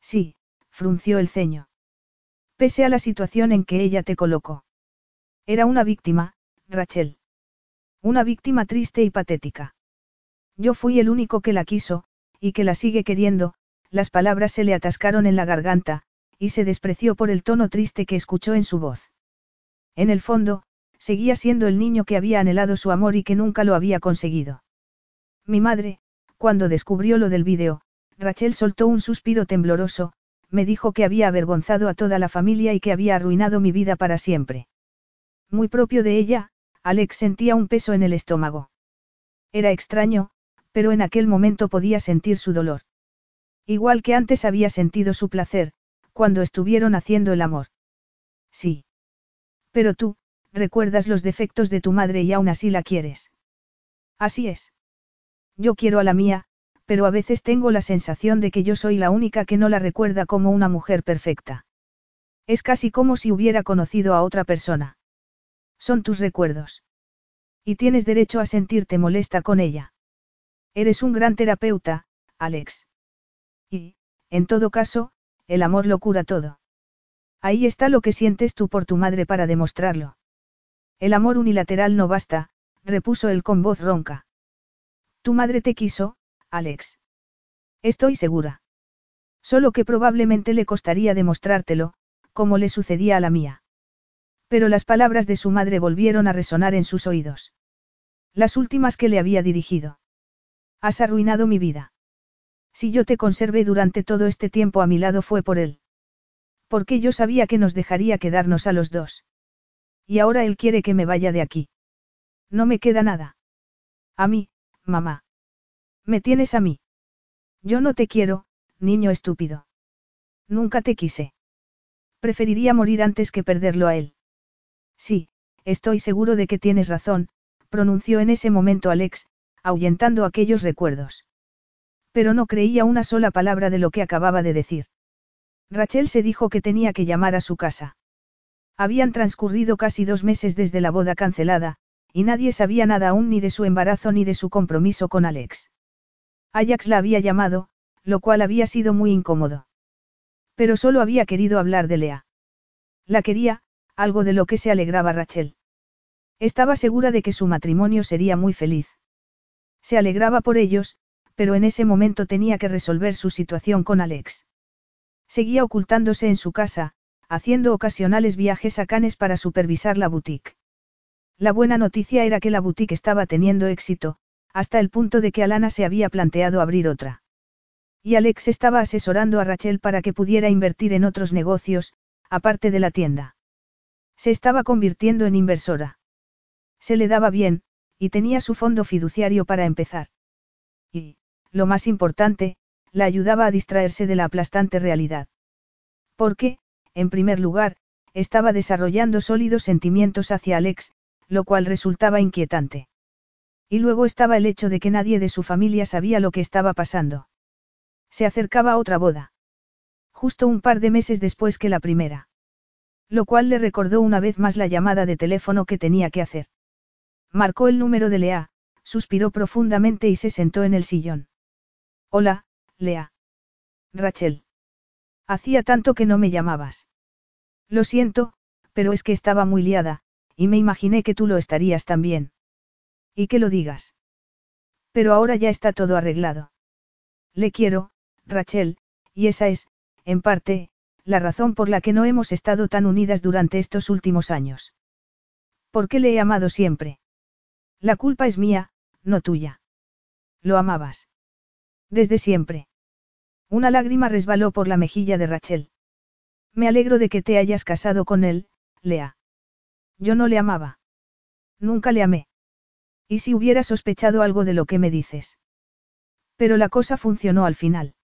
Sí, frunció el ceño. Pese a la situación en que ella te colocó. Era una víctima, Rachel. Una víctima triste y patética. Yo fui el único que la quiso, y que la sigue queriendo, las palabras se le atascaron en la garganta, y se despreció por el tono triste que escuchó en su voz. En el fondo, seguía siendo el niño que había anhelado su amor y que nunca lo había conseguido. Mi madre, cuando descubrió lo del vídeo, Rachel soltó un suspiro tembloroso, me dijo que había avergonzado a toda la familia y que había arruinado mi vida para siempre. Muy propio de ella, Alex sentía un peso en el estómago. Era extraño, pero en aquel momento podía sentir su dolor. Igual que antes había sentido su placer, cuando estuvieron haciendo el amor. Sí. Pero tú, recuerdas los defectos de tu madre y aún así la quieres. Así es. Yo quiero a la mía, pero a veces tengo la sensación de que yo soy la única que no la recuerda como una mujer perfecta. Es casi como si hubiera conocido a otra persona. Son tus recuerdos. Y tienes derecho a sentirte molesta con ella. Eres un gran terapeuta, Alex. Y, en todo caso, el amor lo cura todo. Ahí está lo que sientes tú por tu madre para demostrarlo. El amor unilateral no basta, repuso él con voz ronca. Tu madre te quiso, Alex. Estoy segura. Solo que probablemente le costaría demostrártelo, como le sucedía a la mía. Pero las palabras de su madre volvieron a resonar en sus oídos. Las últimas que le había dirigido. Has arruinado mi vida. Si yo te conservé durante todo este tiempo a mi lado fue por él. Porque yo sabía que nos dejaría quedarnos a los dos. Y ahora él quiere que me vaya de aquí. No me queda nada. A mí, mamá. Me tienes a mí. Yo no te quiero, niño estúpido. Nunca te quise. Preferiría morir antes que perderlo a él. Sí, estoy seguro de que tienes razón, pronunció en ese momento Alex, ahuyentando aquellos recuerdos. Pero no creía una sola palabra de lo que acababa de decir. Rachel se dijo que tenía que llamar a su casa. Habían transcurrido casi dos meses desde la boda cancelada, y nadie sabía nada aún ni de su embarazo ni de su compromiso con Alex. Ajax la había llamado, lo cual había sido muy incómodo. Pero solo había querido hablar de Lea. La quería, algo de lo que se alegraba Rachel. Estaba segura de que su matrimonio sería muy feliz. Se alegraba por ellos, pero en ese momento tenía que resolver su situación con Alex. Seguía ocultándose en su casa, haciendo ocasionales viajes a Cannes para supervisar la boutique. La buena noticia era que la boutique estaba teniendo éxito, hasta el punto de que Alana se había planteado abrir otra. Y Alex estaba asesorando a Rachel para que pudiera invertir en otros negocios, aparte de la tienda. Se estaba convirtiendo en inversora. Se le daba bien, y tenía su fondo fiduciario para empezar. Y, lo más importante, la ayudaba a distraerse de la aplastante realidad. Porque, en primer lugar, estaba desarrollando sólidos sentimientos hacia Alex, lo cual resultaba inquietante. Y luego estaba el hecho de que nadie de su familia sabía lo que estaba pasando. Se acercaba otra boda. Justo un par de meses después que la primera. Lo cual le recordó una vez más la llamada de teléfono que tenía que hacer. Marcó el número de Lea, suspiró profundamente y se sentó en el sillón. Hola, Lea. Rachel. Hacía tanto que no me llamabas. Lo siento, pero es que estaba muy liada, y me imaginé que tú lo estarías también. Y que lo digas. Pero ahora ya está todo arreglado. Le quiero, Rachel, y esa es, en parte, la razón por la que no hemos estado tan unidas durante estos últimos años. ¿Por qué le he amado siempre? La culpa es mía, no tuya. Lo amabas. Desde siempre. Una lágrima resbaló por la mejilla de Rachel. Me alegro de que te hayas casado con él, Lea. Yo no le amaba. Nunca le amé. ¿Y si hubiera sospechado algo de lo que me dices? Pero la cosa funcionó al final.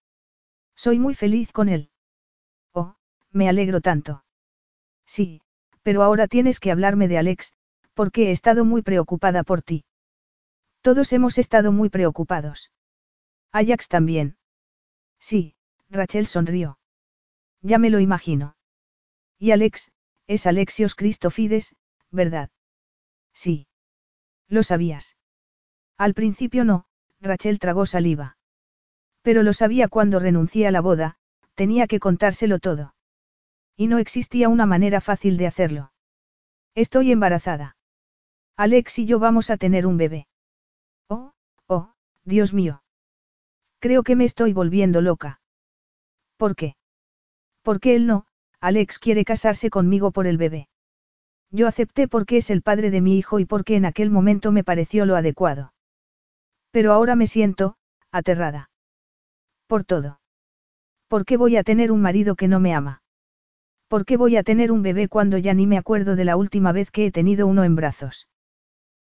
Soy muy feliz con él. Oh, me alegro tanto. Sí, pero ahora tienes que hablarme de Alex, porque he estado muy preocupada por ti. Todos hemos estado muy preocupados. Ajax también. Sí, Rachel sonrió. Ya me lo imagino. Y Alex, es Alexios Cristofides, ¿verdad? Sí. Lo sabías. Al principio no, Rachel tragó saliva. Pero lo sabía cuando renuncié a la boda, tenía que contárselo todo. Y no existía una manera fácil de hacerlo. Estoy embarazada. Alex y yo vamos a tener un bebé. Oh, oh, Dios mío. Creo que me estoy volviendo loca. ¿Por qué? Porque él no, Alex quiere casarse conmigo por el bebé. Yo acepté porque es el padre de mi hijo y porque en aquel momento me pareció lo adecuado. Pero ahora me siento, aterrada. Por todo. ¿Por qué voy a tener un marido que no me ama? ¿Por qué voy a tener un bebé cuando ya ni me acuerdo de la última vez que he tenido uno en brazos?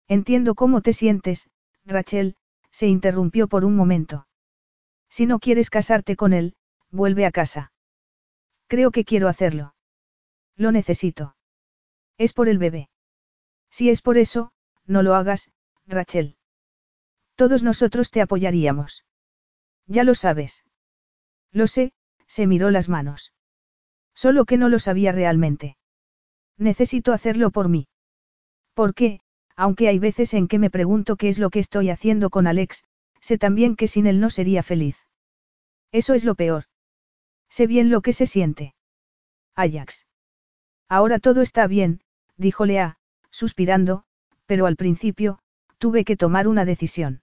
Entiendo cómo te sientes, Rachel, se interrumpió por un momento. Si no quieres casarte con él, vuelve a casa. Creo que quiero hacerlo. Lo necesito. Es por el bebé. Si es por eso, no lo hagas, Rachel. Todos nosotros te apoyaríamos. Ya lo sabes. Lo sé, se miró las manos. Solo que no lo sabía realmente. Necesito hacerlo por mí. ¿Por qué? aunque hay veces en que me pregunto qué es lo que estoy haciendo con Alex, sé también que sin él no sería feliz. Eso es lo peor. Sé bien lo que se siente. Ajax. Ahora todo está bien, dijo Lea, suspirando, pero al principio, tuve que tomar una decisión.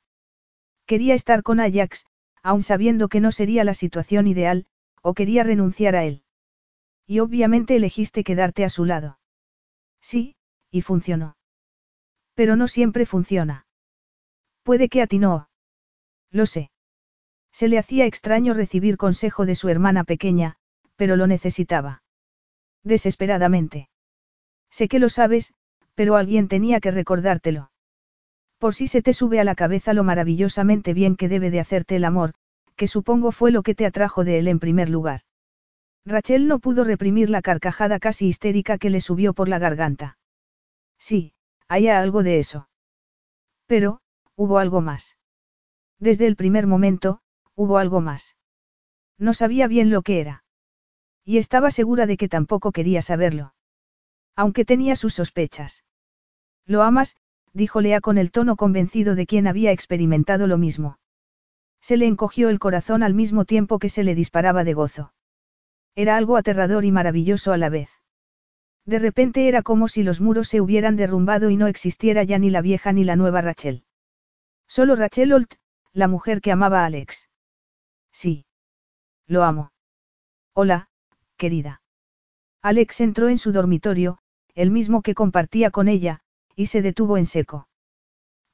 Quería estar con Ajax, aun sabiendo que no sería la situación ideal, o quería renunciar a él. Y obviamente elegiste quedarte a su lado. Sí, y funcionó. Pero no siempre funciona. Puede que a ti no. Lo sé. Se le hacía extraño recibir consejo de su hermana pequeña, pero lo necesitaba. Desesperadamente. Sé que lo sabes, pero alguien tenía que recordártelo. Por si se te sube a la cabeza lo maravillosamente bien que debe de hacerte el amor, que supongo fue lo que te atrajo de él en primer lugar. Rachel no pudo reprimir la carcajada casi histérica que le subió por la garganta. Sí, hay algo de eso. Pero, hubo algo más. Desde el primer momento, hubo algo más. No sabía bien lo que era. Y estaba segura de que tampoco quería saberlo. Aunque tenía sus sospechas. Lo amas, dijo Lea con el tono convencido de quien había experimentado lo mismo. Se le encogió el corazón al mismo tiempo que se le disparaba de gozo. Era algo aterrador y maravilloso a la vez. De repente era como si los muros se hubieran derrumbado y no existiera ya ni la vieja ni la nueva Rachel. Solo Rachel Holt, la mujer que amaba a Alex. Sí. Lo amo. Hola, querida. Alex entró en su dormitorio, el mismo que compartía con ella, y se detuvo en seco.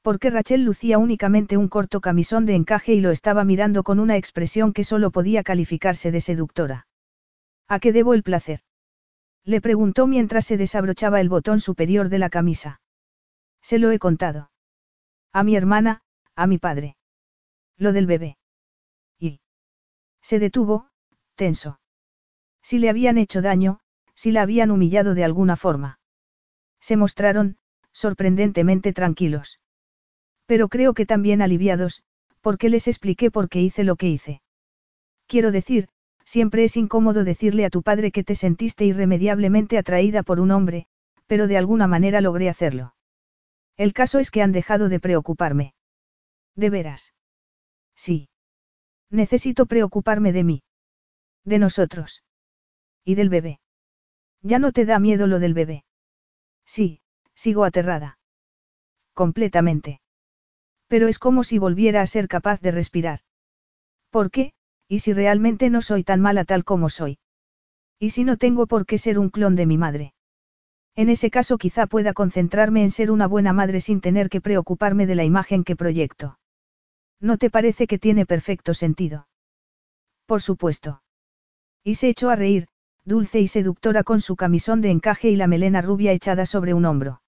Porque Rachel lucía únicamente un corto camisón de encaje y lo estaba mirando con una expresión que solo podía calificarse de seductora. ¿A qué debo el placer? Le preguntó mientras se desabrochaba el botón superior de la camisa. Se lo he contado. A mi hermana, a mi padre. Lo del bebé. Y. Se detuvo, tenso. Si le habían hecho daño, si la habían humillado de alguna forma. Se mostraron, sorprendentemente tranquilos. Pero creo que también aliviados, porque les expliqué por qué hice lo que hice. Quiero decir, Siempre es incómodo decirle a tu padre que te sentiste irremediablemente atraída por un hombre, pero de alguna manera logré hacerlo. El caso es que han dejado de preocuparme. ¿De veras? Sí. Necesito preocuparme de mí. De nosotros. Y del bebé. ¿Ya no te da miedo lo del bebé? Sí, sigo aterrada. Completamente. Pero es como si volviera a ser capaz de respirar. ¿Por qué? ¿Y si realmente no soy tan mala tal como soy? ¿Y si no tengo por qué ser un clon de mi madre? En ese caso quizá pueda concentrarme en ser una buena madre sin tener que preocuparme de la imagen que proyecto. ¿No te parece que tiene perfecto sentido? Por supuesto. Y se echó a reír, dulce y seductora con su camisón de encaje y la melena rubia echada sobre un hombro.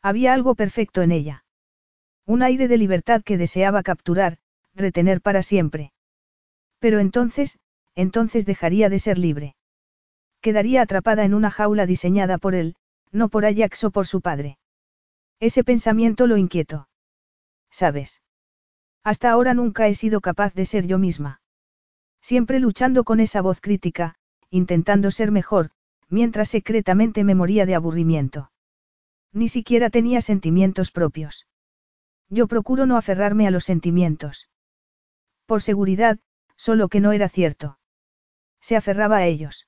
Había algo perfecto en ella. Un aire de libertad que deseaba capturar, retener para siempre. Pero entonces, entonces dejaría de ser libre. Quedaría atrapada en una jaula diseñada por él, no por Ajax o por su padre. Ese pensamiento lo inquietó. ¿Sabes? Hasta ahora nunca he sido capaz de ser yo misma. Siempre luchando con esa voz crítica, intentando ser mejor, mientras secretamente me moría de aburrimiento. Ni siquiera tenía sentimientos propios. Yo procuro no aferrarme a los sentimientos. Por seguridad, solo que no era cierto. Se aferraba a ellos.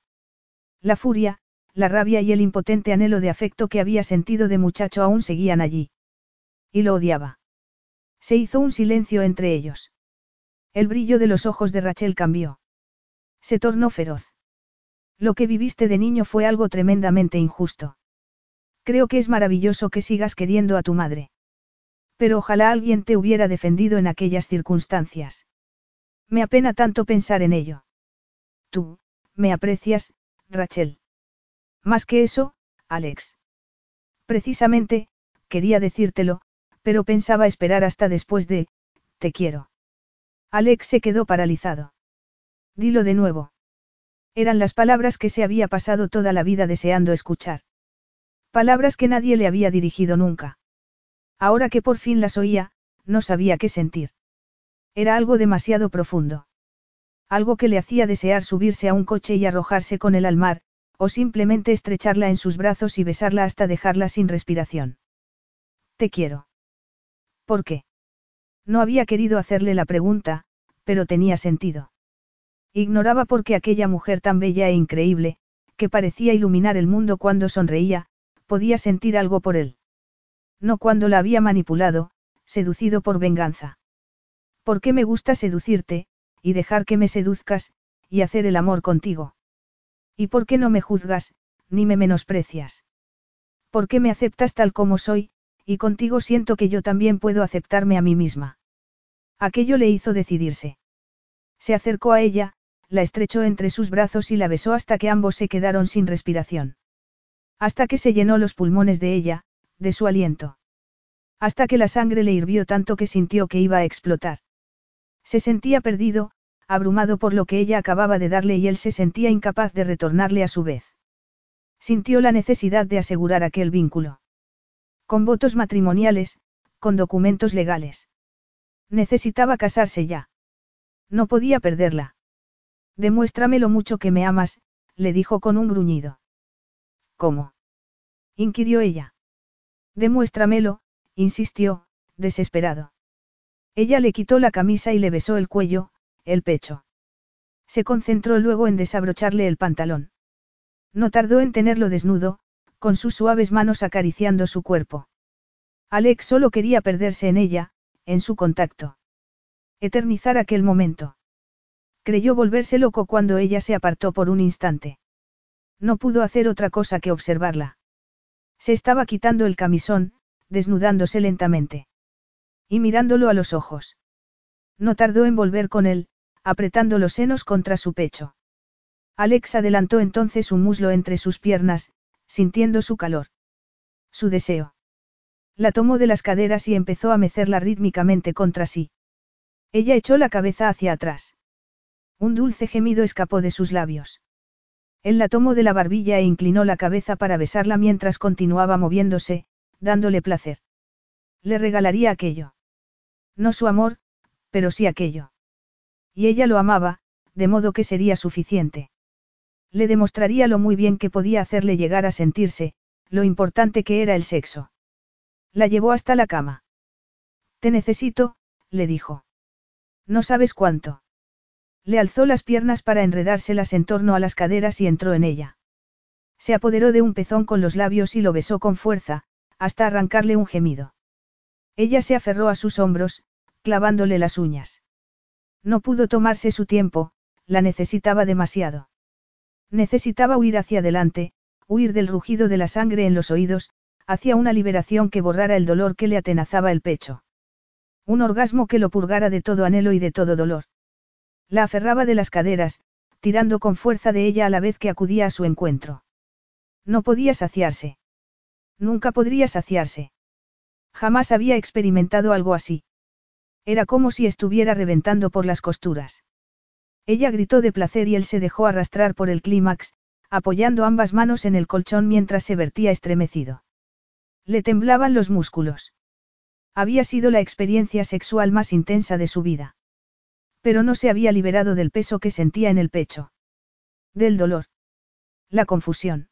La furia, la rabia y el impotente anhelo de afecto que había sentido de muchacho aún seguían allí. Y lo odiaba. Se hizo un silencio entre ellos. El brillo de los ojos de Rachel cambió. Se tornó feroz. Lo que viviste de niño fue algo tremendamente injusto. Creo que es maravilloso que sigas queriendo a tu madre. Pero ojalá alguien te hubiera defendido en aquellas circunstancias. Me apena tanto pensar en ello. Tú, me aprecias, Rachel. Más que eso, Alex. Precisamente, quería decírtelo, pero pensaba esperar hasta después de, te quiero. Alex se quedó paralizado. Dilo de nuevo. Eran las palabras que se había pasado toda la vida deseando escuchar. Palabras que nadie le había dirigido nunca. Ahora que por fin las oía, no sabía qué sentir. Era algo demasiado profundo. Algo que le hacía desear subirse a un coche y arrojarse con él al mar, o simplemente estrecharla en sus brazos y besarla hasta dejarla sin respiración. Te quiero. ¿Por qué? No había querido hacerle la pregunta, pero tenía sentido. Ignoraba por qué aquella mujer tan bella e increíble, que parecía iluminar el mundo cuando sonreía, podía sentir algo por él. No cuando la había manipulado, seducido por venganza. ¿Por qué me gusta seducirte, y dejar que me seduzcas, y hacer el amor contigo? ¿Y por qué no me juzgas, ni me menosprecias? ¿Por qué me aceptas tal como soy, y contigo siento que yo también puedo aceptarme a mí misma? Aquello le hizo decidirse. Se acercó a ella, la estrechó entre sus brazos y la besó hasta que ambos se quedaron sin respiración. Hasta que se llenó los pulmones de ella, de su aliento. Hasta que la sangre le hirvió tanto que sintió que iba a explotar. Se sentía perdido, abrumado por lo que ella acababa de darle y él se sentía incapaz de retornarle a su vez. Sintió la necesidad de asegurar aquel vínculo. Con votos matrimoniales, con documentos legales. Necesitaba casarse ya. No podía perderla. Demuéstrame lo mucho que me amas, le dijo con un gruñido. ¿Cómo? inquirió ella. Demuéstramelo, insistió, desesperado. Ella le quitó la camisa y le besó el cuello, el pecho. Se concentró luego en desabrocharle el pantalón. No tardó en tenerlo desnudo, con sus suaves manos acariciando su cuerpo. Alex solo quería perderse en ella, en su contacto. Eternizar aquel momento. Creyó volverse loco cuando ella se apartó por un instante. No pudo hacer otra cosa que observarla. Se estaba quitando el camisón, desnudándose lentamente. Y mirándolo a los ojos. No tardó en volver con él, apretando los senos contra su pecho. Alex adelantó entonces un muslo entre sus piernas, sintiendo su calor. Su deseo. La tomó de las caderas y empezó a mecerla rítmicamente contra sí. Ella echó la cabeza hacia atrás. Un dulce gemido escapó de sus labios. Él la tomó de la barbilla e inclinó la cabeza para besarla mientras continuaba moviéndose, dándole placer. Le regalaría aquello. No su amor, pero sí aquello. Y ella lo amaba, de modo que sería suficiente. Le demostraría lo muy bien que podía hacerle llegar a sentirse, lo importante que era el sexo. La llevó hasta la cama. Te necesito, le dijo. No sabes cuánto. Le alzó las piernas para enredárselas en torno a las caderas y entró en ella. Se apoderó de un pezón con los labios y lo besó con fuerza, hasta arrancarle un gemido. Ella se aferró a sus hombros, clavándole las uñas. No pudo tomarse su tiempo, la necesitaba demasiado. Necesitaba huir hacia adelante, huir del rugido de la sangre en los oídos, hacia una liberación que borrara el dolor que le atenazaba el pecho. Un orgasmo que lo purgara de todo anhelo y de todo dolor. La aferraba de las caderas, tirando con fuerza de ella a la vez que acudía a su encuentro. No podía saciarse. Nunca podría saciarse. Jamás había experimentado algo así. Era como si estuviera reventando por las costuras. Ella gritó de placer y él se dejó arrastrar por el clímax, apoyando ambas manos en el colchón mientras se vertía estremecido. Le temblaban los músculos. Había sido la experiencia sexual más intensa de su vida. Pero no se había liberado del peso que sentía en el pecho. Del dolor. La confusión.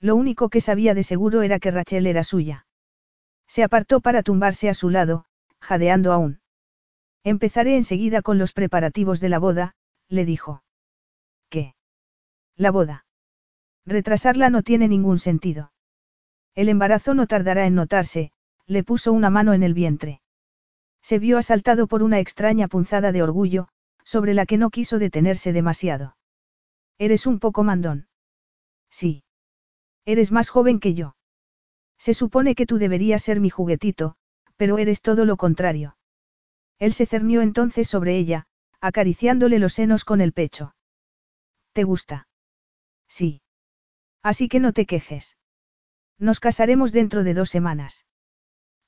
Lo único que sabía de seguro era que Rachel era suya. Se apartó para tumbarse a su lado, jadeando aún. Empezaré enseguida con los preparativos de la boda, le dijo. ¿Qué? La boda. Retrasarla no tiene ningún sentido. El embarazo no tardará en notarse, le puso una mano en el vientre. Se vio asaltado por una extraña punzada de orgullo, sobre la que no quiso detenerse demasiado. Eres un poco mandón. Sí. Eres más joven que yo. Se supone que tú deberías ser mi juguetito, pero eres todo lo contrario. Él se cernió entonces sobre ella, acariciándole los senos con el pecho. ¿Te gusta? Sí. Así que no te quejes. Nos casaremos dentro de dos semanas.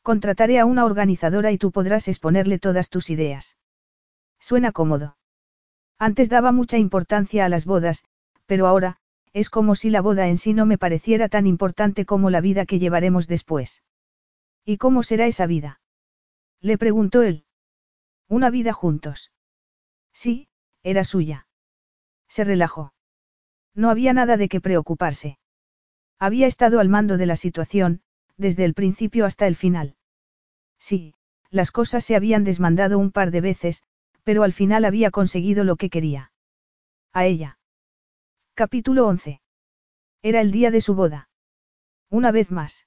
Contrataré a una organizadora y tú podrás exponerle todas tus ideas. Suena cómodo. Antes daba mucha importancia a las bodas, pero ahora, es como si la boda en sí no me pareciera tan importante como la vida que llevaremos después. ¿Y cómo será esa vida? Le preguntó él. Una vida juntos. Sí, era suya. Se relajó. No había nada de qué preocuparse. Había estado al mando de la situación, desde el principio hasta el final. Sí, las cosas se habían desmandado un par de veces, pero al final había conseguido lo que quería. A ella. Capítulo 11. Era el día de su boda. Una vez más.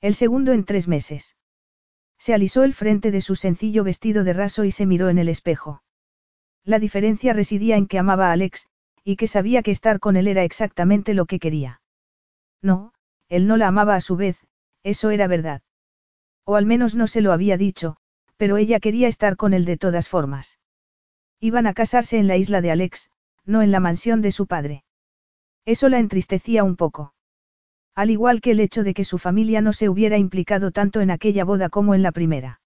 El segundo en tres meses. Se alisó el frente de su sencillo vestido de raso y se miró en el espejo. La diferencia residía en que amaba a Alex, y que sabía que estar con él era exactamente lo que quería. No, él no la amaba a su vez, eso era verdad. O al menos no se lo había dicho, pero ella quería estar con él de todas formas. Iban a casarse en la isla de Alex, no en la mansión de su padre. Eso la entristecía un poco. Al igual que el hecho de que su familia no se hubiera implicado tanto en aquella boda como en la primera.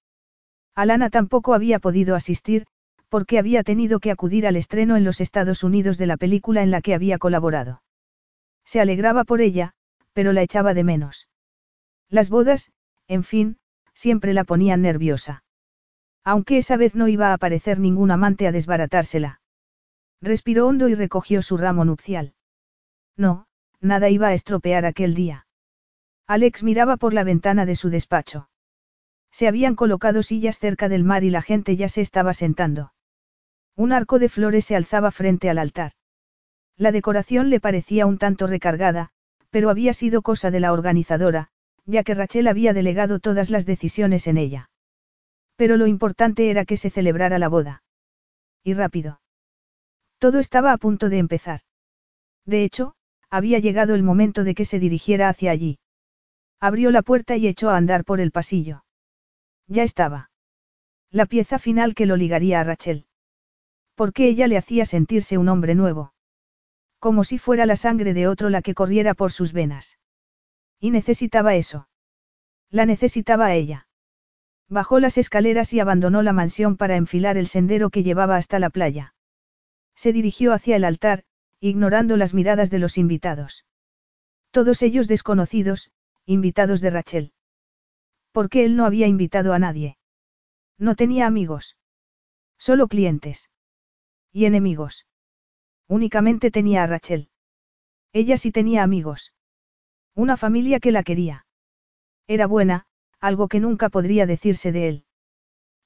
Alana tampoco había podido asistir, porque había tenido que acudir al estreno en los Estados Unidos de la película en la que había colaborado. Se alegraba por ella, pero la echaba de menos. Las bodas, en fin, siempre la ponían nerviosa. Aunque esa vez no iba a aparecer ningún amante a desbaratársela. Respiró hondo y recogió su ramo nupcial. No, nada iba a estropear aquel día. Alex miraba por la ventana de su despacho. Se habían colocado sillas cerca del mar y la gente ya se estaba sentando. Un arco de flores se alzaba frente al altar. La decoración le parecía un tanto recargada, Pero había sido cosa de la organizadora, ya que Rachel había delegado todas las decisiones en ella. Pero lo importante era que se celebrara la boda. Y rápido. Todo estaba a punto de empezar. De hecho, había llegado el momento de que se dirigiera hacia allí. Abrió la puerta y echó a andar por el pasillo. Ya estaba. La pieza final que lo ligaría a Rachel. Porque ella le hacía sentirse un hombre nuevo. Como si fuera la sangre de otro la que corriera por sus venas. Y necesitaba eso. La necesitaba a ella. Bajó las escaleras y abandonó la mansión para enfilar el sendero que llevaba hasta la playa. Se dirigió hacia el altar, ignorando las miradas de los invitados. Todos ellos desconocidos, invitados de Rachel. Porque él no había invitado a nadie. No tenía amigos. Solo clientes. Y enemigos. Únicamente tenía a Rachel. Ella sí tenía amigos. Una familia que la quería. Era buena, algo que nunca podría decirse de él.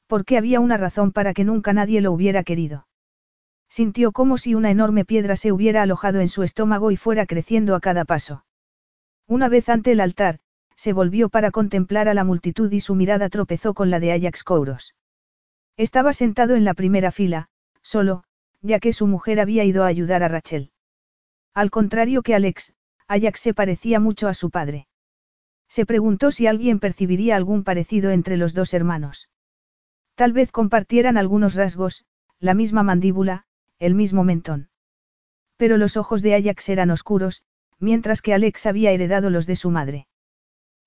Porque había una razón para que nunca nadie lo hubiera querido. Sintió como si una enorme piedra se hubiera alojado en su estómago y fuera creciendo a cada paso. Una vez ante el altar, se volvió para contemplar a la multitud y su mirada tropezó con la de Ajax Kouros. Estaba sentado en la primera fila, solo, ya que su mujer había ido a ayudar a Rachel. Al contrario que Alex, Ajax se parecía mucho a su padre. Se preguntó si alguien percibiría algún parecido entre los dos hermanos. Tal vez compartieran algunos rasgos, la misma mandíbula, el mismo mentón. Pero los ojos de Ajax eran oscuros, mientras que Alex había heredado los de su madre.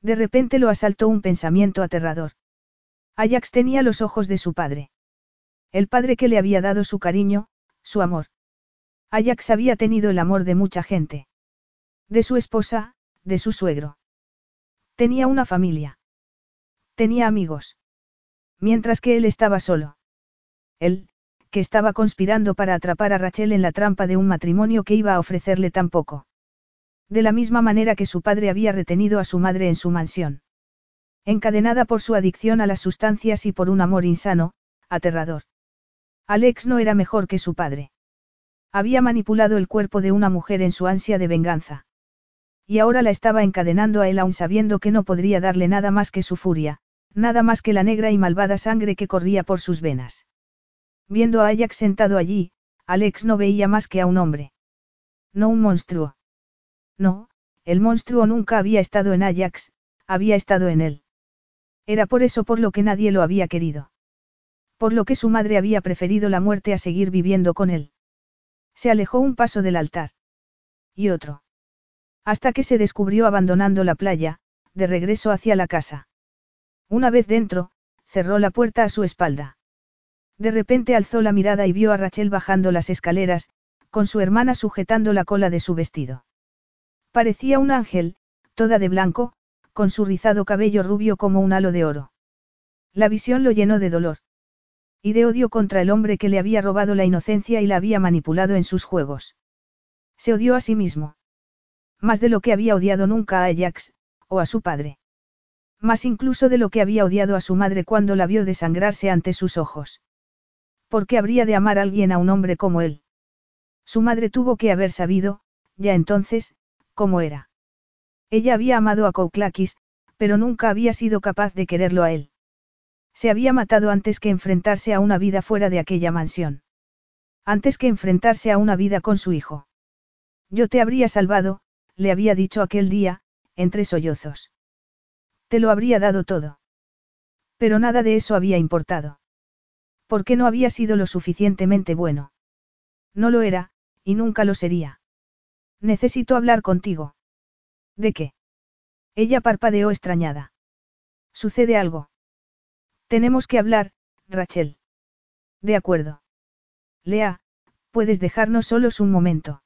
De repente lo asaltó un pensamiento aterrador. Ajax tenía los ojos de su padre. El padre que le había dado su cariño, su amor. Ajax había tenido el amor de mucha gente. De su esposa, de su suegro. Tenía una familia. Tenía amigos. Mientras que él estaba solo. Él, que estaba conspirando para atrapar a Rachel en la trampa de un matrimonio que iba a ofrecerle tan poco. De la misma manera que su padre había retenido a su madre en su mansión. Encadenada por su adicción a las sustancias y por un amor insano, aterrador. Alex no era mejor que su padre. Había manipulado el cuerpo de una mujer en su ansia de venganza. Y ahora la estaba encadenando a él aún sabiendo que no podría darle nada más que su furia, nada más que la negra y malvada sangre que corría por sus venas. Viendo a Ajax sentado allí, Alex no veía más que a un hombre. No un monstruo. No, el monstruo nunca había estado en Ajax, había estado en él. Era por eso por lo que nadie lo había querido. Por lo que su madre había preferido la muerte a seguir viviendo con él. Se alejó un paso del altar. Y otro. Hasta que se descubrió abandonando la playa, de regreso hacia la casa. Una vez dentro, cerró la puerta a su espalda. De repente alzó la mirada y vio a Rachel bajando las escaleras, con su hermana sujetando la cola de su vestido. Parecía un ángel, toda de blanco, con su rizado cabello rubio como un halo de oro. La visión lo llenó de dolor. Y de odio contra el hombre que le había robado la inocencia y la había manipulado en sus juegos. Se odió a sí mismo. Más de lo que había odiado nunca a Ajax, o a su padre. Más incluso de lo que había odiado a su madre cuando la vio desangrarse ante sus ojos. ¿Por qué habría de amar a alguien a un hombre como él? Su madre tuvo que haber sabido, ya entonces, cómo era. Ella había amado a Kouklakis, pero nunca había sido capaz de quererlo a él. Se había matado antes que enfrentarse a una vida fuera de aquella mansión. Antes que enfrentarse a una vida con su hijo. Yo te habría salvado, le había dicho aquel día, entre sollozos. Te lo habría dado todo. Pero nada de eso había importado. Porque no había sido lo suficientemente bueno. No lo era, y nunca lo sería. Necesito hablar contigo. ¿De qué? Ella parpadeó extrañada. ¿Sucede algo? Tenemos que hablar, Rachel. De acuerdo. Lea, puedes dejarnos solos un momento.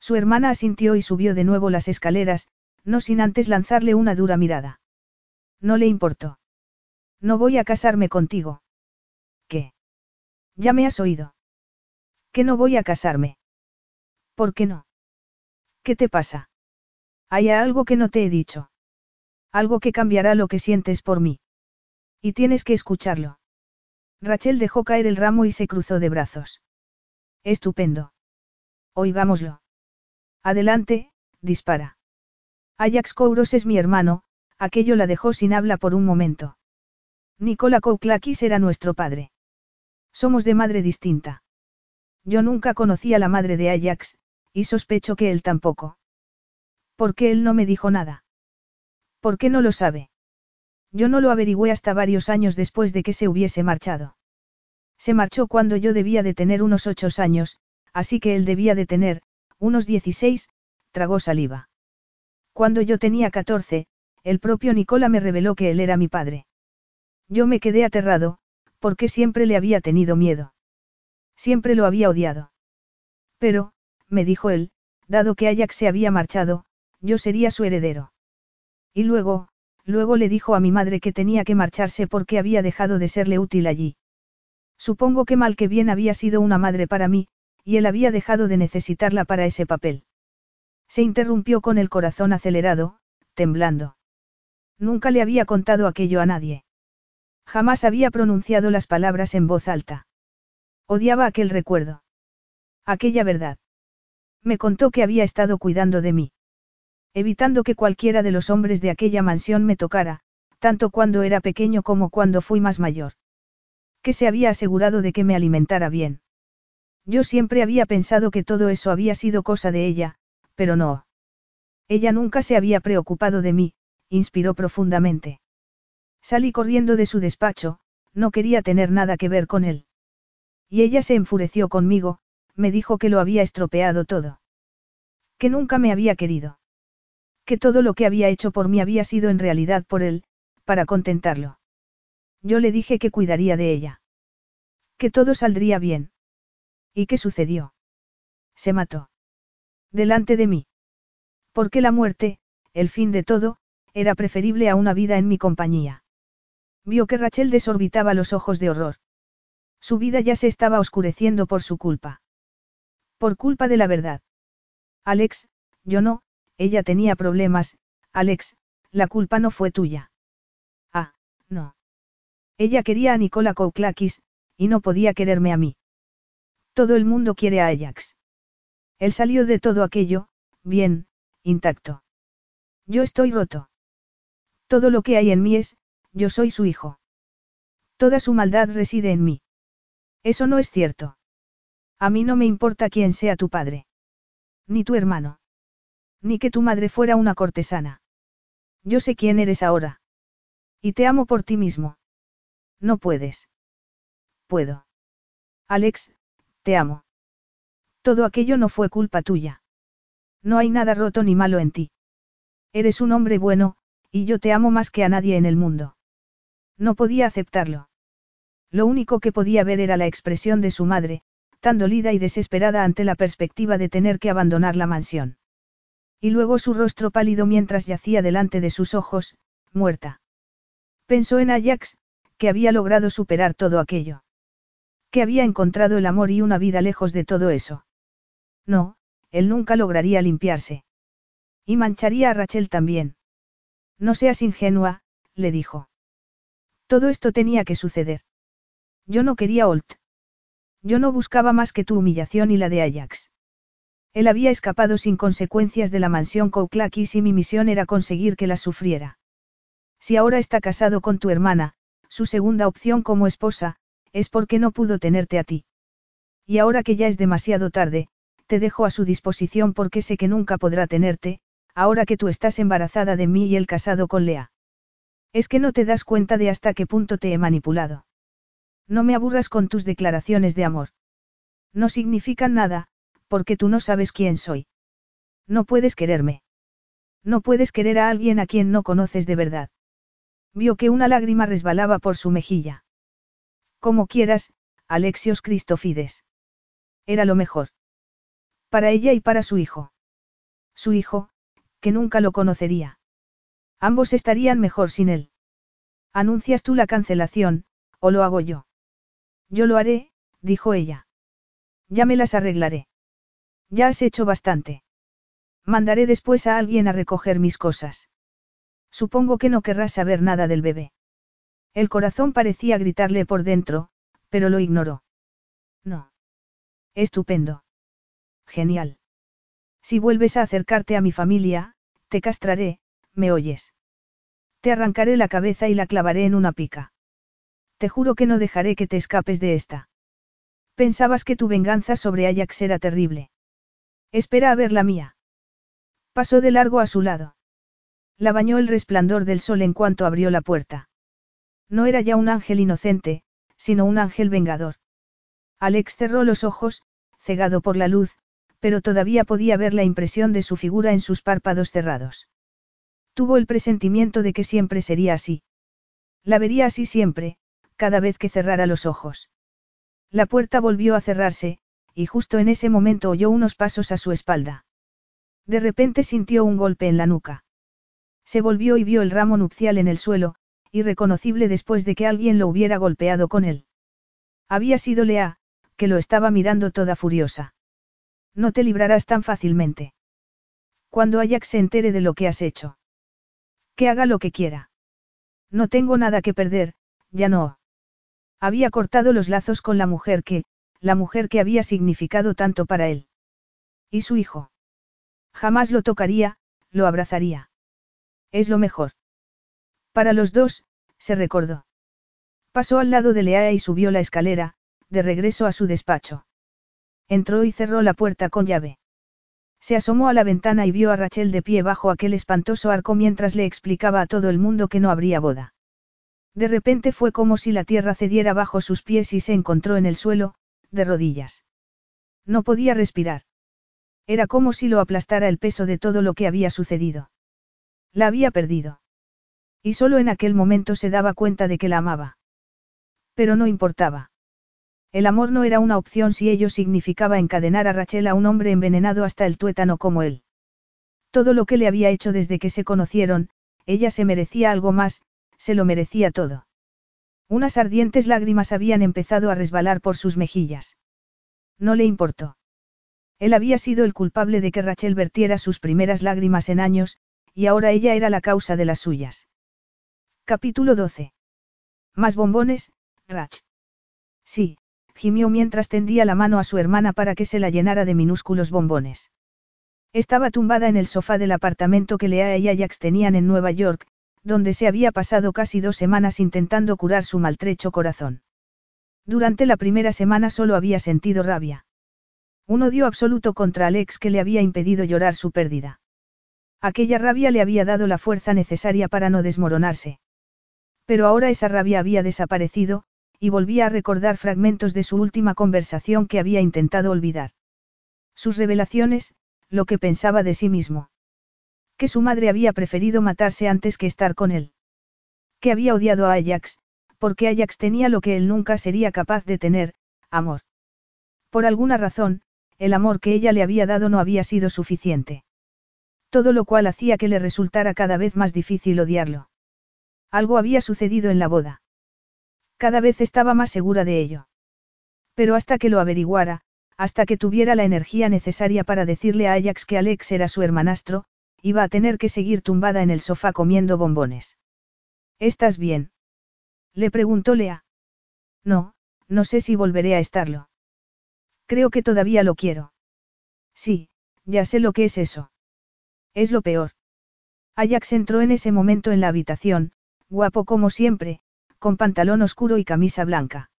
Su hermana asintió y subió de nuevo las escaleras, no sin antes lanzarle una dura mirada. No le importó. No voy a casarme contigo. ¿Qué? Ya me has oído. Que no voy a casarme. ¿Por qué no? ¿Qué te pasa? Hay algo que no te he dicho. Algo que cambiará lo que sientes por mí. Y tienes que escucharlo. Rachel dejó caer el ramo y se cruzó de brazos. Estupendo. Oigámoslo. Adelante, dispara. Ajax Kouros es mi hermano, aquello la dejó sin habla por un momento. Nicola Kouklakis era nuestro padre. Somos de madre distinta. Yo nunca conocí a la madre de Ajax, y sospecho que él tampoco. ¿Por qué él no me dijo nada? ¿Por qué no lo sabe? Yo no lo averigüé hasta varios años después de que se hubiese marchado. Se marchó cuando yo debía de tener unos ocho años, así que él debía de tener, unos dieciséis, tragó saliva. Cuando yo tenía catorce, el propio Nicola me reveló que él era mi padre. Yo me quedé aterrado, porque siempre le había tenido miedo. Siempre lo había odiado. Pero, me dijo él, dado que Ajax se había marchado, yo sería su heredero. Y luego, luego le dijo a mi madre que tenía que marcharse porque había dejado de serle útil allí. Supongo que mal que bien había sido una madre para mí, y él había dejado de necesitarla para ese papel. Se interrumpió con el corazón acelerado, temblando. Nunca le había contado aquello a nadie. Jamás había pronunciado las palabras en voz alta. Odiaba aquel recuerdo. Aquella verdad. Me contó que había estado cuidando de mí. Evitando que cualquiera de los hombres de aquella mansión me tocara, tanto cuando era pequeño como cuando fui más mayor. Que se había asegurado de que me alimentara bien. Yo siempre había pensado que todo eso había sido cosa de ella, pero no. Ella nunca se había preocupado de mí, inspiró profundamente. Salí corriendo de su despacho, no quería tener nada que ver con él. Y ella se enfureció conmigo, me dijo que lo había estropeado todo. Que nunca me había querido. Que todo lo que había hecho por mí había sido en realidad por él, para contentarlo. Yo le dije que cuidaría de ella. Que todo saldría bien. ¿Y qué sucedió? Se mató. Delante de mí. Porque la muerte, el fin de todo, era preferible a una vida en mi compañía. Vio que Rachel desorbitaba los ojos de horror. Su vida ya se estaba oscureciendo por su culpa. Por culpa de la verdad. Alex, yo no, ella tenía problemas, Alex, la culpa no fue tuya. Ah, no. Ella quería a Nicola Kouklakis, y no podía quererme a mí. Todo el mundo quiere a Ajax. Él salió de todo aquello, bien, intacto. Yo estoy roto. Todo lo que hay en mí es, yo soy su hijo. Toda su maldad reside en mí. Eso no es cierto. A mí no me importa quién sea tu padre. Ni tu hermano. Ni que tu madre fuera una cortesana. Yo sé quién eres ahora. Y te amo por ti mismo. No puedes. Puedo. Alex, te amo. Todo aquello no fue culpa tuya. No hay nada roto ni malo en ti. Eres un hombre bueno, y yo te amo más que a nadie en el mundo. No podía aceptarlo. Lo único que podía ver era la expresión de su madre, tan dolida y desesperada ante la perspectiva de tener que abandonar la mansión. Y luego su rostro pálido mientras yacía delante de sus ojos, muerta. Pensó en Ajax, que había logrado superar todo aquello. Que había encontrado el amor y una vida lejos de todo eso. No, él nunca lograría limpiarse. Y mancharía a Rachel también. No seas ingenua, le dijo. Todo esto tenía que suceder. Yo no quería Holt. Yo no buscaba más que tu humillación y la de Ajax. Él había escapado sin consecuencias de la mansión Kouklakis y mi misión era conseguir que las sufriera. Si ahora está casado con tu hermana, su segunda opción como esposa, es porque no pudo tenerte a ti. Y ahora que ya es demasiado tarde, te dejo a su disposición porque sé que nunca podrá tenerte, ahora que tú estás embarazada de mí y él casado con Lea. Es que no te das cuenta de hasta qué punto te he manipulado. No me aburras con tus declaraciones de amor. No significan nada, porque tú no sabes quién soy. No puedes quererme. No puedes querer a alguien a quien no conoces de verdad. Vio que una lágrima resbalaba por su mejilla. Como quieras, Alexios Cristofides. Era lo mejor. Para ella y para su hijo. Su hijo, que nunca lo conocería. Ambos estarían mejor sin él. ¿Anuncias tú la cancelación, o lo hago yo? Yo lo haré, dijo ella. Ya me las arreglaré. Ya has hecho bastante. Mandaré después a alguien a recoger mis cosas. Supongo que no querrás saber nada del bebé. El corazón parecía gritarle por dentro, pero lo ignoró. No. Estupendo. Genial. Si vuelves a acercarte a mi familia, Te castraré, ¿me oyes? Te arrancaré la cabeza y la clavaré en una pica. Te juro que no dejaré que te escapes de esta. Pensabas que tu venganza sobre Ajax era terrible. Espera a ver la mía. Pasó de largo a su lado. La bañó el resplandor del sol en cuanto abrió la puerta. No era ya un ángel inocente, sino un ángel vengador. Alex cerró los ojos, cegado por la luz, pero todavía podía ver la impresión de su figura en sus párpados cerrados. Tuvo el presentimiento de que siempre sería así. La vería así siempre, cada vez que cerrara los ojos. La puerta volvió a cerrarse, y justo en ese momento oyó unos pasos a su espalda. De repente sintió un golpe en la nuca. Se volvió y vio el ramo nupcial en el suelo, irreconocible después de que alguien lo hubiera golpeado con él. Había sido Lea, que lo estaba mirando toda furiosa. No te librarás tan fácilmente. Cuando Ajax se entere de lo que has hecho. Que haga lo que quiera. No tengo nada que perder, ya no. Había cortado los lazos con la mujer que, la mujer que había significado tanto para él. ¿Y su hijo? Jamás lo tocaría, lo abrazaría. Es lo mejor. Para los dos, se recordó. Pasó al lado de Lea y subió la escalera, de regreso a su despacho. Entró y cerró la puerta con llave. Se asomó a la ventana y vio a Rachel de pie bajo aquel espantoso arco mientras le explicaba a todo el mundo que no habría boda. De repente fue como si la tierra cediera bajo sus pies y se encontró en el suelo, de rodillas. No podía respirar. Era como si lo aplastara el peso de todo lo que había sucedido. La había perdido. Y solo en aquel momento se daba cuenta de que la amaba. Pero no importaba. El amor no era una opción si ello significaba encadenar a Rachel a un hombre envenenado hasta el tuétano como él. Todo lo que le había hecho desde que se conocieron, ella se merecía algo más, se lo merecía todo. Unas ardientes lágrimas habían empezado a resbalar por sus mejillas. No le importó. Él había sido el culpable de que Rachel vertiera sus primeras lágrimas en años, y ahora ella era la causa de las suyas. Capítulo 12. Más bombones, Rach. Sí, gimió mientras tendía la mano a su hermana para que se la llenara de minúsculos bombones. Estaba tumbada en el sofá del apartamento que Lea y Ajax tenían en Nueva York, donde se había pasado casi dos semanas intentando curar su maltrecho corazón. Durante la primera semana solo había sentido rabia. Un odio absoluto contra Alex que le había impedido llorar su pérdida. Aquella rabia le había dado la fuerza necesaria para no desmoronarse. Pero ahora esa rabia había desaparecido, y volvía a recordar fragmentos de su última conversación que había intentado olvidar. Sus revelaciones, lo que pensaba de sí mismo. Que su madre había preferido matarse antes que estar con él. Que había odiado a Ajax, porque Ajax tenía lo que él nunca sería capaz de tener, amor. Por alguna razón, el amor que ella le había dado no había sido suficiente. Todo lo cual hacía que le resultara cada vez más difícil odiarlo. Algo había sucedido en la boda. Cada vez estaba más segura de ello. Pero hasta que lo averiguara, hasta que tuviera la energía necesaria para decirle a Ajax que Alex era su hermanastro, iba a tener que seguir tumbada en el sofá comiendo bombones. ¿Estás bien? Le preguntó Lea. No, no sé si volveré a estarlo. Creo que todavía lo quiero. Sí, ya sé lo que es eso. Es lo peor. Ajax entró en ese momento en la habitación, guapo como siempre, con pantalón oscuro y camisa blanca.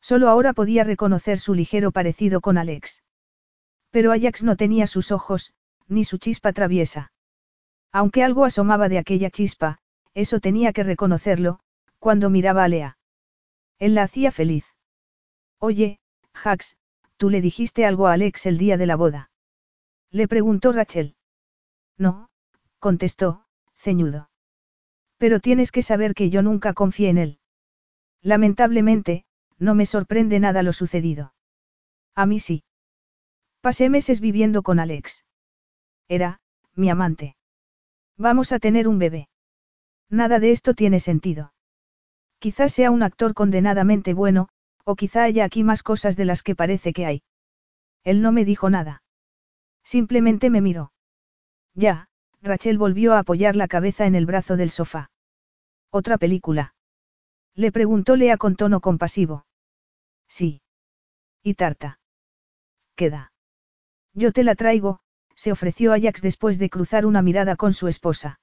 Solo ahora podía reconocer su ligero parecido con Alex. Pero Ajax no tenía sus ojos, ni su chispa traviesa. Aunque algo asomaba de aquella chispa, eso tenía que reconocerlo, cuando miraba a Lea. Él la hacía feliz. Oye, Jax, tú le dijiste algo a Alex el día de la boda. Le preguntó Rachel. No, contestó, ceñudo. Pero tienes que saber que yo nunca confié en él. Lamentablemente, no me sorprende nada lo sucedido. A mí sí. Pasé meses viviendo con Alex. Era, mi amante. Vamos a tener un bebé. Nada de esto tiene sentido. Quizás sea un actor condenadamente bueno, o quizá haya aquí más cosas de las que parece que hay. Él no me dijo nada. Simplemente me miró. Ya, Rachel volvió a apoyar la cabeza en el brazo del sofá. ¿Otra película? Le preguntó Lea con tono compasivo. Sí. ¿Y tarta? Queda. Yo te la traigo, se ofreció Ajax después de cruzar una mirada con su esposa.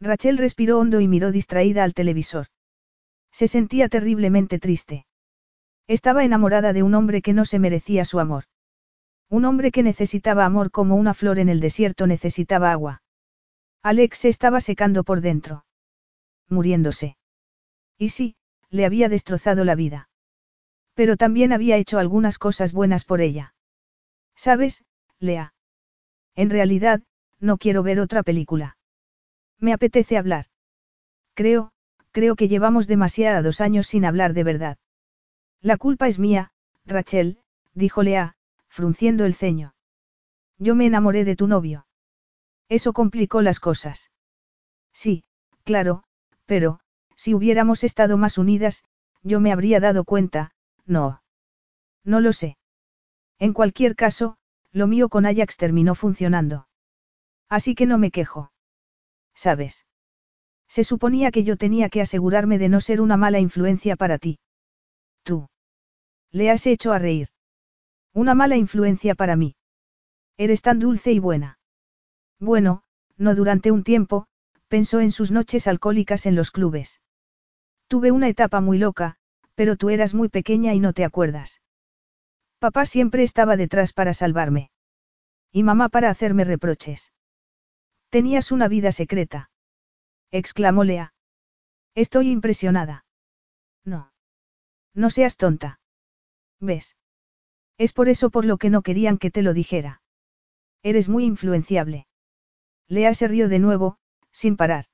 Rachel respiró hondo y miró distraída al televisor. Se sentía terriblemente triste. Estaba enamorada de un hombre que no se merecía su amor. Un hombre que necesitaba amor como una flor en el desierto necesitaba agua. Alex se estaba secando por dentro. Muriéndose. Y sí, le había destrozado la vida. Pero también había hecho algunas cosas buenas por ella. ¿Sabes, Lea? En realidad, no quiero ver otra película. Me apetece hablar. Creo, creo que llevamos demasiados años sin hablar de verdad. La culpa es mía, Rachel, dijo Lea, frunciendo el ceño. Yo me enamoré de tu novio. Eso complicó las cosas. Sí, claro, pero, si hubiéramos estado más unidas, yo me habría dado cuenta, no. No lo sé. En cualquier caso, lo mío con Ajax terminó funcionando. Así que no me quejo. ¿Sabes? Se suponía que yo tenía que asegurarme de no ser una mala influencia para ti. Tú. Le has hecho a reír. Una mala influencia para mí. Eres tan dulce y buena. Bueno, no durante un tiempo, pensó en sus noches alcohólicas en los clubes. Tuve una etapa muy loca, pero tú eras muy pequeña y no te acuerdas. Papá siempre estaba detrás para salvarme. Y mamá para hacerme reproches. Tenías una vida secreta. Exclamó Lea. Estoy impresionada. No. No seas tonta. ¿Ves? Es por eso por lo que no querían que te lo dijera. Eres muy influenciable. Lea se rió de nuevo, sin parar.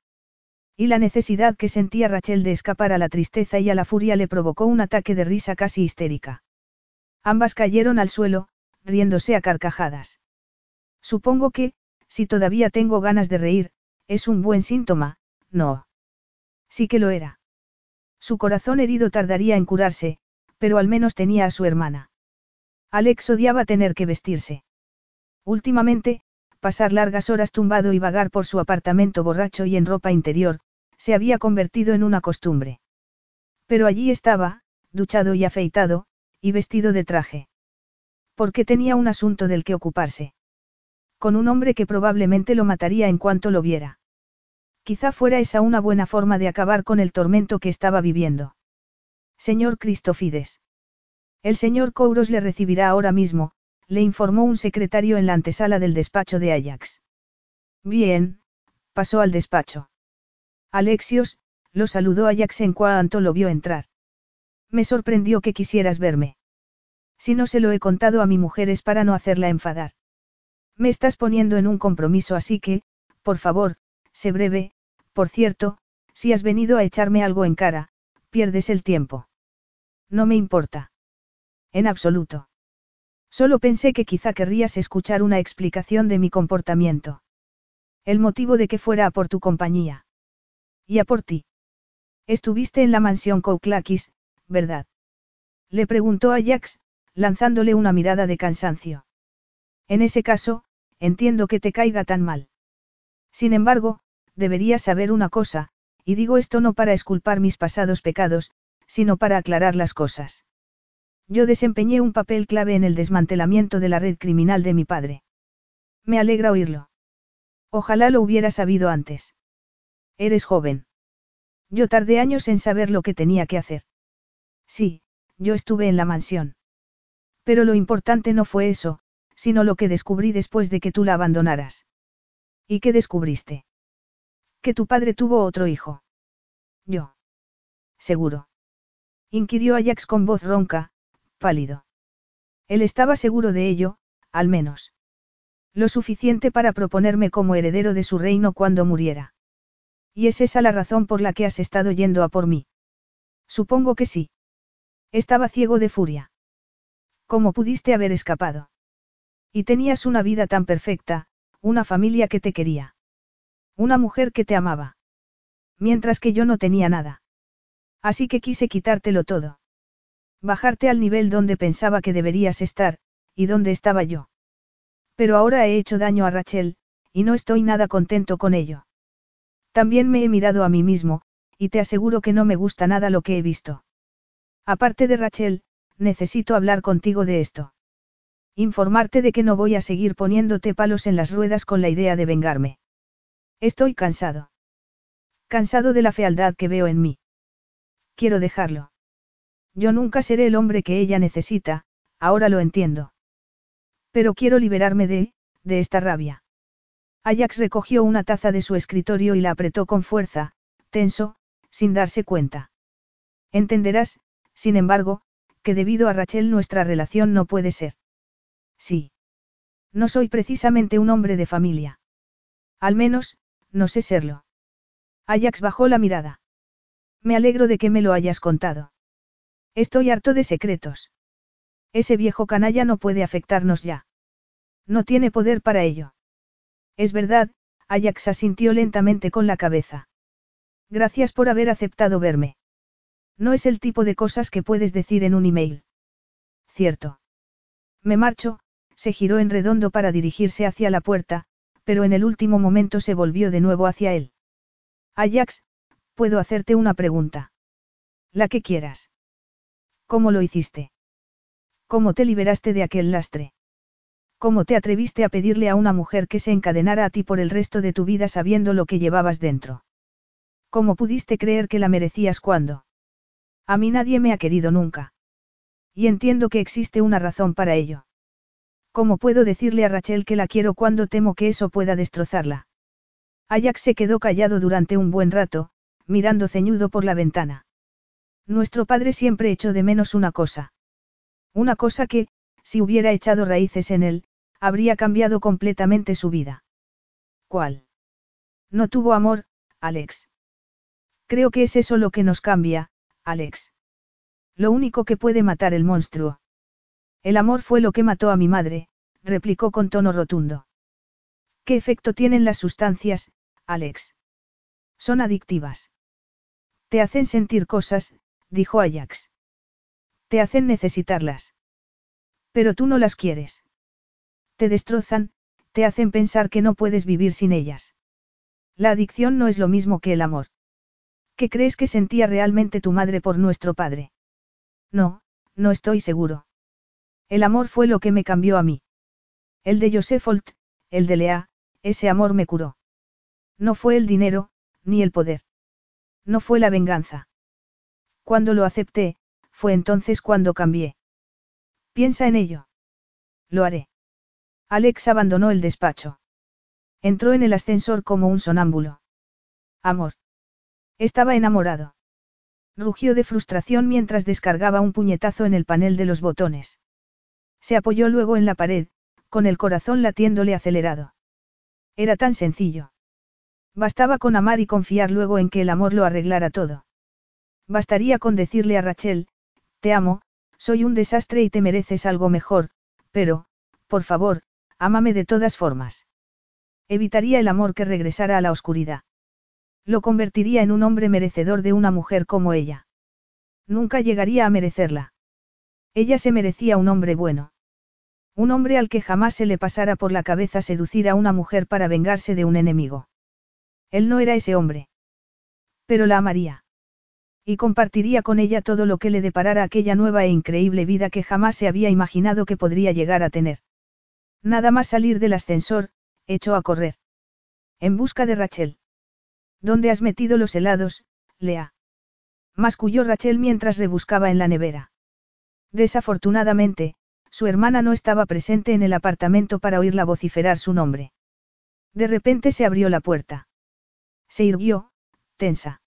Y la necesidad que sentía Rachel de escapar a la tristeza y a la furia le provocó un ataque de risa casi histérica. Ambas cayeron al suelo, riéndose a carcajadas. Supongo que, si todavía tengo ganas de reír, es un buen síntoma, no. Sí que lo era. Su corazón herido tardaría en curarse, pero al menos tenía a su hermana. Alex odiaba tener que vestirse. Últimamente, pasar largas horas tumbado y vagar por su apartamento borracho y en ropa interior, se había convertido en una costumbre. Pero allí estaba, duchado y afeitado, y vestido de traje. Porque tenía un asunto del que ocuparse. Con un hombre que probablemente lo mataría en cuanto lo viera. Quizá fuera esa una buena forma de acabar con el tormento que estaba viviendo. Señor Cristofides. El señor Kouros le recibirá ahora mismo, le informó un secretario en la antesala del despacho de Ajax. Bien, pasó al despacho. Alexios, lo saludó Ajax en cuanto lo vio entrar. Me sorprendió que quisieras verme. Si no se lo he contado a mi mujer es para no hacerla enfadar. Me estás poniendo en un compromiso así que, por favor, sé breve, por cierto, si has venido a echarme algo en cara, pierdes el tiempo. No me importa. En absoluto. Solo pensé que quizá querrías escuchar una explicación de mi comportamiento. El motivo de que fuera a por tu compañía. Y a por ti. Estuviste en la mansión Kouklakis, ¿verdad? Le preguntó a Jax, lanzándole una mirada de cansancio. En ese caso, entiendo que te caiga tan mal. Sin embargo, deberías saber una cosa, y digo esto no para esculpar mis pasados pecados, sino para aclarar las cosas. Yo desempeñé un papel clave en el desmantelamiento de la red criminal de mi padre. Me alegra oírlo. Ojalá lo hubiera sabido antes. Eres joven. Yo tardé años en saber lo que tenía que hacer. Sí, yo estuve en la mansión. Pero lo importante no fue eso, sino lo que descubrí después de que tú la abandonaras. ¿Y qué descubriste? Que tu padre tuvo otro hijo. Yo. Seguro. Inquirió Ajax con voz ronca, pálido. Él estaba seguro de ello, al menos. Lo suficiente para proponerme como heredero de su reino cuando muriera. ¿Y es esa la razón por la que has estado yendo a por mí? Supongo que sí. Estaba ciego de furia. ¿Cómo pudiste haber escapado? Y tenías una vida tan perfecta, una familia que te quería. Una mujer que te amaba. Mientras que yo no tenía nada. Así que quise quitártelo todo. Bajarte al nivel donde pensaba que deberías estar, y donde estaba yo. Pero ahora he hecho daño a Rachel, y no estoy nada contento con ello. También me he mirado a mí mismo, y te aseguro que no me gusta nada lo que he visto. Aparte de Rachel, necesito hablar contigo de esto. Informarte de que no voy a seguir poniéndote palos en las ruedas con la idea de vengarme. Estoy cansado. Cansado de la fealdad que veo en mí. Quiero dejarlo. Yo nunca seré el hombre que ella necesita, ahora lo entiendo. Pero quiero liberarme de, de esta rabia. Ajax recogió una taza de su escritorio y la apretó con fuerza, tenso, sin darse cuenta. Entenderás, sin embargo, que debido a Rachel nuestra relación no puede ser. Sí. No soy precisamente un hombre de familia. Al menos, no sé serlo. Ajax bajó la mirada. Me alegro de que me lo hayas contado. Estoy harto de secretos. Ese viejo canalla no puede afectarnos ya. No tiene poder para ello. Es verdad, Ajax asintió lentamente con la cabeza. Gracias por haber aceptado verme. No es el tipo de cosas que puedes decir en un email. Cierto. Me marcho, se giró en redondo para dirigirse hacia la puerta, pero en el último momento se volvió de nuevo hacia él. Ajax, puedo hacerte una pregunta. La que quieras. ¿Cómo lo hiciste? ¿Cómo te liberaste de aquel lastre? ¿Cómo te atreviste a pedirle a una mujer que se encadenara a ti por el resto de tu vida sabiendo lo que llevabas dentro? ¿Cómo pudiste creer que la merecías cuando? A mí nadie me ha querido nunca. Y entiendo que existe una razón para ello. ¿Cómo puedo decirle a Rachel que la quiero cuando temo que eso pueda destrozarla? Ajax se quedó callado durante un buen rato, mirando ceñudo por la ventana. Nuestro padre siempre echó de menos una cosa. Una cosa que, si hubiera echado raíces en él, habría cambiado completamente su vida. ¿Cuál? No tuvo amor, Alex. Creo que es eso lo que nos cambia, Alex. Lo único que puede matar el monstruo. El amor fue lo que mató a mi madre, replicó con tono rotundo. ¿Qué efecto tienen las sustancias, Alex? Son adictivas. Te hacen sentir cosas, dijo Ajax. Te hacen necesitarlas. Pero tú no las quieres. Te destrozan, te hacen pensar que no puedes vivir sin ellas. La adicción no es lo mismo que el amor. ¿Qué crees que sentía realmente tu madre por nuestro padre? No, no estoy seguro. El amor fue lo que me cambió a mí. El de Joseph Holt, el de Lea, ese amor me curó. No fue el dinero, ni el poder. No fue la venganza. Cuando lo acepté, fue entonces cuando cambié. Piensa en ello. Lo haré. Alex abandonó el despacho. Entró en el ascensor como un sonámbulo. Amor. Estaba enamorado. Rugió de frustración mientras descargaba un puñetazo en el panel de los botones. Se apoyó luego en la pared, con el corazón latiéndole acelerado. Era tan sencillo. Bastaba con amar y confiar luego en que el amor lo arreglara todo. Bastaría con decirle a Rachel, te amo, soy un desastre y te mereces algo mejor, pero, por favor, ámame de todas formas. Evitaría el amor que regresara a la oscuridad. Lo convertiría en un hombre merecedor de una mujer como ella. Nunca llegaría a merecerla. Ella se merecía un hombre bueno. Un hombre al que jamás se le pasara por la cabeza seducir a una mujer para vengarse de un enemigo. Él no era ese hombre. Pero la amaría. Y compartiría con ella todo lo que le deparara aquella nueva e increíble vida que jamás se había imaginado que podría llegar a tener. Nada más salir del ascensor, echó a correr. En busca de Rachel. ¿Dónde has metido los helados, Lea? Masculló Rachel mientras rebuscaba en la nevera. Desafortunadamente, su hermana no estaba presente en el apartamento para oírla vociferar su nombre. De repente se abrió la puerta. Se irguió, tensa.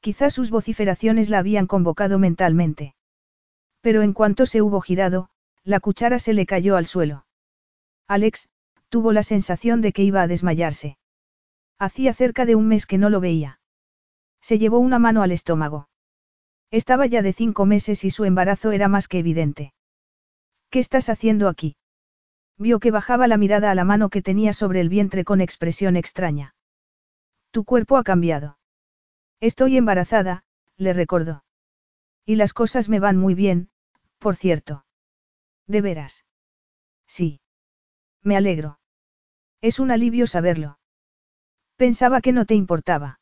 Quizás sus vociferaciones la habían convocado mentalmente. Pero en cuanto se hubo girado, la cuchara se le cayó al suelo. Alex, tuvo la sensación de que iba a desmayarse. Hacía cerca de un mes que no lo veía. Se llevó una mano al estómago. Estaba ya de cinco meses y su embarazo era más que evidente. ¿Qué estás haciendo aquí? Vio que bajaba la mirada a la mano que tenía sobre el vientre con expresión extraña. Tu cuerpo ha cambiado. Estoy embarazada, le recordó. Y las cosas me van muy bien, por cierto. ¿De veras? Sí. Me alegro. Es un alivio saberlo. Pensaba que no te importaba.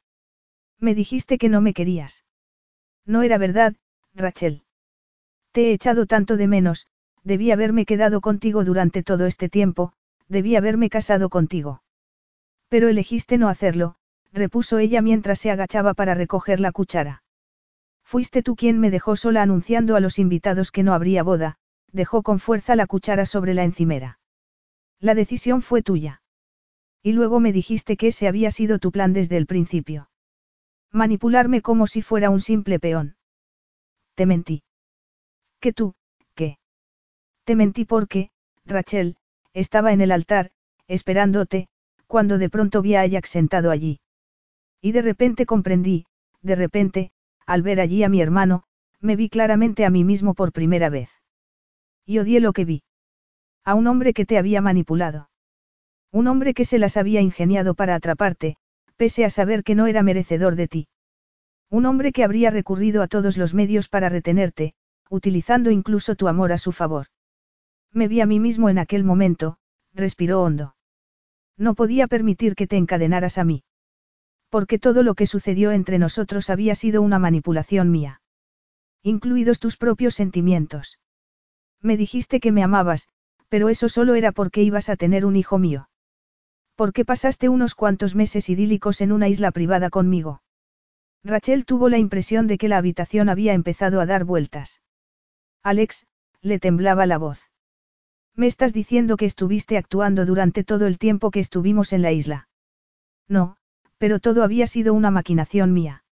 Me dijiste que no me querías. No era verdad, Rachel. Te he echado tanto de menos, debí haberme quedado contigo durante todo este tiempo, debí haberme casado contigo. Pero elegiste no hacerlo, repuso ella mientras se agachaba para recoger la cuchara. Fuiste tú quien me dejó sola anunciando a los invitados que no habría boda, dejó con fuerza la cuchara sobre la encimera. La decisión fue tuya. Y luego me dijiste que ese había sido tu plan desde el principio. Manipularme como si fuera un simple peón. Te mentí. ¿Qué tú, qué? Te mentí porque, Rachel, estaba en el altar, esperándote, cuando de pronto vi a Ajax sentado allí. Y de repente comprendí, de repente, al ver allí a mi hermano, me vi claramente a mí mismo por primera vez. Y odié lo que vi. A un hombre que te había manipulado. Un hombre que se las había ingeniado para atraparte, pese a saber que no era merecedor de ti. Un hombre que habría recurrido a todos los medios para retenerte, utilizando incluso tu amor a su favor. Me vi a mí mismo en aquel momento, respiró hondo. No podía permitir que te encadenaras a mí. Porque todo lo que sucedió entre nosotros había sido una manipulación mía. Incluidos tus propios sentimientos. Me dijiste que me amabas, pero eso solo era porque ibas a tener un hijo mío. Porque pasaste unos cuantos meses idílicos en una isla privada conmigo. Rachel tuvo la impresión de que la habitación había empezado a dar vueltas. Alex, le temblaba la voz. Me estás diciendo que estuviste actuando durante todo el tiempo que estuvimos en la isla. No, pero todo había sido una maquinación mía.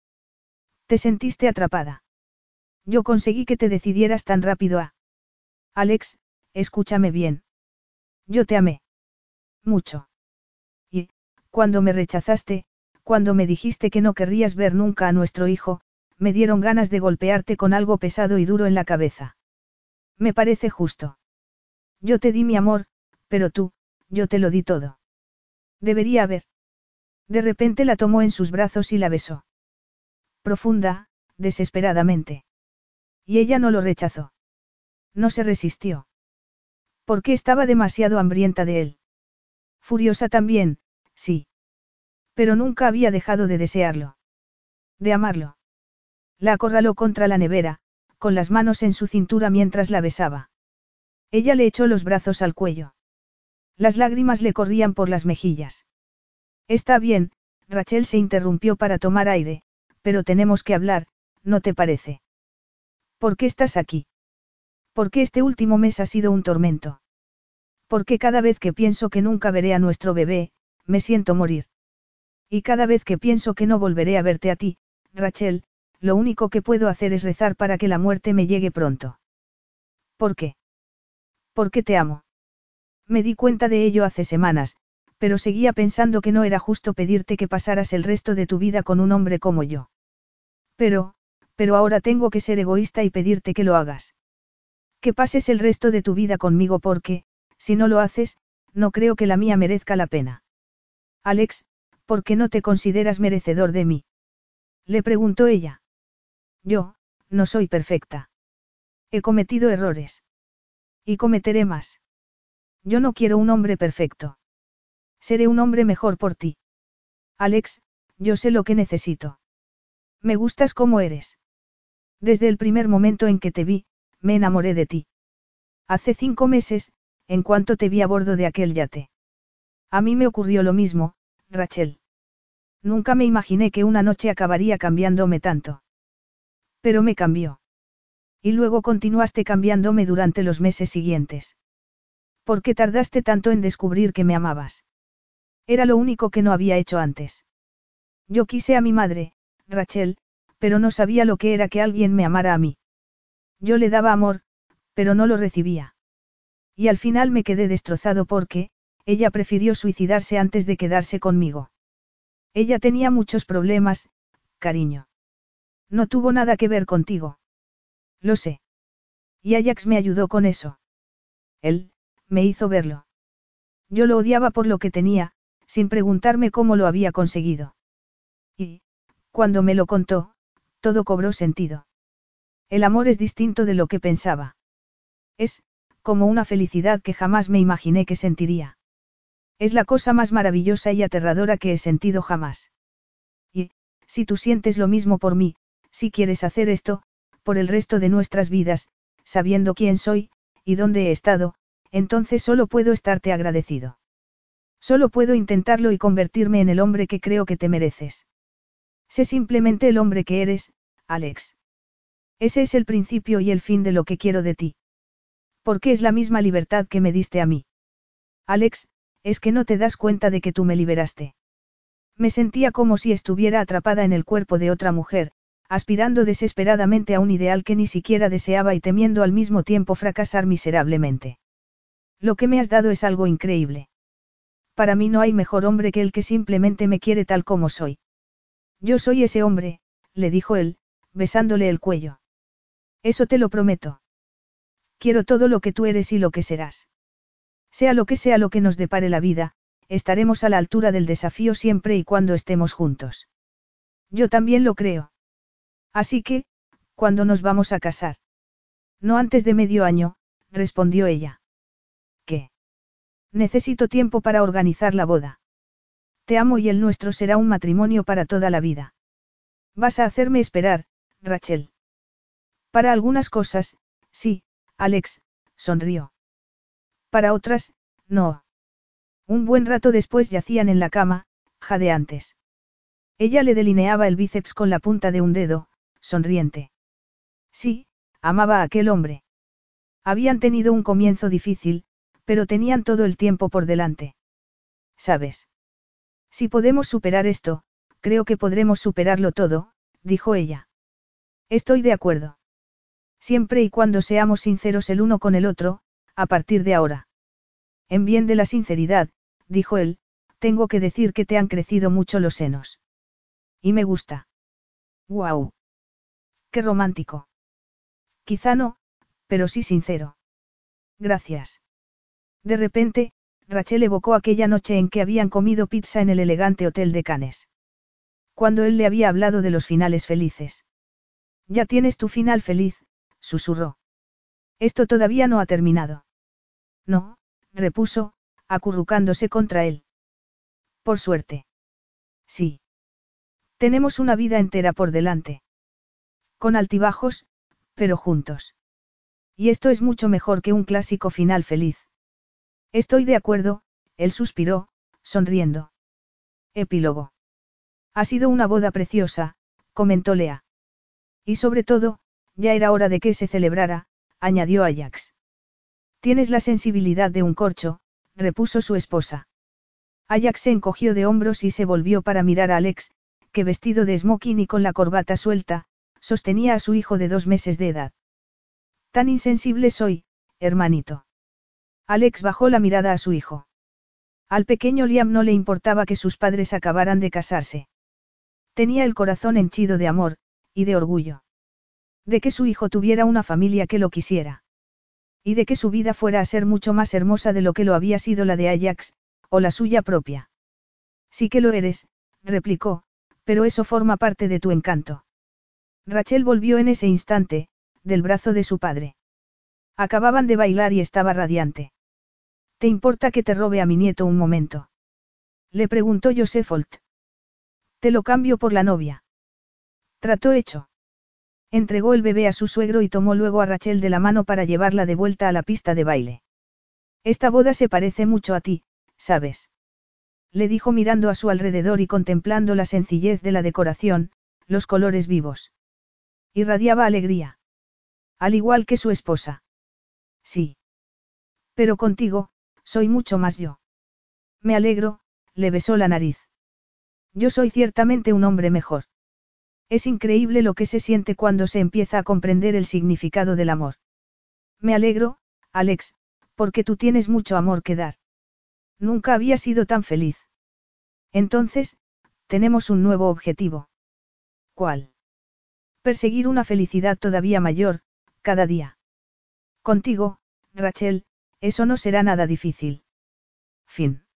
Te sentiste atrapada. Yo conseguí que te decidieras tan rápido a... Alex, escúchame bien. Yo te amé. Mucho. Cuando me rechazaste, cuando me dijiste que no querrías ver nunca a nuestro hijo, me dieron ganas de golpearte con algo pesado y duro en la cabeza. Me parece justo. Yo te di mi amor, pero tú, yo te lo di todo. Debería haber. De repente la tomó en sus brazos y la besó. Profunda, desesperadamente. Y ella no lo rechazó. No se resistió. Porque estaba demasiado hambrienta de él. Furiosa también, sí. Pero nunca había dejado de desearlo. De amarlo. La acorraló contra la nevera, con las manos en su cintura mientras la besaba. Ella le echó los brazos al cuello. Las lágrimas le corrían por las mejillas. Está bien, Rachel se interrumpió para tomar aire, pero tenemos que hablar, ¿no te parece? ¿Por qué estás aquí? ¿Por qué este último mes ha sido un tormento? ¿Por qué cada vez que pienso que nunca veré a nuestro bebé, me siento morir? Y cada vez que pienso que no volveré a verte a ti, Rachel, lo único que puedo hacer es rezar para que la muerte me llegue pronto. ¿Por qué? Porque te amo. Me di cuenta de ello hace semanas, pero seguía pensando que no era justo pedirte que pasaras el resto de tu vida con un hombre como yo. Pero, pero ahora tengo que ser egoísta y pedirte que lo hagas. Que pases el resto de tu vida conmigo porque, si no lo haces, no creo que la mía merezca la pena. Alex, ¿por qué no te consideras merecedor de mí? Le preguntó ella. Yo, no soy perfecta. He cometido errores. Y cometeré más. Yo no quiero un hombre perfecto. Seré un hombre mejor por ti. Alex, yo sé lo que necesito. Me gustas como eres. Desde el primer momento en que te vi, me enamoré de ti. Hace cinco meses, en cuanto te vi a bordo de aquel yate. A mí me ocurrió lo mismo, Rachel. Nunca me imaginé que una noche acabaría cambiándome tanto. Pero me cambió. Y luego continuaste cambiándome durante los meses siguientes. ¿Por qué tardaste tanto en descubrir que me amabas? Era lo único que no había hecho antes. Yo quise a mi madre, Rachel, pero no sabía lo que era que alguien me amara a mí. Yo le daba amor, pero no lo recibía. Y al final me quedé destrozado porque, ella prefirió suicidarse antes de quedarse conmigo. Ella tenía muchos problemas, cariño. No tuvo nada que ver contigo. Lo sé. Y Ajax me ayudó con eso. Él, me hizo verlo. Yo lo odiaba por lo que tenía, sin preguntarme cómo lo había conseguido. Y, cuando me lo contó, todo cobró sentido. El amor es distinto de lo que pensaba. Es, como una felicidad que jamás me imaginé que sentiría. Es la cosa más maravillosa y aterradora que he sentido jamás. Y, si tú sientes lo mismo por mí, si quieres hacer esto, por el resto de nuestras vidas, sabiendo quién soy, y dónde he estado, entonces solo puedo estarte agradecido. Solo puedo intentarlo y convertirme en el hombre que creo que te mereces. Sé simplemente el hombre que eres, Alex. Ese es el principio y el fin de lo que quiero de ti. Porque es la misma libertad que me diste a mí. Alex, es que no te das cuenta de que tú me liberaste. Me sentía como si estuviera atrapada en el cuerpo de otra mujer, aspirando desesperadamente a un ideal que ni siquiera deseaba y temiendo al mismo tiempo fracasar miserablemente. Lo que me has dado es algo increíble. Para mí no hay mejor hombre que el que simplemente me quiere tal como soy. Yo soy ese hombre, le dijo él, besándole el cuello. Eso te lo prometo. Quiero todo lo que tú eres y lo que serás. Sea lo que sea lo que nos depare la vida, estaremos a la altura del desafío siempre y cuando estemos juntos. Yo también lo creo. Así que, ¿cuándo nos vamos a casar? No antes de medio año, respondió ella. ¿Qué? Necesito tiempo para organizar la boda. Te amo y el nuestro será un matrimonio para toda la vida. Vas a hacerme esperar, Rachel. Para algunas cosas, sí, Alex, sonrió. Para otras, no. Un buen rato después yacían en la cama, jadeantes. Ella le delineaba el bíceps con la punta de un dedo, sonriente. Sí, amaba a aquel hombre. Habían tenido un comienzo difícil, pero tenían todo el tiempo por delante. ¿Sabes? Si podemos superar esto, creo que podremos superarlo todo, dijo ella. Estoy de acuerdo. Siempre y cuando seamos sinceros el uno con el otro, a partir de ahora. En bien de la sinceridad, dijo él, tengo que decir que te han crecido mucho los senos. Y me gusta. ¡Guau! Qué romántico. Quizá no, pero sí sincero. Gracias. De repente, Rachel evocó aquella noche en que habían comido pizza en el elegante hotel de Cannes. Cuando él le había hablado de los finales felices. Ya tienes tu final feliz, susurró. Esto todavía no ha terminado. No, repuso, acurrucándose contra él. Por suerte. Sí. Tenemos una vida entera por delante. Con altibajos, pero juntos. Y esto es mucho mejor que un clásico final feliz. Estoy de acuerdo, él suspiró, sonriendo. Epílogo. Ha sido una boda preciosa, comentó Lea. Y sobre todo, ya era hora de que se celebrara, añadió Ajax. Tienes la sensibilidad de un corcho, repuso su esposa. Ajax se encogió de hombros y se volvió para mirar a Alex, que vestido de smoking y con la corbata suelta, sostenía a su hijo de dos meses de edad. Tan insensible soy, hermanito. Alex bajó la mirada a su hijo. Al pequeño Liam no le importaba que sus padres acabaran de casarse. Tenía el corazón henchido de amor, y de orgullo. De que su hijo tuviera una familia que lo quisiera. Y de que su vida fuera a ser mucho más hermosa de lo que lo había sido la de Ajax, o la suya propia. Sí que lo eres, replicó, pero eso forma parte de tu encanto. Rachel volvió en ese instante, del brazo de su padre. Acababan de bailar y estaba radiante. ¿Te importa que te robe a mi nieto un momento? Le preguntó Josefolt. Te lo cambio por la novia. Trató hecho. Entregó el bebé a su suegro y tomó luego a Rachel de la mano para llevarla de vuelta a la pista de baile. Esta boda se parece mucho a ti, ¿sabes? Le dijo mirando a su alrededor y contemplando la sencillez de la decoración, los colores vivos. Irradiaba alegría. Al igual que su esposa. Sí. Pero contigo, soy mucho más yo. Me alegro, le besó la nariz. Yo soy ciertamente un hombre mejor. Es increíble lo que se siente cuando se empieza a comprender el significado del amor. Me alegro, Alex, porque tú tienes mucho amor que dar. Nunca había sido tan feliz. Entonces, tenemos un nuevo objetivo. ¿Cuál? Perseguir una felicidad todavía mayor, cada día. Contigo, Rachel, eso no será nada difícil. Fin.